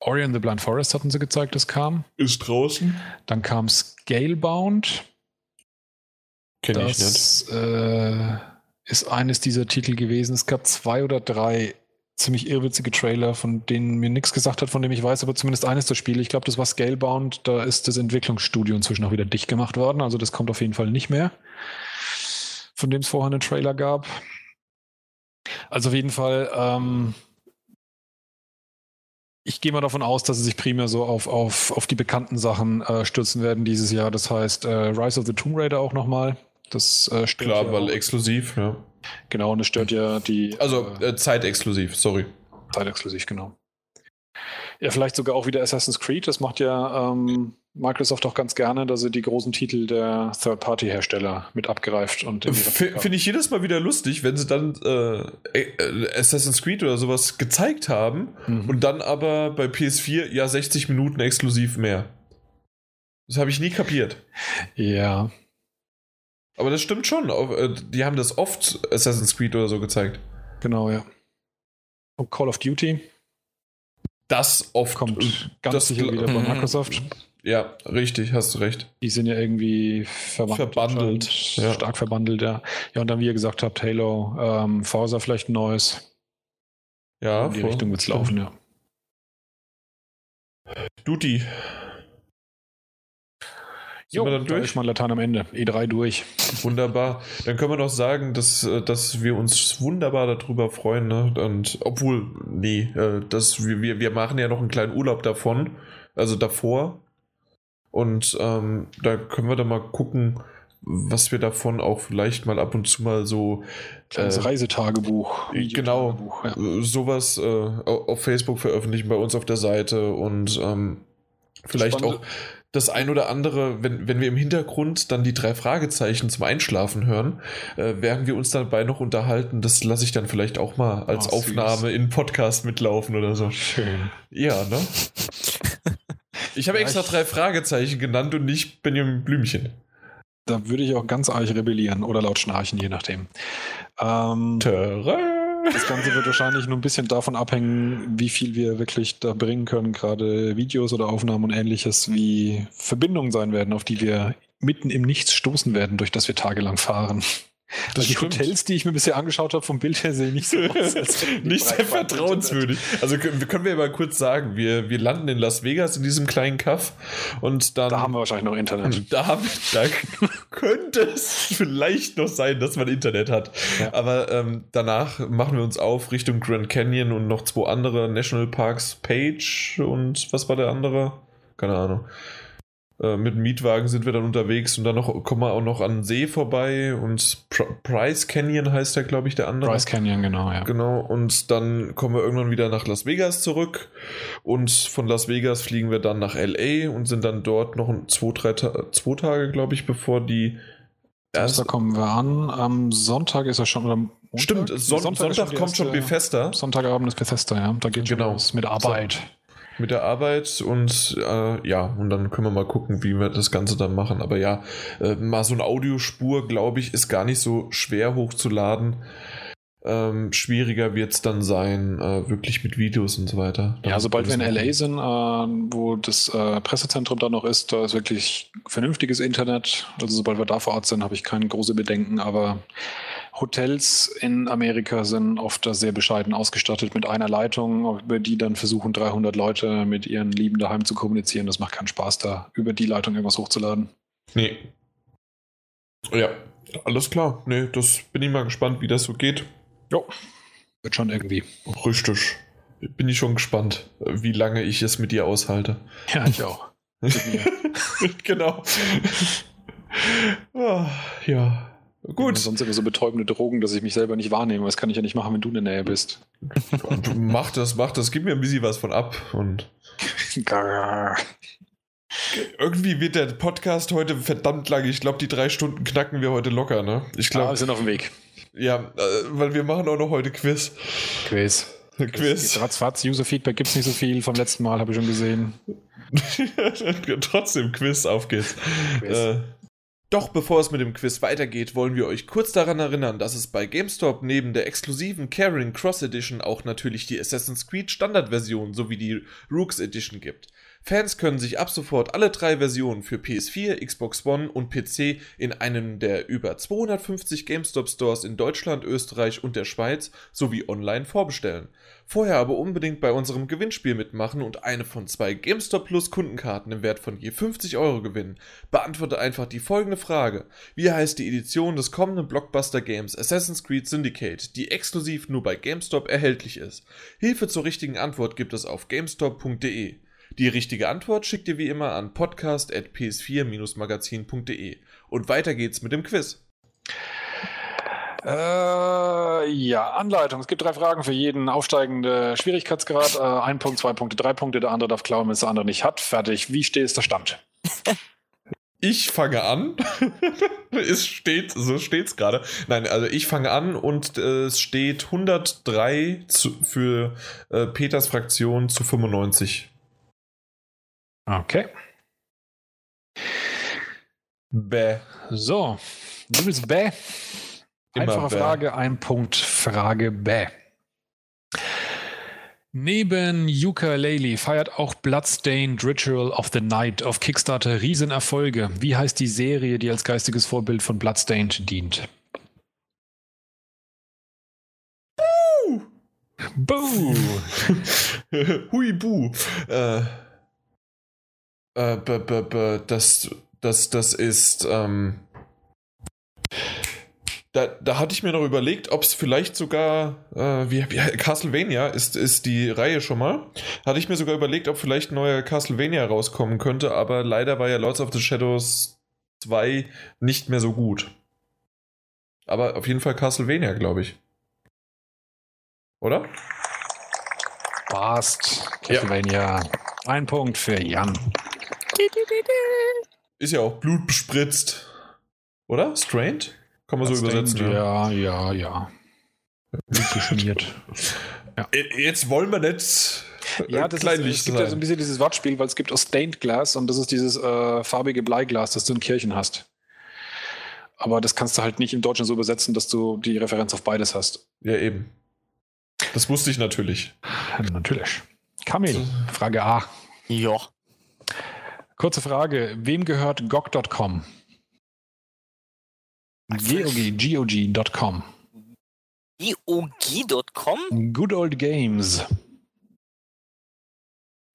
[SPEAKER 2] Ori and the Blind Forest hatten sie gezeigt, das kam.
[SPEAKER 1] Ist draußen?
[SPEAKER 2] Dann kam Scalebound.
[SPEAKER 1] Kenne ich nicht.
[SPEAKER 2] Das äh, ist eines dieser Titel gewesen. Es gab zwei oder drei ziemlich irrwitzige Trailer, von denen mir nichts gesagt hat, von dem ich weiß, aber zumindest eines der Spiele. Ich glaube, das war Scalebound. Da ist das Entwicklungsstudio inzwischen auch wieder dicht gemacht worden. Also das kommt auf jeden Fall nicht mehr. Von dem es vorher einen Trailer gab. Also auf jeden Fall, ähm, ich gehe mal davon aus, dass sie sich primär so auf, auf, auf die bekannten Sachen äh, stürzen werden dieses Jahr. Das heißt, äh, Rise of the Tomb Raider auch nochmal. Das äh,
[SPEAKER 1] Klar, weil
[SPEAKER 2] auch,
[SPEAKER 1] exklusiv, ja.
[SPEAKER 2] Genau, und das stört ja die
[SPEAKER 1] Also
[SPEAKER 2] äh,
[SPEAKER 1] äh, zeitexklusiv, sorry.
[SPEAKER 2] zeitexklusiv, genau. Ja, vielleicht sogar auch wieder Assassin's Creed. Das macht ja ähm, Microsoft auch ganz gerne, dass sie die großen Titel der Third-Party-Hersteller mit abgreift. und
[SPEAKER 1] Finde ich jedes Mal wieder lustig, wenn sie dann äh, äh, Assassin's Creed oder sowas gezeigt haben mhm. und dann aber bei PS4 ja 60 Minuten exklusiv mehr. Das habe ich nie kapiert.
[SPEAKER 2] Ja.
[SPEAKER 1] Aber das stimmt schon. Äh, die haben das oft Assassin's Creed oder so gezeigt.
[SPEAKER 2] Genau, ja. Und Call of Duty.
[SPEAKER 1] Das oft.
[SPEAKER 2] Kommt ganz das sicher wieder bei Microsoft.
[SPEAKER 1] Ja, richtig, hast du recht.
[SPEAKER 2] Die sind ja irgendwie
[SPEAKER 1] verbandelt.
[SPEAKER 2] Ja. Stark verbandelt, ja. Ja, und dann, wie ihr gesagt habt, Halo, ähm, Forza vielleicht ein neues.
[SPEAKER 1] Ja,
[SPEAKER 2] in die Richtung wird es laufen, ja.
[SPEAKER 1] Duty.
[SPEAKER 2] Sind jo, wir dann durch? Ich mal Latein am Ende. E3 durch.
[SPEAKER 1] Wunderbar. Dann können wir doch sagen, dass, äh, dass wir uns wunderbar darüber freuen. Ne? Und obwohl, nee, äh, dass wir, wir machen ja noch einen kleinen Urlaub davon. Also davor. Und ähm, da können wir dann mal gucken, was wir davon auch vielleicht mal ab und zu mal so.
[SPEAKER 2] Kleines äh, Reisetagebuch.
[SPEAKER 1] Genau. Ja. Äh, sowas äh, auf Facebook veröffentlichen bei uns auf der Seite und ähm, vielleicht Spannend. auch das ein oder andere, wenn, wenn wir im Hintergrund dann die drei Fragezeichen zum Einschlafen hören, äh, werden wir uns dabei noch unterhalten. Das lasse ich dann vielleicht auch mal als oh, Aufnahme in Podcast mitlaufen oder so.
[SPEAKER 2] Schön.
[SPEAKER 1] Ja, ne? Ich habe extra drei Fragezeichen genannt und nicht Benjamin Blümchen.
[SPEAKER 2] Da würde ich auch ganz arg rebellieren oder laut schnarchen, je nachdem.
[SPEAKER 1] Ähm,
[SPEAKER 2] das Ganze wird wahrscheinlich nur ein bisschen davon abhängen, wie viel wir wirklich da bringen können, gerade Videos oder Aufnahmen und ähnliches, wie Verbindungen sein werden, auf die wir mitten im Nichts stoßen werden, durch das wir tagelang fahren. Das die stimmt. Hotels, die ich mir bisher angeschaut habe, vom Bild her sehen nicht so aus.
[SPEAKER 1] nicht sehr vertrauenswürdig. Also können, können wir mal kurz sagen, wir, wir landen in Las Vegas in diesem kleinen Kaff und dann.
[SPEAKER 2] Da haben wir wahrscheinlich noch Internet.
[SPEAKER 1] Da, haben, da könnte es vielleicht noch sein, dass man Internet hat. Ja. Aber ähm, danach machen wir uns auf Richtung Grand Canyon und noch zwei andere Nationalparks, Page und was war der andere? Keine Ahnung. Äh, mit dem Mietwagen sind wir dann unterwegs und dann noch, kommen wir auch noch an den See vorbei und Pr Price Canyon heißt der, glaube ich, der andere.
[SPEAKER 2] Price Canyon, genau, ja.
[SPEAKER 1] Genau, und dann kommen wir irgendwann wieder nach Las Vegas zurück und von Las Vegas fliegen wir dann nach LA und sind dann dort noch zwei, drei Ta zwei Tage, glaube ich, bevor die
[SPEAKER 2] da kommen wir an. Am Sonntag ist er schon, oder Montag?
[SPEAKER 1] Stimmt, Son Sonntag, Sonntag kommt schon Bethesda.
[SPEAKER 2] Sonntagabend ist Bethesda, ja. Da geht genau. schon mit Arbeit.
[SPEAKER 1] Mit der Arbeit und äh, ja, und dann können wir mal gucken, wie wir das Ganze dann machen. Aber ja, äh, mal so eine Audiospur, glaube ich, ist gar nicht so schwer hochzuladen. Ähm, schwieriger wird es dann sein, äh, wirklich mit Videos und so weiter.
[SPEAKER 2] ja, sobald wir in LA sind, äh, wo das äh, Pressezentrum dann noch ist, da ist wirklich vernünftiges Internet. Also sobald wir da vor Ort sind, habe ich keine große Bedenken, aber Hotels in Amerika sind oft sehr bescheiden ausgestattet mit einer Leitung, über die dann versuchen 300 Leute mit ihren Lieben daheim zu kommunizieren. Das macht keinen Spaß, da über die Leitung irgendwas hochzuladen.
[SPEAKER 1] Nee. Ja, alles klar. Nee, das bin ich mal gespannt, wie das so geht.
[SPEAKER 2] Jo. Wird schon irgendwie.
[SPEAKER 1] Richtig. Bin ich schon gespannt, wie lange ich es mit dir aushalte.
[SPEAKER 2] Ja, ich auch.
[SPEAKER 1] genau. oh, ja. Gut.
[SPEAKER 2] Sonst immer so betäubende Drogen, dass ich mich selber nicht wahrnehme. Das kann ich ja nicht machen, wenn du in der Nähe bist.
[SPEAKER 1] mach das, mach das. Gib mir ein bisschen was von ab. Und Irgendwie wird der Podcast heute verdammt lang. Ich glaube, die drei Stunden knacken wir heute locker, ne? Ich glaube.
[SPEAKER 2] Ah, wir sind auf dem Weg.
[SPEAKER 1] Ja, äh, weil wir machen auch noch heute Quiz.
[SPEAKER 2] Quiz.
[SPEAKER 1] Quiz.
[SPEAKER 2] Ratzfatz, User-Feedback gibt es nicht so viel vom letzten Mal, habe ich schon gesehen.
[SPEAKER 1] Trotzdem Quiz, auf geht's. Quiz. Äh, doch bevor es mit dem Quiz weitergeht, wollen wir euch kurz daran erinnern, dass es bei GameStop neben der exklusiven Caring Cross Edition auch natürlich die Assassin's Creed Standardversion sowie die Rooks Edition gibt. Fans können sich ab sofort alle drei Versionen für PS4, Xbox One und PC in einem der über 250 GameStop Stores in Deutschland, Österreich und der Schweiz sowie online vorbestellen. Vorher aber unbedingt bei unserem Gewinnspiel mitmachen und eine von zwei GameStop Plus Kundenkarten im Wert von je 50 Euro gewinnen. Beantworte einfach die folgende Frage. Wie heißt die Edition des kommenden Blockbuster Games Assassin's Creed Syndicate, die exklusiv nur bei GameStop erhältlich ist? Hilfe zur richtigen Antwort gibt es auf gamestop.de. Die richtige Antwort schickt ihr wie immer an podcast.ps4-magazin.de. Und weiter geht's mit dem Quiz.
[SPEAKER 2] Äh, ja, Anleitung. Es gibt drei Fragen für jeden aufsteigende Schwierigkeitsgrad. Äh, ein Punkt, zwei Punkte, drei Punkte. Der andere darf klauen, wenn es der andere nicht hat. Fertig. Wie steht es der Stand?
[SPEAKER 1] Ich fange an. es steht, so steht's gerade. Nein, also ich fange an und äh, es steht 103 zu, für äh, Peters Fraktion zu 95.
[SPEAKER 2] Okay.
[SPEAKER 1] Bäh.
[SPEAKER 2] So, du bist bäh.
[SPEAKER 1] Immer
[SPEAKER 2] Einfache
[SPEAKER 1] bäh.
[SPEAKER 2] Frage, ein Punkt, Frage bäh. Neben Ukulele feiert auch Bloodstained Ritual of the Night auf Kickstarter Riesenerfolge. Wie heißt die Serie, die als geistiges Vorbild von Bloodstained dient? Boo!
[SPEAKER 1] Hui bu. Äh, äh, b, b, b, das, das, das ist. Ähm, da, da hatte ich mir noch überlegt, ob es vielleicht sogar, äh, wie, wie Castlevania ist, ist die Reihe schon mal. Hatte ich mir sogar überlegt, ob vielleicht ein neuer Castlevania rauskommen könnte, aber leider war ja Lords of the Shadows 2 nicht mehr so gut. Aber auf jeden Fall Castlevania, glaube ich. Oder?
[SPEAKER 2] Passt. Castlevania. Ein Punkt für Jan.
[SPEAKER 1] Ist ja auch Blut bespritzt. Oder? Strained? Kann man so übersetzen.
[SPEAKER 2] Ja, ja, ja. Blut geschmiert.
[SPEAKER 1] Äh, Jetzt wollen wir nicht
[SPEAKER 2] Ja,
[SPEAKER 1] äh,
[SPEAKER 2] das ist, es gibt ja so ein bisschen dieses Wortspiel, weil es gibt auch Stained Glass und das ist dieses äh, farbige Bleiglas, das du in Kirchen hast. Aber das kannst du halt nicht im Deutschen so übersetzen, dass du die Referenz auf beides hast.
[SPEAKER 1] Ja, eben. Das wusste ich natürlich.
[SPEAKER 2] Ja, natürlich. Kamil, Frage A.
[SPEAKER 3] Ja.
[SPEAKER 2] Kurze Frage. Wem gehört GOG.com? GOG, GOG.com.
[SPEAKER 3] GOG.com?
[SPEAKER 2] Good Old Games.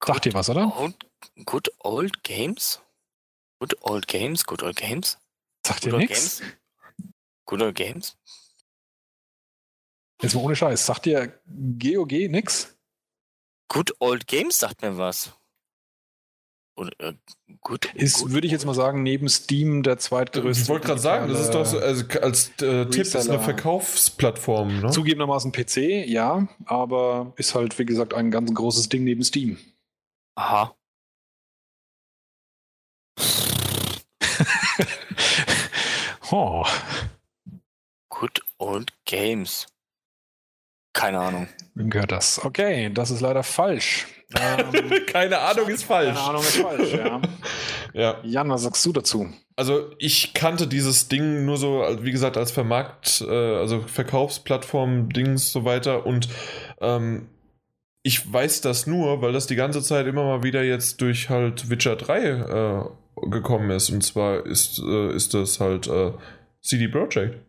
[SPEAKER 2] Sagt dir was, oder?
[SPEAKER 3] Old, good Old Games? Good Old Games? Good Old Games?
[SPEAKER 2] Sagt
[SPEAKER 3] Good
[SPEAKER 2] dir nichts?
[SPEAKER 3] Good Old Games?
[SPEAKER 2] Jetzt mal ohne Scheiß. Sagt dir GOG nix?
[SPEAKER 3] Good Old Games sagt mir was. Und, äh, good,
[SPEAKER 2] Ist,
[SPEAKER 3] good
[SPEAKER 2] würde ich jetzt mal sagen, neben Steam der zweitgrößte.
[SPEAKER 1] Ich wollte gerade sagen, das ist doch so, also als äh, Tipp ist eine. Verkaufsplattform, ne?
[SPEAKER 2] Zugegebenermaßen PC, ja, aber ist halt, wie gesagt, ein ganz großes Ding neben Steam.
[SPEAKER 3] Aha.
[SPEAKER 2] oh,
[SPEAKER 3] Good Old Games. Keine Ahnung.
[SPEAKER 2] wem gehört das? Okay, das ist leider falsch. Ähm,
[SPEAKER 1] Keine Ahnung ist falsch.
[SPEAKER 2] keine Ahnung, ist falsch, ja.
[SPEAKER 1] Ja,
[SPEAKER 2] Jan, was sagst du dazu?
[SPEAKER 1] also ich kannte dieses Ding nur so, wie gesagt, als Vermarkt, äh, also Verkaufsplattform, Dings so weiter und ähm, ich weiß das nur, weil das die ganze Zeit immer mal wieder jetzt durch halt Witcher 3 äh, gekommen ist und zwar ist, äh, ist das halt äh, CD Projekt.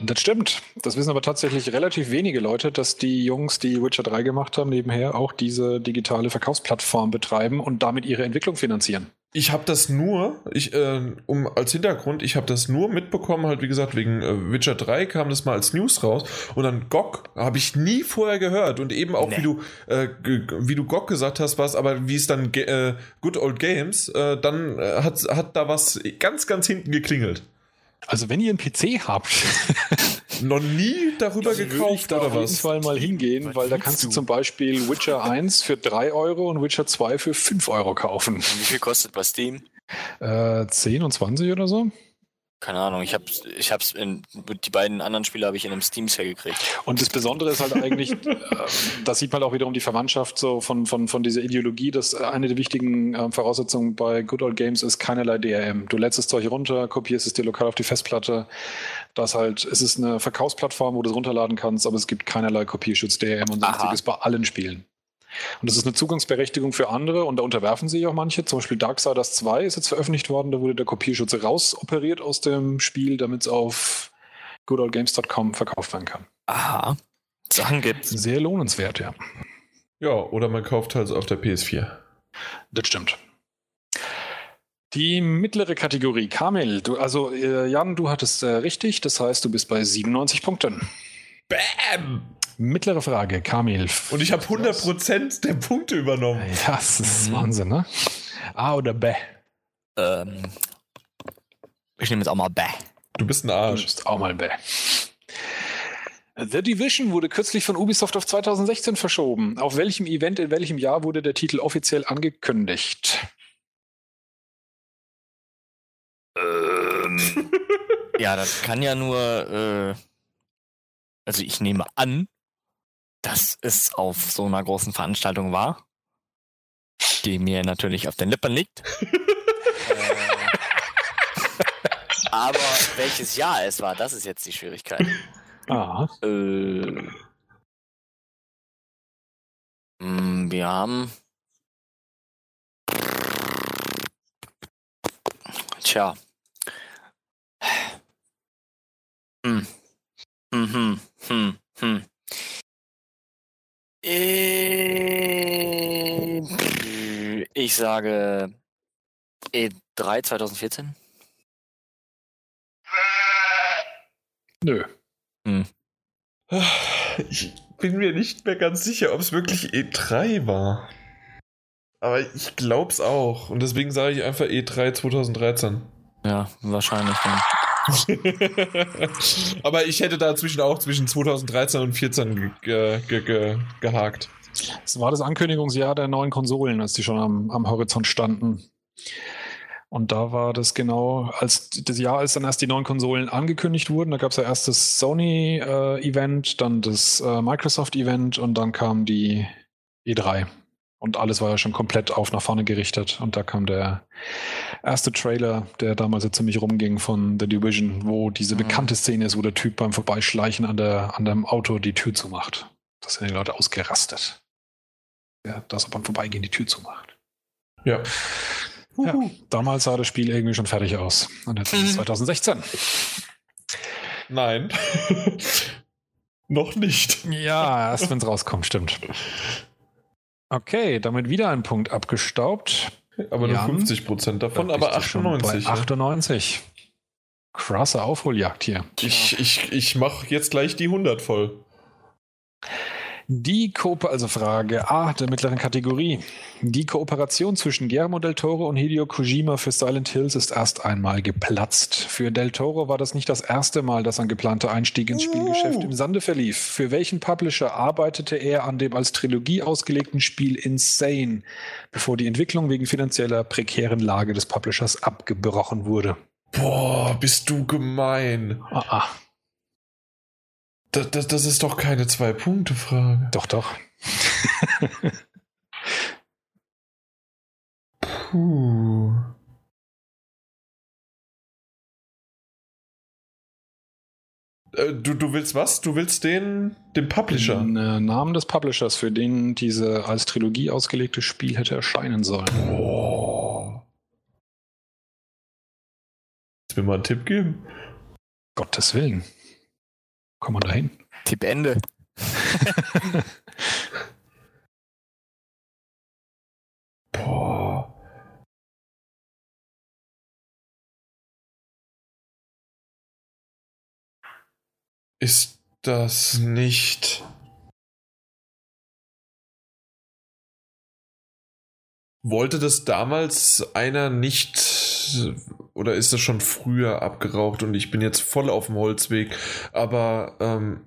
[SPEAKER 2] Das stimmt. Das wissen aber tatsächlich relativ wenige Leute, dass die Jungs, die Witcher 3 gemacht haben, nebenher auch diese digitale Verkaufsplattform betreiben und damit ihre Entwicklung finanzieren.
[SPEAKER 1] Ich habe das nur, ich, äh, um als Hintergrund, ich habe das nur mitbekommen, halt wie gesagt, wegen äh, Witcher 3 kam das mal als News raus und dann GOG habe ich nie vorher gehört und eben auch
[SPEAKER 3] Nee.
[SPEAKER 1] wie du äh, wie du GOG gesagt hast, was, aber wie es dann äh, Good Old Games, äh, dann äh, hat, hat da was ganz, ganz hinten geklingelt.
[SPEAKER 2] Also wenn ihr einen PC habt,
[SPEAKER 1] Noch nie darüber
[SPEAKER 2] ich
[SPEAKER 1] gekauft
[SPEAKER 2] da
[SPEAKER 1] oder
[SPEAKER 2] auf jeden
[SPEAKER 1] was?
[SPEAKER 2] Fall mal hingehen,
[SPEAKER 3] Was
[SPEAKER 2] weil da kannst du
[SPEAKER 3] du?
[SPEAKER 2] zum Beispiel Witcher 1 für 3 Euro und Witcher 2 für 5 Euro kaufen.
[SPEAKER 3] Und wie viel kostet bei Steam?
[SPEAKER 2] Äh, 10 und 20 oder so.
[SPEAKER 3] Keine Ahnung. Ich hab's, ich hab's in, die beiden anderen Spiele habe ich in einem Steam Sale gekriegt.
[SPEAKER 2] Und das Besondere ist halt eigentlich, äh, da sieht man auch wiederum die Verwandtschaft so von, von, von dieser Ideologie, dass äh, eine der wichtigen äh, Voraussetzungen bei Good Old Games ist keinerlei DRM. Du lädst das Zeug runter, kopierst es dir lokal auf die Festplatte. Das halt, es ist eine Verkaufsplattform, wo du es runterladen kannst, aber es gibt keinerlei Kopierschutz, DRM und sonstiges bei allen Spielen. Und das ist eine Zugangsberechtigung für andere und da unterwerfen sich auch manche. Zum Beispiel Darksiders 2 ist jetzt veröffentlicht worden, da wurde der Kopierschutz rausoperiert aus dem Spiel, damit es auf goodoldgames.com verkauft werden kann.
[SPEAKER 3] Aha. Sachen gibt's.
[SPEAKER 2] Sehr lohnenswert, ja.
[SPEAKER 1] Ja, oder man kauft halt auf der PS4.
[SPEAKER 2] Das stimmt. Die mittlere Kategorie, Kamil, du, also äh, Jan, du hattest äh, richtig, das heißt, du bist bei 97 Punkten.
[SPEAKER 1] Bam!
[SPEAKER 2] Mittlere Frage, Kamil.
[SPEAKER 1] Und ich habe 100% der Punkte übernommen.
[SPEAKER 2] Ja, das ist
[SPEAKER 3] Mhm.
[SPEAKER 2] Wahnsinn, ne? A oder B?
[SPEAKER 3] Ähm, ich nehme jetzt auch mal Bäh.
[SPEAKER 1] Du bist ein
[SPEAKER 2] Du
[SPEAKER 1] Arsch.
[SPEAKER 2] bist auch mal B. The Division wurde kürzlich von Ubisoft auf 2016 verschoben. Auf welchem Event in welchem Jahr wurde der Titel offiziell angekündigt?
[SPEAKER 3] Ähm, ja, das kann ja nur, äh, also ich nehme an, dass es auf so einer großen Veranstaltung war, die mir natürlich auf den Lippen liegt. äh, aber welches Jahr es war, das ist jetzt die Schwierigkeit.
[SPEAKER 2] Ah.
[SPEAKER 3] Äh, mm, wir haben. Tja. Hm. Mhm. Hm. Hm. Äh, Ich sage E3 2014.
[SPEAKER 2] Nö.
[SPEAKER 3] Hm.
[SPEAKER 1] Ich bin mir nicht mehr ganz sicher, ob es wirklich E3 war. Aber ich glaub's auch. Und deswegen sage ich einfach E E3 2013.
[SPEAKER 3] Ja, wahrscheinlich dann.
[SPEAKER 1] Aber ich hätte dazwischen auch zwischen 2013 und 2014 ge ge ge gehakt.
[SPEAKER 2] Es war das Ankündigungsjahr der neuen Konsolen, als die schon am, am Horizont standen. Und da war das genau, als das Jahr, als dann erst die neuen Konsolen angekündigt wurden, da gab es ja erst das Sony-Event, dann das äh, Microsoft-Event und dann kam die E3. Und alles war ja schon komplett auf nach vorne gerichtet. Und da kam der erste Trailer, der damals so ziemlich rumging von The Division, wo diese
[SPEAKER 3] Mhm.
[SPEAKER 2] bekannte Szene ist, wo der Typ beim Vorbeischleichen an, der, an dem Auto die Tür zumacht. Da sind die Leute ausgerastet. Ja, dass er beim Vorbeigehen die Tür zumacht.
[SPEAKER 1] Ja.
[SPEAKER 2] Ja, damals sah das Spiel irgendwie schon fertig aus. Und jetzt ist es
[SPEAKER 3] Mhm.
[SPEAKER 2] 2016.
[SPEAKER 1] Nein. Noch nicht.
[SPEAKER 2] Ja, erst wenn es rauskommt, stimmt. Okay, damit wieder ein Punkt abgestaubt.
[SPEAKER 1] Aber nur
[SPEAKER 2] Jan?
[SPEAKER 1] 50 Prozent davon,
[SPEAKER 2] Da
[SPEAKER 1] aber
[SPEAKER 2] bist du schon
[SPEAKER 1] 98.
[SPEAKER 2] Bei
[SPEAKER 1] ja.
[SPEAKER 2] 98. Krasse Aufholjagd hier.
[SPEAKER 1] Ich, ich, ich mache jetzt gleich die 100 voll.
[SPEAKER 2] Die Kooper, also Frage A der mittleren Kategorie. Die Kooperation zwischen Guillermo del Toro und Hideo Kojima für Silent Hills ist erst einmal geplatzt. Für del Toro war das nicht das erste Mal, dass ein geplanter Einstieg ins Spielgeschäft im Sande verlief. Für welchen Publisher arbeitete er an dem als Trilogie ausgelegten Spiel Insane, bevor die Entwicklung wegen finanzieller prekären Lage des Publishers abgebrochen wurde?
[SPEAKER 1] Boah, bist du gemein.
[SPEAKER 2] Ah, ah
[SPEAKER 1] Das, das, das ist doch keine Zwei-Punkte-Frage.
[SPEAKER 2] doch, doch.
[SPEAKER 1] Puh. Äh, Du, du willst was? Du willst den, den Publisher?
[SPEAKER 2] Den äh, Namen des Publishers, für den diese als Trilogie ausgelegte Spiel hätte erscheinen sollen.
[SPEAKER 1] Boah. Willst du mir mal einen Tipp geben?
[SPEAKER 2] Gottes Willen. Komm mal dahin.
[SPEAKER 3] Tipp Ende.
[SPEAKER 1] Boah. Ist das nicht. Wollte das damals einer nicht oder ist das schon früher abgeraucht und ich bin jetzt voll auf dem Holzweg? Aber ähm,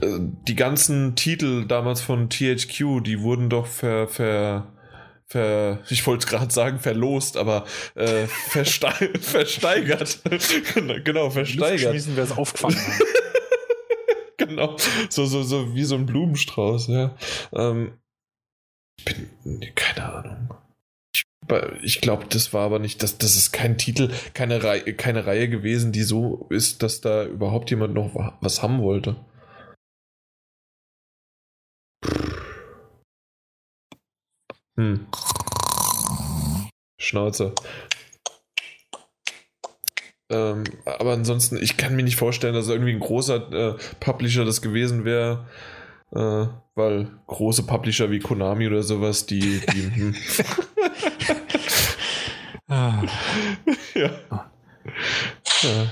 [SPEAKER 1] äh, die ganzen Titel damals von THQ, die wurden doch ver, ver, ich wollte gerade sagen verlost, aber äh, verstei versteigert. genau, versteigert.
[SPEAKER 2] Schmissen wir es aufgefangen.
[SPEAKER 1] genau. So, so, so wie so ein Blumenstrauß, ja. Ähm, ich bin, keine Ahnung. Ich, glaube, das war aber nicht, das, das ist kein Titel, keine Reihe, keine Reihe gewesen, die so ist, dass da überhaupt jemand noch wa- was haben wollte. Hm. Schnauze. Ähm, aber ansonsten, ich kann mir nicht vorstellen, dass irgendwie ein großer äh, Publisher das gewesen wäre, äh, weil große Publisher wie Konami oder sowas, die, die hm, ja. ja.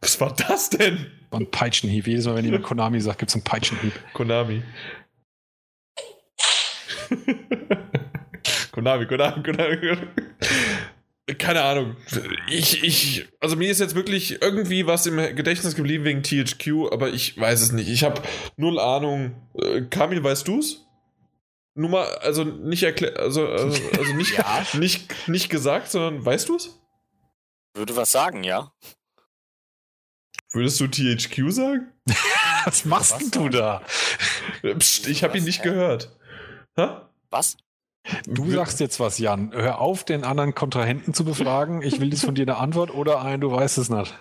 [SPEAKER 1] Was war das denn?
[SPEAKER 2] war ein Peitschenhieb. Jedes Mal, wenn jemand Konami sagt, gibt es einen Peitschenhieb.
[SPEAKER 1] Konami. Konami, Konami, Konami. keine Ahnung. Ich, ich, also mir ist jetzt wirklich irgendwie was im Gedächtnis geblieben wegen THQ, aber ich weiß es nicht. Ich habe null Ahnung. Äh, Kamil, weißt du's? Nur mal, also nicht erklärt, also, also, also nicht,
[SPEAKER 3] Ja.
[SPEAKER 1] nicht, nicht gesagt, sondern weißt du's?
[SPEAKER 3] Würde was sagen, ja.
[SPEAKER 1] Würdest du THQ sagen?
[SPEAKER 2] Was machst denn du da?
[SPEAKER 1] Psst, ich habe ihn nicht gehört. Ha?
[SPEAKER 3] Was?
[SPEAKER 2] Du sagst jetzt was, Jan. Hör auf, den anderen Kontrahenten zu befragen. Ich will jetzt von dir eine Antwort oder ein, du weißt es nicht.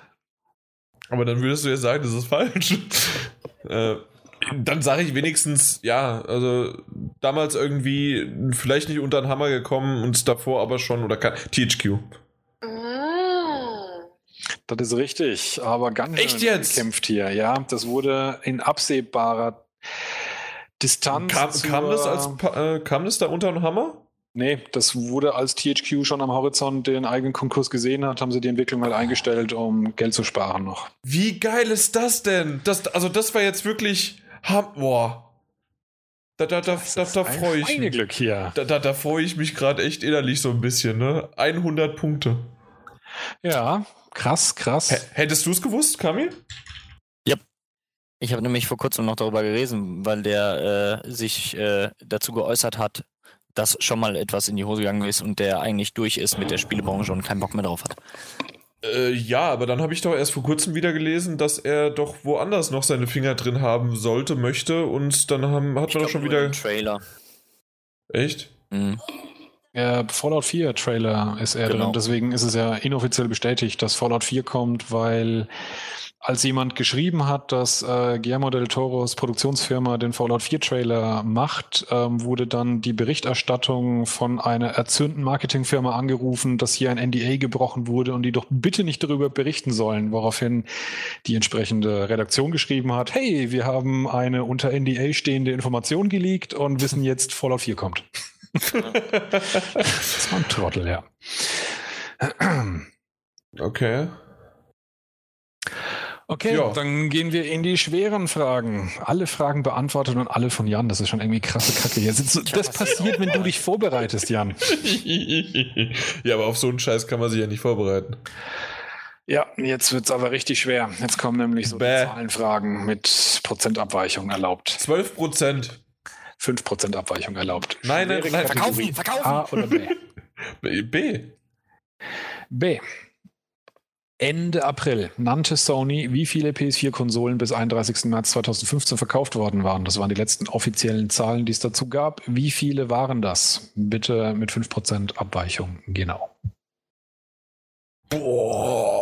[SPEAKER 1] Aber dann würdest du ja sagen, das ist falsch. äh, dann sage ich wenigstens, ja, also damals irgendwie vielleicht nicht unter den Hammer gekommen und davor aber schon, oder kann, THQ.
[SPEAKER 4] Mm.
[SPEAKER 2] Das ist richtig, aber ganz
[SPEAKER 1] Echt
[SPEAKER 2] schön
[SPEAKER 1] jetzt?
[SPEAKER 2] gekämpft hier. Ja, das wurde in absehbarer Distanz.
[SPEAKER 1] Kam,
[SPEAKER 2] zur-
[SPEAKER 1] kam, das als, äh, kam das da unter den Hammer?
[SPEAKER 2] Nee, das wurde, als THQ schon am Horizont den eigenen Konkurs gesehen hat, haben sie die Entwicklung halt eingestellt, um Geld zu sparen noch.
[SPEAKER 1] Wie geil ist das denn? Das, also das war jetzt wirklich, ham- boah. Da, da, da, da, da freue ich mich.
[SPEAKER 2] Glück hier.
[SPEAKER 1] Da, da, da freue ich mich gerade echt innerlich so ein bisschen, ne? 100 Punkte.
[SPEAKER 2] Ja, krass, krass.
[SPEAKER 1] H hättest du es gewusst, Kamil?
[SPEAKER 3] Ich habe nämlich vor kurzem noch darüber gelesen, weil der äh, sich äh, dazu geäußert hat, dass schon mal etwas in die Hose gegangen ist und der eigentlich durch ist mit der Spielebranche und keinen Bock mehr drauf hat.
[SPEAKER 1] Äh, ja, aber dann habe ich doch erst vor kurzem wieder gelesen, dass er doch woanders noch seine Finger drin haben sollte, möchte und dann haben, hat man doch schon wieder.
[SPEAKER 3] Trailer.
[SPEAKER 1] Echt?
[SPEAKER 3] Mhm.
[SPEAKER 2] Äh, Fallout 4 Trailer ist er
[SPEAKER 3] Genau.
[SPEAKER 2] drin. Deswegen ist es ja inoffiziell bestätigt, dass Fallout 4 kommt, weil als jemand geschrieben hat, dass äh, Guillermo del Toros Produktionsfirma den Fallout 4 Trailer macht, ähm, wurde dann die Berichterstattung von einer erzürnten Marketingfirma angerufen, dass hier ein NDA gebrochen wurde und die doch bitte nicht darüber berichten sollen, woraufhin die entsprechende Redaktion geschrieben hat, hey, wir haben eine unter NDA stehende Information geleakt und wissen jetzt, Fallout 4 kommt. Das war ein Trottel, ja.
[SPEAKER 1] Okay.
[SPEAKER 2] Okay,
[SPEAKER 1] Ja.
[SPEAKER 2] dann gehen wir in die schweren Fragen. Alle Fragen beantwortet und alle von Jan. Das ist schon irgendwie krasse Kacke. Hier sitzt, so- das passiert, wenn du dich vorbereitest, Jan.
[SPEAKER 1] ja, aber auf so einen Scheiß kann man sich ja nicht vorbereiten.
[SPEAKER 2] Ja, jetzt wird's aber richtig schwer. Jetzt kommen nämlich so die
[SPEAKER 1] Bäh.
[SPEAKER 2] Zahlenfragen mit Prozentabweichung erlaubt.
[SPEAKER 1] 12 Prozent.
[SPEAKER 2] 5% Abweichung erlaubt.
[SPEAKER 1] Nein, nein, nein.
[SPEAKER 3] Verkaufen, verkaufen.
[SPEAKER 2] A oder B?
[SPEAKER 1] B. B.
[SPEAKER 2] B. Ende April nannte Sony, wie viele PS4-Konsolen bis 31. März 2015 verkauft worden waren. Das waren die letzten offiziellen Zahlen, die es dazu gab. Wie viele waren das? Bitte mit 5% Abweichung, genau.
[SPEAKER 1] Boah.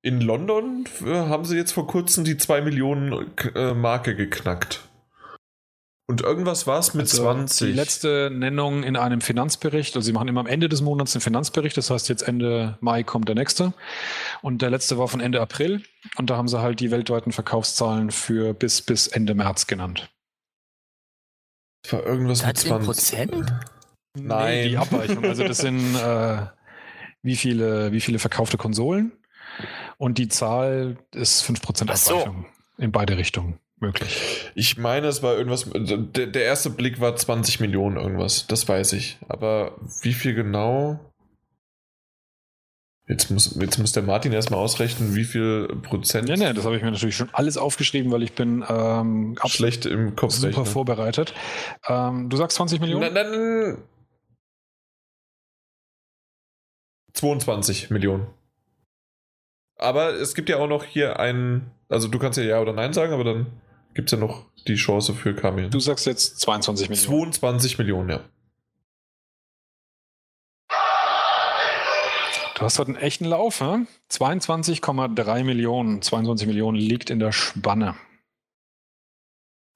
[SPEAKER 1] In London äh, haben sie jetzt vor kurzem die 2 Millionen äh, Marke geknackt. Und irgendwas war es mit
[SPEAKER 2] Also
[SPEAKER 1] 20.
[SPEAKER 2] Die letzte Nennung in einem Finanzbericht, also sie machen immer am Ende des Monats einen Finanzbericht, das heißt jetzt Ende Mai kommt der nächste. Und der letzte war von Ende April und da haben sie halt die weltweiten Verkaufszahlen für bis, bis Ende März genannt.
[SPEAKER 1] Das war irgendwas mit
[SPEAKER 3] 13
[SPEAKER 1] 20.
[SPEAKER 3] Prozent?
[SPEAKER 1] Nein.
[SPEAKER 2] Nee, die Abweichung. Also das sind äh, wie, viele, wie viele verkaufte Konsolen und die Zahl ist 5%
[SPEAKER 3] Ach so.
[SPEAKER 2] Abweichung in beide Richtungen möglich.
[SPEAKER 1] Ich meine, es war irgendwas. Der, der erste Blick war 20 Millionen irgendwas. Das weiß ich. Aber wie viel genau? Jetzt muss, jetzt muss der Martin erstmal ausrechnen, wie viel Prozent
[SPEAKER 2] Nee, nee, das habe ich mir natürlich schon alles aufgeschrieben, weil ich bin ähm, absolut
[SPEAKER 1] schlecht im Kopf
[SPEAKER 2] super
[SPEAKER 1] rechnen.
[SPEAKER 2] vorbereitet. Ähm, du sagst 20 Millionen?
[SPEAKER 1] Na, dann 22 Millionen. Aber es gibt ja auch noch hier einen. Also du kannst ja Ja oder Nein sagen, aber dann gibt es ja noch die Chance für Kamil.
[SPEAKER 2] Du sagst jetzt 22 Millionen.
[SPEAKER 1] 22 Millionen, ja.
[SPEAKER 2] Du hast heute einen echten Lauf, hä? 22,3 Millionen. 22 Millionen liegt in der Spanne.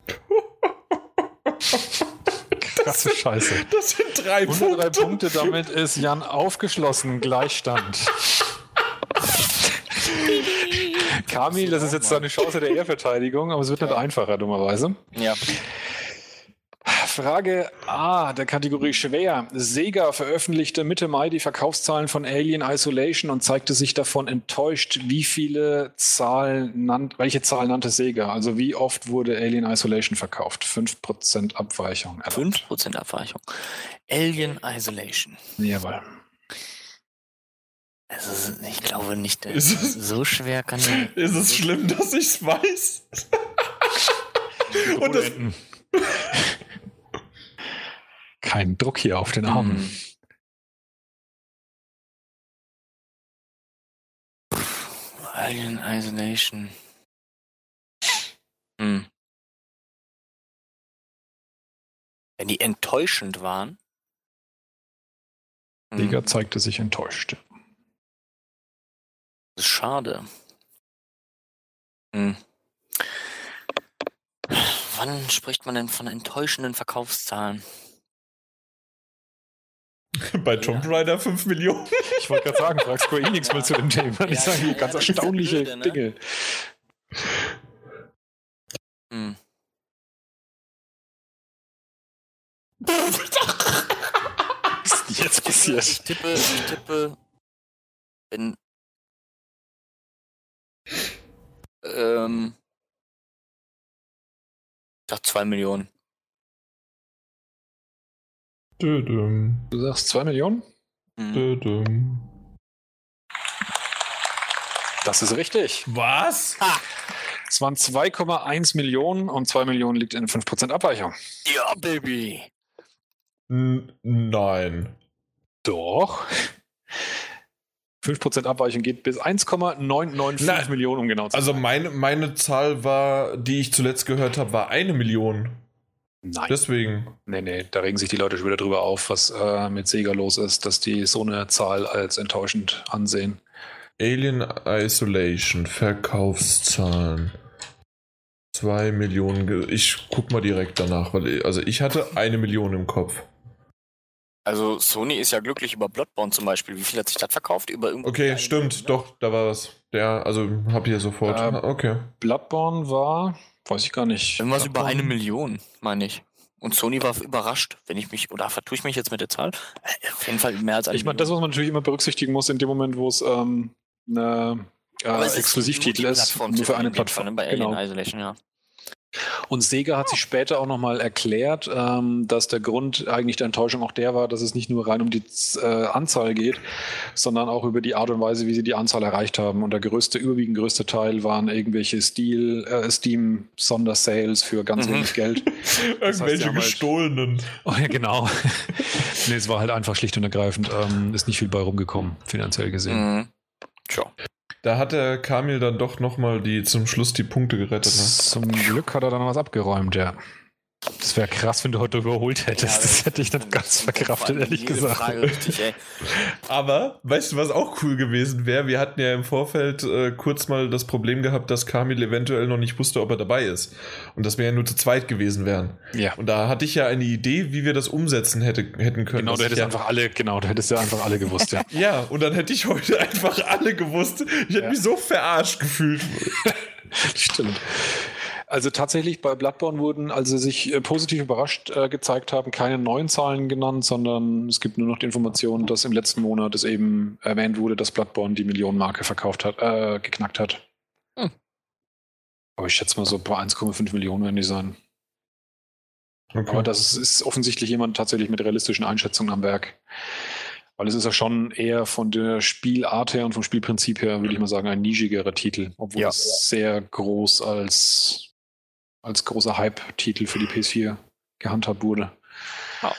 [SPEAKER 2] Krasse Scheiße.
[SPEAKER 1] Das sind drei
[SPEAKER 2] 103 Punkte, damit ist Jan aufgeschlossen. Gleichstand. Kamil, das ist jetzt seine Chance der Ehrverteidigung, aber es wird nicht einfacher, dummerweise.
[SPEAKER 3] Ja.
[SPEAKER 2] Frage A der Kategorie schwer. Sega veröffentlichte Mitte Mai die Verkaufszahlen von Alien Isolation und zeigte sich davon enttäuscht, wie viele Zahlen nannt, welche Zahl nannte Sega? Also wie oft wurde Alien Isolation verkauft? 5% Abweichung.
[SPEAKER 3] erlaubt. 5% Abweichung. Alien Isolation.
[SPEAKER 2] Jawohl.
[SPEAKER 3] Also, ich glaube nicht,
[SPEAKER 1] Ist es-
[SPEAKER 3] so schwer kann die.
[SPEAKER 1] Ist es schlimm, dass ich es weiß? Und das,
[SPEAKER 2] Kein Druck hier auf den Armen.
[SPEAKER 3] Hm. Alien Isolation. Hm. Wenn die enttäuschend waren. Hm,
[SPEAKER 2] Sega zeigte sich enttäuscht.
[SPEAKER 3] Schade. Hm. Wann spricht man denn von enttäuschenden Verkaufszahlen?
[SPEAKER 1] bei Tomb Raider 5 Millionen.
[SPEAKER 2] Ich wollte gerade sagen, frag Square Enix mal zu dem Thema. Ich
[SPEAKER 3] Ja,
[SPEAKER 2] sage hier
[SPEAKER 3] ja,
[SPEAKER 2] ganz erstaunliche
[SPEAKER 3] Blöde, ne?
[SPEAKER 2] Dinge.
[SPEAKER 3] Hm.
[SPEAKER 2] Was ist denn jetzt
[SPEAKER 3] Ich
[SPEAKER 2] passiert?
[SPEAKER 3] tippe, ich tippe, wenn. Ähm. Ich sag zwei Millionen.
[SPEAKER 1] Dödüm,
[SPEAKER 2] Du sagst 2 Millionen?
[SPEAKER 3] Hm.
[SPEAKER 1] dödüm.
[SPEAKER 2] Das ist richtig.
[SPEAKER 1] Was?
[SPEAKER 2] Es waren 2,1 Millionen und 2 Millionen liegt in 5% Abweichung.
[SPEAKER 3] Ja, Baby.
[SPEAKER 1] N nein.
[SPEAKER 2] Doch. 5% Abweichung geht bis 1,995
[SPEAKER 1] Nein.
[SPEAKER 2] Millionen, um genau zu
[SPEAKER 1] Also
[SPEAKER 2] sein.
[SPEAKER 1] meine, meine Zahl war, die ich zuletzt gehört habe, war eine Million.
[SPEAKER 2] Nein.
[SPEAKER 1] Deswegen.
[SPEAKER 2] Nee, nee, da regen sich die Leute schon wieder drüber auf, was äh, mit Sega los ist, dass die so eine Zahl als enttäuschend ansehen.
[SPEAKER 1] Alien Isolation, Verkaufszahlen. Zwei Millionen. ge- Ich guck mal direkt danach, weil also ich hatte eine Million im Kopf.
[SPEAKER 3] Also Sony ist ja glücklich über Bloodborne zum Beispiel. Wie viel hat sich das verkauft? Über
[SPEAKER 1] Okay, stimmt,
[SPEAKER 3] Million, ne?
[SPEAKER 1] doch, da war was. Der, also hab hier sofort. Ah, okay.
[SPEAKER 2] Bloodborne war, weiß ich gar nicht.
[SPEAKER 3] Irgendwas über eine Million, meine ich. Und Sony war überrascht, wenn ich mich, oder vertue ich mich jetzt mit der Zahl? Äh, Auf jeden Fall mehr als eine
[SPEAKER 2] Ich meine, das, was man natürlich immer berücksichtigen muss in dem Moment, wo es ähm, eine äh, Exklusivtitel ist, nur für eine Plattform.
[SPEAKER 3] ne, Bei Alien
[SPEAKER 2] Genau.
[SPEAKER 3] Isolation, ja.
[SPEAKER 2] Und Sega hat sich später auch nochmal erklärt, ähm, dass der Grund eigentlich der Enttäuschung auch der war, dass es nicht nur rein um die äh, Anzahl geht, sondern auch über die Art und Weise, wie sie die Anzahl erreicht haben. Und der größte, überwiegend größte Teil waren irgendwelche Stil, äh, Steam-Sondersales für ganz
[SPEAKER 3] Mhm.
[SPEAKER 2] wenig Geld.
[SPEAKER 1] Irgendwelche
[SPEAKER 2] haben halt-
[SPEAKER 1] gestohlenen.
[SPEAKER 2] Oh ja, genau. nee, es war halt einfach schlicht und ergreifend, ähm, ist nicht viel bei rumgekommen, finanziell gesehen.
[SPEAKER 3] Mhm. Tja.
[SPEAKER 1] Da hat der Kamil dann doch nochmal die zum Schluss die Punkte gerettet. Ne?
[SPEAKER 2] Zum Glück hat er dann was abgeräumt, ja. Das wäre krass, wenn du heute überholt hättest.
[SPEAKER 3] Ja,
[SPEAKER 2] das hätte ich dann ganz verkraftet, ehrlich gesagt.
[SPEAKER 3] Frage richtig, ey.
[SPEAKER 1] Aber, weißt du, was auch cool gewesen wäre? Wir hatten ja im Vorfeld äh, kurz mal das Problem gehabt, dass Kamil eventuell noch nicht wusste, ob er dabei ist. Und dass wir ja nur zu zweit gewesen wären.
[SPEAKER 2] Ja.
[SPEAKER 1] Und da hatte ich ja eine Idee, wie wir das umsetzen hätte, hätten können.
[SPEAKER 2] Genau, du
[SPEAKER 1] ich
[SPEAKER 2] hättest
[SPEAKER 1] ja,
[SPEAKER 2] einfach alle, genau, du hättest ja einfach alle gewusst, ja.
[SPEAKER 1] Ja, und dann hätte ich heute einfach alle gewusst. Ich hätte
[SPEAKER 2] Ja.
[SPEAKER 1] mich so verarscht gefühlt.
[SPEAKER 2] Stimmt. Also tatsächlich bei Bloodborne wurden, als sie sich äh, positiv überrascht äh, gezeigt haben, keine neuen Zahlen genannt, sondern es gibt nur noch die Information, dass im letzten Monat es eben erwähnt wurde, dass Bloodborne die Millionenmarke verkauft hat, äh, geknackt hat.
[SPEAKER 3] Hm.
[SPEAKER 2] Aber ich schätze mal so bei 1,5 Millionen werden die sein.
[SPEAKER 1] Okay.
[SPEAKER 2] Aber das ist, ist offensichtlich jemand tatsächlich mit realistischen Einschätzungen am Werk. Weil es ist ja schon eher von der Spielart her und vom Spielprinzip her, würde ich mal sagen, ein nischigerer Titel, obwohl
[SPEAKER 3] Ja.
[SPEAKER 2] es sehr groß als, als großer Hype-Titel für die PS4 gehandhabt wurde.
[SPEAKER 3] Ja.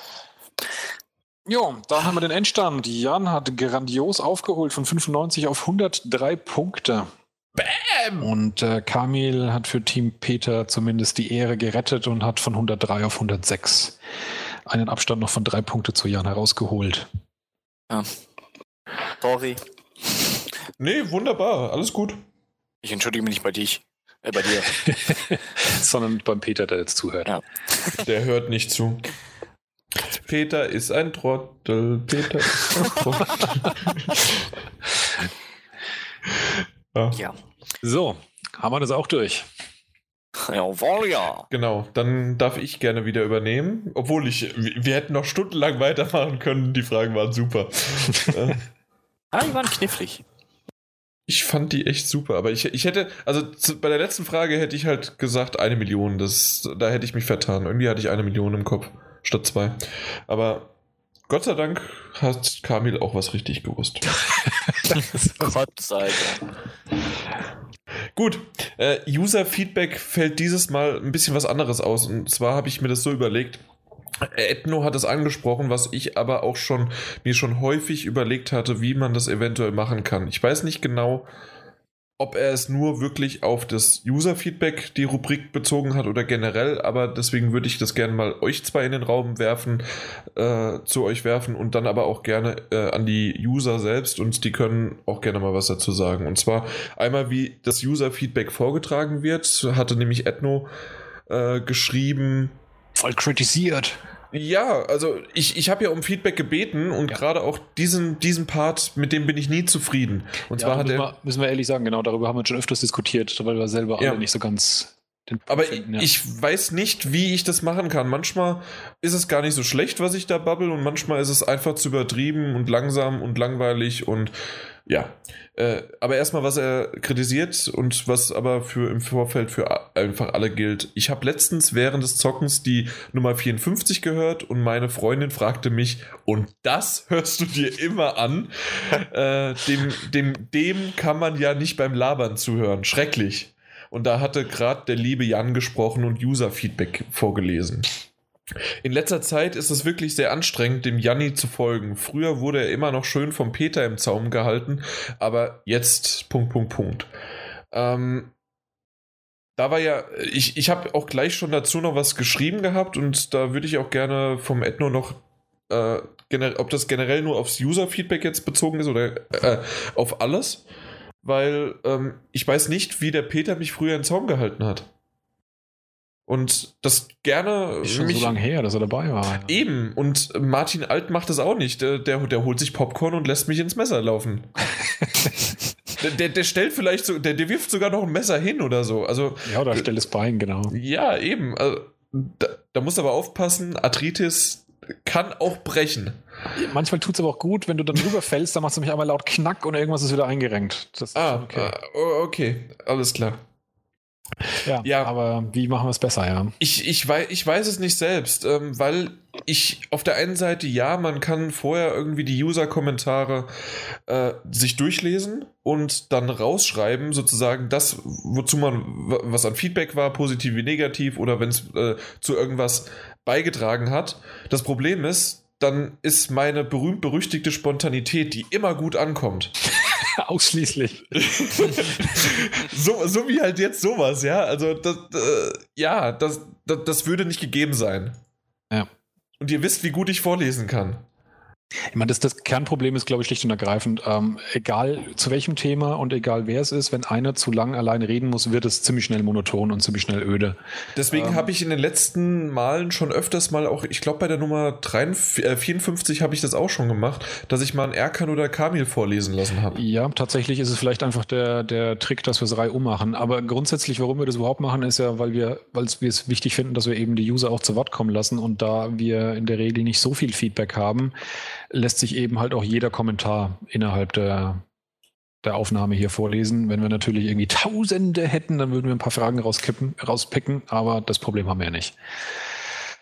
[SPEAKER 2] Jo, dann haben wir den Endstand. Jan hat grandios aufgeholt von 95 auf 103 Punkte. Bam! Und äh, Kamil hat für Team Peter zumindest die Ehre gerettet und hat von 103 auf 106 einen Abstand noch von drei Punkte zu Jan herausgeholt.
[SPEAKER 3] Sorry.
[SPEAKER 1] Nee, wunderbar, alles gut.
[SPEAKER 3] Ich entschuldige mich nicht bei dich. Äh, bei dir.
[SPEAKER 2] Sondern beim Peter, der jetzt zuhört.
[SPEAKER 3] Ja.
[SPEAKER 1] Der hört nicht zu. Peter ist ein Trottel. Peter ist ein Trottel. ja.
[SPEAKER 3] Ja.
[SPEAKER 2] So, haben wir das auch durch.
[SPEAKER 3] Jawohl, ja.
[SPEAKER 1] Genau, dann darf ich gerne wieder übernehmen. Obwohl ich, wir hätten noch stundenlang weitermachen können. Die Fragen waren super.
[SPEAKER 3] Ah, die waren knifflig.
[SPEAKER 1] Ich fand die echt super, aber ich, ich hätte, also zu, bei der letzten Frage hätte ich halt gesagt, eine Million. Das, da hätte ich mich vertan. Irgendwie hatte ich eine Million im Kopf statt zwei. Aber Gott sei Dank hat Kamil auch was richtig gewusst.
[SPEAKER 3] Gott sei Dank.
[SPEAKER 1] Gut, äh, User-Feedback fällt dieses Mal ein bisschen was anderes aus. Und zwar habe ich mir das so überlegt. Ethno hat es angesprochen, was ich aber auch schon mir schon häufig überlegt hatte, wie man das eventuell machen kann. Ich weiß nicht genau, ob er es nur wirklich auf das User-Feedback die Rubrik bezogen hat oder generell, aber deswegen würde ich das gerne mal euch zwei in den Raum werfen, äh, zu euch werfen und dann aber auch gerne äh, an die User selbst und die können auch gerne mal was dazu sagen. Und zwar einmal, wie das User-Feedback vorgetragen wird, hatte nämlich Ethno äh, geschrieben,
[SPEAKER 2] Voll kritisiert.
[SPEAKER 1] ja, also ich, ich habe ja um Feedback gebeten und
[SPEAKER 2] Ja.
[SPEAKER 1] gerade auch diesen, diesen Part, mit dem bin ich nie zufrieden. Und zwar
[SPEAKER 2] ja,
[SPEAKER 1] hat
[SPEAKER 2] müssen, wir, müssen wir ehrlich sagen, genau, darüber haben wir schon öfters diskutiert, weil wir selber
[SPEAKER 1] Ja.
[SPEAKER 2] alle nicht so ganz
[SPEAKER 1] Aber
[SPEAKER 2] finden, ja.
[SPEAKER 1] ich weiß nicht, wie ich das machen kann. Manchmal ist es gar nicht so schlecht, was ich da babbel, und manchmal ist es einfach zu übertrieben und langsam und langweilig und ja. Äh, aber erstmal, was er kritisiert und was aber für im Vorfeld für einfach alle gilt. Ich habe letztens während des Zockens die Nummer 54 gehört und meine Freundin fragte mich, und das hörst du dir immer an? äh, dem, dem, dem kann man ja nicht beim Labern zuhören. Schrecklich. Und da hatte gerade der liebe Jan gesprochen und User-Feedback vorgelesen. In letzter Zeit ist es wirklich sehr anstrengend, dem Janni zu folgen. Früher wurde er immer noch schön vom Peter im Zaum gehalten, aber jetzt Punkt, Punkt, Punkt. Ähm, da war ja, ich, ich habe auch gleich schon dazu noch was geschrieben gehabt und da würde ich auch gerne vom Ethno noch, äh, ob das generell nur aufs User-Feedback jetzt bezogen ist oder äh, auf alles, weil ähm, ich weiß nicht, wie der Peter mich früher im Zaum gehalten hat. Und das gerne
[SPEAKER 2] ist schon
[SPEAKER 1] mich
[SPEAKER 2] so lange her, dass er dabei war.
[SPEAKER 1] Eben, und Martin Alt macht das auch nicht. Der, der, der holt sich Popcorn und lässt mich ins Messer laufen. der, der, der stellt vielleicht so, der, der wirft sogar noch ein Messer hin oder so. Also,
[SPEAKER 2] Ja, oder stellt das Bein, genau.
[SPEAKER 1] ja, eben. Also, da, da musst du aber aufpassen, Arthritis kann auch brechen.
[SPEAKER 2] Manchmal tut es aber auch gut, wenn du dann drüber fällst, dann machst du mich einmal laut Knack und irgendwas ist wieder eingerenkt. Das ist
[SPEAKER 1] Ah,
[SPEAKER 2] okay.
[SPEAKER 1] okay. okay, alles klar.
[SPEAKER 2] Ja,
[SPEAKER 1] ja.
[SPEAKER 2] aber wie machen wir es besser, ja?
[SPEAKER 1] Ich, ich, weiß, ich weiß es nicht selbst, ähm, weil ich auf der einen Seite, ja, man kann vorher irgendwie die User-Kommentare äh, sich durchlesen und dann rausschreiben, sozusagen das, wozu man, was an Feedback war, positiv wie negativ oder wenn es äh, zu irgendwas beigetragen hat. Das Problem ist, dann ist meine berühmt-berüchtigte Spontanität, die immer gut ankommt.
[SPEAKER 2] Ausschließlich.
[SPEAKER 1] so, so wie halt jetzt sowas, ja. Also, das, äh, ja, das, das, das würde nicht gegeben sein.
[SPEAKER 2] Ja.
[SPEAKER 1] Und ihr wisst, wie gut ich vorlesen kann.
[SPEAKER 2] Ich meine, das, das Kernproblem ist, glaube ich, schlicht und ergreifend, ähm, egal zu welchem Thema und egal wer es ist, wenn einer zu lang allein reden muss, wird es ziemlich schnell monoton und ziemlich schnell öde.
[SPEAKER 1] Deswegen
[SPEAKER 2] Ähm.
[SPEAKER 1] habe ich in den letzten Malen schon öfters mal auch, ich glaube bei der Nummer 53, äh, 54 habe ich das auch schon gemacht, dass ich mal einen Erkan oder Kamil vorlesen lassen habe.
[SPEAKER 2] Ja, tatsächlich ist es vielleicht einfach der, der Trick, dass wir es reihum machen. Aber grundsätzlich, warum wir das überhaupt machen, ist ja, weil wir, weil wir es wichtig finden, dass wir eben die User auch zu Wort kommen lassen. Und da wir in der Regel nicht so viel Feedback haben, lässt sich eben halt auch jeder Kommentar innerhalb der, der Aufnahme hier vorlesen. Wenn wir natürlich irgendwie Tausende hätten, dann würden wir ein paar Fragen rauskippen, rauspicken, aber das Problem haben wir ja nicht.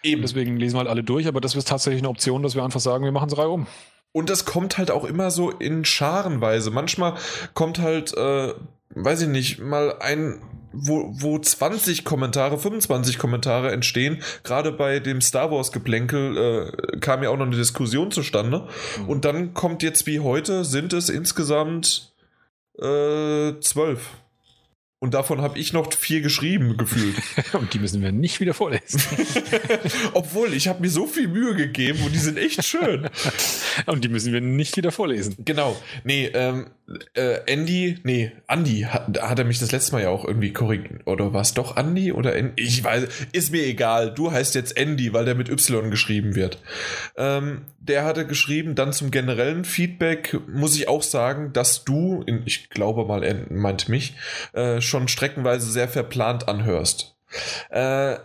[SPEAKER 1] Eben.
[SPEAKER 2] Deswegen lesen wir halt alle durch, aber das ist tatsächlich eine Option, dass wir einfach sagen, wir machen es reihum.
[SPEAKER 1] Und das kommt halt auch immer so in Scharenweise. Manchmal kommt halt, äh, weiß ich nicht, mal ein, wo, wo 20 Kommentare, 25 Kommentare entstehen. Gerade bei dem Star Wars-Geplänkel äh, kam ja auch noch eine Diskussion zustande. Und dann kommt jetzt wie heute, sind es insgesamt äh, zwölf. Und davon habe ich noch vier geschrieben, gefühlt.
[SPEAKER 2] Und die müssen wir nicht wieder vorlesen.
[SPEAKER 1] Obwohl, ich habe mir so viel Mühe gegeben und die sind echt schön.
[SPEAKER 2] Und die müssen wir nicht wieder vorlesen.
[SPEAKER 1] Genau. Nee, ähm, äh, Andy, nee, Andy hat, hat er mich das letzte Mal ja auch irgendwie korrigiert. Oder war es doch Andy oder Andy? Ich weiß, ist mir egal. Du heißt jetzt Andy, weil der mit Y geschrieben wird. Ähm, der hatte geschrieben, dann zum generellen Feedback muss ich auch sagen, dass du, in, ich glaube mal, er meint mich, äh, schon streckenweise sehr verplant anhörst. Äh,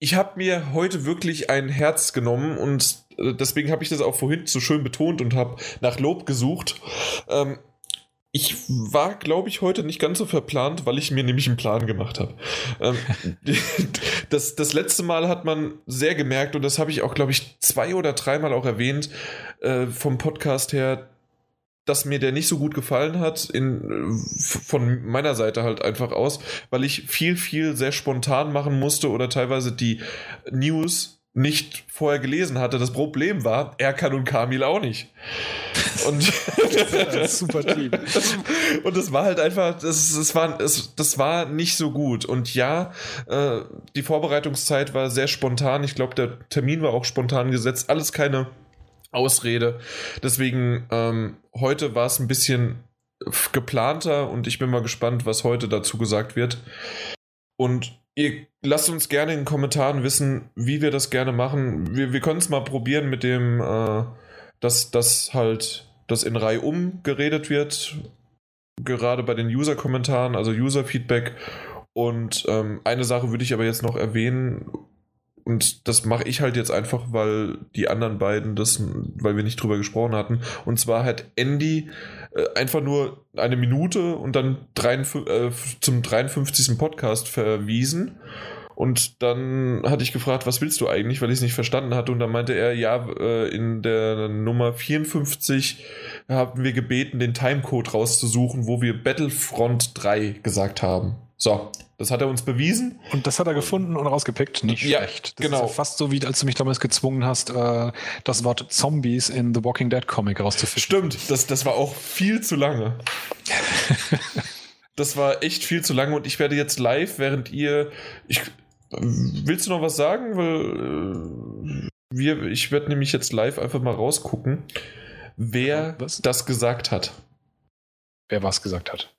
[SPEAKER 1] ich habe mir heute wirklich ein Herz genommen und äh, deswegen habe ich das auch vorhin so schön betont und habe nach Lob gesucht. Ähm, ich war, glaube ich, heute nicht ganz so verplant, weil ich mir nämlich einen Plan gemacht habe. Ähm, das, das letzte Mal hat man sehr gemerkt, und das habe ich auch, glaube ich, zwei oder dreimal auch erwähnt, äh, vom Podcast her, dass mir der nicht so gut gefallen hat, in, von meiner Seite halt einfach aus, weil ich viel, viel sehr spontan machen musste oder teilweise die News nicht vorher gelesen hatte. Das Problem war, Erkan und Kamil auch nicht. Und super Team. und das war halt einfach, das, das, war, das, das war nicht so gut. Und ja, äh, die Vorbereitungszeit war sehr spontan. Ich glaube, der Termin war auch spontan gesetzt. Alles keine Ausrede. Deswegen, ähm, heute war es ein bisschen geplanter und ich bin mal gespannt, was heute dazu gesagt wird. Und ihr lasst uns gerne in den Kommentaren wissen, wie wir das gerne machen. Wir, wir können es mal probieren mit dem, äh, dass das halt das in Reihe um geredet wird. Gerade bei den User-Kommentaren, also User-Feedback. Und ähm, eine Sache würde ich aber jetzt noch erwähnen, und das mache ich halt jetzt einfach, weil die anderen beiden das, weil wir nicht drüber gesprochen hatten. Und zwar hat Andy äh, einfach nur eine Minute und dann 53, äh, zum 53. Podcast verwiesen. Und dann hatte ich gefragt, was willst du eigentlich, weil ich es nicht verstanden hatte. Und dann meinte er, ja, äh, in der Nummer 54 haben wir gebeten, den Timecode rauszusuchen, wo wir Battlefront 3 gesagt haben. So, das hat er uns bewiesen.
[SPEAKER 2] Und das hat er gefunden und rausgepickt. Nicht ja, schlecht. Das
[SPEAKER 1] genau. ist ja
[SPEAKER 2] fast so, wie als du mich damals gezwungen hast, äh, das Wort Zombies in The Walking Dead Comic rauszufinden.
[SPEAKER 1] Stimmt, das, das war auch viel zu lange. das war echt viel zu lange und ich werde jetzt live, während ihr. Ich, willst du noch was sagen? Weil äh, wir, ich werde nämlich jetzt live einfach mal rausgucken, wer was? das gesagt hat.
[SPEAKER 2] Wer was gesagt hat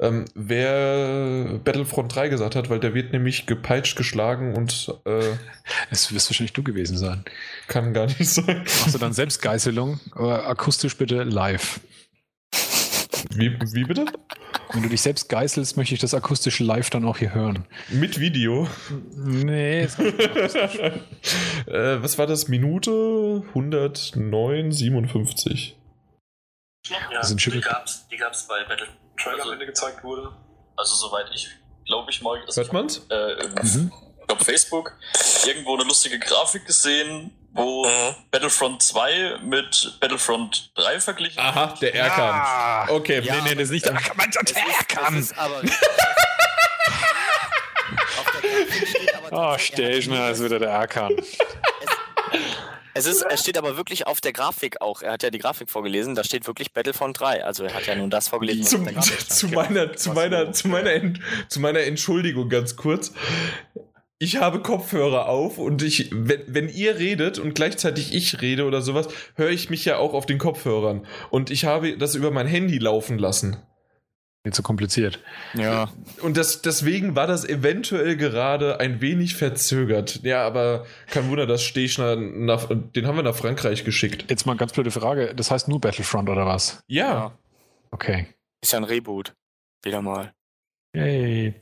[SPEAKER 1] ähm, wer Battlefront 3 gesagt hat, weil der wird nämlich gepeitscht, geschlagen und. Äh,
[SPEAKER 2] es wirst wahrscheinlich du gewesen sein.
[SPEAKER 1] Kann gar nicht sein.
[SPEAKER 2] Machst du dann Selbstgeißelung, aber akustisch bitte live.
[SPEAKER 1] Wie, wie bitte?
[SPEAKER 2] Wenn du dich selbst geißelst, möchte ich das akustisch live dann auch hier hören.
[SPEAKER 1] Mit Video?
[SPEAKER 2] Nee.
[SPEAKER 1] äh, was war das? Minute 109, 57.
[SPEAKER 4] Ja, die gab's, die gab's bei Battle Trailer am Ende gezeigt wurde. Also soweit ich glaube ich mal.
[SPEAKER 1] Hört man's?
[SPEAKER 4] Äh, mhm. auf Facebook irgendwo eine lustige Grafik gesehen, wo mhm. Battlefront 2 mit Battlefront 3 verglichen
[SPEAKER 1] Aha, der Erkan. Ja. Okay,
[SPEAKER 2] ja, nee, nee, das ist nicht der Erkan, man der Erkan. Oh, Stelschner ist wieder der Erkan.
[SPEAKER 3] Es, ist, es steht aber wirklich auf der Grafik auch. Er hat ja die Grafik vorgelesen, da steht wirklich Battlefront 3. Also er hat ja nun das vorgelesen.
[SPEAKER 1] Zum, zu, meiner, zu, meiner, zu, meiner, zu meiner Entschuldigung ganz kurz. Ich habe Kopfhörer auf und ich, wenn, wenn ihr redet und gleichzeitig ich rede oder sowas, höre ich mich ja auch auf den Kopfhörern. Und ich habe das über mein Handy laufen lassen.
[SPEAKER 2] Nicht so kompliziert.
[SPEAKER 1] Ja. Und das, deswegen war das eventuell gerade ein wenig verzögert. Ja, aber kein Wunder, dass Stechner nach, den haben wir nach Frankreich geschickt.
[SPEAKER 2] Jetzt mal ganz blöde Frage. Das heißt nur Battlefront oder was?
[SPEAKER 1] Ja.
[SPEAKER 2] Okay.
[SPEAKER 3] Ist ja ein Reboot. Wieder mal.
[SPEAKER 2] Yay.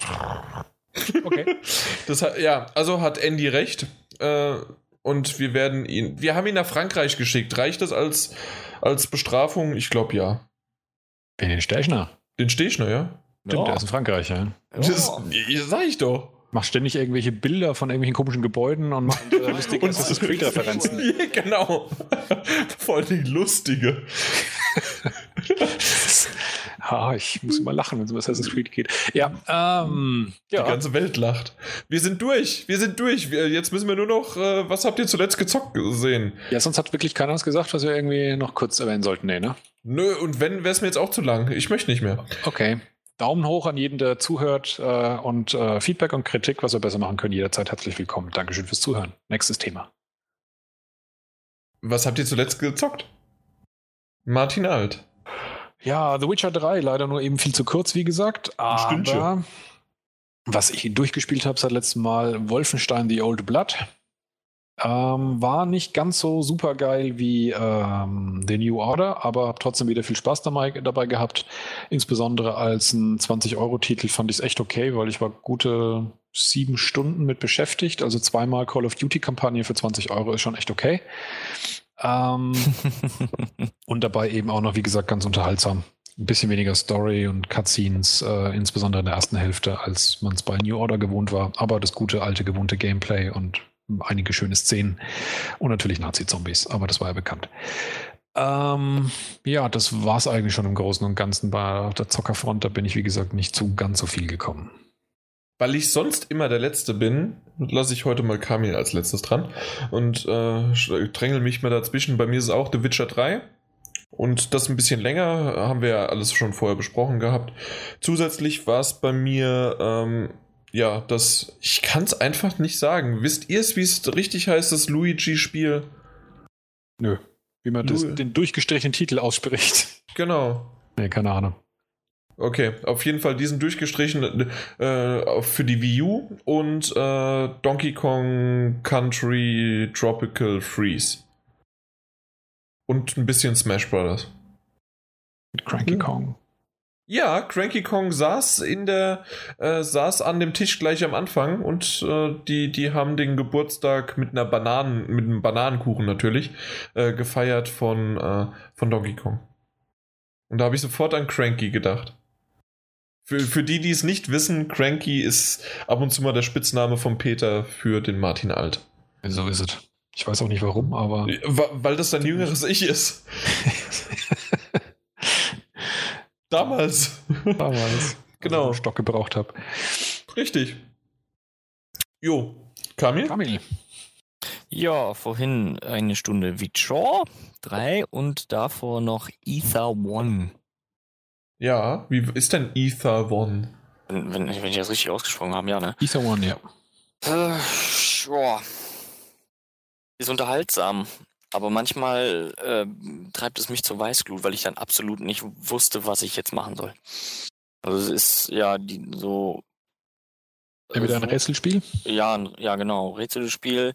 [SPEAKER 1] Okay. das hat, ja, also hat Andy recht. Äh, und wir werden ihn. Wir haben ihn nach Frankreich geschickt. Reicht das als, als Bestrafung? Ich glaube ja.
[SPEAKER 2] Bin den Stechner.
[SPEAKER 1] Den Stechner, ja?
[SPEAKER 2] Stimmt, ja. der ist in Frankreich, ja.
[SPEAKER 1] Das, das sag ich doch.
[SPEAKER 2] Macht ständig irgendwelche Bilder von irgendwelchen komischen Gebäuden und macht äh, lustige Assassin's Creed-Referenzen.
[SPEAKER 1] Ja, genau. Vor allem lustige.
[SPEAKER 2] ah, ich muss immer lachen, wenn es um Assassin's Creed geht. Ja, ähm,
[SPEAKER 1] ja. Die ganze Welt lacht. Wir sind durch. Wir sind durch. Wir, jetzt müssen wir nur noch, äh, was habt ihr zuletzt gezockt gesehen?
[SPEAKER 2] Ja, sonst hat wirklich keiner was gesagt, was wir irgendwie noch kurz erwähnen sollten. Nee, ne?
[SPEAKER 1] Nö, und wenn, wäre es mir jetzt auch zu lang. Ich möchte nicht mehr.
[SPEAKER 2] Okay. Daumen hoch an jeden, der zuhört äh, und äh, Feedback und Kritik, was wir besser machen können, jederzeit herzlich willkommen. Dankeschön fürs Zuhören. Nächstes Thema.
[SPEAKER 1] Was habt ihr zuletzt gezockt? Martin Alt.
[SPEAKER 2] Ja, The Witcher 3, leider nur eben viel zu kurz, wie gesagt. Aber was ich durchgespielt habe seit letztem Mal, Wolfenstein The Old Blood. Ähm, war nicht ganz so super geil wie ähm, The New Order, aber habe trotzdem wieder viel Spaß dabei, dabei gehabt. Insbesondere als ein 20-Euro-Titel fand ich es echt okay, weil ich war gute sieben Stunden mit beschäftigt. Also zweimal Call of Duty-Kampagne für 20 Euro ist schon echt okay. Ähm, und dabei eben auch noch, wie gesagt, ganz unterhaltsam. Ein bisschen weniger Story und Cutscenes, äh, insbesondere in der ersten Hälfte, als man es bei New Order gewohnt war. Aber das gute, alte, gewohnte Gameplay und einige schöne Szenen und natürlich Nazi-Zombies, aber das war ja bekannt. Ähm, ja, das war es eigentlich schon im Großen und Ganzen bei der Zockerfront. Da bin ich, wie gesagt, nicht zu ganz so viel gekommen.
[SPEAKER 1] Weil ich sonst immer der Letzte bin, lasse ich heute mal Kamil als letztes dran und äh, drängel mich mal dazwischen. Bei mir ist es auch The Witcher 3. Und das ein bisschen länger, haben wir ja alles schon vorher besprochen gehabt. Zusätzlich war es bei mir ähm, ja, das. Ich kann es einfach nicht sagen. Wisst ihr es, wie es richtig heißt, das Luigi-Spiel?
[SPEAKER 2] Nö. Wie man das, den durchgestrichenen Titel ausspricht.
[SPEAKER 1] Genau.
[SPEAKER 2] Nee, keine Ahnung.
[SPEAKER 1] Okay, auf jeden Fall diesen durchgestrichenen äh, für die Wii U und äh, Donkey Kong Country Tropical Freeze. Und ein bisschen Smash Brothers.
[SPEAKER 2] Mit Cranky hm. Kong.
[SPEAKER 1] Ja, Cranky Kong saß in der, äh, saß an dem Tisch gleich am Anfang und äh, die, die haben den Geburtstag mit einer Bananen, mit einem Bananenkuchen natürlich, äh, gefeiert von, äh, von Donkey Kong. Und da habe ich sofort an Cranky gedacht. Für, für die, die es nicht wissen, Cranky ist ab und zu mal der Spitzname von Peter für den Martin Alt.
[SPEAKER 2] So ist es. Ich weiß auch nicht warum, aber.
[SPEAKER 1] Weil das sein jüngeres Ich ist. Damals.
[SPEAKER 2] Damals.
[SPEAKER 1] genau.
[SPEAKER 2] Stock gebraucht habe.
[SPEAKER 1] Richtig. Jo. Kamil?
[SPEAKER 3] Kamil. Ja, vorhin eine Stunde Witcher 3 und davor noch Ether One.
[SPEAKER 1] Ja, wie ist denn Ether One?
[SPEAKER 3] Wenn, wenn, wenn ich das richtig ausgesprochen habe, ja, ne?
[SPEAKER 2] Ether One, ja.
[SPEAKER 3] Äh, boah. Ist unterhaltsam. Aber manchmal äh, treibt es mich zur Weißglut, weil ich dann absolut nicht wusste, was ich jetzt machen soll. Also es ist ja die, so.
[SPEAKER 2] Ja, wieder ein äh, Rätselspiel?
[SPEAKER 3] Ja, ja, genau. Rätselspiel.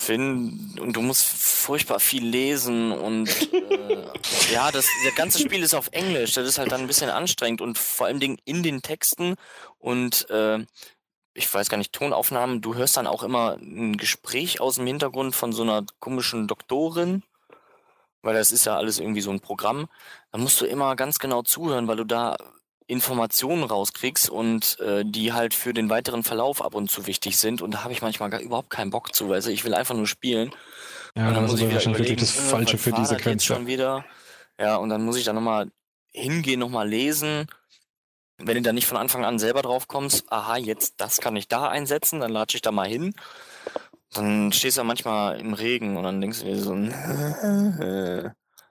[SPEAKER 3] Finn, und du musst furchtbar viel lesen und äh, ja, das, das ganze Spiel ist auf Englisch, das ist halt dann ein bisschen anstrengend und vor allem in den Texten und äh, ich weiß gar nicht, Tonaufnahmen, du hörst dann auch immer ein Gespräch aus dem Hintergrund von so einer komischen Doktorin, weil das ist ja alles irgendwie so ein Programm. Dann musst du immer ganz genau zuhören, weil du da Informationen rauskriegst und äh, die halt für den weiteren Verlauf ab und zu wichtig sind. Und da habe ich manchmal gar überhaupt keinen Bock zu, weil ich will einfach nur spielen.
[SPEAKER 2] Ja, und dann muss ich wieder wahrscheinlich das äh, Falsche für diese Sequenz.
[SPEAKER 3] schon wieder. Ja, und dann muss ich da nochmal hingehen, nochmal lesen wenn du dann nicht von Anfang an selber drauf kommst, aha, jetzt das kann ich da einsetzen, dann latsche ich da mal hin. Dann stehst du ja manchmal im Regen und dann denkst du dir so,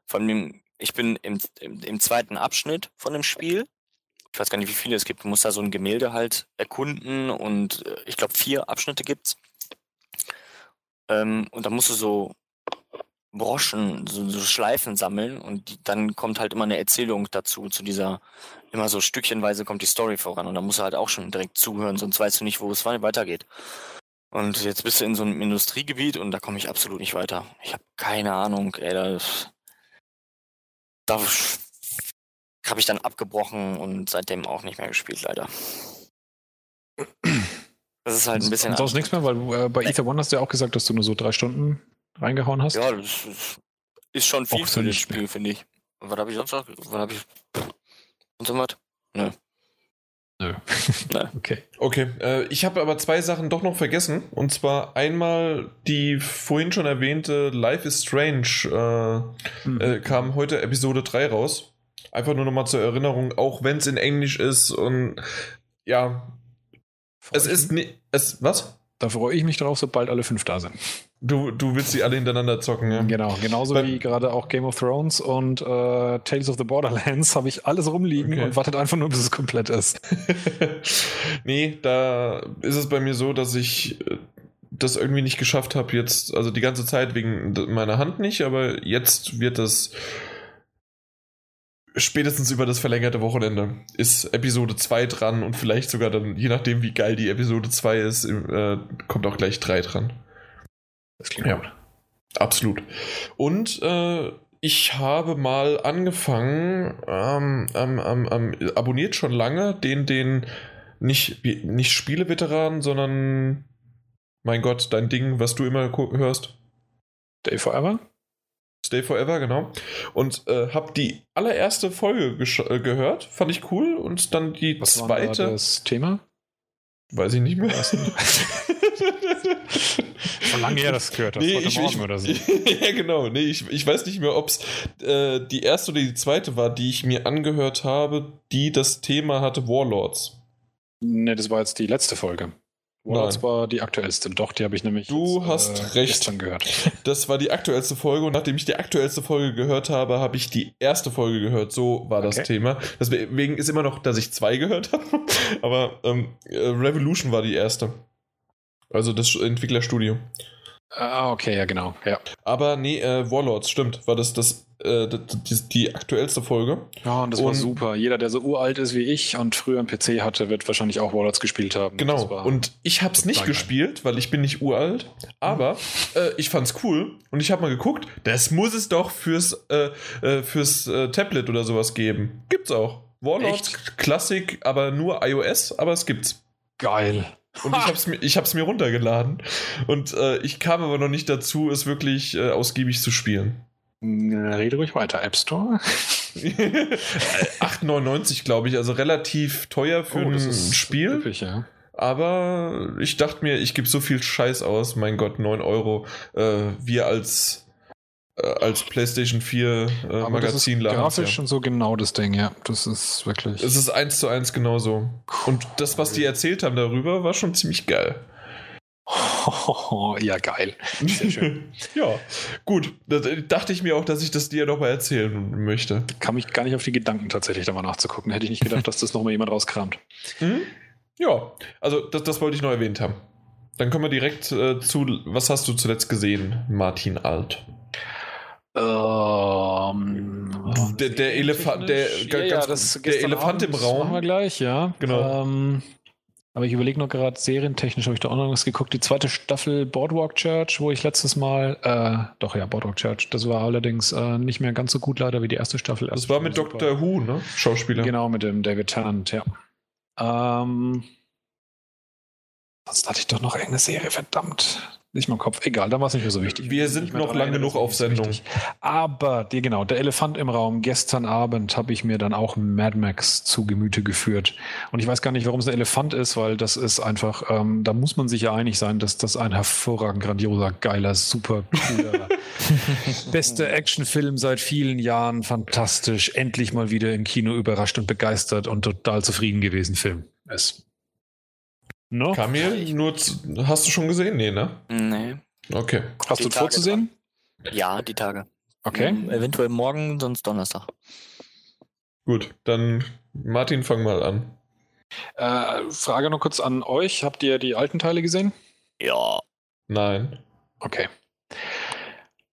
[SPEAKER 3] von dem, ich bin im, im, im zweiten Abschnitt von dem Spiel. Ich weiß gar nicht, wie viele es gibt. Du musst da so ein Gemälde halt erkunden und äh, ich glaube vier Abschnitte gibt's. Ähm, und dann musst du so Broschen, so, so Schleifen sammeln und die, dann kommt halt immer eine Erzählung dazu, zu dieser, immer so stückchenweise kommt die Story voran und da musst du halt auch schon direkt zuhören, sonst weißt du nicht, wo es weitergeht. Und jetzt bist du in so einem Industriegebiet und da komme ich absolut nicht weiter. Ich habe keine Ahnung, ey, da, da habe ich dann abgebrochen und seitdem auch nicht mehr gespielt, leider. Das ist halt ein bisschen.
[SPEAKER 2] Sonst nichts mehr, weil äh, bei Ether One hast du ja auch gesagt, dass du nur so drei Stunden reingehauen hast.
[SPEAKER 3] Ja, das ist, ist schon viel für das Spiel, finde ich. Was habe ich sonst noch? Was habe ich. Und so was? Nö.
[SPEAKER 2] Nö.
[SPEAKER 1] okay. Okay. Äh, ich habe aber zwei Sachen doch noch vergessen. Und zwar einmal die vorhin schon erwähnte Life is Strange äh, hm. äh, kam heute Episode 3 raus. Einfach nur nochmal zur Erinnerung, auch wenn es in Englisch ist und ja. Es ist nicht. Es, was?
[SPEAKER 2] Da freue ich mich drauf, sobald alle fünf da sind.
[SPEAKER 1] Du, du willst sie alle hintereinander zocken, ja?
[SPEAKER 2] Genau, genauso Weil, wie gerade auch Game of Thrones und äh, Tales of the Borderlands habe ich alles rumliegen okay. und wartet einfach nur, bis es komplett ist.
[SPEAKER 1] nee, da ist es bei mir so, dass ich äh, das irgendwie nicht geschafft habe jetzt, also die ganze Zeit wegen meiner Hand nicht, aber jetzt wird das spätestens über das verlängerte Wochenende ist Episode 2 dran und vielleicht sogar dann, je nachdem wie geil die Episode 2 ist, äh, kommt auch gleich 3 dran.
[SPEAKER 2] Das klingt
[SPEAKER 1] Ja.
[SPEAKER 2] gut.
[SPEAKER 1] Absolut. Und äh, ich habe mal angefangen, ähm, ähm, ähm, ähm, abonniert schon lange den, den nicht, nicht Spieleveteran, sondern mein Gott, dein Ding, was du immer hörst.
[SPEAKER 2] Day Forever?
[SPEAKER 1] Stay Forever, genau. Und äh, habe die allererste Folge äh, gehört, fand ich cool. Und dann die
[SPEAKER 2] Was war
[SPEAKER 1] zweite,
[SPEAKER 2] das Thema?
[SPEAKER 1] weiß ich nicht mehr.
[SPEAKER 2] Schon lange her, das gehört hast.
[SPEAKER 1] Nee, ich,
[SPEAKER 2] Morgen
[SPEAKER 1] ich,
[SPEAKER 2] oder so.
[SPEAKER 1] ja, genau. Nee, ich, ich weiß nicht mehr, ob es äh, die erste oder die zweite war, die ich mir angehört habe, die das Thema hatte Warlords.
[SPEAKER 2] Nee, das war jetzt die letzte Folge. Warlords
[SPEAKER 1] Nein.
[SPEAKER 2] war die aktuellste. Doch, die habe ich nämlich
[SPEAKER 1] Du
[SPEAKER 2] jetzt,
[SPEAKER 1] hast
[SPEAKER 2] äh,
[SPEAKER 1] recht.
[SPEAKER 2] gestern gehört.
[SPEAKER 1] Das war die aktuellste Folge und nachdem ich die aktuellste Folge gehört habe, habe ich die erste Folge gehört. So war das
[SPEAKER 2] Okay.
[SPEAKER 1] Thema. Deswegen ist immer noch, dass ich zwei gehört habe. Aber ähm, äh, Revolution war die erste. Also das Entwicklerstudio.
[SPEAKER 2] Ah, okay, ja, genau. Ja.
[SPEAKER 1] Aber nee, äh, Warlords, stimmt, war das, das, äh, die, die, aktuellste Folge.
[SPEAKER 2] Ja, und das war
[SPEAKER 1] Und-
[SPEAKER 2] super. Jeder, der so uralt ist wie ich und früher einen PC hatte, wird wahrscheinlich auch Warlords gespielt haben.
[SPEAKER 1] Genau.
[SPEAKER 2] war-
[SPEAKER 1] Und ich habe es nicht gespielt, weil ich bin nicht uralt. Aber äh, ich fand's cool und ich habe mal geguckt. Das muss es doch fürs äh, äh, fürs äh, Tablet oder sowas geben. Gibt's auch. Warlords Classic, aber nur iOS, aber es gibt's.
[SPEAKER 2] geil.
[SPEAKER 1] Und ich hab's mir, ich hab's mir runtergeladen. Und äh, ich kam aber noch nicht dazu, es wirklich äh, ausgiebig zu spielen.
[SPEAKER 2] Rede ruhig weiter. App Store?
[SPEAKER 1] 8,99 glaube ich, also relativ teuer für
[SPEAKER 2] Oh,
[SPEAKER 1] ein Spiel.
[SPEAKER 2] Üppig, ja.
[SPEAKER 1] Aber ich dachte mir, ich gebe so viel Scheiß aus. Mein Gott, 9 Euro. Äh, wir als, äh, als PlayStation 4 äh, Magazin
[SPEAKER 2] das ist
[SPEAKER 1] lachen's
[SPEAKER 2] grafisch
[SPEAKER 1] ja.
[SPEAKER 2] und so genau das Ding, ja. Das ist wirklich.
[SPEAKER 1] Es ist eins zu eins genauso. Und das, was die erzählt haben darüber, war schon ziemlich geil.
[SPEAKER 2] ja, geil. Sehr schön.
[SPEAKER 1] ja, gut. Da dachte ich mir auch, dass ich das dir nochmal erzählen möchte.
[SPEAKER 2] Kam ich gar nicht auf die Gedanken, tatsächlich da mal nachzugucken. Hätte ich nicht gedacht, dass das nochmal jemand rauskramt.
[SPEAKER 1] Mhm. Ja, also das, das wollte ich noch erwähnt haben. Dann kommen wir direkt äh, zu, was hast du zuletzt gesehen, Martin Alt?
[SPEAKER 2] Ähm,
[SPEAKER 1] Der- der Elefant- der-
[SPEAKER 2] ja, ja, das
[SPEAKER 1] der Elefant im
[SPEAKER 2] Abend
[SPEAKER 1] Raum.
[SPEAKER 2] Machen wir gleich, ja.
[SPEAKER 1] Genau.
[SPEAKER 2] Ähm, aber ich überlege noch gerade, serientechnisch habe ich da auch noch was geguckt. Die zweite Staffel Boardwalk Church, wo ich letztes Mal, äh, doch ja, Boardwalk Church, das war allerdings äh, nicht mehr ganz so gut leider wie die erste Staffel.
[SPEAKER 1] Das
[SPEAKER 2] Erste
[SPEAKER 1] war mit
[SPEAKER 2] super.
[SPEAKER 1] Dr. Who, ne? Schauspieler.
[SPEAKER 2] Genau, mit dem David Tennant, ja. Ähm, sonst hatte ich doch noch irgendeine Serie, verdammt. Nicht mal im Kopf. Egal, da war es nicht mehr so wichtig.
[SPEAKER 1] Wir sind
[SPEAKER 2] mehr
[SPEAKER 1] noch
[SPEAKER 2] dran
[SPEAKER 1] lang
[SPEAKER 2] erinnern,
[SPEAKER 1] genug auf
[SPEAKER 2] so
[SPEAKER 1] Sendung.
[SPEAKER 2] wichtig. Aber, die, genau, der Elefant im Raum. Gestern Abend habe ich mir dann auch Mad Max zu Gemüte geführt. Und ich weiß gar nicht, warum es ein Elefant ist, weil das ist einfach, ähm, da muss man sich ja einig sein, dass das ein hervorragend grandioser, geiler, super cooler, bester Actionfilm seit vielen Jahren, fantastisch, endlich mal wieder im Kino überrascht und begeistert und total zufrieden gewesen Film ist. No?
[SPEAKER 1] Kamil, nur zu, hast du schon gesehen? Nee, ne?
[SPEAKER 3] Nee.
[SPEAKER 1] Okay.
[SPEAKER 2] Hast
[SPEAKER 3] Die
[SPEAKER 2] du
[SPEAKER 3] Tage
[SPEAKER 2] vorzusehen?
[SPEAKER 3] Ja, die Tage.
[SPEAKER 2] Okay.
[SPEAKER 3] Ähm, eventuell morgen, sonst Donnerstag.
[SPEAKER 1] Gut, dann Martin, fang mal an.
[SPEAKER 2] Äh, Frage noch kurz an euch. Habt ihr die alten Teile gesehen?
[SPEAKER 3] Ja.
[SPEAKER 1] Nein.
[SPEAKER 2] Okay.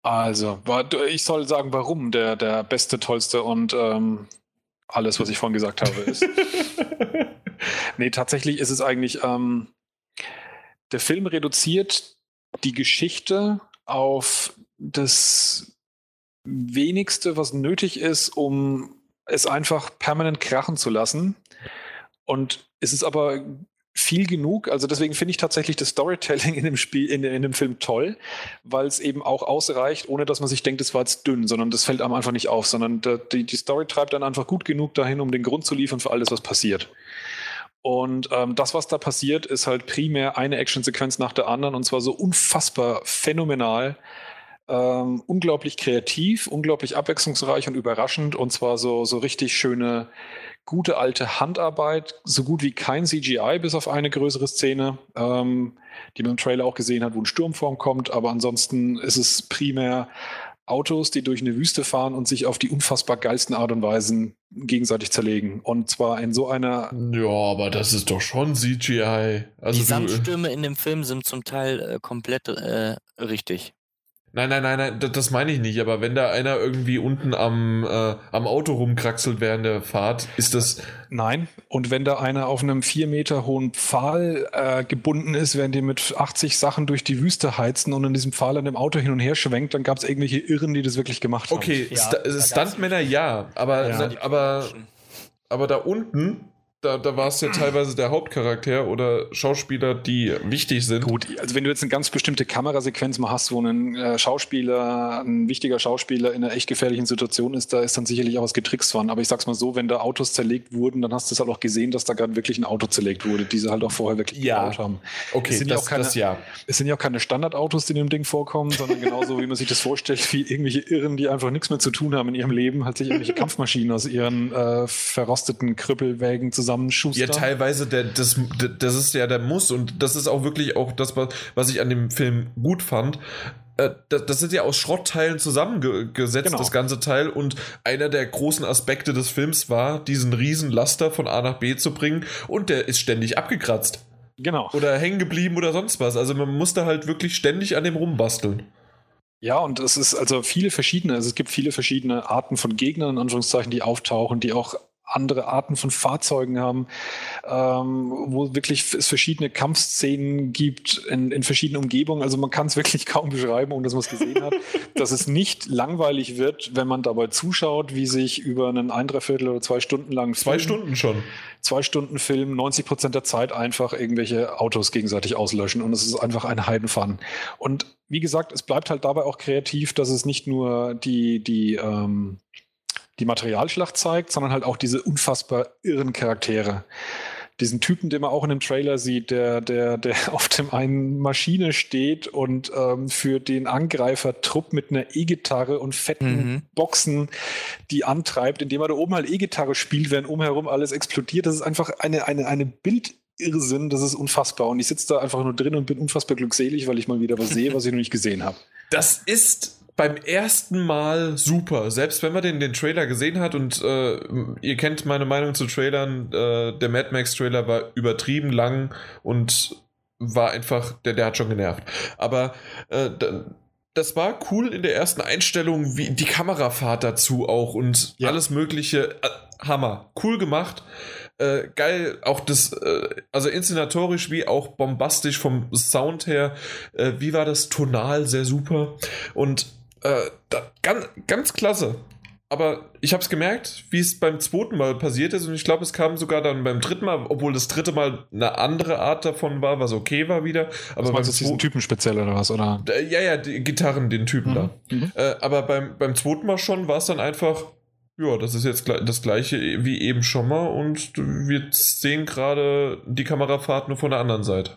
[SPEAKER 2] Also, ich soll sagen, warum der, der beste, tollste und ähm, alles, was ich vorhin gesagt habe, ist. nee, tatsächlich ist es eigentlich, ähm, der Film reduziert die Geschichte auf das wenigste, was nötig ist, um es einfach permanent krachen zu lassen. Und es ist aber viel genug. Also deswegen finde ich tatsächlich das Storytelling in dem Spiel, in, in dem Film toll, weil es eben auch ausreicht, ohne dass man sich denkt, es war jetzt dünn, sondern das fällt einem einfach nicht auf, sondern die, die Story treibt dann einfach gut genug dahin, um den Grund zu liefern für alles, was passiert. Und ähm, das, was da passiert, ist halt primär eine Actionsequenz nach der anderen und zwar so unfassbar phänomenal, ähm, unglaublich kreativ, unglaublich abwechslungsreich und überraschend und zwar so, so richtig schöne, gute alte Handarbeit, so gut wie kein CGI, bis auf eine größere Szene, ähm, die man im Trailer auch gesehen hat, wo ein Sturmform kommt, aber ansonsten ist es primär Autos, die durch eine Wüste fahren und sich auf die unfassbar geilsten Art und Weisen gegenseitig zerlegen. Und zwar in so einer
[SPEAKER 1] Ja, aber das ist doch schon CGI. Also
[SPEAKER 3] die
[SPEAKER 1] du,
[SPEAKER 3] Sandstürme in dem Film sind zum Teil äh, komplett äh, richtig.
[SPEAKER 1] Nein, nein, nein, nein, das, das meine ich nicht. Aber wenn da einer irgendwie unten am, äh, am Auto rumkraxelt während der Fahrt, ist das.
[SPEAKER 2] Nein. Und wenn da einer auf einem vier Meter hohen Pfahl äh, gebunden ist, während die mit 80 Sachen durch die Wüste heizen und in diesem Pfahl an dem Auto hin und her schwenkt, dann gab es irgendwelche Irren, die das wirklich gemacht haben.
[SPEAKER 1] Okay,
[SPEAKER 3] Ja, gab's-
[SPEAKER 1] Stuntmänner ja, aber,
[SPEAKER 2] Ja.
[SPEAKER 1] na, aber, aber da unten, da, da war es ja teilweise der Hauptcharakter oder Schauspieler, die wichtig sind.
[SPEAKER 2] Gut, also wenn du jetzt eine ganz bestimmte Kamerasequenz mal hast, wo ein äh, Schauspieler, ein wichtiger Schauspieler in einer echt gefährlichen Situation ist, da ist dann sicherlich auch was getrickst worden. Aber ich sag's mal so, wenn da Autos zerlegt wurden, dann hast du es halt auch gesehen, dass da gerade wirklich ein Auto zerlegt wurde, die sie halt auch vorher wirklich
[SPEAKER 1] Ja.
[SPEAKER 2] gebaut haben.
[SPEAKER 1] Okay,
[SPEAKER 2] Es sind ja
[SPEAKER 1] das,
[SPEAKER 2] auch keine-
[SPEAKER 1] das ja.
[SPEAKER 2] Es sind ja auch keine Standardautos, die in dem Ding vorkommen, sondern genauso, wie man sich das vorstellt, wie irgendwelche Irren, die einfach nichts mehr zu tun haben in ihrem Leben, halt sich irgendwelche Kampfmaschinen aus ihren äh, verrosteten Krüppelwägen zusammenschustern.
[SPEAKER 1] Ja, teilweise, der, das, das ist ja der Muss und das ist auch wirklich auch das, was- was ich an dem Film gut fand. Äh, Das, das sind ja aus Schrottteilen zusammengesetzt,
[SPEAKER 2] Genau.
[SPEAKER 1] das ganze Teil. Und einer der großen Aspekte des Films war, diesen riesen Laster von A nach B zu bringen. Und der ist ständig abgekratzt.
[SPEAKER 2] genau.
[SPEAKER 1] Oder hängen geblieben oder sonst was. Also man musste halt wirklich ständig an dem rumbasteln.
[SPEAKER 2] Ja, und es ist also viele verschiedene, also es gibt viele verschiedene Arten von Gegnern, in Anführungszeichen, die auftauchen, die auch andere Arten von Fahrzeugen haben, ähm, wo wirklich es verschiedene Kampfszenen gibt in, in verschiedenen Umgebungen. Also man kann es wirklich kaum beschreiben, ohne dass man es gesehen hat, dass es nicht langweilig wird, wenn man dabei zuschaut, wie sich über einen ein, Dreiviertel oder zwei Stunden lang
[SPEAKER 1] Zwei
[SPEAKER 2] Film-
[SPEAKER 1] Stunden schon.
[SPEAKER 2] zwei Stunden Film 90 Prozent der Zeit einfach irgendwelche Autos gegenseitig auslöschen und es ist einfach ein Heidenfun. Und wie gesagt, es bleibt halt dabei auch kreativ, dass es nicht nur die, die, ähm, die Materialschlacht zeigt, sondern halt auch diese unfassbar irren Charaktere. Diesen Typen, den man auch in dem Trailer sieht, der, der, der auf dem einen Maschine steht und ähm, für den Angreifer Trupp mit einer E-Gitarre und fetten
[SPEAKER 3] Mhm.
[SPEAKER 2] Boxen die antreibt, indem er da oben halt E-Gitarre spielt, während umherum alles explodiert. Das ist einfach eine, eine, eine Bildirrsinn, das ist unfassbar. Und ich sitze da einfach nur drin und bin unfassbar glückselig, weil ich mal wieder was sehe, was ich noch nicht gesehen habe.
[SPEAKER 1] Das ist beim ersten Mal super. Selbst wenn man den, den Trailer gesehen hat und äh, ihr kennt meine Meinung zu Trailern, äh, der Mad Max Trailer war übertrieben lang und war einfach, der, der hat schon genervt. Aber äh, da, das war cool in der ersten Einstellung, wie die Kamerafahrt dazu auch und
[SPEAKER 2] Ja.
[SPEAKER 1] alles Mögliche. Äh, Hammer. Cool gemacht. Äh, geil, auch das, äh, also inszenatorisch wie auch bombastisch vom Sound her. Äh, wie war das tonal? Sehr super. Und äh, da, ganz, ganz klasse. Aber ich habe es gemerkt, wie es beim zweiten Mal passiert ist. Und ich glaube, es kam sogar dann beim dritten Mal, obwohl das dritte Mal eine andere Art davon war, was okay war wieder. Aber
[SPEAKER 2] Was meinst du, ist diesen Typen speziell oder was? Oder?
[SPEAKER 1] äh, Ja, ja, die Gitarren, den Typen da.
[SPEAKER 2] Mhm.
[SPEAKER 1] Äh, aber beim, beim zweiten Mal schon war es dann einfach, ja, das ist jetzt das gleiche wie eben schon mal und wir sehen gerade die Kamerafahrt nur von der anderen Seite.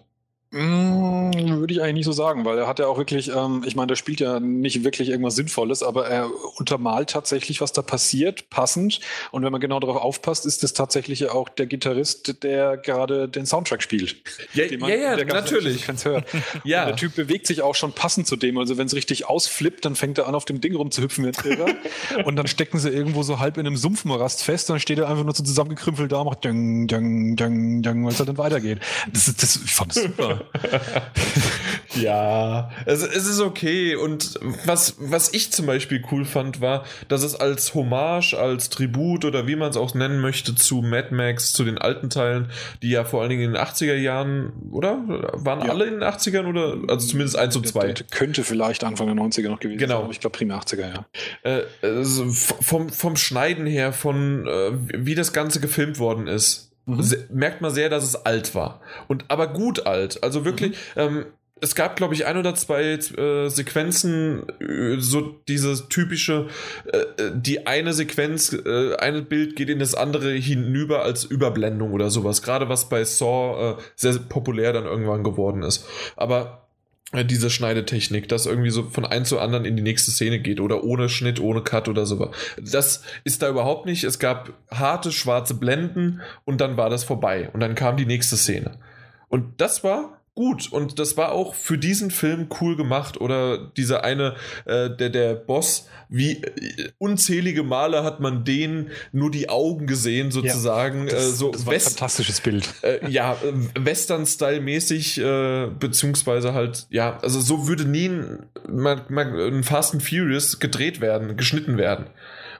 [SPEAKER 2] Mm, Würde ich eigentlich nicht so sagen, weil er hat ja auch wirklich, ähm, ich meine, der spielt ja nicht wirklich irgendwas Sinnvolles, aber er untermalt tatsächlich, was da passiert, passend. Und wenn man genau darauf aufpasst, ist das tatsächlich ja auch der Gitarrist, der gerade den Soundtrack spielt.
[SPEAKER 1] Ja,
[SPEAKER 2] man
[SPEAKER 1] ja, ja
[SPEAKER 2] der
[SPEAKER 1] natürlich.
[SPEAKER 2] Hört.
[SPEAKER 1] Ja.
[SPEAKER 2] Und der Typ bewegt sich auch schon passend zu dem. Also wenn es richtig ausflippt, dann fängt er an, auf dem Ding rumzuhüpfen ein Irrer. und dann stecken sie irgendwo so halb in einem Sumpfmorast fest und dann steht er einfach nur so zusammengekrümpelt da und macht ding, ding, ding, ding, weil es halt dann weitergeht. Das, ist- das, ich fand das super.
[SPEAKER 1] Ja, es, es ist okay. Und was, was ich zum Beispiel cool fand, war, dass es als Hommage, als Tribut oder wie man es auch nennen möchte, zu Mad Max, zu den alten Teilen, die ja vor allen Dingen in den 80er Jahren, oder? Waren
[SPEAKER 2] Ja.
[SPEAKER 1] alle in den 80ern oder? Also zumindest 1 und 2.
[SPEAKER 2] Das könnte vielleicht Anfang der 90er noch gewesen
[SPEAKER 1] Genau.
[SPEAKER 2] sein, aber ich glaube primär 80er, ja.
[SPEAKER 1] äh, also vom, vom Schneiden her, von äh, wie das Ganze gefilmt worden ist, se- merkt man sehr, dass es alt war. Und aber gut alt. Also wirklich, ähm, es gab, glaube ich, ein oder zwei äh, Sequenzen, äh, so dieses typische, äh, äh, die eine Sequenz, äh, ein Bild geht in das andere hinüber als Überblendung oder sowas. Gerade was bei Saw äh, sehr populär dann irgendwann geworden ist. Aber diese Schneidetechnik, dass irgendwie so von ein zu anderen in die nächste Szene geht oder ohne Schnitt, ohne Cut oder sowas. Das ist da überhaupt nicht. Es gab harte schwarze Blenden und dann war das vorbei und dann kam die nächste Szene. Und das war gut und das war auch für diesen Film cool gemacht oder dieser eine, äh, der, der Boss, wie äh, unzählige Male hat man den nur die Augen gesehen sozusagen.
[SPEAKER 2] Das,
[SPEAKER 1] äh, so
[SPEAKER 2] das war ein fantastisches Bild.
[SPEAKER 1] Äh, ja, äh, Western-Style-mäßig, äh, beziehungsweise halt, ja, also so würde nie ein, ein Fast and Furious gedreht werden, geschnitten werden.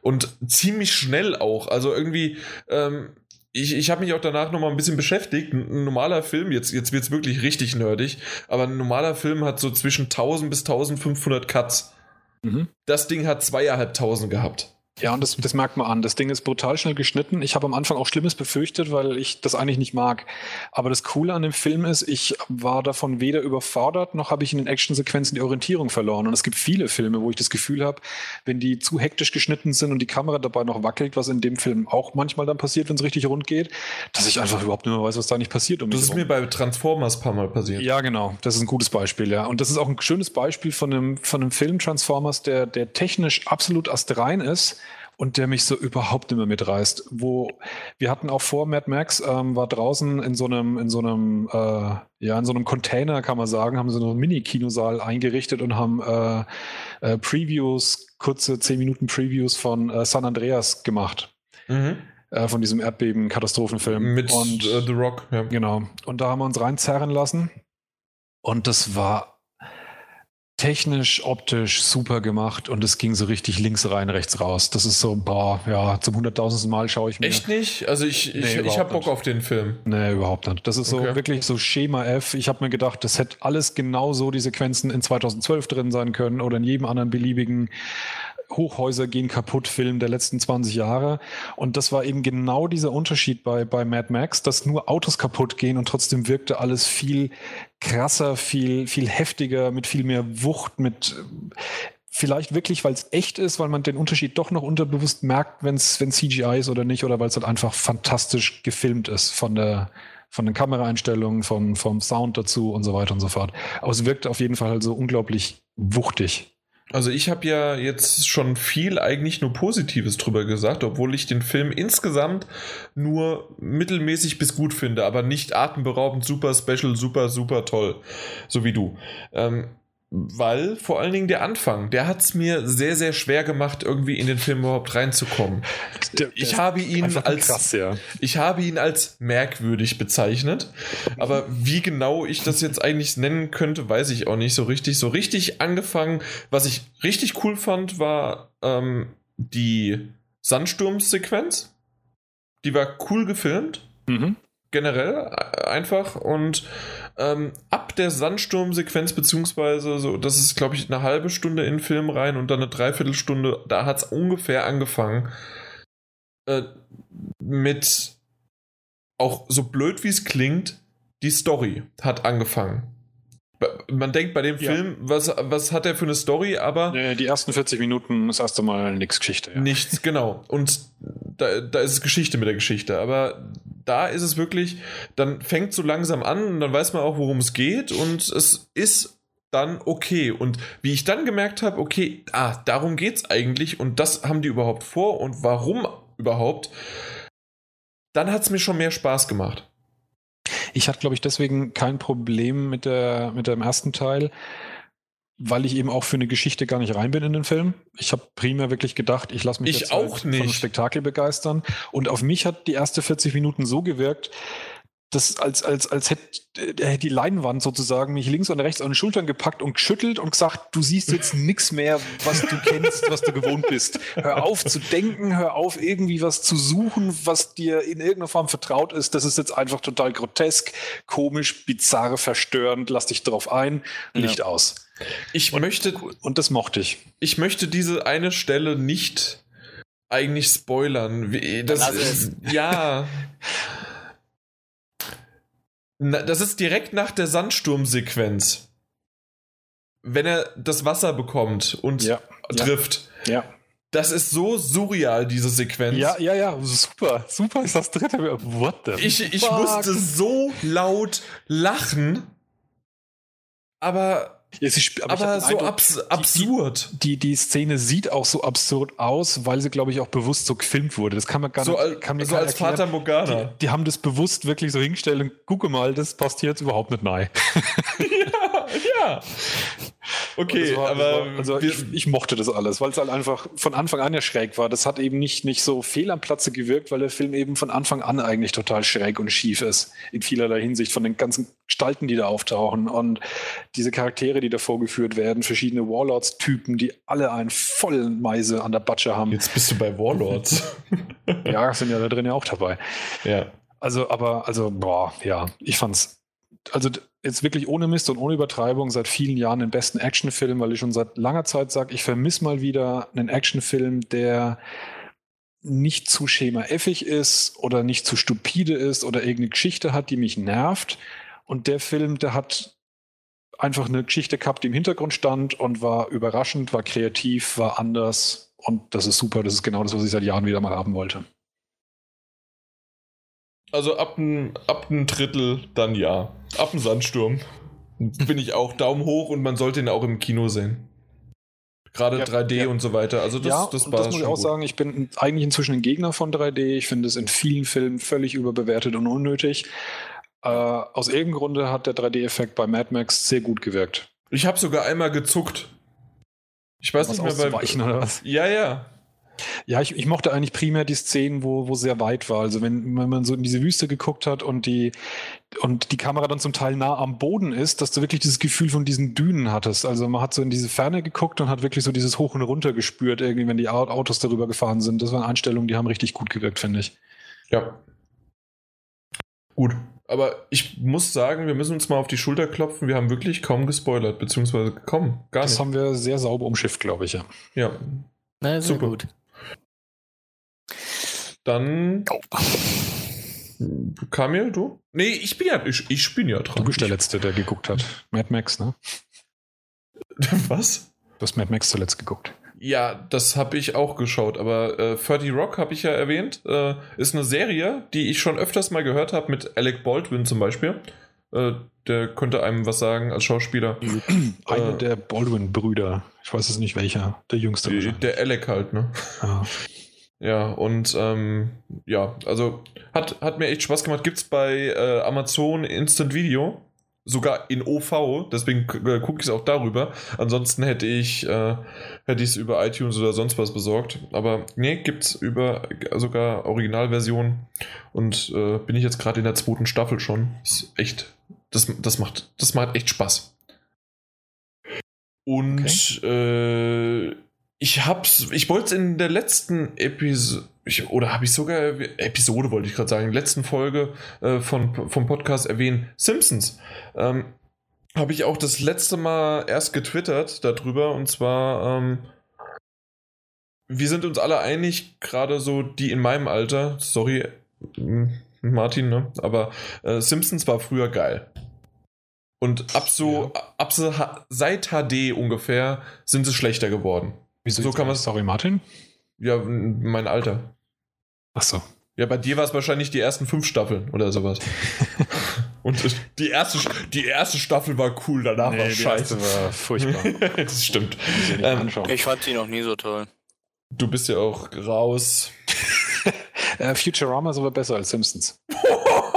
[SPEAKER 1] Und ziemlich schnell auch. Also irgendwie, ähm, ich, ich habe mich auch danach nochmal ein bisschen beschäftigt. Ein normaler Film, jetzt, jetzt wird es wirklich richtig nerdig, aber ein normaler Film hat so zwischen 1000 bis 1500 Cuts. Mhm. Das Ding hat zweieinhalbtausend gehabt.
[SPEAKER 2] Ja, und das, das merkt man an. Das Ding ist brutal schnell geschnitten. Ich habe am Anfang auch Schlimmes befürchtet, weil ich das eigentlich nicht mag. Aber das Coole an dem Film ist, ich war davon weder überfordert, noch habe ich in den Actionsequenzen die Orientierung verloren. Und es gibt viele Filme, wo ich das Gefühl habe, wenn die zu hektisch geschnitten sind und die Kamera dabei noch wackelt, was in dem Film auch manchmal dann passiert, wenn es richtig rund geht, dass ich einfach überhaupt nicht mehr weiß, was da nicht passiert.
[SPEAKER 1] Um das ist mir bei Transformers ein paar Mal passiert.
[SPEAKER 2] Ja, genau. Das ist ein gutes Beispiel, ja. Und das ist auch ein schönes Beispiel von einem, von einem Film Transformers, der, der technisch absolut astrein ist und der mich so überhaupt nicht mehr mitreißt. Wo wir hatten auch vor, Mad Max ähm, war draußen in so einem, in so einem, äh, ja, in so einem Container, kann man sagen, haben sie so einen Mini-Kinosaal eingerichtet und haben äh, äh, Previews, kurze 10 Minuten Previews von äh, San Andreas gemacht. Mhm äh, von diesem Erdbeben-Katastrophenfilm.
[SPEAKER 1] Mit und, uh, The Rock,
[SPEAKER 2] ja. Genau. Und da haben wir uns reinzerren lassen. Und das war technisch, optisch super gemacht und es ging so richtig links rein, rechts raus. Das ist so, boah, ja, zum hunderttausendsten Mal schaue ich mir.
[SPEAKER 1] Echt nicht? Also ich, ich, nee, ich habe Bock auf den Film.
[SPEAKER 2] Nee, überhaupt nicht. Das ist so okay. wirklich so Schema F. Ich habe mir gedacht, das hätte alles genauso die Sequenzen in 2012 drin sein können oder in jedem anderen beliebigen Hochhäuser gehen kaputt Film der letzten 20 Jahre. Und das war eben genau dieser Unterschied bei, bei Mad Max, dass nur Autos kaputt gehen und trotzdem wirkte alles viel krasser, viel, viel heftiger, mit viel mehr Wucht, mit vielleicht wirklich, weil es echt ist, weil man den Unterschied doch noch unterbewusst merkt, wenn es CGI ist oder nicht, oder weil es halt einfach fantastisch gefilmt ist von der von den Kameraeinstellungen, vom, vom Sound dazu und so weiter und so fort. Aber es wirkt auf jeden Fall halt so unglaublich wuchtig.
[SPEAKER 1] Also ich habe ja jetzt schon viel eigentlich nur Positives drüber gesagt, obwohl ich den Film insgesamt nur mittelmäßig bis gut finde, aber nicht atemberaubend, super special, super, super toll, so wie du. Ähm, weil vor allen Dingen der Anfang, der hat es mir sehr, sehr schwer gemacht, irgendwie in den Film überhaupt reinzukommen. Der, der ich habe ihn als krass, ja. ich habe ihn als merkwürdig bezeichnet, aber wie genau ich das jetzt eigentlich nennen könnte, weiß ich auch nicht so richtig. So richtig angefangen, was ich richtig cool fand, war ähm, die Sandsturmsequenz. Die war cool gefilmt. Mhm. Generell äh, einfach und ähm, ab der Sandsturmsequenz, beziehungsweise so, das ist, glaube ich, eine halbe Stunde in den Film rein und dann eine Dreiviertelstunde, da hat es ungefähr angefangen. Äh, mit auch so blöd wie es klingt, die Story hat angefangen. Man denkt bei dem ja. Film, was, was hat er für eine Story, aber.
[SPEAKER 2] Die ersten 40 Minuten ist erst einmal nichts Geschichte.
[SPEAKER 1] Ja. Nichts, genau. Und da, da ist es Geschichte mit der Geschichte. Aber da ist es wirklich, dann fängt so langsam an und dann weiß man auch, worum es geht und es ist dann okay. Und wie ich dann gemerkt habe, okay, ah, darum es eigentlich und das haben die überhaupt vor und warum überhaupt, dann hat es mir schon mehr Spaß gemacht.
[SPEAKER 2] Ich hatte, glaube ich, deswegen kein Problem mit, der, mit dem ersten Teil, weil ich eben auch für eine Geschichte gar nicht rein bin in den Film. Ich habe primär wirklich gedacht, ich lasse mich
[SPEAKER 1] ich jetzt auch halt
[SPEAKER 2] von Spektakel begeistern. Und auf mich hat die erste 40 Minuten so gewirkt, das als, als, als hätte äh, die Leinwand sozusagen mich links und rechts an den Schultern gepackt und geschüttelt und gesagt, du siehst jetzt nichts mehr, was du kennst, was du gewohnt bist. Hör auf zu denken, hör auf irgendwie was zu suchen, was dir in irgendeiner Form vertraut ist. Das ist jetzt einfach total grotesk, komisch, bizarr, verstörend. Lass dich drauf ein, Licht ja. aus.
[SPEAKER 1] Ich und, möchte.
[SPEAKER 2] Und das mochte ich.
[SPEAKER 1] Ich möchte diese eine Stelle nicht eigentlich spoilern. Das, ist, ja. Das ist direkt nach der Sandsturmsequenz. Wenn er das Wasser bekommt und ja, trifft.
[SPEAKER 2] Ja.
[SPEAKER 1] Das ist so surreal, diese Sequenz.
[SPEAKER 2] Ja, ja, ja, super. Super ist das dritte. What the
[SPEAKER 1] ich, ich musste so laut lachen. Aber
[SPEAKER 2] Sp-
[SPEAKER 1] aber,
[SPEAKER 2] den
[SPEAKER 1] so abs absurd.
[SPEAKER 2] Die, die Szene sieht auch so absurd aus, weil sie, glaube ich, auch bewusst so gefilmt wurde. Das kann man gar
[SPEAKER 1] so
[SPEAKER 2] nicht. kann mir
[SPEAKER 1] so als Vater. Morgana.
[SPEAKER 2] Die, die haben das bewusst wirklich so hingestellt und gucke mal, das passt hier jetzt überhaupt nicht rein.
[SPEAKER 1] ja, ja. Okay,
[SPEAKER 2] war-
[SPEAKER 1] aber
[SPEAKER 2] also ich, ich mochte das alles, weil es halt einfach von Anfang an ja schräg war. Das hat eben nicht, nicht so fehl am Platze gewirkt, weil der Film eben von Anfang an eigentlich total schräg und schief ist. In vielerlei Hinsicht von den ganzen Gestalten, die da auftauchen und diese Charaktere, die da vorgeführt werden, verschiedene Warlords-Typen, die alle einen vollen Meise an der Batsche haben.
[SPEAKER 1] jetzt bist du bei Warlords.
[SPEAKER 2] Ja, sind ja da drin ja auch dabei.
[SPEAKER 1] ja.
[SPEAKER 2] Also, aber, also, boah, ja, ich fand's. Also jetzt wirklich ohne Mist und ohne Übertreibung seit vielen Jahren den besten Actionfilm, weil ich schon seit langer Zeit sage, ich vermisse mal wieder einen Actionfilm, der nicht zu schemaeffig ist oder nicht zu stupide ist oder irgendeine Geschichte hat, die mich nervt. Und der Film, der hat einfach eine Geschichte gehabt, die im Hintergrund stand und war überraschend, war kreativ, war anders. Und das ist super. Das ist genau das, was ich seit Jahren wieder mal haben wollte.
[SPEAKER 1] Also ab ein, ab ein Drittel dann ja. Ab ein Sandsturm. Bin ich auch Daumen hoch und man sollte ihn auch im Kino sehen. Gerade
[SPEAKER 2] Ja,
[SPEAKER 1] 3D
[SPEAKER 2] ja.
[SPEAKER 1] und so weiter. Also das,
[SPEAKER 2] ja,
[SPEAKER 1] das war
[SPEAKER 2] das muss ich auch
[SPEAKER 1] gut.
[SPEAKER 2] sagen, ich bin eigentlich inzwischen ein Gegner von 3D. Ich finde es in vielen Filmen völlig überbewertet und unnötig. Äh, aus irgendeinem Grunde hat der 3D-Effekt bei Mad Max sehr gut gewirkt.
[SPEAKER 1] Ich habe sogar einmal gezuckt. Ich weiß
[SPEAKER 2] Was
[SPEAKER 1] nicht mehr
[SPEAKER 2] was?
[SPEAKER 1] Ja, ja.
[SPEAKER 2] Ja, ich, ich mochte eigentlich primär die Szenen, wo, wo sehr weit war. Also wenn, wenn man so in diese Wüste geguckt hat und die, und die Kamera dann zum Teil nah am Boden ist, dass du wirklich dieses Gefühl von diesen Dünen hattest. Also man hat so in diese Ferne geguckt und hat wirklich so dieses Hoch und Runter gespürt, irgendwie, wenn die Au- Autos darüber gefahren sind. Das waren Einstellungen, die haben richtig gut gewirkt, finde ich.
[SPEAKER 1] Ja. Gut. Aber ich muss sagen, wir müssen uns mal auf die Schulter klopfen. Wir haben wirklich kaum gespoilert, beziehungsweise kaum, gar
[SPEAKER 2] Das
[SPEAKER 1] nicht.
[SPEAKER 2] haben wir sehr sauber umschifft, glaube ich, ja.
[SPEAKER 1] Ja.
[SPEAKER 3] Na, sehr
[SPEAKER 1] Super.
[SPEAKER 3] gut.
[SPEAKER 1] Dann.
[SPEAKER 3] Oh.
[SPEAKER 1] Kamil, du? Nee, ich bin ja, ich, ich bin ja dran.
[SPEAKER 2] Du bist der Letzte, der geguckt hat. Mad Max, ne?
[SPEAKER 1] Was?
[SPEAKER 2] Du hast Mad Max zuletzt geguckt.
[SPEAKER 1] Ja, das habe ich auch geschaut, aber äh, 30 Rock habe ich ja erwähnt. Äh, ist eine Serie, die ich schon öfters mal gehört habe, mit Alec Baldwin zum Beispiel. Äh, der könnte einem was sagen als Schauspieler.
[SPEAKER 2] Einer
[SPEAKER 1] Äh.
[SPEAKER 2] der Baldwin-Brüder. Ich weiß es nicht welcher. Der jüngste.
[SPEAKER 1] Der Alec halt, ne?
[SPEAKER 2] Ja.
[SPEAKER 1] Ja, und ähm, ja, also hat, hat mir echt Spaß gemacht. Gibt's bei äh, Amazon Instant Video, sogar in OV, deswegen äh, gucke ich es auch darüber. Ansonsten hätte ich äh, hätte ich es über iTunes oder sonst was besorgt. Aber nee, gibt's über äh, sogar Originalversion. Und äh, bin ich jetzt gerade in der zweiten Staffel schon. Ist echt, das, das macht, das macht echt Spaß. Und äh, ich hab's, ich wollte es in der letzten Episode, oder habe ich sogar, Episode wollte ich gerade sagen, in der letzten Folge äh, von, vom Podcast erwähnen, Simpsons. Ähm, habe ich auch das letzte Mal erst getwittert darüber und zwar, ähm, wir sind uns alle einig, gerade so die in meinem Alter, sorry, Martin, ne? Aber äh, Simpsons war früher geil. Und ab so, ab so seit HD ungefähr sind sie schlechter geworden.
[SPEAKER 2] Wieso
[SPEAKER 1] So kann man's-
[SPEAKER 2] Sorry, Martin.
[SPEAKER 1] Ja, mein Alter.
[SPEAKER 2] Ach so.
[SPEAKER 1] Ja, bei dir war es wahrscheinlich die ersten fünf Staffeln oder sowas. Und die erste, die erste Staffel war cool, danach war
[SPEAKER 2] die
[SPEAKER 1] scheiße.
[SPEAKER 2] erste war furchtbar.
[SPEAKER 1] das stimmt.
[SPEAKER 2] Nicht
[SPEAKER 1] Ähm.
[SPEAKER 3] Ich fand die noch nie so toll.
[SPEAKER 1] Du bist ja auch raus.
[SPEAKER 2] Äh, Futurama ist aber besser als Simpsons.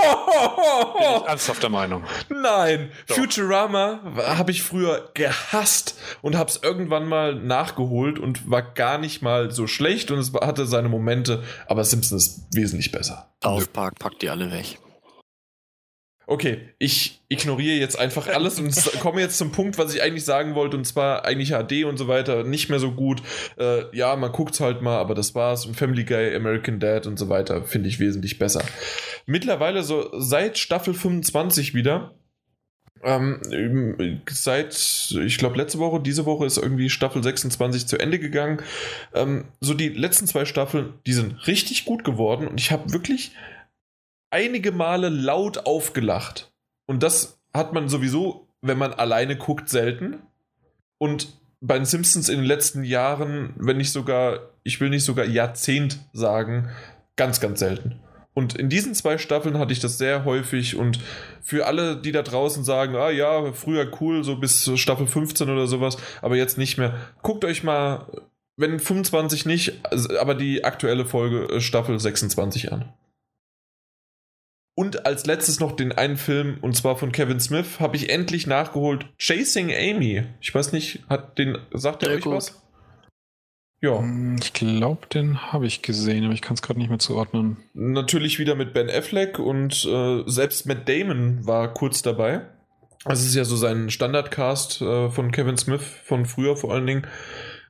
[SPEAKER 2] Bin ich ernsthaft der Meinung.
[SPEAKER 1] Nein,
[SPEAKER 2] Doch.
[SPEAKER 1] Futurama habe ich früher gehasst und habe es irgendwann mal nachgeholt und war gar nicht mal so schlecht und es hatte seine Momente, aber Simpsons ist wesentlich besser.
[SPEAKER 3] South Park packt die alle weg.
[SPEAKER 1] Okay, ich ignoriere jetzt einfach alles und komme jetzt zum Punkt, was ich eigentlich sagen wollte, und zwar eigentlich HD und so weiter, nicht mehr so gut. Äh, ja, man guckt's halt mal, aber das war's. Und Family Guy, American Dad und so weiter finde ich wesentlich besser. Mittlerweile so seit Staffel 25 wieder. Ähm, seit, ich glaube, letzte Woche, diese Woche ist irgendwie Staffel 26 zu Ende gegangen. Ähm, so die letzten zwei Staffeln, die sind richtig gut geworden und ich habe wirklich einige Male laut aufgelacht. Und das hat man sowieso, wenn man alleine guckt, selten. Und bei den Simpsons in den letzten Jahren, wenn nicht sogar, ich will nicht sogar Jahrzehnt sagen, ganz, ganz selten. Und in diesen zwei Staffeln hatte ich das sehr häufig und für alle, die da draußen sagen, ah ja, früher cool, so bis Staffel 15 oder sowas, aber jetzt nicht mehr. Guckt euch mal, wenn 25 nicht, aber die aktuelle Folge äh, Staffel 26 an. Und als letztes noch den einen Film, und zwar von Kevin Smith, habe ich endlich nachgeholt. Chasing Amy. Ich weiß nicht, hat den, sagt er euch gut. was?
[SPEAKER 2] Ja. Hm, ich glaube, den habe ich gesehen, aber ich kann es gerade nicht mehr zuordnen.
[SPEAKER 1] Natürlich wieder mit Ben Affleck und äh, selbst Matt Damon war kurz dabei. Es ist ja so sein Standardcast äh, von Kevin Smith von früher vor allen Dingen.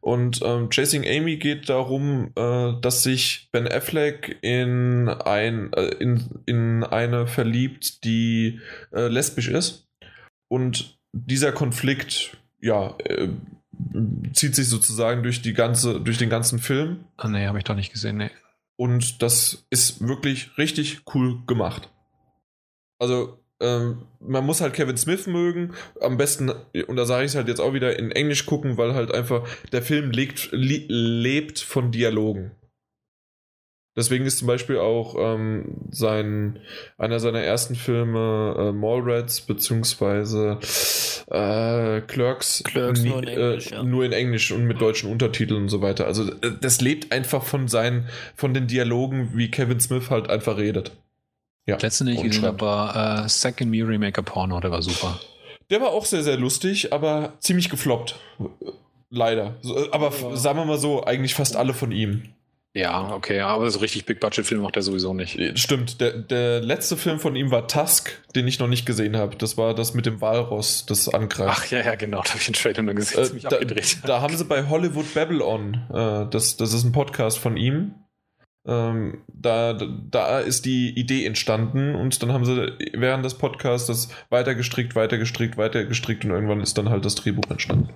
[SPEAKER 1] Und ähm, Chasing Amy geht darum, äh, dass sich Ben Affleck in, ein, äh, in, in eine verliebt, die äh, lesbisch ist. Und dieser Konflikt, ja, äh, zieht sich sozusagen durch die ganze, durch den ganzen Film.
[SPEAKER 2] Ah, nee, habe ich doch nicht gesehen, nee.
[SPEAKER 1] Und das ist wirklich richtig cool gemacht. Also, man muss halt Kevin Smith mögen. Am besten, und da sage ich es halt jetzt auch wieder, in Englisch gucken, weil halt einfach der Film lebt, lebt von Dialogen. Deswegen ist zum Beispiel auch ähm, sein, einer seiner ersten Filme äh, Mallrats beziehungsweise äh, Clerks,
[SPEAKER 3] Clerks nie, nur, in Englisch,
[SPEAKER 1] äh, ja. nur, in Englisch, und mit deutschen Untertiteln und so weiter. Also äh, das lebt einfach von seinen, von den Dialogen, wie Kevin Smith halt einfach redet.
[SPEAKER 2] Ja. Letzte nicht gesehen habe, war äh, Second Me Remake Porno, der war super.
[SPEAKER 1] Der war auch sehr, sehr lustig, aber ziemlich gefloppt. Leider. Aber ja. sagen wir mal so, eigentlich fast alle von ihm.
[SPEAKER 2] Ja, okay, aber so richtig Big Budget Film macht er sowieso nicht.
[SPEAKER 1] Stimmt, der, der letzte Film von ihm war Tusk, den ich noch nicht gesehen habe. Das war das mit dem Walross, das angreift.
[SPEAKER 2] Ach ja, ja, genau, da habe ich den Trailer nur gesehen,
[SPEAKER 1] äh, mich da. Da haben sie bei Hollywood Babylon, äh, das, das ist ein Podcast von ihm, ähm, da, da ist die Idee entstanden und dann haben sie während des Podcasts das weitergestrickt, weitergestrickt, weitergestrickt und irgendwann ist dann halt das Drehbuch entstanden.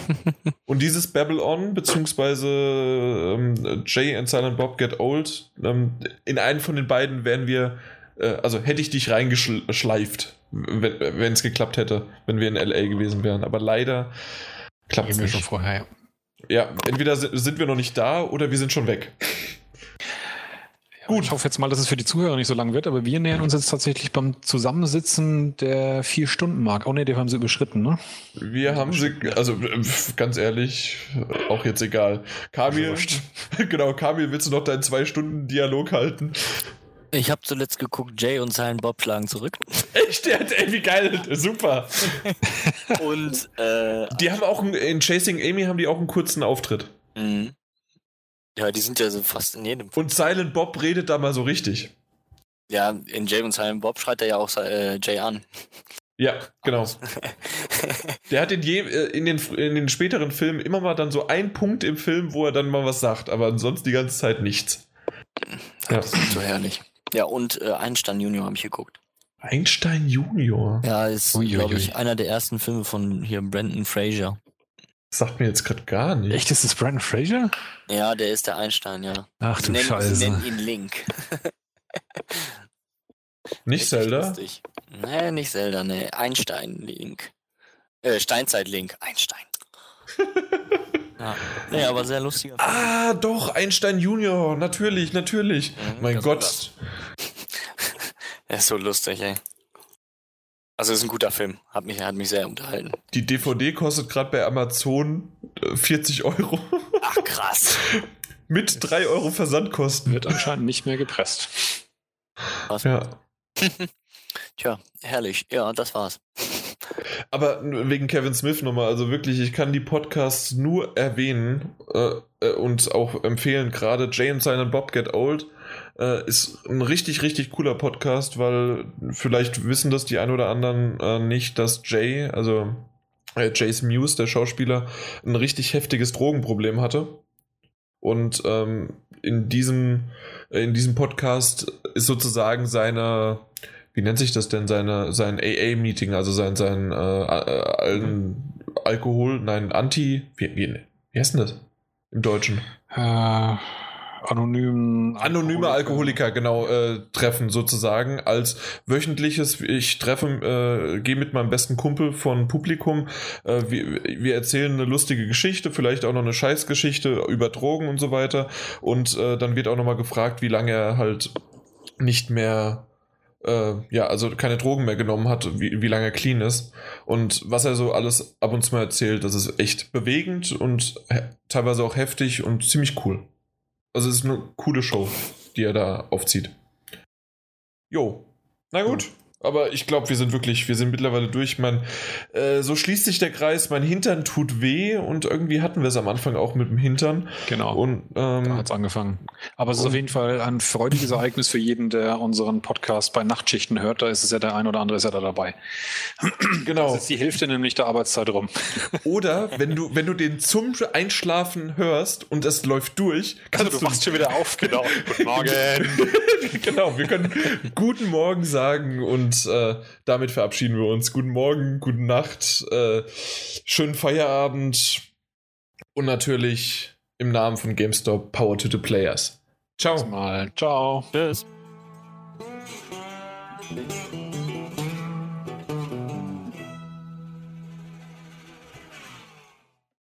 [SPEAKER 1] und dieses Babylon, beziehungsweise ähm, Jay and Silent Bob Get Old, ähm, in einen von den beiden wären wir, äh, also hätte ich dich reingeschleift, wenn es geklappt hätte, wenn wir in LA gewesen wären. Aber leider klappt es nicht.
[SPEAKER 2] schon vorher, ja.
[SPEAKER 1] Ja, entweder sind wir noch nicht da oder wir sind schon weg.
[SPEAKER 2] Gut. Ich hoffe jetzt mal, dass es für die Zuhörer nicht so lang wird, aber wir nähern uns jetzt tatsächlich beim Zusammensitzen der vier Stunden Mark. Oh ne, die haben sie überschritten, ne?
[SPEAKER 1] Wir haben sie, also ganz ehrlich, auch jetzt egal. Kamil, genau, Kamil, willst du noch deinen zwei Stunden Dialog halten?
[SPEAKER 3] Ich habe zuletzt geguckt, Jay und Silent Bob schlagen zurück.
[SPEAKER 1] Echt? Ey, wie geil, super.
[SPEAKER 3] und äh,
[SPEAKER 1] die haben auch in Chasing Amy haben die auch einen kurzen Auftritt.
[SPEAKER 3] Mhm. Ja, die sind ja so fast in jedem.
[SPEAKER 1] Und Silent Bob redet da mal so richtig.
[SPEAKER 3] Ja, in Jay und Silent Bob schreit er ja auch äh, Jay an.
[SPEAKER 1] Ja, genau. Der hat in, je, äh, in, den, in den späteren Filmen immer mal dann so einen Punkt im Film, wo er dann mal was sagt, aber ansonsten die ganze Zeit nichts.
[SPEAKER 3] Ja. Das ist so herrlich. Ja, und äh, Einstein Junior habe ich geguckt.
[SPEAKER 1] Einstein Junior?
[SPEAKER 3] Ja, ist, glaube ich, einer der ersten Filme von hier Brandon Fraser.
[SPEAKER 1] Sagt mir jetzt gerade gar nicht.
[SPEAKER 2] Echt, ist das Brandon Fraser?
[SPEAKER 3] Ja, der ist der Einstein, ja.
[SPEAKER 2] Ach du nennen, Scheiße.
[SPEAKER 3] Sie nennen ihn Link.
[SPEAKER 1] nicht Zelda?
[SPEAKER 3] Nee, nicht Zelda, nee. Einstein-Link. Äh, Steinzeit-Link. Einstein. ja. Nee, aber sehr lustiger
[SPEAKER 1] Film. Ah, doch, Einstein Junior. Natürlich, natürlich. Mhm, mein Gott.
[SPEAKER 3] er ist so lustig, ey. Also ist ein guter Film. Hat mich, hat mich sehr unterhalten.
[SPEAKER 1] Die DVD kostet gerade bei Amazon 40 äh, Euro.
[SPEAKER 3] Ach krass.
[SPEAKER 1] Mit 3 Euro Versandkosten.
[SPEAKER 2] Wird anscheinend nicht mehr gepresst.
[SPEAKER 3] Was? Ja. Tja, herrlich. Ja, das war's.
[SPEAKER 1] Aber wegen Kevin Smith nochmal, also wirklich, ich kann die Podcasts nur erwähnen äh, äh und auch empfehlen, gerade Jay and Silent Bob Get Old äh, ist ein richtig, richtig cooler Podcast, weil vielleicht wissen das die ein oder anderen äh, nicht, dass Jay, also äh, Jace Muse, der Schauspieler, ein richtig heftiges Drogenproblem hatte. Und ähm, in, diesem, in diesem Podcast ist sozusagen seine, wie nennt sich das denn, seine, sein AA-Meeting, also sein, sein äh, äh, Alkohol, nein, Anti, wie, wie, wie heißt denn das im Deutschen?
[SPEAKER 2] Äh, anonymen
[SPEAKER 1] anonyme Alkoholiker genau äh, treffen sozusagen als wöchentliches ich treffe äh, gehe mit meinem besten Kumpel von Publikum äh, wir, wir erzählen eine lustige Geschichte vielleicht auch noch eine Scheißgeschichte über Drogen und so weiter und äh, dann wird auch noch mal gefragt wie lange er halt nicht mehr, äh, ja, also keine Drogen mehr genommen hat, wie, wie lange er clean ist. Und was er so alles ab und zu mal erzählt, das ist echt bewegend und teilweise auch heftig und ziemlich cool. Also es ist eine coole Show, die er da aufzieht. Jo, na gut. Aber ich glaube, wir sind wirklich, wir sind mittlerweile durch. Man, äh, so schließt sich der Kreis. Mein Hintern tut weh und irgendwie hatten wir es am Anfang auch mit dem Hintern.
[SPEAKER 2] Genau.
[SPEAKER 1] Und ähm,
[SPEAKER 2] da hat es angefangen. Aber es ist auf jeden Fall ein freudiges Ereignis für jeden, der unseren Podcast bei Nachtschichten hört. Da ist es ja der ein oder andere ist ja da dabei.
[SPEAKER 1] Genau.
[SPEAKER 2] Das ist die Hälfte nämlich der Arbeitszeit rum.
[SPEAKER 1] Oder wenn du, wenn du den zum Einschlafen hörst und es läuft durch,
[SPEAKER 2] kannst also, du wachst schon wieder auf, genau. Guten Morgen.
[SPEAKER 1] genau, wir können guten Morgen sagen und und äh, damit verabschieden wir uns. Guten Morgen, gute Nacht, äh, schönen Feierabend und natürlich im Namen von GameStop Power to the Players.
[SPEAKER 2] Ciao. Bis mal. Ciao.
[SPEAKER 3] Tschüss.